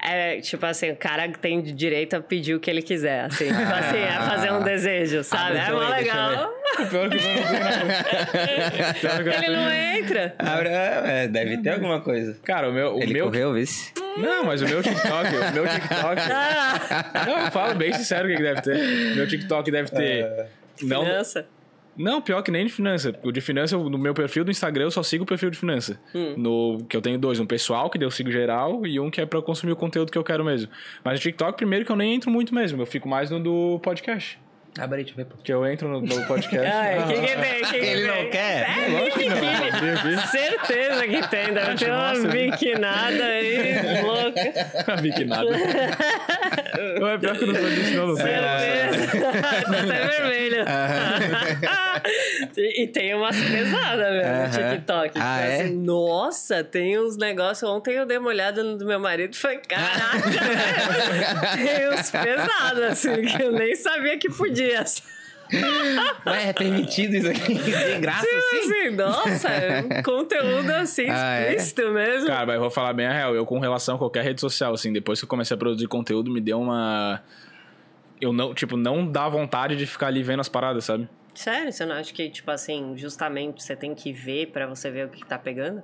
É, tipo assim, o cara tem direito a pedir o que ele quiser, assim. Tipo assim, é fazer um desejo, sabe? Abre É mó legal. Pior que não não. Pior que Ele não entra. Abre- é, deve ter alguma coisa. Cara, o meu. O Ele meu... correu, vice? Não, mas o meu TikTok, o meu TikTok. Ah, Não, fala bem sincero o que deve ter. Meu TikTok deve ter. Não, criança. Não, pior que nem de finança. O de finança, no meu perfil do Instagram, eu só sigo o perfil de finança. No, que eu tenho dois, um pessoal, que eu sigo geral, e um que é pra consumir o conteúdo que eu quero mesmo. Mas o TikTok, primeiro que eu nem entro muito mesmo. Eu fico mais no do podcast. Abre aí, deixa eu ver. Que eu entro no, no podcast. Ai, que, que tem? Que que Ele não tem? quer? É, Lógico que não. Certeza que tem, deve ter uma Nossa. biquinada aí, louca. Vi que nada. Não, é pior que eu não sou disso, não, não. Certeza. tá até vermelho. e, e tem umas pesadas, velho, no. TikTok. Ah, é? assim, nossa, tem uns negócios. Ontem eu dei uma olhada no do meu marido e falei, caraca, tem uns pesados, assim, que eu nem sabia que podia. Ué, é permitido isso aqui? De graça assim? Sim, nossa, é um conteúdo assim, Ah, é? explícito mesmo. Cara, mas eu vou falar bem a real. Eu, com relação a qualquer rede social, assim, depois que eu comecei a produzir conteúdo, me deu uma. Eu não, tipo, não dá vontade de ficar ali vendo as paradas, sabe? Sério, você não acha que, tipo assim, justamente você tem que ver pra você ver o que tá pegando?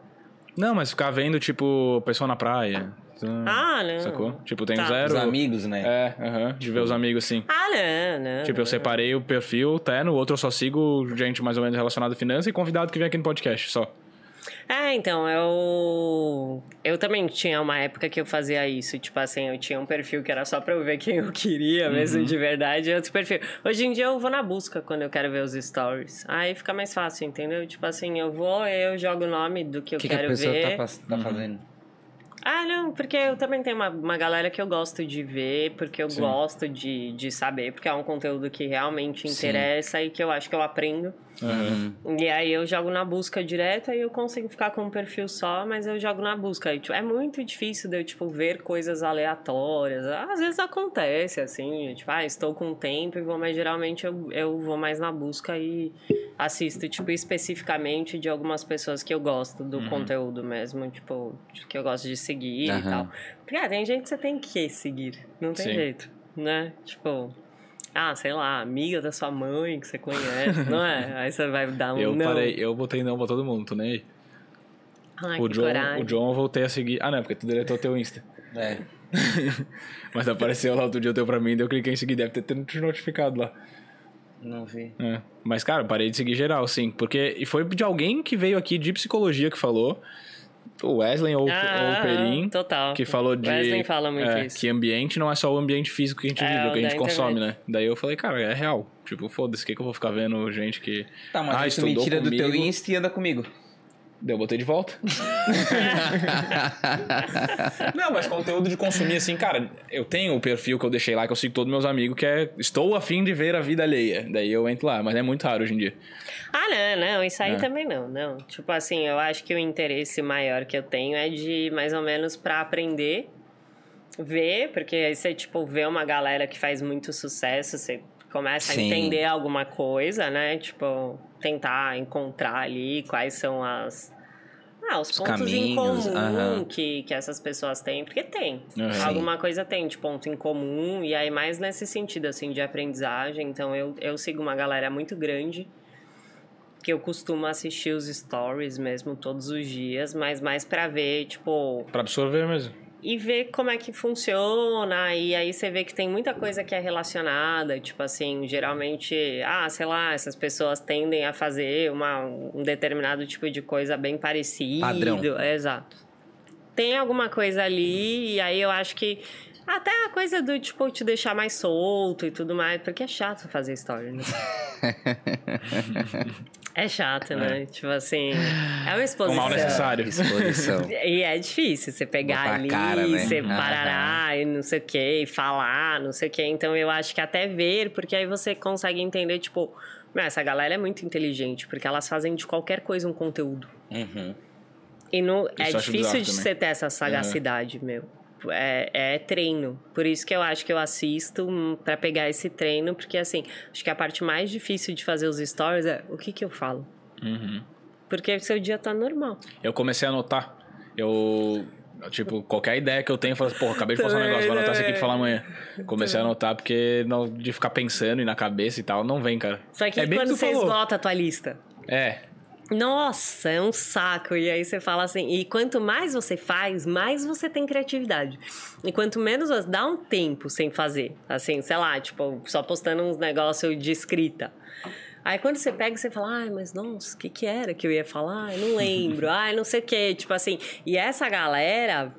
Não, mas ficar vendo, tipo, pessoa na praia. Hum, Ah, não. Sacou? Tipo, tem Tá. zero. Os amigos, né? É, aham, de ver os amigos, assim. Ah, não, não. Tipo, eu não. separei o perfil, até no outro eu só sigo gente mais ou menos relacionada a finanças e convidado que vem aqui no podcast, só. É, então, eu. Eu também tinha uma época que eu fazia isso. Tipo assim, eu tinha um perfil que era só pra eu ver quem eu queria mesmo Uhum. de verdade. E outro perfil. Hoje em dia eu vou na busca quando eu quero ver os stories. Aí fica mais fácil, entendeu? Tipo assim, eu vou, eu jogo o nome do que eu O que, que a quero pessoa ver. tá, tá fazendo? Ah, não, porque eu também tenho uma, uma galera que eu gosto de ver, porque eu Sim. gosto de, de saber, porque é um conteúdo que realmente Sim. interessa e que eu acho que eu aprendo. Aham. E aí eu jogo na busca direta e eu consigo ficar com um perfil só, mas eu jogo na busca. E, tipo, é muito difícil de eu, tipo, ver coisas aleatórias. Às vezes acontece, assim, tipo, ah, estou com tempo e vou, mas geralmente eu, eu vou mais na busca e assisto, tipo, especificamente de algumas pessoas que eu gosto do conteúdo mesmo, tipo, que eu gosto de seguir e Aham. tal. Porque, ah, tem gente que você tem que seguir, não tem Sim. jeito, né? Tipo... Ah, sei lá, amiga da sua mãe que você conhece, não é? Aí você vai dar um Eu não. parei, eu botei não pra todo mundo, tô nem aí. Ai, o, John, coragem. o John eu voltei a seguir. Ah, não, porque tu deletou teu Insta. É. Mas apareceu lá outro dia o teu pra mim, daí eu cliquei em seguir, deve ter te notificado lá. Não vi. É. Mas, cara, eu parei de seguir geral, sim. Porque. E foi de alguém que veio aqui de psicologia que falou. O Wesley ou, Ah, ou o Perim. Total. Que falou de. Wesley fala muito é, isso. Que ambiente não é só o ambiente físico que a gente É, vive, é o que a gente consome, internet. né? Daí eu falei, cara, é real. Tipo, foda-se, o que, que eu vou ficar vendo gente que. Tá, mas ah, aí tu me estudou tira do teu comigo. Insta e anda comigo. Daí eu botei de volta. não, mas conteúdo de consumir, assim, cara, eu tenho o perfil que eu deixei lá, que eu sigo todos meus amigos, que é Estou afim de ver a vida alheia. Daí eu entro lá, mas é muito raro hoje em dia. Ah, não, não, isso aí É. também não, não. Tipo assim, eu acho que o interesse maior que eu tenho é de mais ou menos pra aprender, ver, porque aí você, tipo, vê uma galera que faz muito sucesso, você começa Sim. a entender alguma coisa, né? Tipo, tentar encontrar ali quais são as. Ah, os, Os pontos em caminhos, comum aham. que, que essas pessoas têm, porque tem. Aham. Alguma coisa tem de ponto em comum, e aí mais nesse sentido, assim, de aprendizagem. Então, eu, eu sigo uma galera muito grande, que eu costumo assistir os stories mesmo todos os dias, mas mais pra ver, tipo, Pra absorver mesmo. E ver como é que funciona. E aí você vê que tem muita coisa que é relacionada. Tipo assim, geralmente, ah, sei lá, essas pessoas tendem a fazer uma, um determinado tipo de coisa bem parecido. Padrão. É, Exato. Tem alguma coisa ali, e aí eu acho que. Até a coisa do, tipo, te deixar mais solto e tudo mais, porque é chato fazer story, né? é chato, né? Tipo assim, é uma O exposição. mal necessário. Exposição. E é difícil você pegar Botar ali, cara, né? você Aham. parará e não sei o que, e falar, não sei o que. Então eu acho que até ver, porque aí você consegue entender, tipo, essa galera é muito inteligente, porque elas fazem de qualquer coisa um conteúdo. Uhum. E não, eu é difícil de também. você ter essa sagacidade, meu. É, é treino. Por isso que eu acho que eu assisto hum, pra pegar esse treino, porque assim, acho que a parte mais difícil de fazer os stories é o que que eu falo. Uhum. Porque seu dia tá normal. Eu comecei a anotar. Eu. Tipo, qualquer ideia que eu tenho, eu falo assim, porra, acabei de postar um negócio, vou anotar isso aqui né? pra falar amanhã. Comecei a anotar porque não, de ficar pensando e na cabeça e tal, não vem, cara. Só que é quando você falou. esgota a tua lista, É. Nossa, é um saco. E aí você fala assim, e quanto mais você faz, mais você tem criatividade. E quanto menos você dá um tempo sem fazer. Assim, sei lá, tipo, só postando uns negócios de escrita. Aí quando você pega, você fala, ai, mas nossa, o que que era que eu ia falar? Ai, não lembro, ai, não sei o que. Tipo assim, e essa galera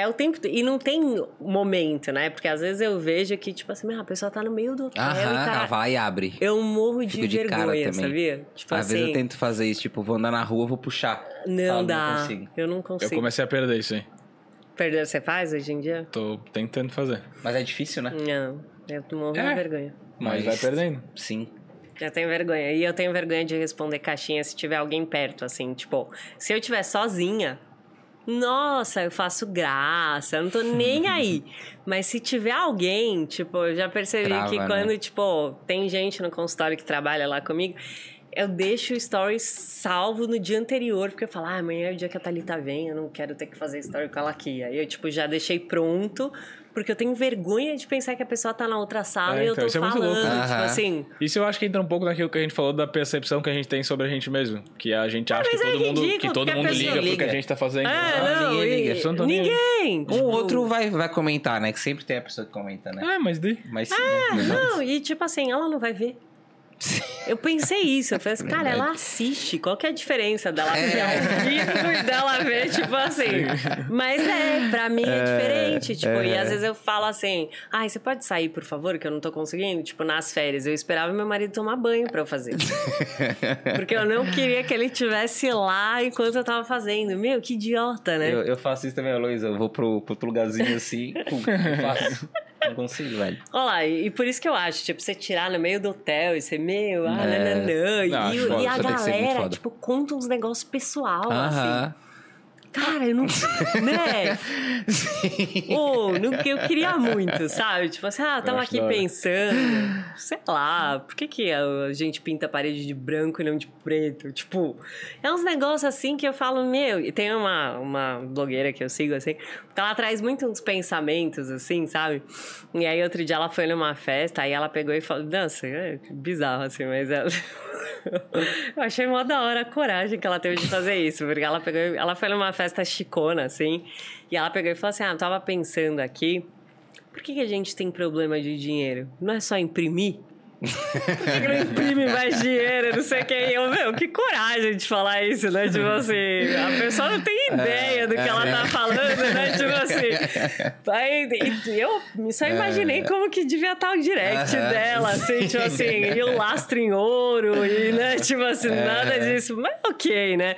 é o tempo. E não tem momento, né? Porque às vezes eu vejo que, tipo assim, ah, a pessoa tá no meio do hotel Aham, e ela tá. vai e abre. Eu morro de, Fico de cara vergonha, também. sabia? Tipo Às assim. vezes eu tento fazer isso, tipo, vou andar na rua, vou puxar. Não Falo, dá. Não consigo. eu não Eu consigo. comecei a perder isso aí. Perder você faz hoje em dia? Tô tentando fazer. Mas é difícil, né? Não, eu morro É. de vergonha. Mas, Mas- vai perdendo. Sim. Eu tenho vergonha. E eu tenho vergonha de responder caixinha se tiver alguém perto, assim. Tipo, se eu estiver sozinha, nossa, eu faço graça, eu não tô nem aí. Mas se tiver alguém, tipo, eu já percebi Trava, que né? quando, tipo, tem gente no consultório que trabalha lá comigo, eu deixo o story salvo no dia anterior, porque eu falo, ah, amanhã é o dia que a Thalita vem, eu não quero ter que fazer story com ela aqui. Aí eu, tipo, já deixei pronto, porque eu tenho vergonha de pensar que a pessoa tá na outra sala É, e eu então, tô isso é muito falando, louco. tipo assim. Isso eu acho que entra um pouco naquilo que a gente falou da percepção que a gente tem sobre a gente mesmo. Que a gente acha que é todo mundo, que todo mundo pessoa liga pro que liga. a gente tá fazendo. É, Ah, não, ninguém liga, não ninguém. Um tipo, outro vai, vai comentar, né? Que sempre tem a pessoa que comenta, né? É, mas daí. Mas Ah, né? não, e tipo assim, ela não vai ver. Eu pensei isso, eu falei assim, cara, ela assiste, qual que é a diferença dela ver ao vivo e dela ver, tipo assim. Mas é, pra mim é diferente, tipo, e às vezes eu falo assim, ai, você pode sair, por favor, que eu não tô conseguindo? Tipo, nas férias, eu esperava meu marido tomar banho pra eu fazer. Porque eu não queria que ele estivesse lá enquanto eu tava fazendo. Meu, que idiota, né? Eu, eu faço isso também, Luísa. Eu vou pro, pro outro lugarzinho assim, faço. Não consigo, velho. Olha lá, e, e por isso que eu acho, tipo, você tirar no meio do hotel e você, meu, ah, É. nananã. Não, e, foda, e a galera, tipo, conta uns negócios pessoal, assim. Cara, eu não. né? Ô, não, eu queria muito, sabe? Tipo assim, ah, tava acho aqui pensando, sei lá, por que, que a gente pinta a parede de branco e não de preto? Tipo, é uns negócios assim que eu falo, meu, e tem uma, uma blogueira que eu sigo assim, que ela traz muito uns pensamentos, assim, sabe? E aí outro dia ela foi numa festa, aí ela pegou e falou, nossa, é bizarro assim, mas ela. Eu achei mó da hora a coragem que ela teve de fazer isso, porque ela pegou, ela foi numa festa chicona, assim, e ela pegou e falou assim: Ah, eu tava pensando aqui, por que, que a gente tem problema de dinheiro? Não é só imprimir? Por que, que não imprime mais dinheiro? Não sei o que. E eu, meu, que coragem de falar isso, né? Tipo assim, a pessoa não tem ideia do que ela tá falando, né? Tipo assim. Aí, eu só imaginei como que devia estar o direct dela, assim, tipo assim, e o lastro em ouro, e, né? Tipo assim, nada disso. Mas ok, né?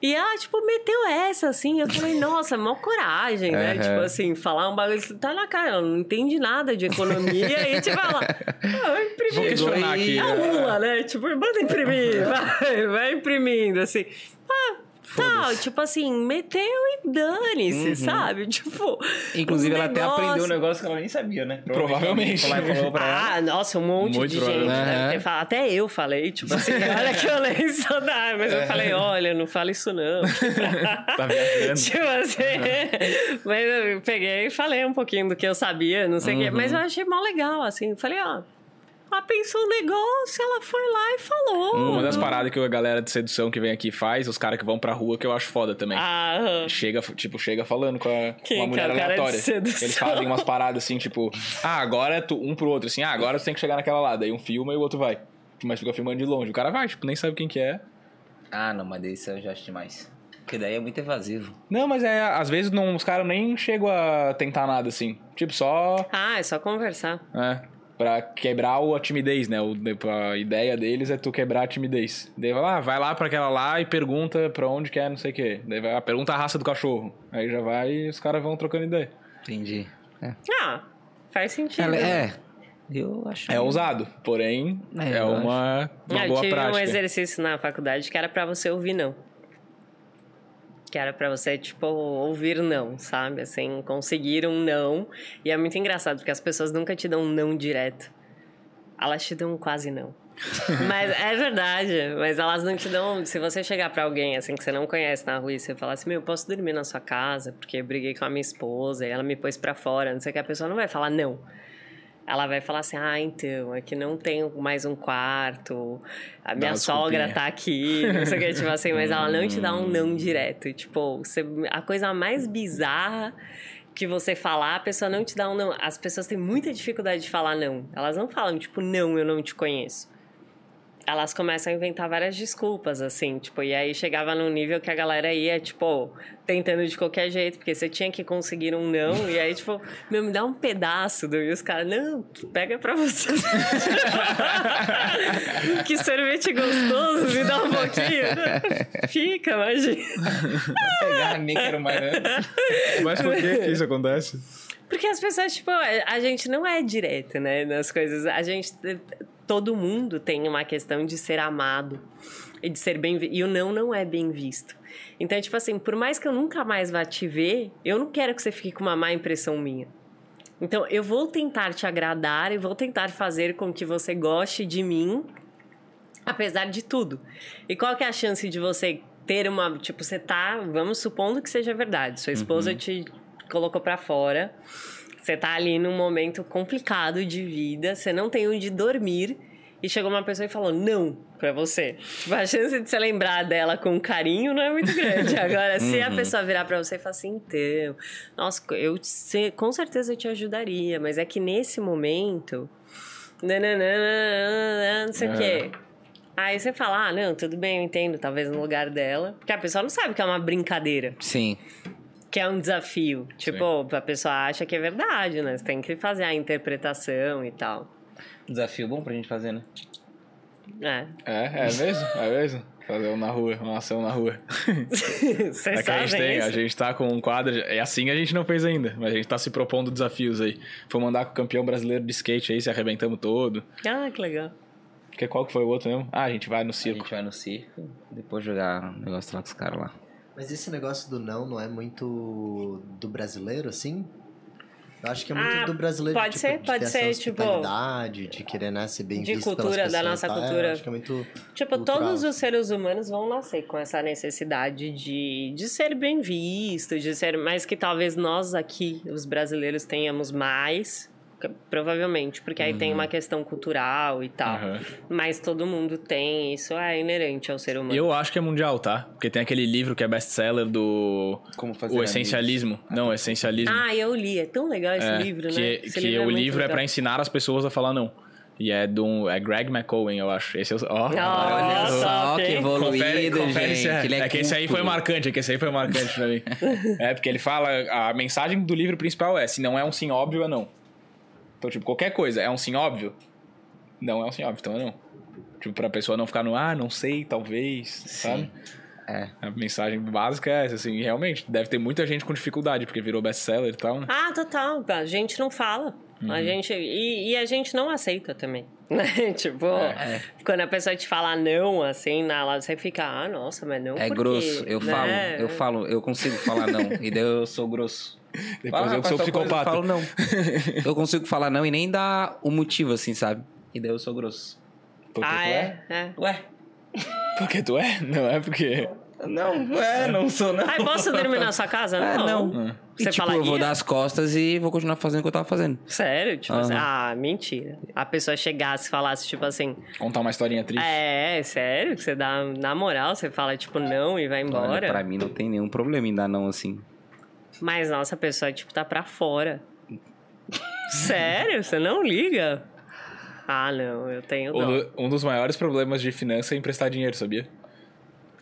E ela, tipo, meteu essa, assim. Eu falei, nossa, mó coragem, né? Aham. Tipo assim, falar um bagulho. Tá na cara, ela não entende nada de economia. e tipo, ela. Ah, imprimi. Vou questionar aqui. É a Lula, né? Tipo, manda imprimir, vai, vai imprimindo, assim. Ah, tá, tipo assim, meteu e dane-se, sabe? Tipo. Inclusive, ela até negócios- aprendeu um negócio que ela nem sabia, né? Provavelmente. E ela. Ah, nossa, um monte Muito de gente. provavelmente. falado. Até eu falei, tipo assim, olha que eu nem sou. Mas eu falei, olha, não fala isso não. Tá viajando. tipo assim. Mas eu peguei e falei um pouquinho do que eu sabia, não sei o quê. Mas eu achei mó legal, assim. Falei, ó. Ela pensou um negócio, ela foi lá e falou. Uma das paradas que a galera de sedução que vem aqui faz, os caras que vão pra rua, que eu acho foda também. Ah, Chega, tipo, chega falando com a, Quem uma que é mulher o cara de aleatória. Eles fazem umas paradas assim, tipo, ah, agora é tu, um pro outro, assim, ah, agora você tem que chegar naquela lá. Daí um filma e o outro vai. Mas fica filmando de longe. O cara vai, tipo, nem sabe quem que é. Ah, não, mas isso eu já acho demais. Porque daí é muito evasivo. Não, mas é, às vezes não, os caras nem chegam a tentar nada assim. Tipo, só. ah, é só conversar. É, pra quebrar o- a timidez, né? O, a ideia deles é tu quebrar a timidez. Daí vai lá, vai lá pra aquela lá e pergunta pra onde quer, não sei o quê. Daí vai, ah, pergunta a raça do cachorro. Aí já vai e os caras vão trocando ideia. Entendi. É. Ah, faz sentido. Ela, né? é. Eu acho. É ousado, porém É, é, eu uma, uma Ah, eu boa tive um prática. exercício na faculdade que era pra você ouvir não. Que era pra você, tipo, ouvir não, sabe? Assim, conseguir um não. E é muito engraçado, porque as pessoas nunca te dão um não direto. Elas te dão um quase não. mas é verdade, mas elas não te dão. Se você chegar pra alguém assim que você não conhece na rua e você falar assim: Meu, eu posso dormir na sua casa porque eu briguei com a minha esposa e ela me pôs pra fora, não sei o que, a pessoa não vai falar não. Ela vai falar assim: ah, então, é que não tenho mais um quarto, a minha sogra tá aqui, não sei o que, tipo assim, mas ela não te dá um não Hum. direto. Tipo, você, a coisa mais bizarra que você falar, a pessoa não te dá um não. As pessoas têm muita dificuldade de falar não. Elas não falam, tipo, não, eu não te conheço. Elas começam a inventar várias desculpas, assim, tipo, e aí chegava num nível que a galera ia, tipo, tentando de qualquer jeito, porque você tinha que conseguir um não, e aí, tipo, meu, me dá um pedaço do. E os caras, não, pega pra você. que sorvete gostoso, me dá um pouquinho. Fica, imagina. Vou pegar, né? Mas por que, que isso acontece? Porque as pessoas, tipo, a gente não é direto, né, nas coisas. A gente. Todo mundo tem uma questão de ser amado e de ser bem E o não não é bem visto. Então, tipo assim, por mais que eu nunca mais vá te ver, eu não quero que você fique com uma má impressão minha. Então, eu vou tentar te agradar e vou tentar fazer com que você goste de mim, apesar de tudo. E qual que é a chance de você ter uma. Tipo, você tá. Vamos supondo que seja verdade. Sua esposa uhum. te colocou para fora. Você tá ali num momento complicado de vida, você não tem onde dormir. E chegou uma pessoa e falou não pra você. Tipo, a chance de você lembrar dela com carinho não é muito grande. Agora, se a uhum. pessoa virar pra você e falar assim, então, nossa, eu com certeza te ajudaria, mas é que nesse momento. Nananana, não sei o é. quê. Aí você fala, ah, não, tudo bem, eu entendo, talvez no lugar dela. Porque a pessoa não sabe que é uma brincadeira. Sim. Que é um desafio. Tipo, Sim. a pessoa acha que é verdade, né? Você tem que fazer a interpretação e tal. Desafio bom pra gente fazer, né? É. É, é mesmo? É mesmo? Fazer um na rua, uma ação na rua. Vocês é que a gente tem, isso? a gente tá com um quadro. É assim a gente não fez ainda, mas a gente tá se propondo desafios aí. Foi mandar com o campeão brasileiro de skate aí, se arrebentamos todo. Ah, que legal. Porque qual que foi o outro mesmo? Ah, a gente vai no circo. A gente vai no circo, depois jogar um negócio lá com os caras lá. Mas esse negócio do não não é muito do brasileiro, assim? Eu acho que é muito ah, do brasileiro pode tipo, ser, de pode ser, tipo, de querer né, ser bem de visto cultura da nossa tá? cultura. É, acho que é muito tipo, cultural. todos os seres humanos vão nascer com essa necessidade de, de ser bem visto, de ser, mais que talvez nós aqui, os brasileiros, tenhamos mais Provavelmente, porque aí uhum. tem uma questão cultural e tal. Uhum. Mas todo mundo tem, isso é inerente ao ser humano. Eu acho que é mundial, tá? Porque tem aquele livro que é best-seller do. Como fazer O Essencialismo. Não, o Essencialismo. Ah, eu li. É tão legal esse é, livro, que, né? Esse que livro o é livro é para ensinar as pessoas a falar não. E é do é Greg McCowen, eu acho. Esse é o. Ó, oh, olha só, que evoluído, confere, confere gente. É, que é, é que esse aí foi marcante, é que esse aí foi marcante pra mim. é, porque ele fala. A mensagem do livro principal é: se não é um sim óbvio, é não. Então, tipo, qualquer coisa é um sim óbvio? Não é um sim óbvio, então é não. Tipo, pra pessoa não ficar no, ah, não sei, talvez, sim. sabe? É. A mensagem básica é essa, assim, realmente, deve ter muita gente com dificuldade, porque virou best-seller e tal, né? Ah, total. A gente não fala. Uhum. A gente, e, e, a gente não aceita também. Né? tipo, é. quando a pessoa te fala não, assim, na lá, você fica, ah, nossa, mas não. É grosso. Eu né? falo, eu falo, eu consigo falar não. e daí eu sou grosso. Depois eu sou psicopata. eu falo não. eu consigo falar não e nem dar o motivo, assim, sabe? E daí eu sou grosso. Porque ah, tu é? é? é? Ué? Porque tu é? Não é porque. Não, não é, não sou, não. Ai, posso dormir na sua casa? É, não. não. Você e, tipo, falaria? eu vou dar as costas e vou continuar fazendo o que eu tava fazendo. Sério? Tipo uhum. assim, ah, mentira. A pessoa chegasse e falasse, tipo assim... Contar uma historinha triste. É, sério? Que você dá, na moral, você fala, tipo, não e vai embora. Olha, pra mim não tem nenhum problema em dar não, assim. Mas, nossa, a pessoa, tipo, tá pra fora. Sério? Você não liga? Ah, não, eu tenho dó. Um dos maiores problemas de finança é emprestar dinheiro, sabia?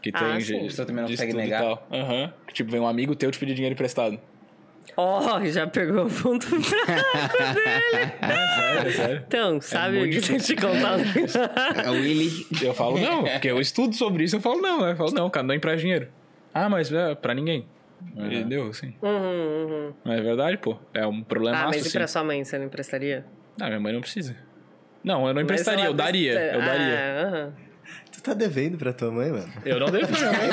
Que ah, tem sim. Você também não consegue negar. Aham. Uhum. Tipo, vem um amigo teu te pedir dinheiro emprestado. Ó, oh, já pegou o ponto fraco dele. É, sério, sério. Então, sabe o que você te contar? É o Willy. Eu falo não, porque eu estudo sobre isso, eu falo não. Eu falo não, cara, não empresta dinheiro. Ah, mas é pra ninguém. Uhum. Entendeu? Assim. Uhum, uhum. Mas é verdade, pô. É um problema. Ah, mas e assim. pra sua mãe, você não emprestaria? Ah, minha mãe não precisa. Não, eu não emprestaria, eu daria. Eu daria. Ah, Tu tá devendo pra tua mãe, mano? Eu não devo pra minha mãe.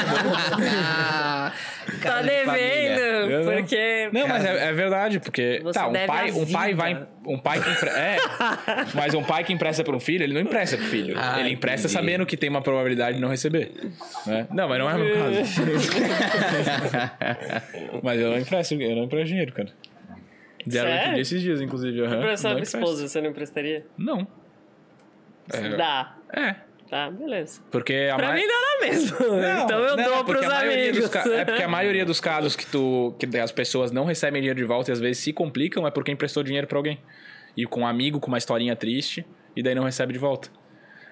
tá devendo, porque... Não, mas é, é verdade, porque... Você tá, um pai, um pai vai... Um pai que empre... É, mas um pai que empresta pra um filho, ele não empresta pro filho. Ah, ele empresta entendi. sabendo que tem uma probabilidade de não receber. Né? Não, mas não é o meu caso. mas eu não empresto, eu não empresto dinheiro, cara. Deram aqui esses dias, inclusive. Uhum. Pra sua esposa, você não emprestaria? Não. É, Dá. É. Tá, beleza. Porque a pra ma... mim dá na mesma. Não, então eu não, dou pros amigos. Ca... É porque a maioria dos casos que, tu... que as pessoas não recebem dinheiro de volta e às vezes se complicam é porque emprestou dinheiro pra alguém. E com um amigo com uma historinha triste e daí não recebe de volta.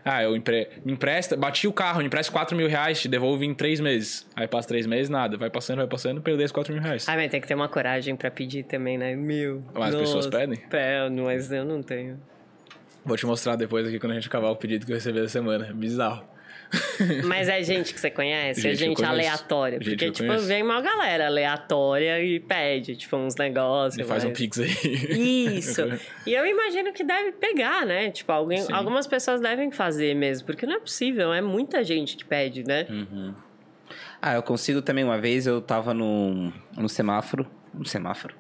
Ah, eu empre... me empresta, bati o carro, me empresta 4 mil reais, te devolvo em 3 meses. Aí passa 3 meses, nada. Vai passando, vai passando, perdeu esses 4 mil reais. Ah, mas tem que ter uma coragem pra pedir também, né? Mil. Mas as pessoas pedem? É, mas eu não tenho. Vou te mostrar depois aqui quando a gente acabar o pedido que eu recebi essa semana. Bizarro. Mas é gente que você conhece? Gente é gente aleatória? Gente porque, tipo, conheço. vem uma galera aleatória e pede, tipo, uns negócios. E faz mas... um pix aí. Isso. e eu imagino que deve pegar, né? Tipo, alguém, algumas pessoas devem fazer mesmo, porque não é possível, é muita gente que pede, né? Uhum. Ah, eu consigo também. Uma vez eu tava no, no semáforo. No semáforo?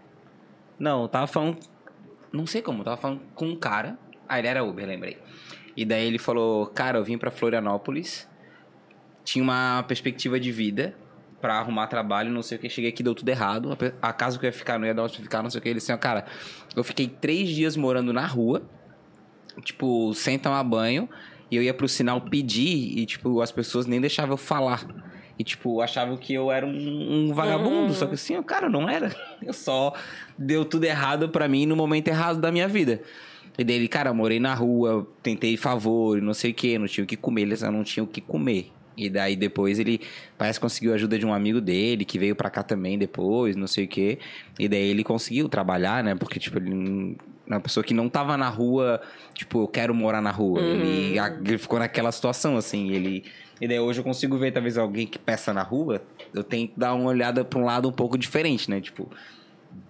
Não, eu tava falando. Não sei como, eu tava falando com um cara. Ah, ele era Uber, lembrei. E daí ele falou: Cara, eu vim pra Florianópolis. Tinha uma perspectiva de vida pra arrumar trabalho, não sei o que. Cheguei aqui, deu tudo errado. A casa que eu ia ficar, não ia dar onde ficar, não sei o que. Ele assim, Cara, eu fiquei três dias morando na rua. Tipo, sem tomar banho. E eu ia pro sinal pedir e, tipo, as pessoas nem deixavam eu falar. E, tipo, achavam que eu era um, um vagabundo. Só que assim, cara, não era. Eu só deu tudo errado pra mim no momento errado da minha vida. E daí ele, cara, morei na rua, tentei favor, não sei o que, não tinha o que comer, eles não tinham o que comer. E daí depois ele parece que conseguiu a ajuda de um amigo dele, que veio pra cá também depois, não sei o que. E daí ele conseguiu trabalhar, né? Porque, tipo, ele é uma pessoa que não tava na rua, tipo, eu quero morar na rua. Ele, a- ele ficou naquela situação, assim, ele... E daí hoje eu consigo ver, talvez, alguém que peça na rua, eu tenho que dar uma olhada pra um lado um pouco diferente, né? Tipo,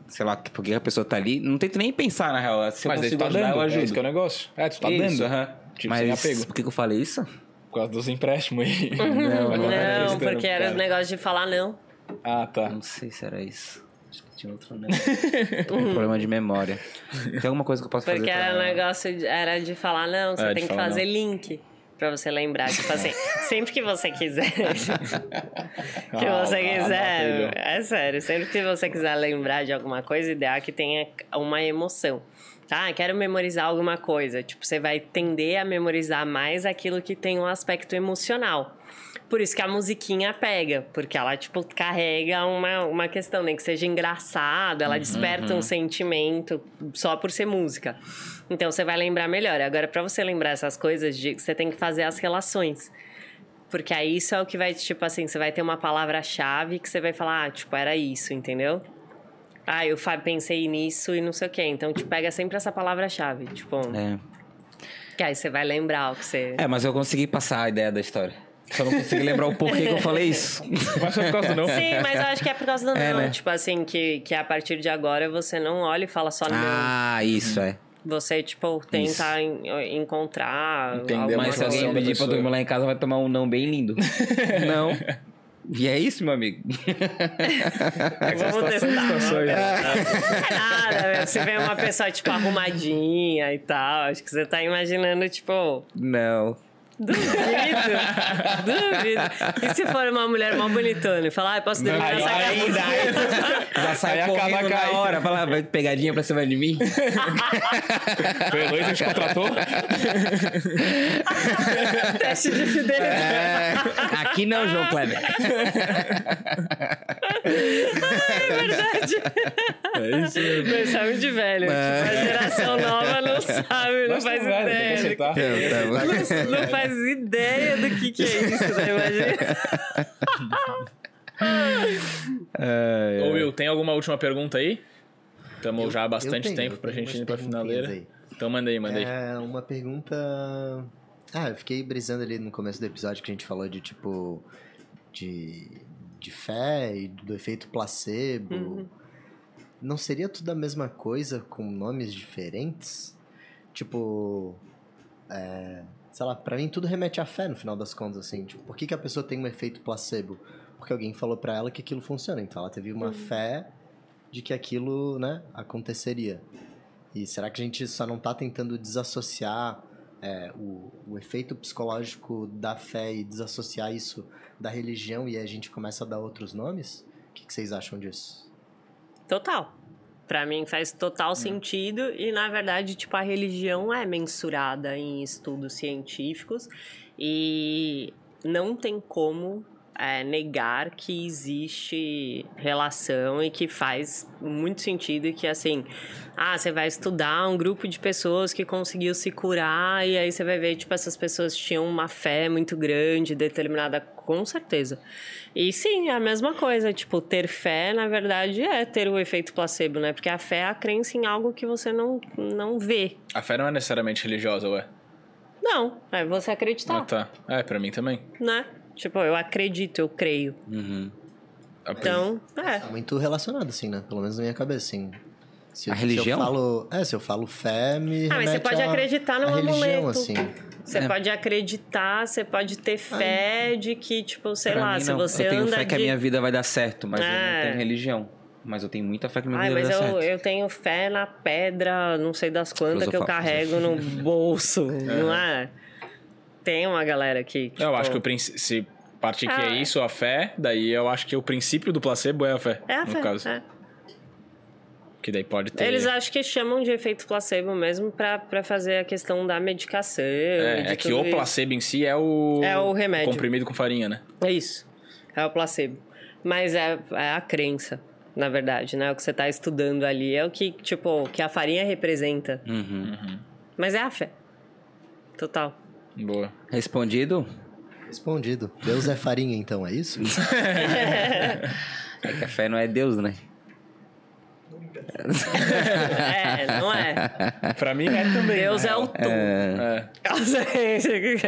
sei lá, por que a pessoa tá ali. Não tento nem pensar, na real. Se eu Mas tu consigo tá ajudar, dando, eu ajudo. é esse que é o negócio. É, tu tá Isso, dando. aham. Tipo, sem Mas apego. por que, que eu falei isso? Por causa dos empréstimos aí. Não, Agora Não, prestando porque era o negócio de falar não. Ah, tá. Não sei se era isso. Acho que tinha outro negócio. Um problema de memória. Tem alguma coisa que eu posso Porque fazer era o pra... negócio de, era de falar não, você É, tem que fazer não. link. Pra você lembrar, tipo assim, sempre que você quiser. que Ah, você ah, quiser. É sério, sempre que você quiser lembrar de alguma coisa, ideal é que tenha uma emoção. Tá, quero memorizar alguma coisa. Tipo, você vai tender a memorizar mais aquilo que tem um aspecto emocional. Por isso que a musiquinha pega, porque ela, tipo, carrega uma, uma questão, nem que seja engraçado, ela desperta um sentimento só por ser música. Então você vai lembrar melhor. Agora, pra você lembrar essas coisas, de- você tem que fazer as relações. Porque aí isso é o que vai, tipo assim, você vai ter uma palavra-chave que você vai falar, ah, tipo, era isso, entendeu? Ah, eu pensei nisso e não sei o quê. Então, te pega sempre essa palavra-chave, tipo, É. que aí você vai lembrar o que você. é, mas eu consegui passar a ideia da história. Só não consegui lembrar o porquê que eu falei isso. Mas foi por causa do não. Sim, mas eu acho que é por causa do É, não. né? Tipo assim, que, que a partir de agora você não olha e fala só não. Ah, isso, é. Você, tipo, tenta Isso. en- encontrar. Entender alguma Mas se alguém pedir pra dormir lá em casa, vai tomar um não bem lindo. não. E é isso, meu amigo. Vamos testar. situações, Não é nada, meu. Se vê uma pessoa, tipo, arrumadinha e tal, acho que você tá imaginando, tipo, Não. Duvido. duvido. E se for uma mulher mal bonitona e falar, ah, posso nessa aí camisa? Já sai acaba na caindo. hora. Fala, vai pegadinha pra cima de mim? Foi a Heloísa que te contratou? Teste de fidelidade. É, aqui não, João Kleber. É verdade. É isso mesmo. Mas sabe de velho. Tipo, a geração nova não sabe, não Nós faz ideia. do aceitar. que- Não, não faz ideia do que, que é isso, né? Imagina. Ô, Will, tem alguma última pergunta aí? Estamos já há bastante tenho, tempo pra gente ir pra finaleira. aí. Então manda aí, manda aí. É uma pergunta. Ah, eu fiquei brisando ali no começo do episódio que a gente falou de tipo. de, de fé e do efeito placebo. Uhum. Não seria tudo a mesma coisa com nomes diferentes? Tipo. É, sei lá, pra mim tudo remete à fé no final das contas, assim. Tipo, por que, que a pessoa tem um efeito placebo? Porque alguém falou pra ela que aquilo funciona. Então ela teve uma fé de que aquilo, né, aconteceria. E será que a gente só não tá tentando desassociar é, o, o efeito psicológico da fé e desassociar isso da religião e a gente começa a dar outros nomes? O que, que vocês acham disso? Total. Pra mim faz total sentido. E na verdade, tipo, a religião é mensurada em estudos científicos. E não tem como é, negar que existe relação e que faz muito sentido e que assim, ah, você vai estudar um grupo de pessoas que conseguiu se curar e aí você vai ver, tipo, essas pessoas tinham uma fé muito grande, determinada, com certeza. E sim, é a mesma coisa, tipo, ter fé, na verdade, é ter o efeito placebo, né? Porque a fé é a crença em algo que você não, não vê. A fé não é necessariamente religiosa, ué. Não, é você acreditar, Ah, tá. É, pra mim também. né? Tipo, eu acredito, eu creio. Uhum. Então, é. Muito relacionado, assim, né? Pelo menos na minha cabeça, assim. Se, A se religião? eu falo, é, se eu falo fé, me Ah, mas você pode a- acreditar num a religião, amuleto. assim. Você É. pode acreditar, você pode ter fé de que, tipo, sei Pra lá, mim, se não. você eu tenho anda fé que a de- minha vida vai dar certo, mas eu É. não tenho religião. Mas eu tenho muita fé que minha Ai, vida mas vai dar eu, certo. eu tenho fé na pedra, não sei das quantas, que eu carrego no bolso, não é? Tem uma galera que. Eu tipo, acho que o princ- se partir que Ah. é isso, a fé, daí eu acho que o princípio do placebo é a fé, É a no fé. caso. é. Que daí pode ter... Eles acham que chamam de efeito placebo mesmo pra, pra fazer a questão da medicação. e É, de é que tudo o isso. placebo em si é o... É o remédio. comprimido com farinha, né? É isso. É o placebo. Mas é, é a crença, na verdade, né? O que você tá estudando ali é o que, tipo, que a farinha representa. Uhum. Mas é a fé. Total. Boa. Respondido? Respondido. Deus é farinha, então, é isso? É que a fé não é Deus, né? É, não é. Pra mim é também. Deus na é o tom. É.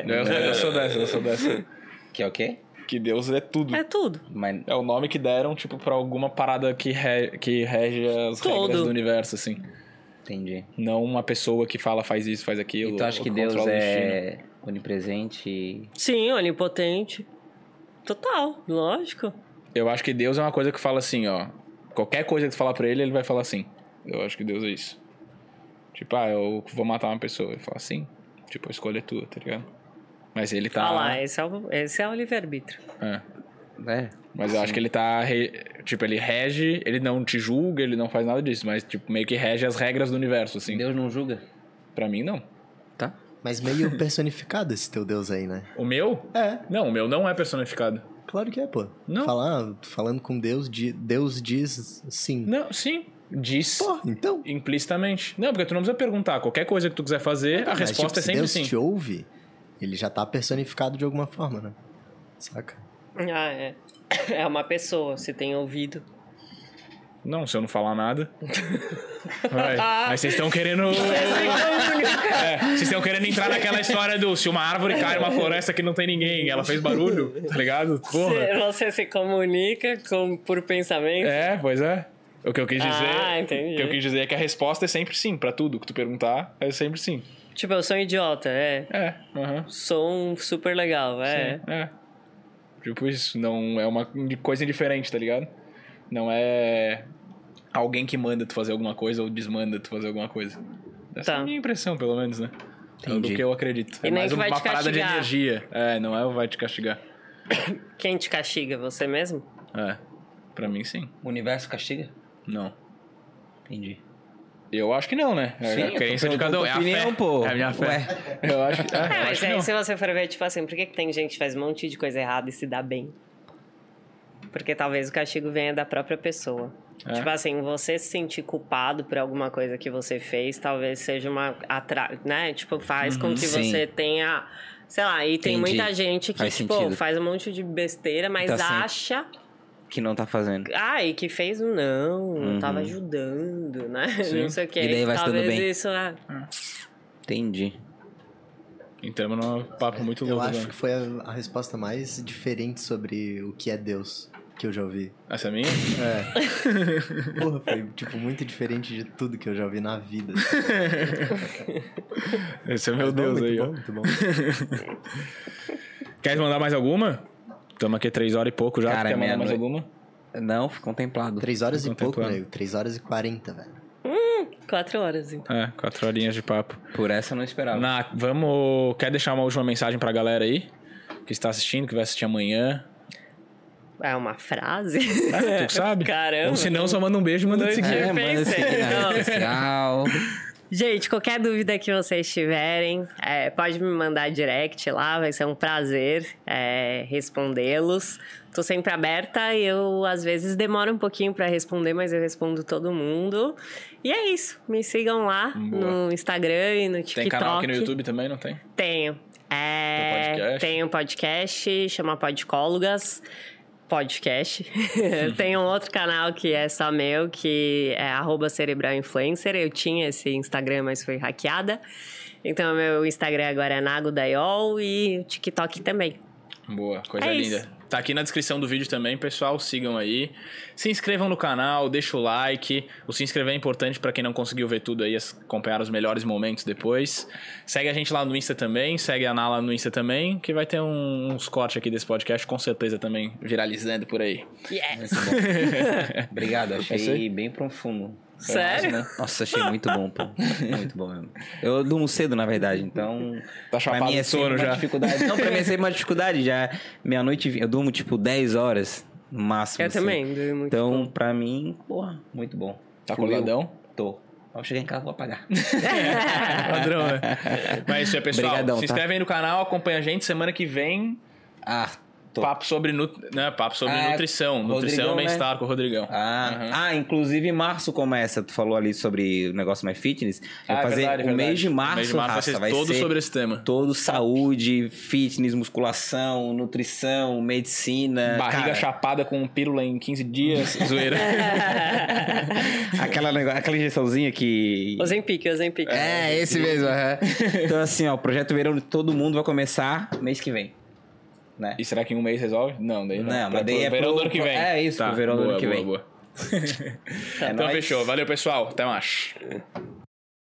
Deus, eu sou dessa, eu sou dessa. Que é o quê? Que Deus é tudo. É tudo. Mas É o nome que deram, tipo, pra alguma parada que, re- que rege as Tudo. regras do universo, assim. entendi. Não uma pessoa que fala faz isso, faz aquilo. Então acho que Deus é onipresente. Sim, onipotente. Total, lógico. Eu acho que Deus é uma coisa que fala assim, ó. Qualquer coisa que tu falar pra ele, ele vai falar assim. Eu acho que Deus é isso. Tipo, ah, eu vou matar uma pessoa. Ele fala assim. Tipo, a escolha é tua, tá ligado? Mas ele tá. Olha lá, esse é o, esse é o livre-arbítrio. É. É. Mas eu acho que ele tá. re- Tipo, ele rege, ele não te julga, ele não faz nada disso, mas, tipo, meio que rege as regras do universo, assim. Deus não julga. Pra mim, não. Tá? Mas meio personificado esse teu Deus aí, né? O meu? É, Não, o meu não é personificado. Claro que é, pô. Não. Falar, falando com Deus, Deus diz sim. Não, sim. Diz Pô, então. implicitamente. Não, porque tu não precisa perguntar. Qualquer coisa que tu quiser fazer, a Mas, resposta tipo, é se sempre Deus sim. te ouve, ele já tá personificado de alguma forma, né? Saca? Ah, é. É uma pessoa, se tem ouvido. Não, se eu não falar nada. Vai. Mas vocês estão querendo. É, vocês estão querendo entrar naquela história do se uma árvore cai numa floresta que não tem ninguém, ela fez barulho, tá ligado? Porra. Você, se comunica com, por pensamento. É, pois é. O que eu quis dizer. Ah, entendi. O que eu quis dizer é que a resposta é sempre sim, pra tudo que tu perguntar, é sempre sim. Tipo, eu sou um idiota, é. É, aham. Sou um super legal, é. Sim, é. Tipo isso, não é uma coisa indiferente, tá ligado? Não é alguém que manda tu fazer alguma coisa ou desmanda tu fazer alguma coisa. Essa é Tá. a minha impressão, pelo menos, né? É do Entendi. que eu acredito. E é nem mais que vai uma te parada de castigar. energia. É, não é o vai te castigar. Quem te castiga? Você mesmo? É. Pra mim, sim. O universo castiga? Não. Entendi. Eu acho que não, né? É Sim, a crença de cada um. É a opinião, fé. pô. É a minha fé. Ué. Eu acho que, é, É, eu mas acho que aí não. se você for ver, tipo assim, por que, que tem gente que faz um monte de coisa errada e se dá bem? Porque talvez o castigo venha da própria pessoa. É? Tipo assim, você se sentir culpado por alguma coisa que você fez, talvez seja uma. Atra... né? Tipo, faz com que sim. você tenha. Sei lá, e tem Entendi. muita gente que, Faz tipo, sentido. faz um monte de besteira, mas Tá acha. Que não tá fazendo. Ah, e que fez um não, não tava Uhum. ajudando, né? Sim. Não sei o que. E daí vai talvez bem. isso. é- Entendi. Entramos num papo muito Eu louco. acho agora. que foi a, a resposta mais diferente sobre o que é Deus que eu já ouvi. Essa é minha? É. Porra, foi, tipo, muito diferente de tudo que eu já ouvi na vida. Esse é meu Mas, Deus muito aí, bom, ó. Muito bom. Quer mandar mais alguma? Estamos aqui três horas e pouco já. Cara, Quer mandar mais alguma? Não, fui contemplado. Três horas e pouco, nego. Três horas e quarenta, velho. Quatro horas, então. É, quatro horinhas de papo. Por essa eu não esperava. Na, vamos. Quer deixar uma última mensagem pra galera aí? Que está assistindo, que vai assistir amanhã. É uma frase? Ah, tu que sabe? Caramba. Ou se não, só manda um beijo e manda te seguir. É, manda pensei, seguir social. Gente, qualquer dúvida que vocês tiverem, é, pode me mandar direct lá, vai ser um prazer é, respondê-los. Tô sempre aberta e eu, às vezes, demoro um pouquinho pra responder, mas eu respondo todo mundo. E é isso. Me sigam lá Boa. no Instagram e no TikTok. Tem canal aqui no YouTube também, não tem? Tenho. É, Tem podcast? Tem um podcast, chama Podcólogas. Podcast. tem um outro canal que é só meu, que é arroba Cerebral Influencer. Eu tinha esse Instagram, mas foi hackeada. Então, meu Instagram agora é Nago Daiol e o TikTok também. Boa, coisa É linda. isso. Tá aqui na descrição do vídeo também, pessoal. Sigam aí. Se inscrevam no canal, deixa o like. O se inscrever é importante para quem não conseguiu ver tudo aí, acompanhar os melhores momentos depois. Segue a gente lá no Insta também, segue a Nala no Insta também, que vai ter um, uns cortes aqui desse podcast, com certeza também viralizando por aí. Yes! Obrigado, É achei aí? bem profundo. Sério? né? Nossa, achei muito bom, pô. Muito bom mesmo. Eu durmo cedo, na verdade, então. Tá chapado pra mim é de sono já. dificuldade. Não, pra mim é sempre uma dificuldade. Já meia-noite, eu durmo tipo 10 horas no máximo. Eu assim. também, durmo muito Então, pouco. pra mim, porra, muito bom. Tá Fluiu. acordadão? Tô. Ao chegar em casa, vou apagar. Padrão, né? Mas é isso aí, pessoal. Obrigadão, Se tá? inscreve aí no canal, acompanha a gente. Semana que vem, ah, tô. papo sobre, nu... né? papo sobre Ah, nutrição. Nutrição e né? bem-estar com o Rodrigão. Ah, Uhum. ah, inclusive em março começa. Tu falou ali sobre o negócio mais fitness. Ah, Vai é fazer verdade, o verdade. mês de março, O mês de março raça, vai ser todo sobre esse tema. Todo saúde, fitness, musculação, nutrição, medicina. Barriga cara, chapada com pílula em 15 dias. Zoeira. aquela, nego- aquela injeçãozinha que. Ozempic, Ozempic. É, esse mesmo. aham. então, assim, ó, o projeto Verão de Todo Mundo vai começar mês que vem. Né? e será que em um mês resolve? Não, daí não. Não, Pra- mas daí pro é verão pro- do ano que vem. é isso, tá, pro verão do boa, ano que boa, vem. boa. É Então nóis. fechou. Valeu, pessoal. Até mais.